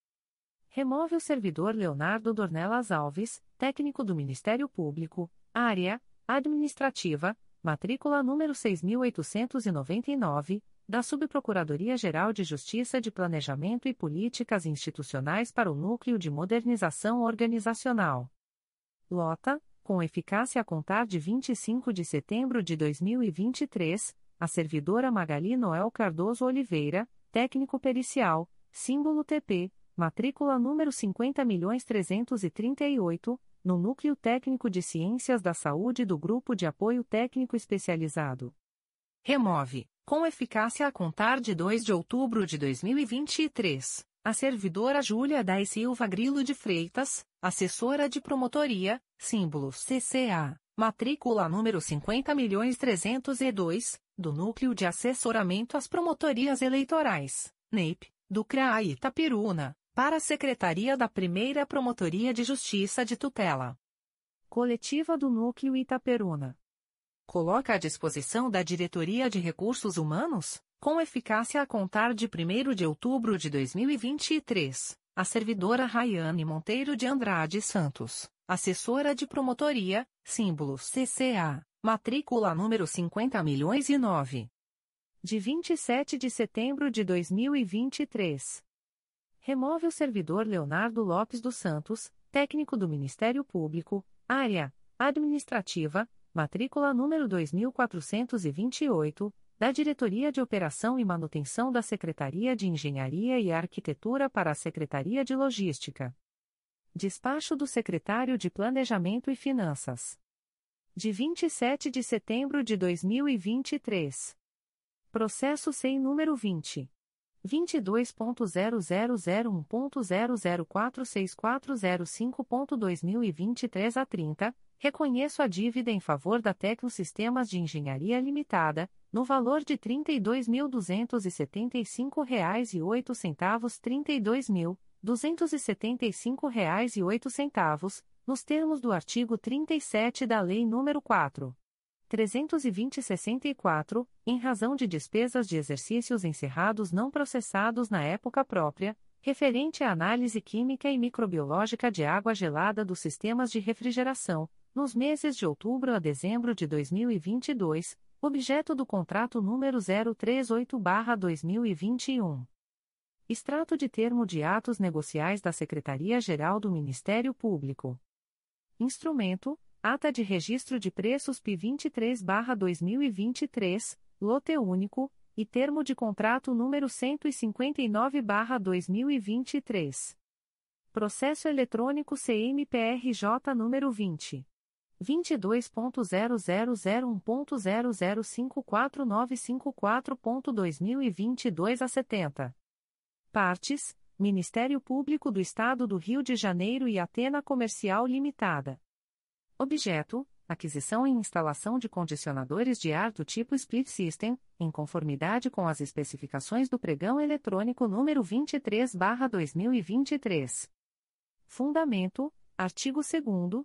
Remove o servidor Leonardo Dornelas Alves, técnico do Ministério Público, área administrativa, matrícula número 6899 da Subprocuradoria-Geral de Justiça de Planejamento e Políticas Institucionais para o Núcleo de Modernização Organizacional. Lota, com eficácia a contar de 25 de setembro de 2023, a servidora Magali Noel Cardoso Oliveira, técnico pericial, símbolo TP, matrícula número 50.338, no Núcleo Técnico de Ciências da Saúde do Grupo de Apoio Técnico Especializado. Remove com eficácia a contar de 2 de outubro de 2023. A servidora Júlia da Silva Grilo de Freitas, assessora de promotoria, símbolo CCA, matrícula número 50.302, do Núcleo de Assessoramento às Promotorias Eleitorais, NEIP, do CRAI Itapiruna, para a Secretaria da Primeira Promotoria de Justiça de Tutela. Coletiva do Núcleo Itaperuna coloca à disposição da Diretoria de Recursos Humanos, com eficácia a contar de 1 de outubro de 2023, a servidora Rayane Monteiro de Andrade Santos, assessora de promotoria, símbolo CCA, matrícula número 50 milhões e 9. De 27 de setembro de 2023. Remove o servidor Leonardo Lopes dos Santos, técnico do Ministério Público, área administrativa, matrícula número 2428, da Diretoria de Operação e Manutenção da Secretaria de Engenharia e Arquitetura para a Secretaria de Logística. Despacho do Secretário de Planejamento e Finanças. De 27 de setembro de 2023. Processo sem número 20. 22.0001.0046405.2023 a 30, reconheço a dívida em favor da Tecnosistemas de Engenharia Limitada, no valor de R$ 32.275,08 R$ 32.275,08, nos termos do artigo 37 da Lei nº 4. 320-64, em razão de despesas de exercícios encerrados não processados na época própria, referente à análise química e microbiológica de água gelada dos sistemas de refrigeração, nos meses de outubro a dezembro de 2022, objeto do contrato número 038-2021. Extrato de termo de atos negociais da Secretaria-Geral do Ministério Público. Instrumento Ata de Registro de Preços P 23/2023, lote único, e termo de contrato número 159/2023. Processo eletrônico CMPRJ número 20 22.0001.0054954.2022 a 70. Partes: Ministério Público do Estado do Rio de Janeiro e Atena Comercial Limitada. Objeto: aquisição e instalação de condicionadores de ar do tipo Split System, em conformidade com as especificações do pregão eletrônico número 23/2023. Fundamento: artigo 2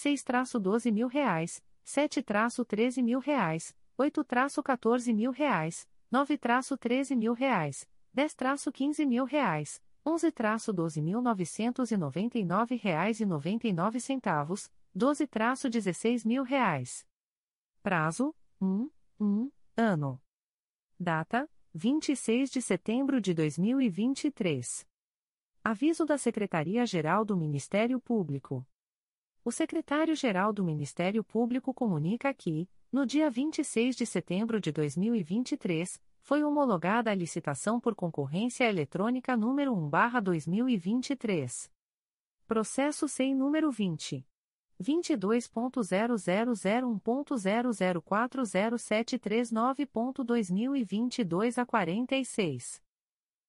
4-6.041,96 5-7.500 6-12 mil reais, 7-13 mil reais, 8-14 mil reais, 9-13 mil reais, 10-15 mil reais, 11-12.999 reais e noventa e nove centavos, 12-16 mil reais. Prazo, 1, 1, ano. Data, 26 de setembro de 2023. Aviso da Secretaria-Geral do Ministério Público. O secretário-geral do Ministério Público comunica que, no dia 26 de setembro de 2023, foi homologada a licitação por concorrência eletrônica número 1/2023. Processo sem número 20 22.0001.0040739.2022 a 46.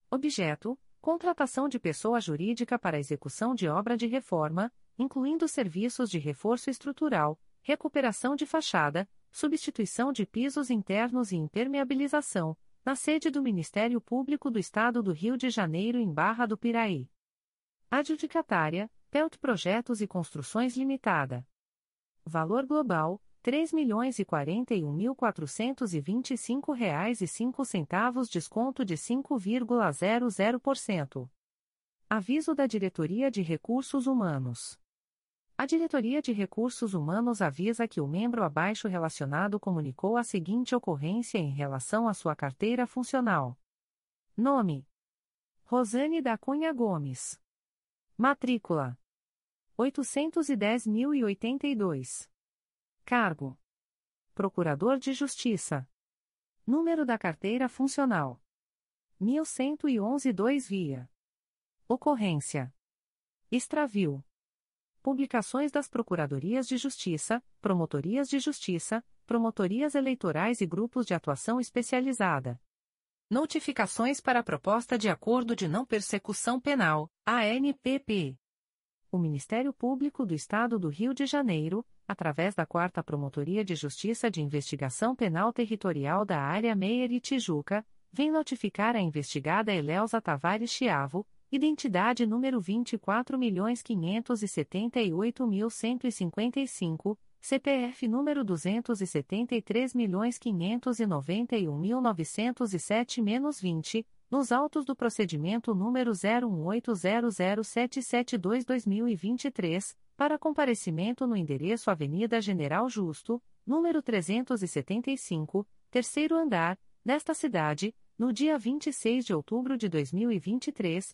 Objeto: contratação de pessoa jurídica para execução de obra de reforma, incluindo serviços de reforço estrutural, recuperação de fachada, substituição de pisos internos e impermeabilização, na sede do Ministério Público do Estado do Rio de Janeiro em Barra do Piraí. Adjudicatária, Pelt Projetos e Construções Limitada. Valor global, R$ 3.041.425,05 desconto de 5,00%. Aviso da Diretoria de Recursos Humanos. A Diretoria de Recursos Humanos avisa que o membro abaixo relacionado comunicou a seguinte ocorrência em relação à sua carteira funcional: Nome: Rosane da Cunha Gomes. Matrícula: 810.082. Cargo: Procurador de Justiça. Número da carteira funcional: 1111-2 via. Ocorrência: Extravio Publicações das Procuradorias de Justiça, Promotorias de Justiça, Promotorias Eleitorais e Grupos de Atuação Especializada. Notificações para a Proposta de Acordo de Não Persecução Penal, ANPP. O Ministério Público do Estado do Rio de Janeiro, através da 4 Promotoria de Justiça de Investigação Penal Territorial da Área Meier e Tijuca, vem notificar a investigada Eleusa Tavares Chiavo, Identidade número 24.578.155, CPF número 273.591.907-20, nos autos do procedimento número 01800772-2023, para comparecimento no endereço Avenida General Justo, número 375, terceiro andar, nesta cidade, no dia 26 de outubro de 2023,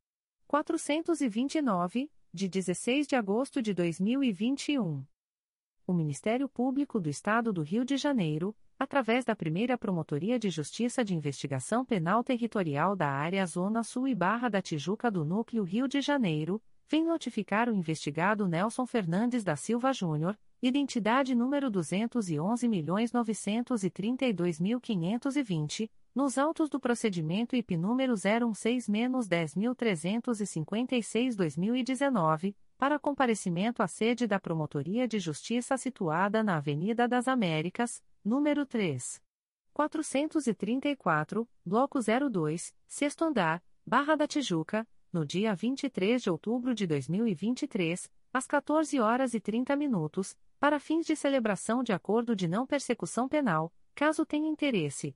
429, de 16 de agosto de 2021. O Ministério Público do Estado do Rio de Janeiro, através da primeira Promotoria de Justiça de Investigação Penal Territorial da Área Zona Sul e Barra da Tijuca do Núcleo Rio de Janeiro, vem notificar o investigado Nelson Fernandes da Silva Júnior, identidade número 211.932.520 nos autos do procedimento IP número 016-10356-2019, para comparecimento à sede da Promotoria de Justiça situada na Avenida das Américas, número 3. 434, Bloco 02, Sexto Andar, Barra da Tijuca, no dia 23 de outubro de 2023, às 14 horas e 30 minutos, para fins de celebração de acordo de não persecução penal, caso tenha interesse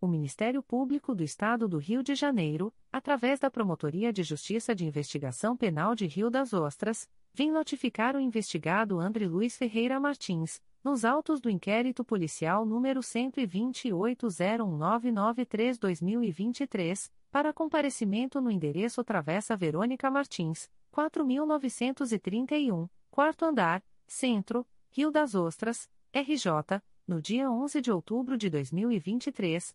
O Ministério Público do Estado do Rio de Janeiro, através da Promotoria de Justiça de Investigação Penal de Rio das Ostras, vem notificar o investigado André Luiz Ferreira Martins, nos autos do inquérito policial número 12801993-2023, para comparecimento no endereço Travessa Verônica Martins, 4931, quarto andar, Centro, Rio das Ostras, RJ, no dia 11 de outubro de 2023,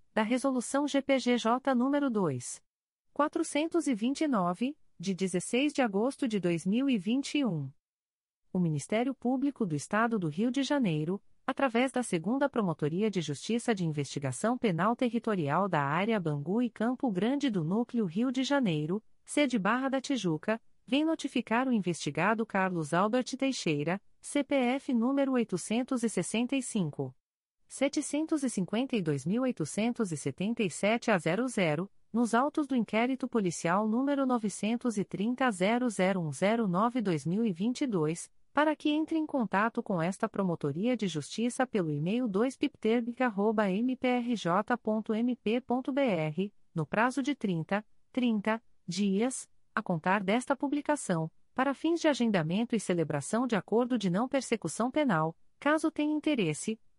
da Resolução GPGJ nº 2. 429, de 16 de agosto de 2021. O Ministério Público do Estado do Rio de Janeiro, através da Segunda Promotoria de Justiça de Investigação Penal Territorial da Área Bangu e Campo Grande do Núcleo Rio de Janeiro, sede Barra da Tijuca, vem notificar o investigado Carlos Albert Teixeira, CPF número 865 752.877 a 00, nos autos do inquérito policial número 930 00109 2022 para que entre em contato com esta Promotoria de Justiça pelo e-mail 2pipterbic.mprj.mp.br, no prazo de 30, 30 dias, a contar desta publicação, para fins de agendamento e celebração de acordo de não persecução penal, caso tenha interesse,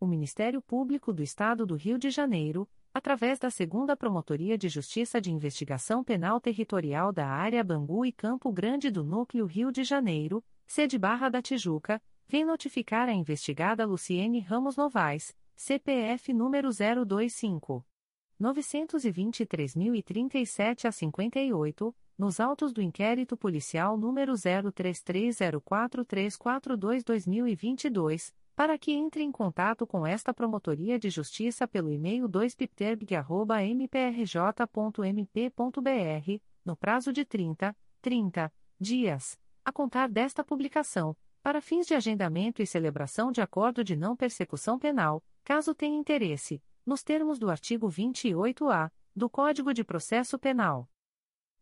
O Ministério Público do Estado do Rio de Janeiro, através da Segunda Promotoria de Justiça de Investigação Penal Territorial da Área Bangu e Campo Grande do Núcleo Rio de Janeiro, sede Barra da Tijuca, vem notificar a investigada Luciene Ramos Novaes, CPF número 025. 923.037 a 58, nos autos do inquérito policial número 03304342-2022, para que entre em contato com esta Promotoria de Justiça pelo e-mail 2pipterg.mprj.mp.br, no prazo de 30, 30 dias, a contar desta publicação, para fins de agendamento e celebração de acordo de não persecução penal, caso tenha interesse, nos termos do artigo 28-A do Código de Processo Penal.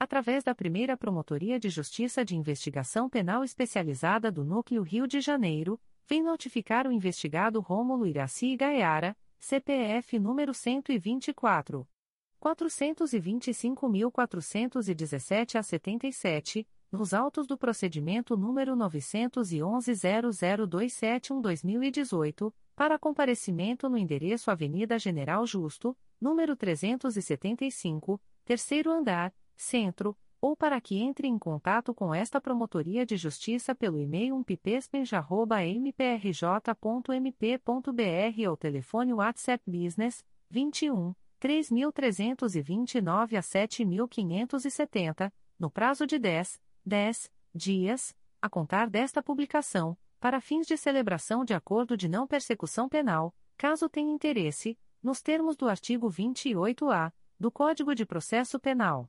através da primeira Promotoria de Justiça de Investigação Penal Especializada do Núcleo Rio de Janeiro, vem notificar o investigado Rômulo Iraci Gaiara, CPF número 124. 425.417 a 77, nos autos do procedimento número 911-00271-2018, para comparecimento no endereço Avenida General Justo, número 375, terceiro andar, Centro, ou para que entre em contato com esta Promotoria de Justiça pelo e-mail umpipespenja.mprj.mp.br ou telefone WhatsApp Business 21 3329 a 7570, no prazo de 10, 10 dias, a contar desta publicação, para fins de celebração de acordo de não persecução penal, caso tenha interesse, nos termos do artigo 28-A do Código de Processo Penal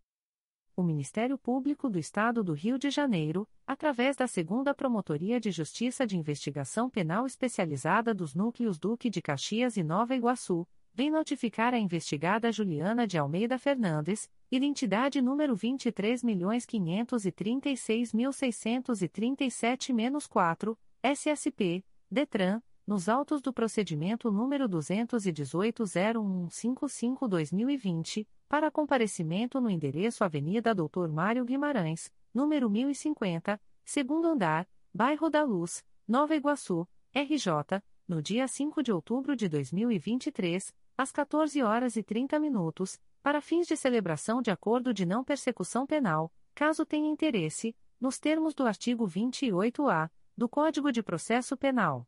O Ministério Público do Estado do Rio de Janeiro, através da Segunda Promotoria de Justiça de Investigação Penal Especializada dos Núcleos Duque de Caxias e Nova Iguaçu, vem notificar a investigada Juliana de Almeida Fernandes, identidade número 23.536.637-4, SSP, DETRAN, nos autos do procedimento número 218.01552-2020, para comparecimento no endereço Avenida Doutor Mário Guimarães, número 1050, segundo andar, Bairro da Luz, Nova Iguaçu, RJ, no dia 5 de outubro de 2023, às 14 horas e 30 minutos, para fins de celebração de acordo de não persecução penal, caso tenha interesse, nos termos do artigo 28-A do Código de Processo Penal.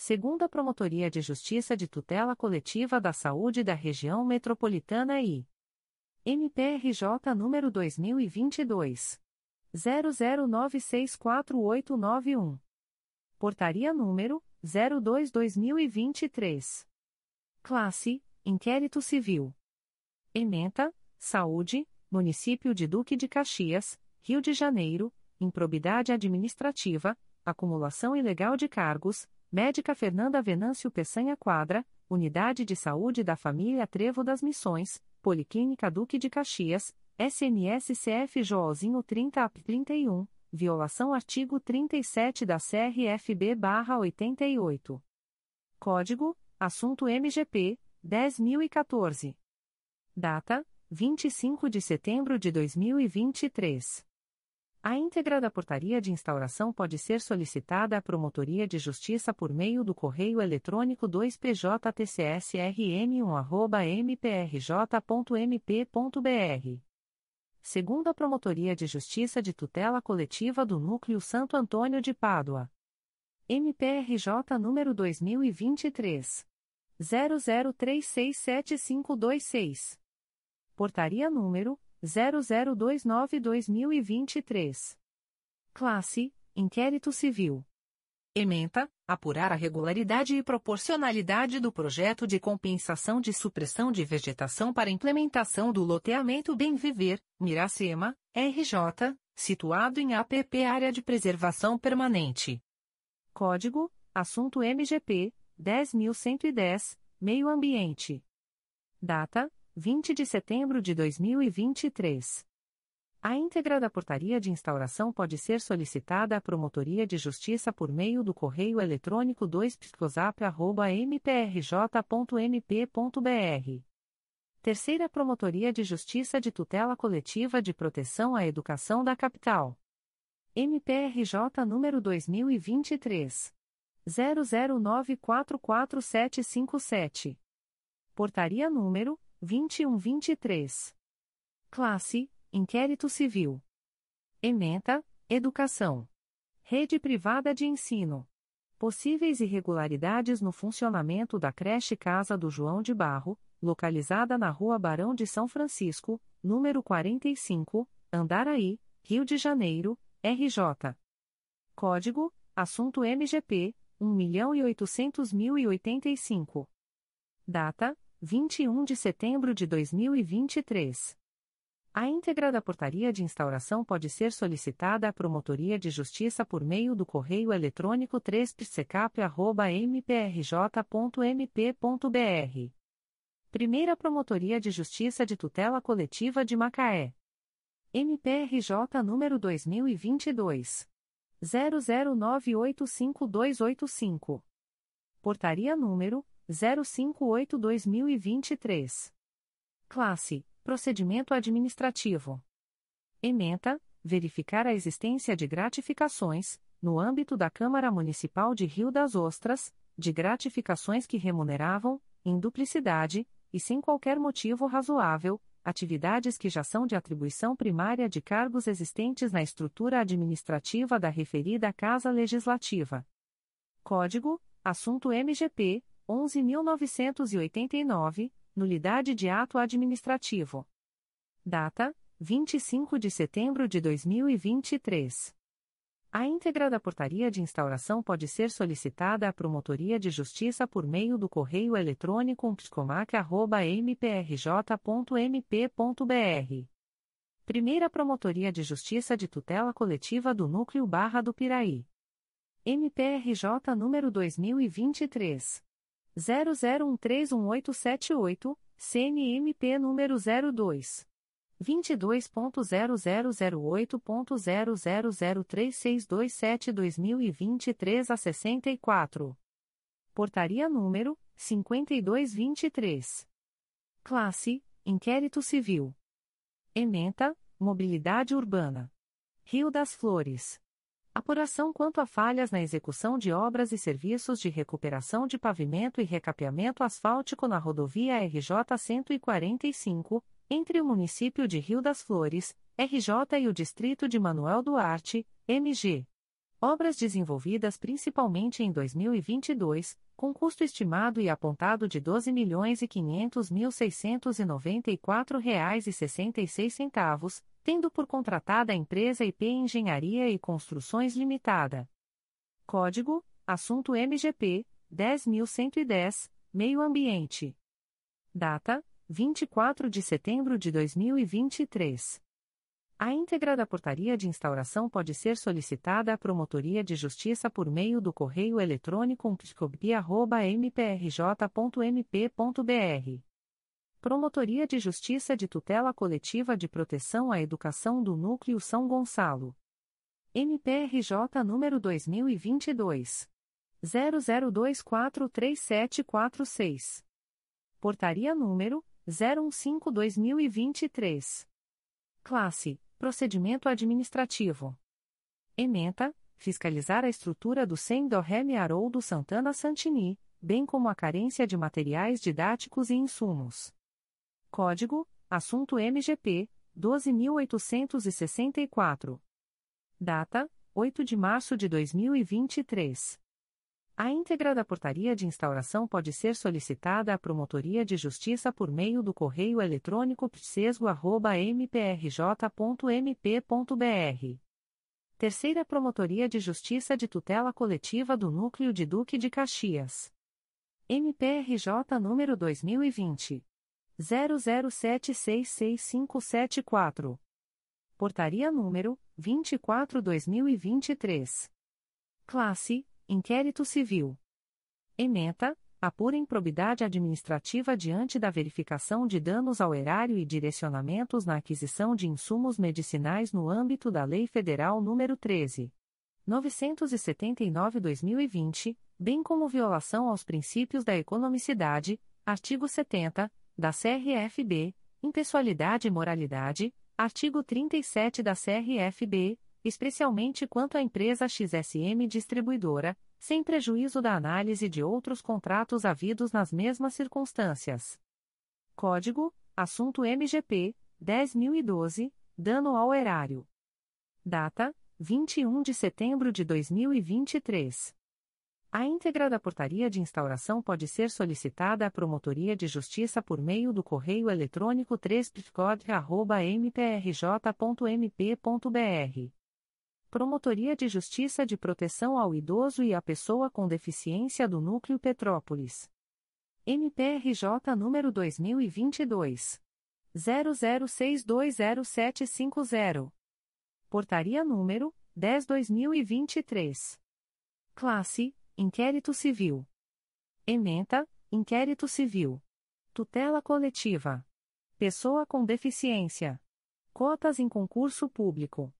Segunda Promotoria de Justiça de Tutela Coletiva da Saúde da Região Metropolitana I. MPRJ número 2022 00964891. Portaria número 02/2023. Classe: Inquérito Civil. Ementa: Saúde, Município de Duque de Caxias, Rio de Janeiro, improbidade administrativa, acumulação ilegal de cargos Médica Fernanda Venâncio Peçanha Quadra, Unidade de Saúde da Família Trevo das Missões, Policlínica Duque de Caxias, SMSCF Joalzinho 30 AP 31, violação artigo 37 da CRFB/88. Código: Assunto MGP 10014. Data: 25 de setembro de 2023. A íntegra da portaria de instauração pode ser solicitada à Promotoria de Justiça por meio do correio eletrônico 2PJTCSRM1@mprj.mp.br. Segundo a Promotoria de Justiça de Tutela Coletiva do Núcleo Santo Antônio de Pádua. MPRJ número 2023 00367526. Portaria número 0029-2023. Classe: Inquérito Civil. Ementa: apurar a regularidade e proporcionalidade do projeto de compensação de supressão de vegetação para implementação do loteamento Bem Viver, Miracema, RJ, situado em APP Área de Preservação Permanente. Código: Assunto MGP 10110, Meio Ambiente. Data: 20 de setembro de 2023. A íntegra da portaria de instauração pode ser solicitada à Promotoria de Justiça por meio do correio eletrônico 2 mprj.mp.br. Terceira Promotoria de Justiça de Tutela Coletiva de Proteção à Educação da Capital. MPRJ número 2023 00944757. Portaria número 2123. Classe: Inquérito Civil. Ementa: Educação. Rede Privada de Ensino. Possíveis irregularidades no funcionamento da creche Casa do João de Barro, localizada na Rua Barão de São Francisco, número 45, Andaraí, Rio de Janeiro, RJ. Código: Assunto MGP 1.800.085. Data: 21 de setembro de 2023. A íntegra da portaria de instauração pode ser solicitada à Promotoria de Justiça por meio do correio eletrônico 3psecap.mprj.mp.br. Primeira Promotoria de Justiça de Tutela Coletiva de Macaé. MPRJ número 2022. 00985285. Portaria número 058-2023. Classe: Procedimento Administrativo. Ementa: Verificar a existência de gratificações, no âmbito da Câmara Municipal de Rio das Ostras, de gratificações que remuneravam, em duplicidade, e sem qualquer motivo razoável, atividades que já são de atribuição primária de cargos existentes na estrutura administrativa da referida Casa Legislativa. Código: Assunto MGP 11989, nulidade de ato administrativo. Data: 25 de setembro de 2023. A íntegra da portaria de instauração pode ser solicitada à Promotoria de Justiça por meio do correio eletrônico psicomac.mprj.mp.br. Primeira Promotoria de Justiça de Tutela Coletiva do Núcleo Barra do Piraí. MPRJ número 2023. 00131878, CNMP número 02. 22.0008.0003627-2023 a 64. Portaria número 5223. Classe: Inquérito Civil. Ementa: Mobilidade Urbana. Rio das Flores. Apuração quanto a falhas na execução de obras e serviços de recuperação de pavimento e recapeamento asfáltico na rodovia RJ 145 entre o município de Rio das Flores, RJ e o distrito de Manuel Duarte, MG. Obras desenvolvidas principalmente em 2022, com custo estimado e apontado de R$ 12.500.694,66, tendo por contratada a empresa IP Engenharia e Construções Limitada. Código: Assunto MGP 10110, Meio Ambiente. Data: 24 de setembro de 2023. A íntegra da portaria de instauração pode ser solicitada à Promotoria de Justiça por meio do correio eletrônico psicobia.mprj.mp.br. Promotoria de Justiça de Tutela Coletiva de Proteção à Educação do Núcleo São Gonçalo. MPRJ número 2022. 00243746. Portaria número 015-2023. Classe: Procedimento Administrativo. Ementa: Fiscalizar a estrutura do Sendorreme Haroldo Santana Santini, bem como a carência de materiais didáticos e insumos. Código: Assunto MGP 12864. Data: 8 de março de 2023. A íntegra da portaria de instauração pode ser solicitada à Promotoria de Justiça por meio do correio eletrônico psesgo.mprj.mp.br. Terceira Promotoria de Justiça de Tutela Coletiva do Núcleo de Duque de Caxias. MPRJ número 2020. 00766574. Portaria número 24/2023. Classe Inquérito Civil. Ementa, apura improbidade administrativa diante da verificação de danos ao erário e direcionamentos na aquisição de insumos medicinais no âmbito da Lei Federal nº 13. 979-2020, bem como violação aos princípios da economicidade, artigo 70, da CRFB, impessoalidade e moralidade, artigo 37 da CRFB, especialmente quanto à empresa XSM Distribuidora, sem prejuízo da análise de outros contratos havidos nas mesmas circunstâncias. Código: Assunto MGP 10012, dano ao erário. Data: 21 de setembro de 2023. A íntegra da portaria de instauração pode ser solicitada à Promotoria de Justiça por meio do correio eletrônico 3 mprj.mp.br Promotoria de Justiça de Proteção ao Idoso e à Pessoa com Deficiência do Núcleo Petrópolis. MPRJ número 2022 00620750. Portaria número 10/2023. Classe: Inquérito Civil. Ementa: Inquérito Civil. Tutela coletiva. Pessoa com deficiência. Cotas em concurso público.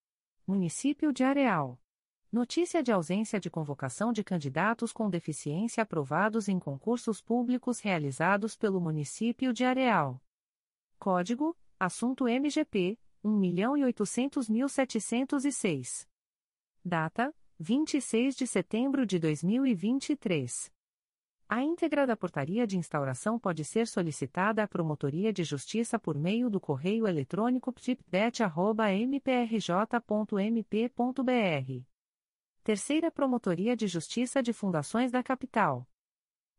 Município de Areal. Notícia de ausência de convocação de candidatos com deficiência aprovados em concursos públicos realizados pelo Município de Areal. Código: Assunto MGP 1.800.706. Data: 26 de setembro de 2023. A íntegra da portaria de instauração pode ser solicitada à Promotoria de Justiça por meio do correio eletrônico ptipdet.mprj.mp.br. Terceira Promotoria de Justiça de Fundações da Capital.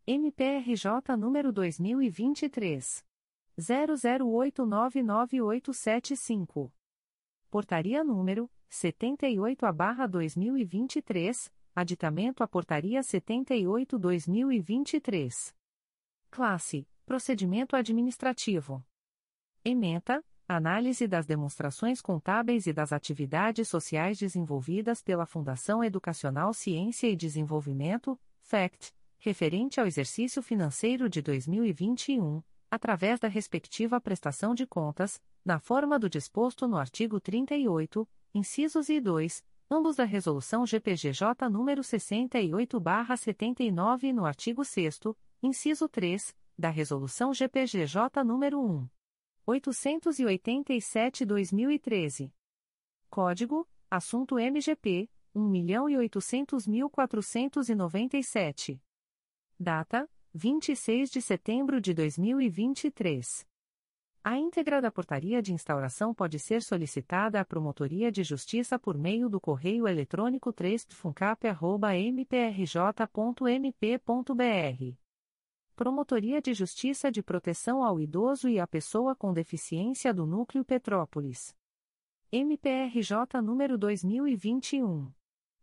MPRJ número 2023. 00899875. Portaria número 78/2023 Aditamento à Portaria 78-2023. Classe: Procedimento Administrativo. Ementa: Análise das demonstrações contábeis e das atividades sociais desenvolvidas pela Fundação Educacional Ciência e Desenvolvimento, FACT, referente ao exercício financeiro de 2021, através da respectiva prestação de contas, na forma do disposto no artigo 38, incisos e 2 ambos da Resolução GPGJ nº 68/79 e no artigo 6 inciso 3, da Resolução GPGJ nº 1. 887/2013. Código: Assunto MGP 1.800.497. Data: 26 de setembro de 2023. A íntegra da portaria de instauração pode ser solicitada à Promotoria de Justiça por meio do correio eletrônico 3funcap.mprj.mp.br. Promotoria de Justiça de Proteção ao Idoso e à Pessoa com Deficiência do Núcleo Petrópolis. MPRJ número 2021.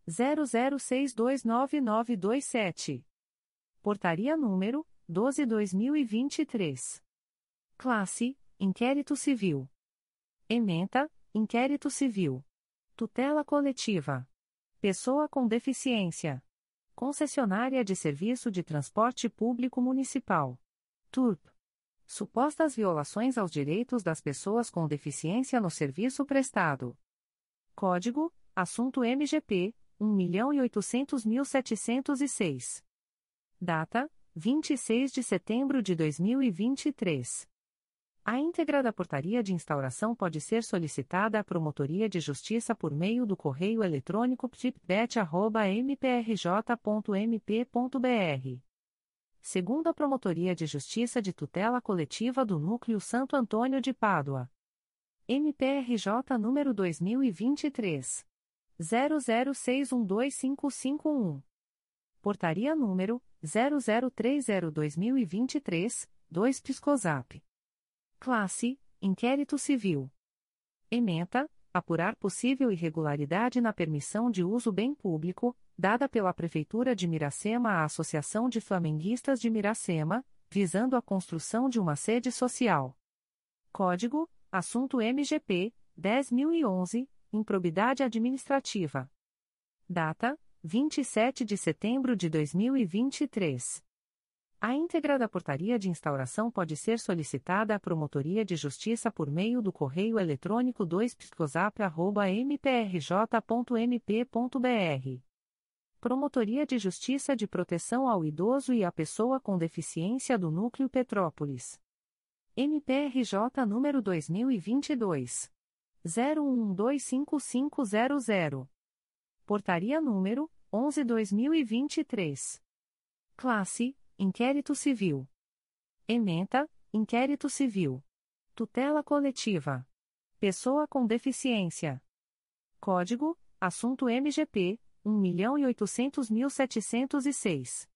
00629927. Portaria número 12/2023. Classe Inquérito Civil. Ementa, Inquérito Civil. Tutela Coletiva. Pessoa com Deficiência. Concessionária de Serviço de Transporte Público Municipal. TURP. Supostas violações aos direitos das pessoas com deficiência no serviço prestado. Código: Assunto MGP 1.800.706. Data: 26 de setembro de 2023. A íntegra da portaria de instauração pode ser solicitada à Promotoria de Justiça por meio do correio eletrônico ptipbet.mprj.mp.br. Segundo a Promotoria de Justiça de Tutela Coletiva do Núcleo Santo Antônio de Pádua. MPRJ número 2023. 00612551. Portaria número 0030-2023, 2 Piscosap. Classe: Inquérito Civil. Ementa: Apurar possível irregularidade na permissão de uso bem público, dada pela Prefeitura de Miracema à Associação de Flamenguistas de Miracema, visando a construção de uma sede social. Código: Assunto MGP 10011, Improbidade Administrativa. Data: 27 de setembro de 2023. A íntegra da portaria de instauração pode ser solicitada à Promotoria de Justiça por meio do correio eletrônico 2psicosap.mprj.mp.br. Promotoria de Justiça de Proteção ao Idoso e à Pessoa com Deficiência do Núcleo Petrópolis. MPRJ número 2022. 01125500. Portaria número 11/2023. Classe Inquérito Civil. Ementa, Inquérito Civil. Tutela Coletiva. Pessoa com Deficiência. Código, Assunto MGP, 1.800.706.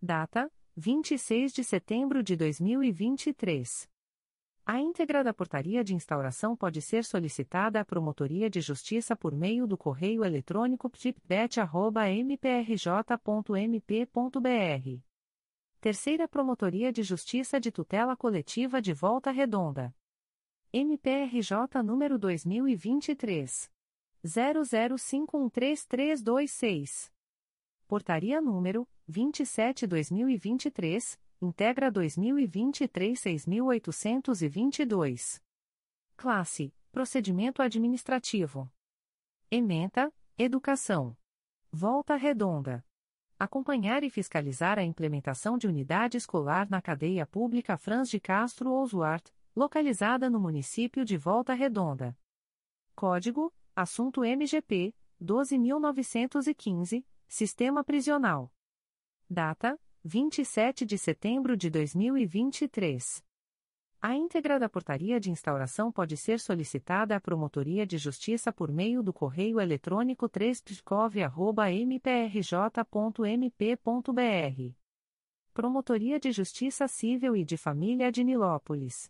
Data, 26 de setembro de 2023. A íntegra da portaria de instauração pode ser solicitada à Promotoria de Justiça por meio do correio eletrônico ptipdet.mprj.mp.br Terceira Promotoria de Justiça de Tutela Coletiva de Volta Redonda. MPRJ número 2023 00513326. Portaria número 27/2023, integra 2023 6822. Classe: Procedimento administrativo. Ementa: Educação. Volta Redonda acompanhar e fiscalizar a implementação de unidade escolar na cadeia pública Franz de Castro Oswart, localizada no município de Volta Redonda. Código: Assunto MGP 12915, Sistema Prisional. Data: 27 de setembro de 2023. A íntegra da portaria de instauração pode ser solicitada à Promotoria de Justiça por meio do correio eletrônico 3 mprj.mp.br. Promotoria de Justiça Civil e de Família de Nilópolis.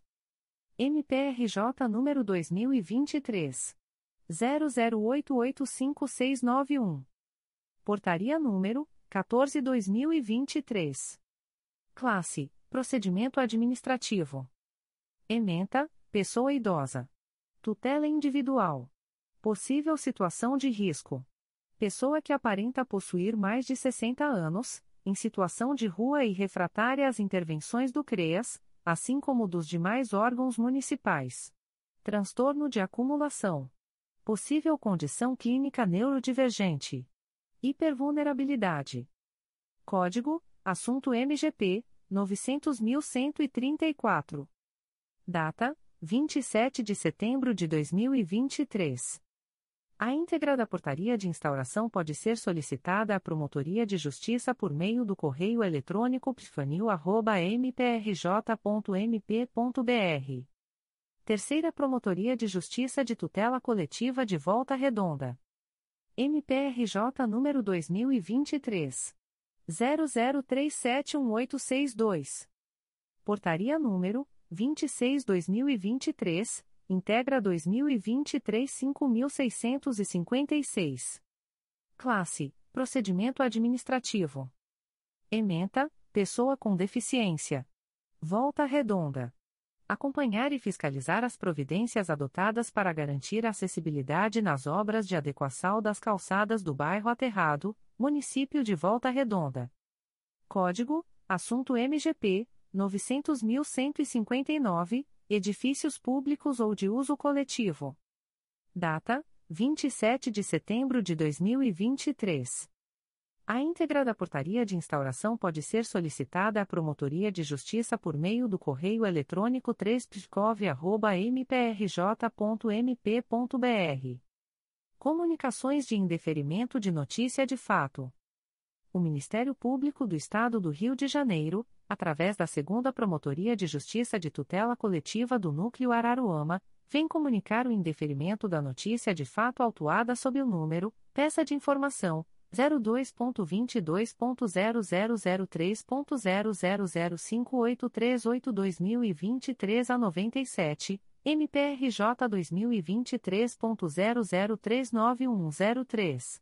MPRJ número 2023 00885691. Portaria número 14/2023. Classe: Procedimento administrativo. Ementa, pessoa idosa. Tutela individual. Possível situação de risco. Pessoa que aparenta possuir mais de 60 anos, em situação de rua e refratária às intervenções do CREAS, assim como dos demais órgãos municipais. Transtorno de acumulação. Possível condição clínica neurodivergente. Hipervulnerabilidade. Código: Assunto MGP 900.134. Data: 27 de setembro de 2023. A íntegra da portaria de instauração pode ser solicitada à Promotoria de Justiça por meio do correio eletrônico pfanil.mprj.mp.br. Terceira Promotoria de Justiça de Tutela Coletiva de Volta Redonda. MPRJ número 2023. 00371862. Portaria número 26-2023, integra 2023 5.656. Classe: Procedimento Administrativo. Ementa: Pessoa com deficiência. Volta Redonda. Acompanhar e fiscalizar as providências adotadas para garantir a acessibilidade nas obras de adequação das calçadas do bairro Aterrado, município de Volta Redonda. Código: Assunto MGP 900.159, edifícios públicos ou de uso coletivo. Data: 27 de setembro de 2023. A íntegra da portaria de instauração pode ser solicitada à Promotoria de Justiça por meio do correio eletrônico 3 mprj.mp.br. Comunicações de indeferimento de notícia de fato. O Ministério Público do Estado do Rio de Janeiro, através da Segunda Promotoria de Justiça de Tutela Coletiva do Núcleo Araruama, vem comunicar o indeferimento da notícia de fato autuada sob o número Peça de Informação 02.22.0003.0005838-2023 a 97, MPRJ 2023.00391103.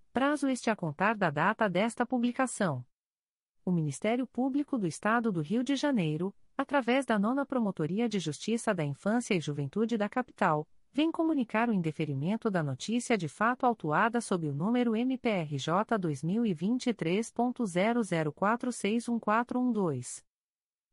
prazo este a contar da data desta publicação. O Ministério Público do Estado do Rio de Janeiro, através da Nona Promotoria de Justiça da Infância e Juventude da Capital, vem comunicar o indeferimento da notícia de fato autuada sob o número MPRJ 2023.00461412.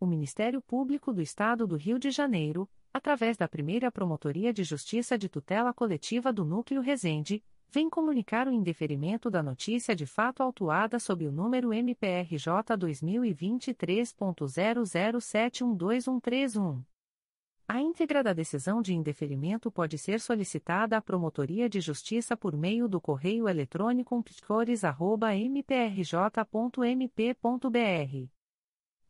o Ministério Público do Estado do Rio de Janeiro, através da primeira Promotoria de Justiça de Tutela Coletiva do Núcleo Resende, vem comunicar o indeferimento da notícia de fato autuada sob o número MPRJ 2023.00712131. A íntegra da decisão de indeferimento pode ser solicitada à Promotoria de Justiça por meio do correio eletrônico picores.mprj.mp.br.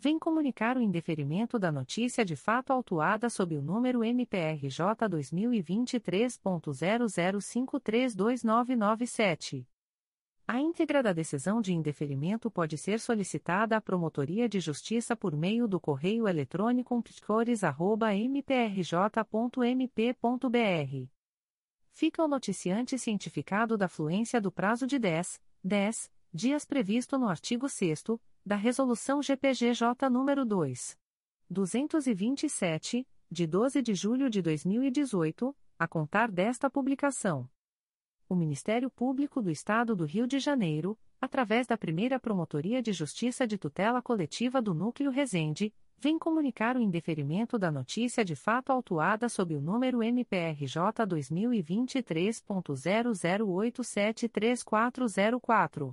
vem comunicar o indeferimento da notícia de fato autuada sob o número MPRJ 2023.00532997. A íntegra da decisão de indeferimento pode ser solicitada à Promotoria de Justiça por meio do correio eletrônico picores.mprj.mp.br fica o noticiante cientificado da fluência do prazo de 10, 10 dias previsto no artigo 6 da Resolução GPGJ nº 2. 227, de 12 de julho de 2018, a contar desta publicação. O Ministério Público do Estado do Rio de Janeiro, através da primeira Promotoria de Justiça de Tutela Coletiva do Núcleo Resende, vem comunicar o indeferimento da notícia de fato autuada sob o número MPRJ 2023.00873404.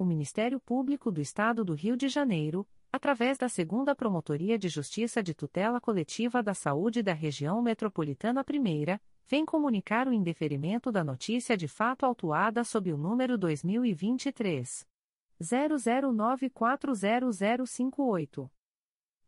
O Ministério Público do Estado do Rio de Janeiro, através da Segunda Promotoria de Justiça de Tutela Coletiva da Saúde da Região Metropolitana I, vem comunicar o indeferimento da notícia de fato autuada sob o número 2023 00940058.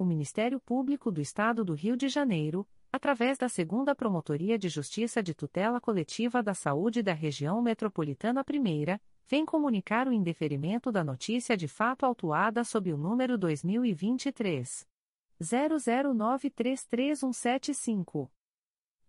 o Ministério Público do Estado do Rio de Janeiro, através da Segunda Promotoria de Justiça de Tutela Coletiva da Saúde da Região Metropolitana I, vem comunicar o indeferimento da notícia de fato autuada sob o número 2023 00933175.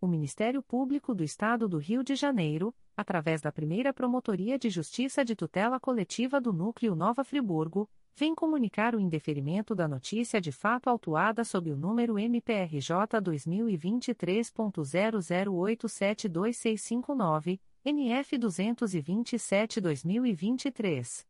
o Ministério Público do Estado do Rio de Janeiro, através da primeira Promotoria de Justiça de Tutela Coletiva do Núcleo Nova Friburgo, vem comunicar o indeferimento da notícia de fato autuada sob o número MPRJ 2023.00872659, NF 227-2023.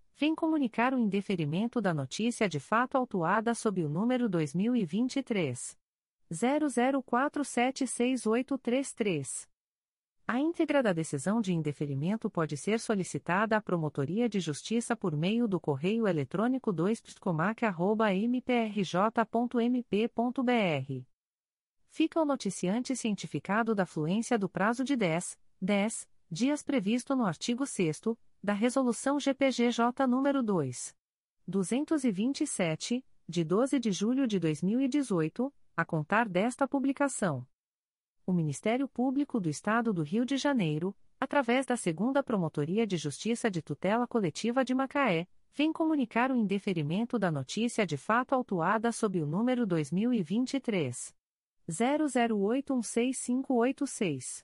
vem comunicar o indeferimento da notícia de fato autuada sob o número 2023 00476833. A íntegra da decisão de indeferimento pode ser solicitada à Promotoria de Justiça por meio do correio eletrônico 2pscomac.mprj.mp.br. Fica o noticiante cientificado da fluência do prazo de 10, 10 dias previsto no artigo 6 da Resolução GPGJ nº 2. 227, de 12 de julho de 2018, a contar desta publicação. O Ministério Público do Estado do Rio de Janeiro, através da Segunda Promotoria de Justiça de Tutela Coletiva de Macaé, vem comunicar o indeferimento da notícia de fato autuada sob o número 2023 00816586.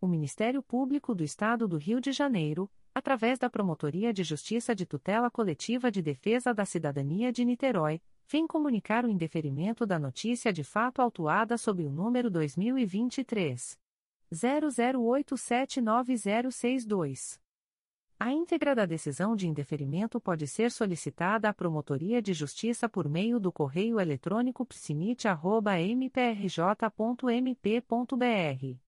O Ministério Público do Estado do Rio de Janeiro, através da Promotoria de Justiça de Tutela Coletiva de Defesa da Cidadania de Niterói, vem comunicar o indeferimento da notícia de fato autuada sob o número 2023 00879062. A íntegra da decisão de indeferimento pode ser solicitada à Promotoria de Justiça por meio do correio eletrônico psinit.mprj.mp.br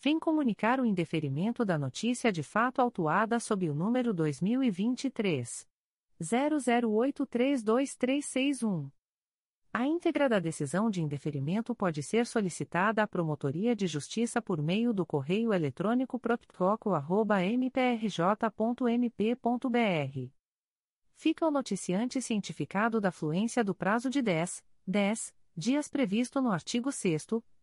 vem comunicar o indeferimento da notícia de fato autuada sob o número 2023 00832361. A íntegra da decisão de indeferimento pode ser solicitada à Promotoria de Justiça por meio do correio eletrônico proptoco.mprj.mp.br. Fica o noticiante cientificado da fluência do prazo de 10, 10 dias previsto no artigo 6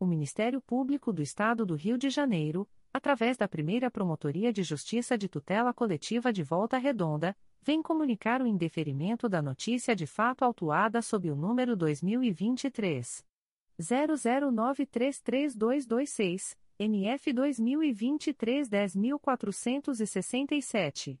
O Ministério Público do Estado do Rio de Janeiro, através da primeira Promotoria de Justiça de Tutela Coletiva de Volta Redonda, vem comunicar o indeferimento da notícia de fato autuada sob o número 2023. 00933226, NF 2023 10467.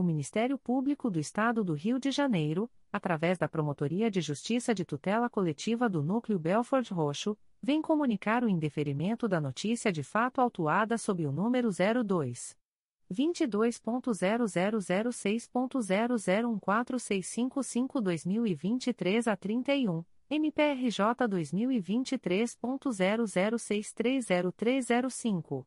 O Ministério Público do Estado do Rio de Janeiro, através da Promotoria de Justiça de Tutela Coletiva do Núcleo Belford Roxo, vem comunicar o indeferimento da notícia de fato autuada sob o número 02 22.0006.0014655-2023 a 31, MPRJ 2023.00630305.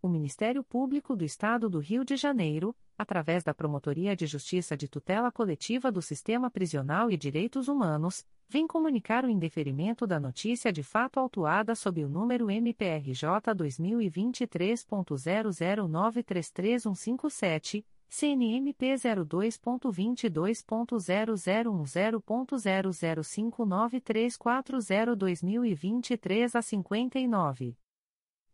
O Ministério Público do Estado do Rio de Janeiro, através da Promotoria de Justiça de Tutela Coletiva do Sistema Prisional e Direitos Humanos, vem comunicar o indeferimento da notícia de fato autuada sob o número MPRJ 2023.00933157, CNMP 02.22.0010.0059340-2023 a 59.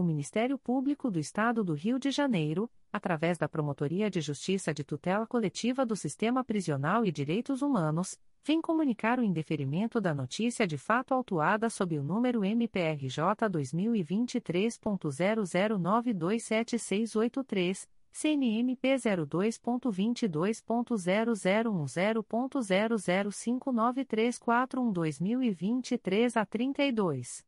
o Ministério Público do Estado do Rio de Janeiro, através da Promotoria de Justiça de Tutela Coletiva do Sistema Prisional e Direitos Humanos, vem comunicar o indeferimento da notícia de fato autuada sob o número MPRJ 2023.00927683, CNMP 02.22.0010.0059341 2023 a 32.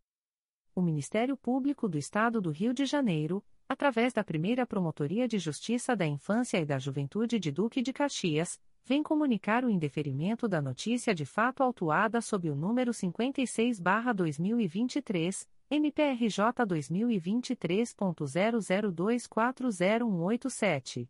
O Ministério Público do Estado do Rio de Janeiro, através da primeira Promotoria de Justiça da Infância e da Juventude de Duque de Caxias, vem comunicar o indeferimento da notícia de fato autuada sob o número 56-2023, MPRJ 2023.00240187.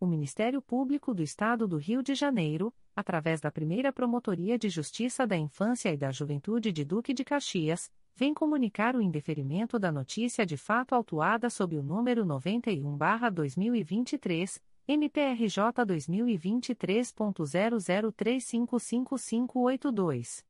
o Ministério Público do Estado do Rio de Janeiro, através da primeira Promotoria de Justiça da Infância e da Juventude de Duque de Caxias, vem comunicar o indeferimento da notícia de fato autuada sob o número 91-2023, MPRJ 2023.00355582.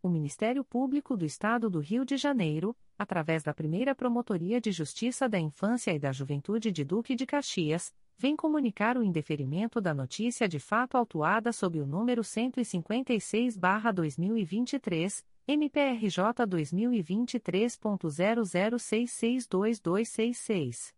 O Ministério Público do Estado do Rio de Janeiro, através da primeira Promotoria de Justiça da Infância e da Juventude de Duque de Caxias, vem comunicar o indeferimento da notícia de fato autuada sob o número 156-2023, MPRJ 2023.00662266.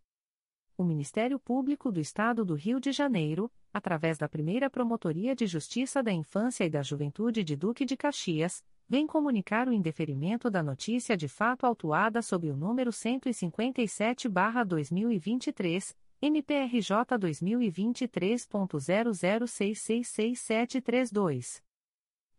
O Ministério Público do Estado do Rio de Janeiro, através da primeira Promotoria de Justiça da Infância e da Juventude de Duque de Caxias, vem comunicar o indeferimento da notícia de fato autuada sob o número 157-2023, MPRJ 2023.00666732.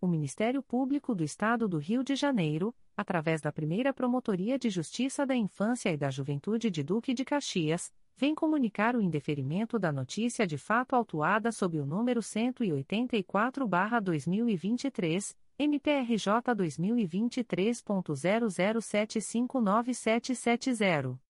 O Ministério Público do Estado do Rio de Janeiro, através da primeira Promotoria de Justiça da Infância e da Juventude de Duque de Caxias, vem comunicar o indeferimento da notícia de fato autuada sob o número 184-2023, MPRJ 2023.00759770.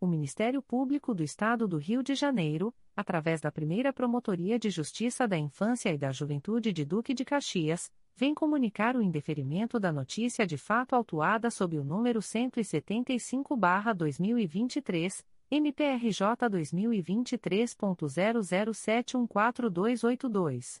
O Ministério Público do Estado do Rio de Janeiro, através da primeira Promotoria de Justiça da Infância e da Juventude de Duque de Caxias, vem comunicar o indeferimento da notícia de fato autuada sob o número 175-2023, MPRJ 2023.00714282.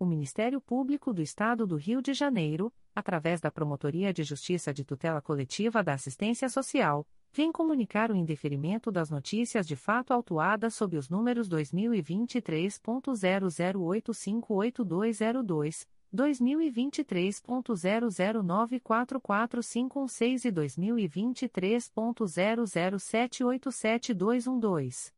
O Ministério Público do Estado do Rio de Janeiro, através da Promotoria de Justiça de Tutela Coletiva da Assistência Social, vem comunicar o indeferimento das notícias de fato autuadas sob os números 2023.00858202, 2023.00944516 e 2023.00787212.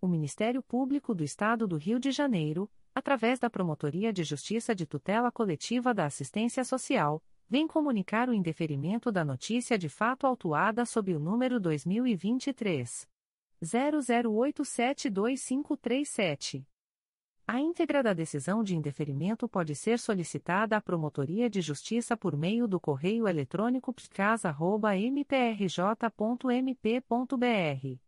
O Ministério Público do Estado do Rio de Janeiro, através da Promotoria de Justiça de Tutela Coletiva da Assistência Social, vem comunicar o indeferimento da notícia de fato autuada sob o número 2023 00872537. A íntegra da decisão de indeferimento pode ser solicitada à Promotoria de Justiça por meio do correio eletrônico picasa.mprj.mp.br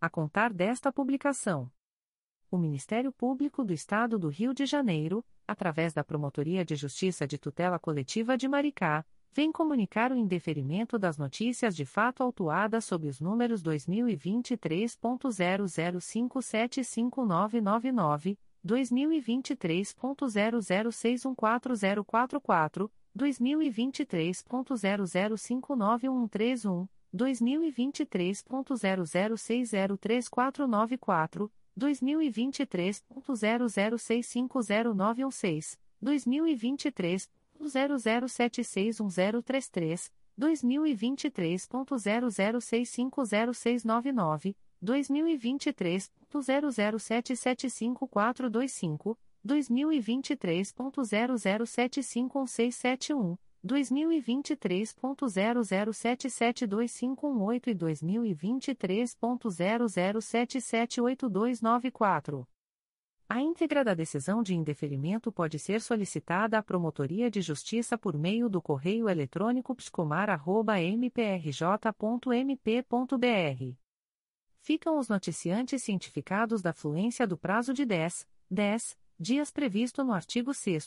a contar desta publicação. O Ministério Público do Estado do Rio de Janeiro, através da Promotoria de Justiça de Tutela Coletiva de Maricá, vem comunicar o indeferimento das notícias de fato autuadas sob os números 2023.00575999, 2023.00614044, 2023.00591131, 2023.00603494, 2023.00650916, 2023 00761033, 2023.00650699, 2023.00775425, 2023.00751671, 2023.00772518 e 2023.00778294. A íntegra da decisão de indeferimento pode ser solicitada à Promotoria de Justiça por meio do correio eletrônico pscomar.mprj.mp.br. Ficam os noticiantes cientificados da fluência do prazo de 10, 10 dias previsto no artigo 6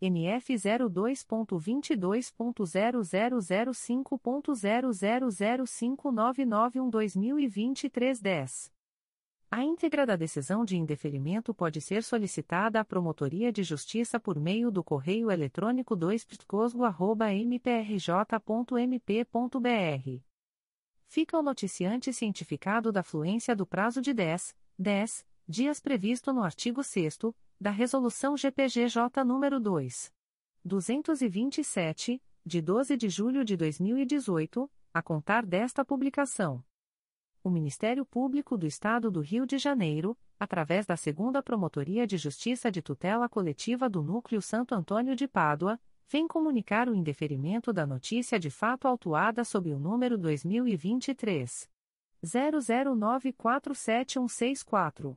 NF 02.22.0005.0005991 2023 10. A íntegra da decisão de indeferimento pode ser solicitada à Promotoria de Justiça por meio do correio eletrônico 2 mprj.mp.br. Fica o noticiante cientificado da fluência do prazo de 10, 10 dias previsto no artigo 6 da Resolução GPGJ nº 2. 227, de 12 de julho de 2018, a contar desta publicação. O Ministério Público do Estado do Rio de Janeiro, através da Segunda Promotoria de Justiça de Tutela Coletiva do Núcleo Santo Antônio de Pádua, vem comunicar o indeferimento da notícia de fato autuada sob o número 2023 00947164.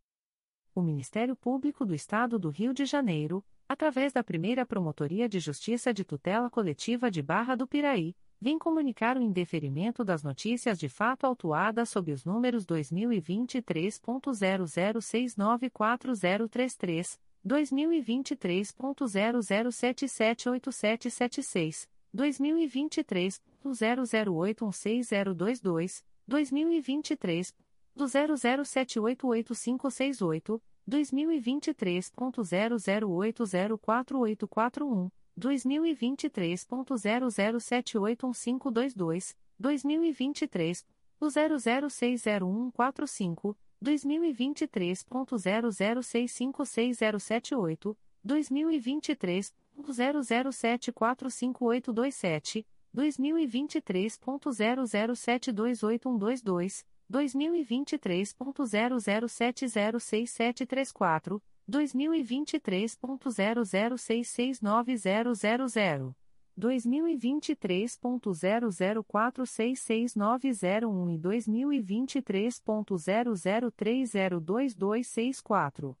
O Ministério Público do Estado do Rio de Janeiro, através da primeira Promotoria de Justiça de Tutela Coletiva de Barra do Piraí, vem comunicar o indeferimento das notícias de fato autuadas sob os números 2023.00694033, 2023.00778776, 2023.00816022, 2023 00788568, 2023.00804841, 2023.00781522, 2023 00601145, 2023.00656078, 2023.00745827, 2023.00728122, 2023.00706734, 2023.00669000, 2023.00466901 e 2023.00302264.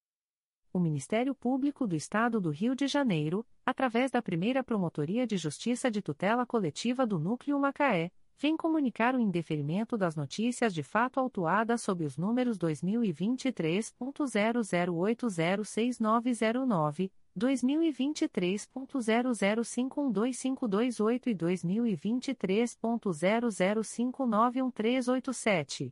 O Ministério Público do Estado do Rio de Janeiro, através da primeira Promotoria de Justiça de Tutela Coletiva do Núcleo Macaé, vem comunicar o indeferimento das notícias de fato autuadas sob os números 2023.00806909, 2023.00512528 e 2023.00591387.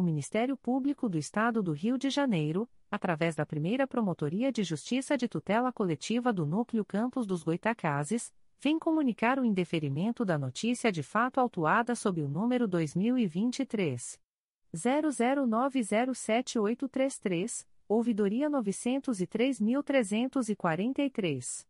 O Ministério Público do Estado do Rio de Janeiro, através da primeira Promotoria de Justiça de Tutela Coletiva do Núcleo Campos dos Goitacazes, vem comunicar o indeferimento da notícia de fato autuada sob o número 2023. 00907833, ouvidoria 903.343.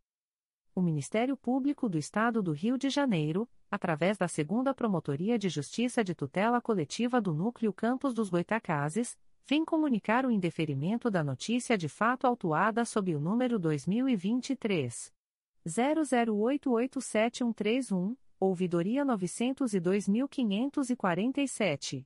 O Ministério Público do Estado do Rio de Janeiro, através da Segunda Promotoria de Justiça de Tutela Coletiva do Núcleo Campos dos Goitacazes, vem comunicar o indeferimento da notícia de fato autuada sob o número 2023 00887131, ouvidoria 902.547.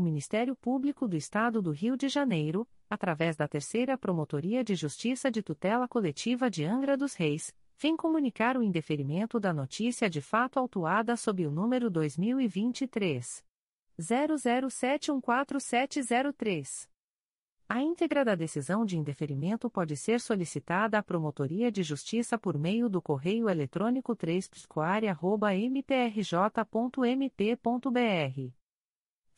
O Ministério Público do Estado do Rio de Janeiro, através da Terceira Promotoria de Justiça de Tutela Coletiva de Angra dos Reis, vem comunicar o indeferimento da notícia de fato autuada sob o número 2023 00714703. A íntegra da decisão de indeferimento pode ser solicitada à Promotoria de Justiça por meio do correio eletrônico 3 mprj.mp.br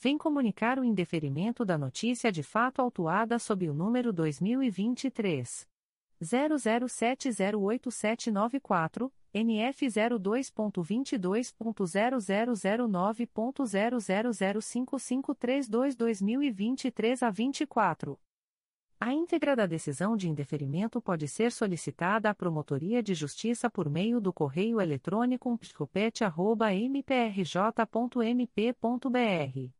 vem comunicar o indeferimento da notícia de fato autuada sob o número 2023 00708794, NF 02.22.0009.0005532-2023 a 24. A íntegra da decisão de indeferimento pode ser solicitada à Promotoria de Justiça por meio do correio eletrônico psicopete.mprj.mp.br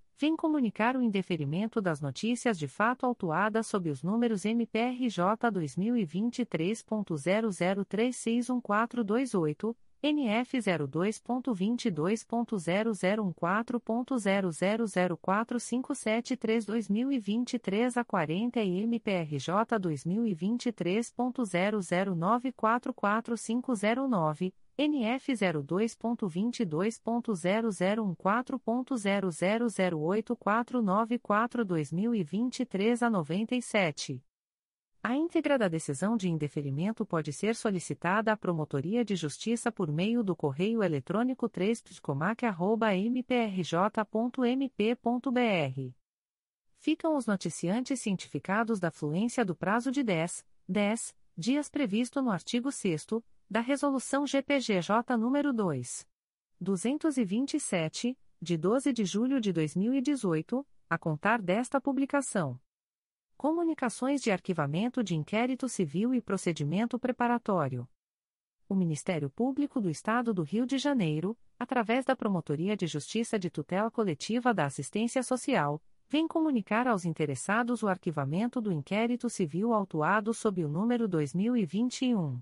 vem comunicar o indeferimento das notícias de fato autuadas sob os números MPRJ 2023.00361428, NF 02.22.0014.0004573-2023 a 40 e MPRJ 2023.00944509, NF 02.22.0014.0008494-2023 a 97. A íntegra da decisão de indeferimento pode ser solicitada à Promotoria de Justiça por meio do correio eletrônico 3 mprj.mp.br. Ficam os noticiantes cientificados da fluência do prazo de 10, 10 dias previsto no artigo 6 da Resolução GPGJ nº 2. 227, de 12 de julho de 2018, a contar desta publicação. Comunicações de Arquivamento de Inquérito Civil e Procedimento Preparatório. O Ministério Público do Estado do Rio de Janeiro, através da Promotoria de Justiça de Tutela Coletiva da Assistência Social, vem comunicar aos interessados o arquivamento do inquérito civil autuado sob o número 2021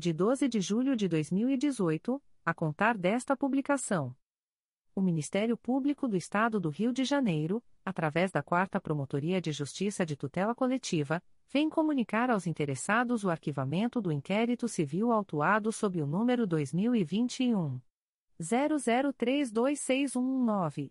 de 12 de julho de 2018, a contar desta publicação. O Ministério Público do Estado do Rio de Janeiro, através da Quarta Promotoria de Justiça de Tutela Coletiva, vem comunicar aos interessados o arquivamento do inquérito civil autuado sob o número 2021 00326119.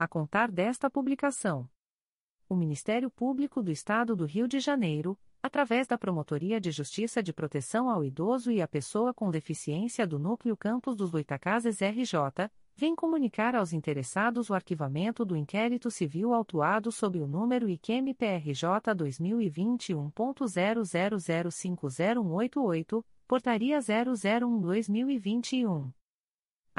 a contar desta publicação. O Ministério Público do Estado do Rio de Janeiro, através da Promotoria de Justiça de Proteção ao Idoso e à Pessoa com Deficiência do Núcleo Campos dos Goitacazes RJ, vem comunicar aos interessados o arquivamento do inquérito civil autuado sob o número IQMPRJ 2021.00050188, portaria 001-2021.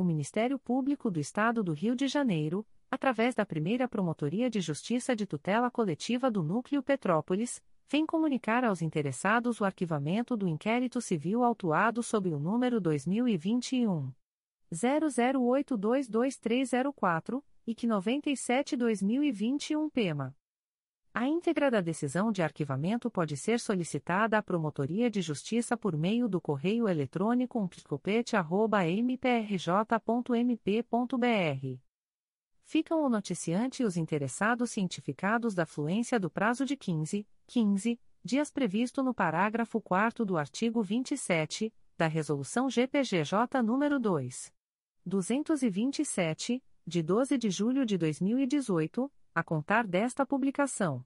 O Ministério Público do Estado do Rio de Janeiro, através da primeira Promotoria de Justiça de Tutela Coletiva do Núcleo Petrópolis, vem comunicar aos interessados o arquivamento do inquérito civil autuado sob o número 2021 00822304 e que 97-2021 PEMA. A íntegra da decisão de arquivamento pode ser solicitada à Promotoria de Justiça por meio do correio eletrônico umpticopete.mprj.mp.br. Ficam o noticiante e os interessados cientificados da fluência do prazo de 15, 15 dias previsto no parágrafo 4 do artigo 27 da Resolução GPGJ nº 2. 227, de 12 de julho de 2018, a contar desta publicação.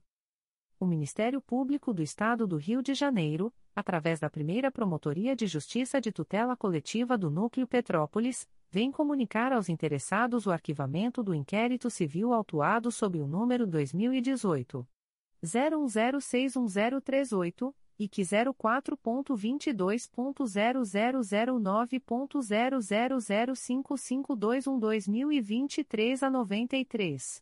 O Ministério Público do Estado do Rio de Janeiro, através da primeira Promotoria de Justiça de Tutela Coletiva do Núcleo Petrópolis, vem comunicar aos interessados o arquivamento do inquérito civil autuado sob o número 2018 01061038 e que 04.22.0009.0005522 a 93.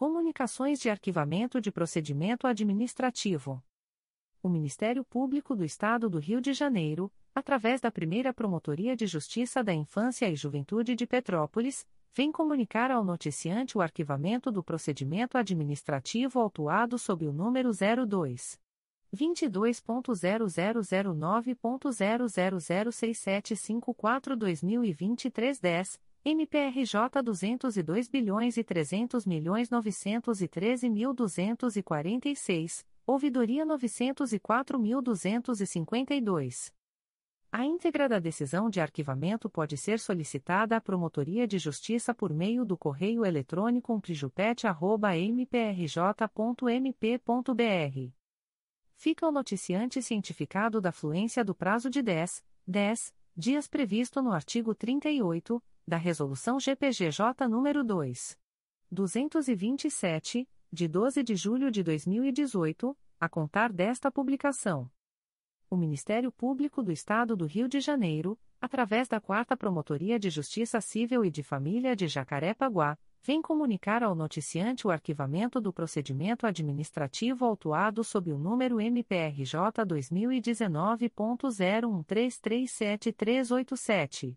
Comunicações de arquivamento de procedimento administrativo. O Ministério Público do Estado do Rio de Janeiro, através da primeira Promotoria de Justiça da Infância e Juventude de Petrópolis, vem comunicar ao noticiante o arquivamento do procedimento administrativo autuado sob o número 02. 22.0009.0006754-2023 MPRJ 202 bilhões e 300 milhões 913.246, ouvidoria 904.252. A íntegra da decisão de arquivamento pode ser solicitada à Promotoria de Justiça por meio do correio eletrônico umprijupete.mprj.mp.br. Fica o noticiante cientificado da fluência do prazo de 10, 10 dias previsto no artigo 38 da Resolução GPGJ nº 2. 227, de 12 de julho de 2018, a contar desta publicação. O Ministério Público do Estado do Rio de Janeiro, através da 4 Promotoria de Justiça Civil e de Família de Jacarepaguá, vem comunicar ao noticiante o arquivamento do procedimento administrativo autuado sob o número MPRJ 2019.01337387.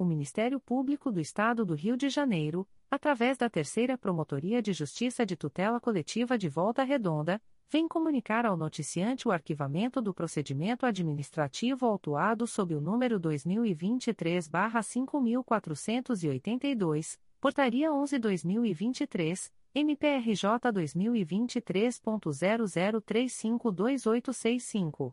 o Ministério Público do Estado do Rio de Janeiro, através da Terceira Promotoria de Justiça de Tutela Coletiva de Volta Redonda, vem comunicar ao noticiante o arquivamento do procedimento administrativo autuado sob o número 2023-5482, Portaria 11-2023, MPRJ 2023.00352865.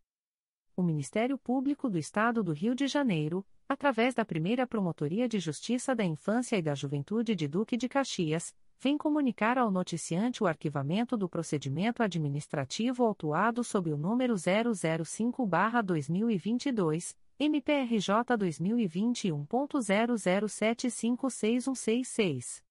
o Ministério Público do Estado do Rio de Janeiro, através da primeira Promotoria de Justiça da Infância e da Juventude de Duque de Caxias, vem comunicar ao noticiante o arquivamento do procedimento administrativo autuado sob o número 005-2022, MPRJ 2021.00756166.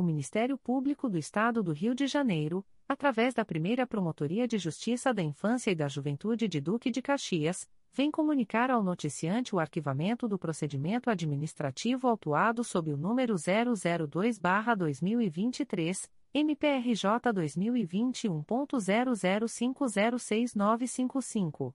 o Ministério Público do Estado do Rio de Janeiro, através da primeira Promotoria de Justiça da Infância e da Juventude de Duque de Caxias, vem comunicar ao noticiante o arquivamento do procedimento administrativo autuado sob o número 002-2023, MPRJ 2021.00506955.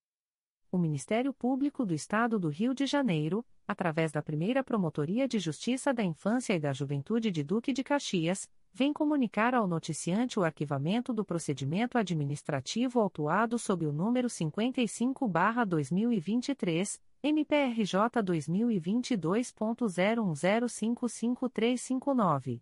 O Ministério Público do Estado do Rio de Janeiro, através da primeira Promotoria de Justiça da Infância e da Juventude de Duque de Caxias, vem comunicar ao noticiante o arquivamento do procedimento administrativo autuado sob o número 55-2023, MPRJ 2022.01055359.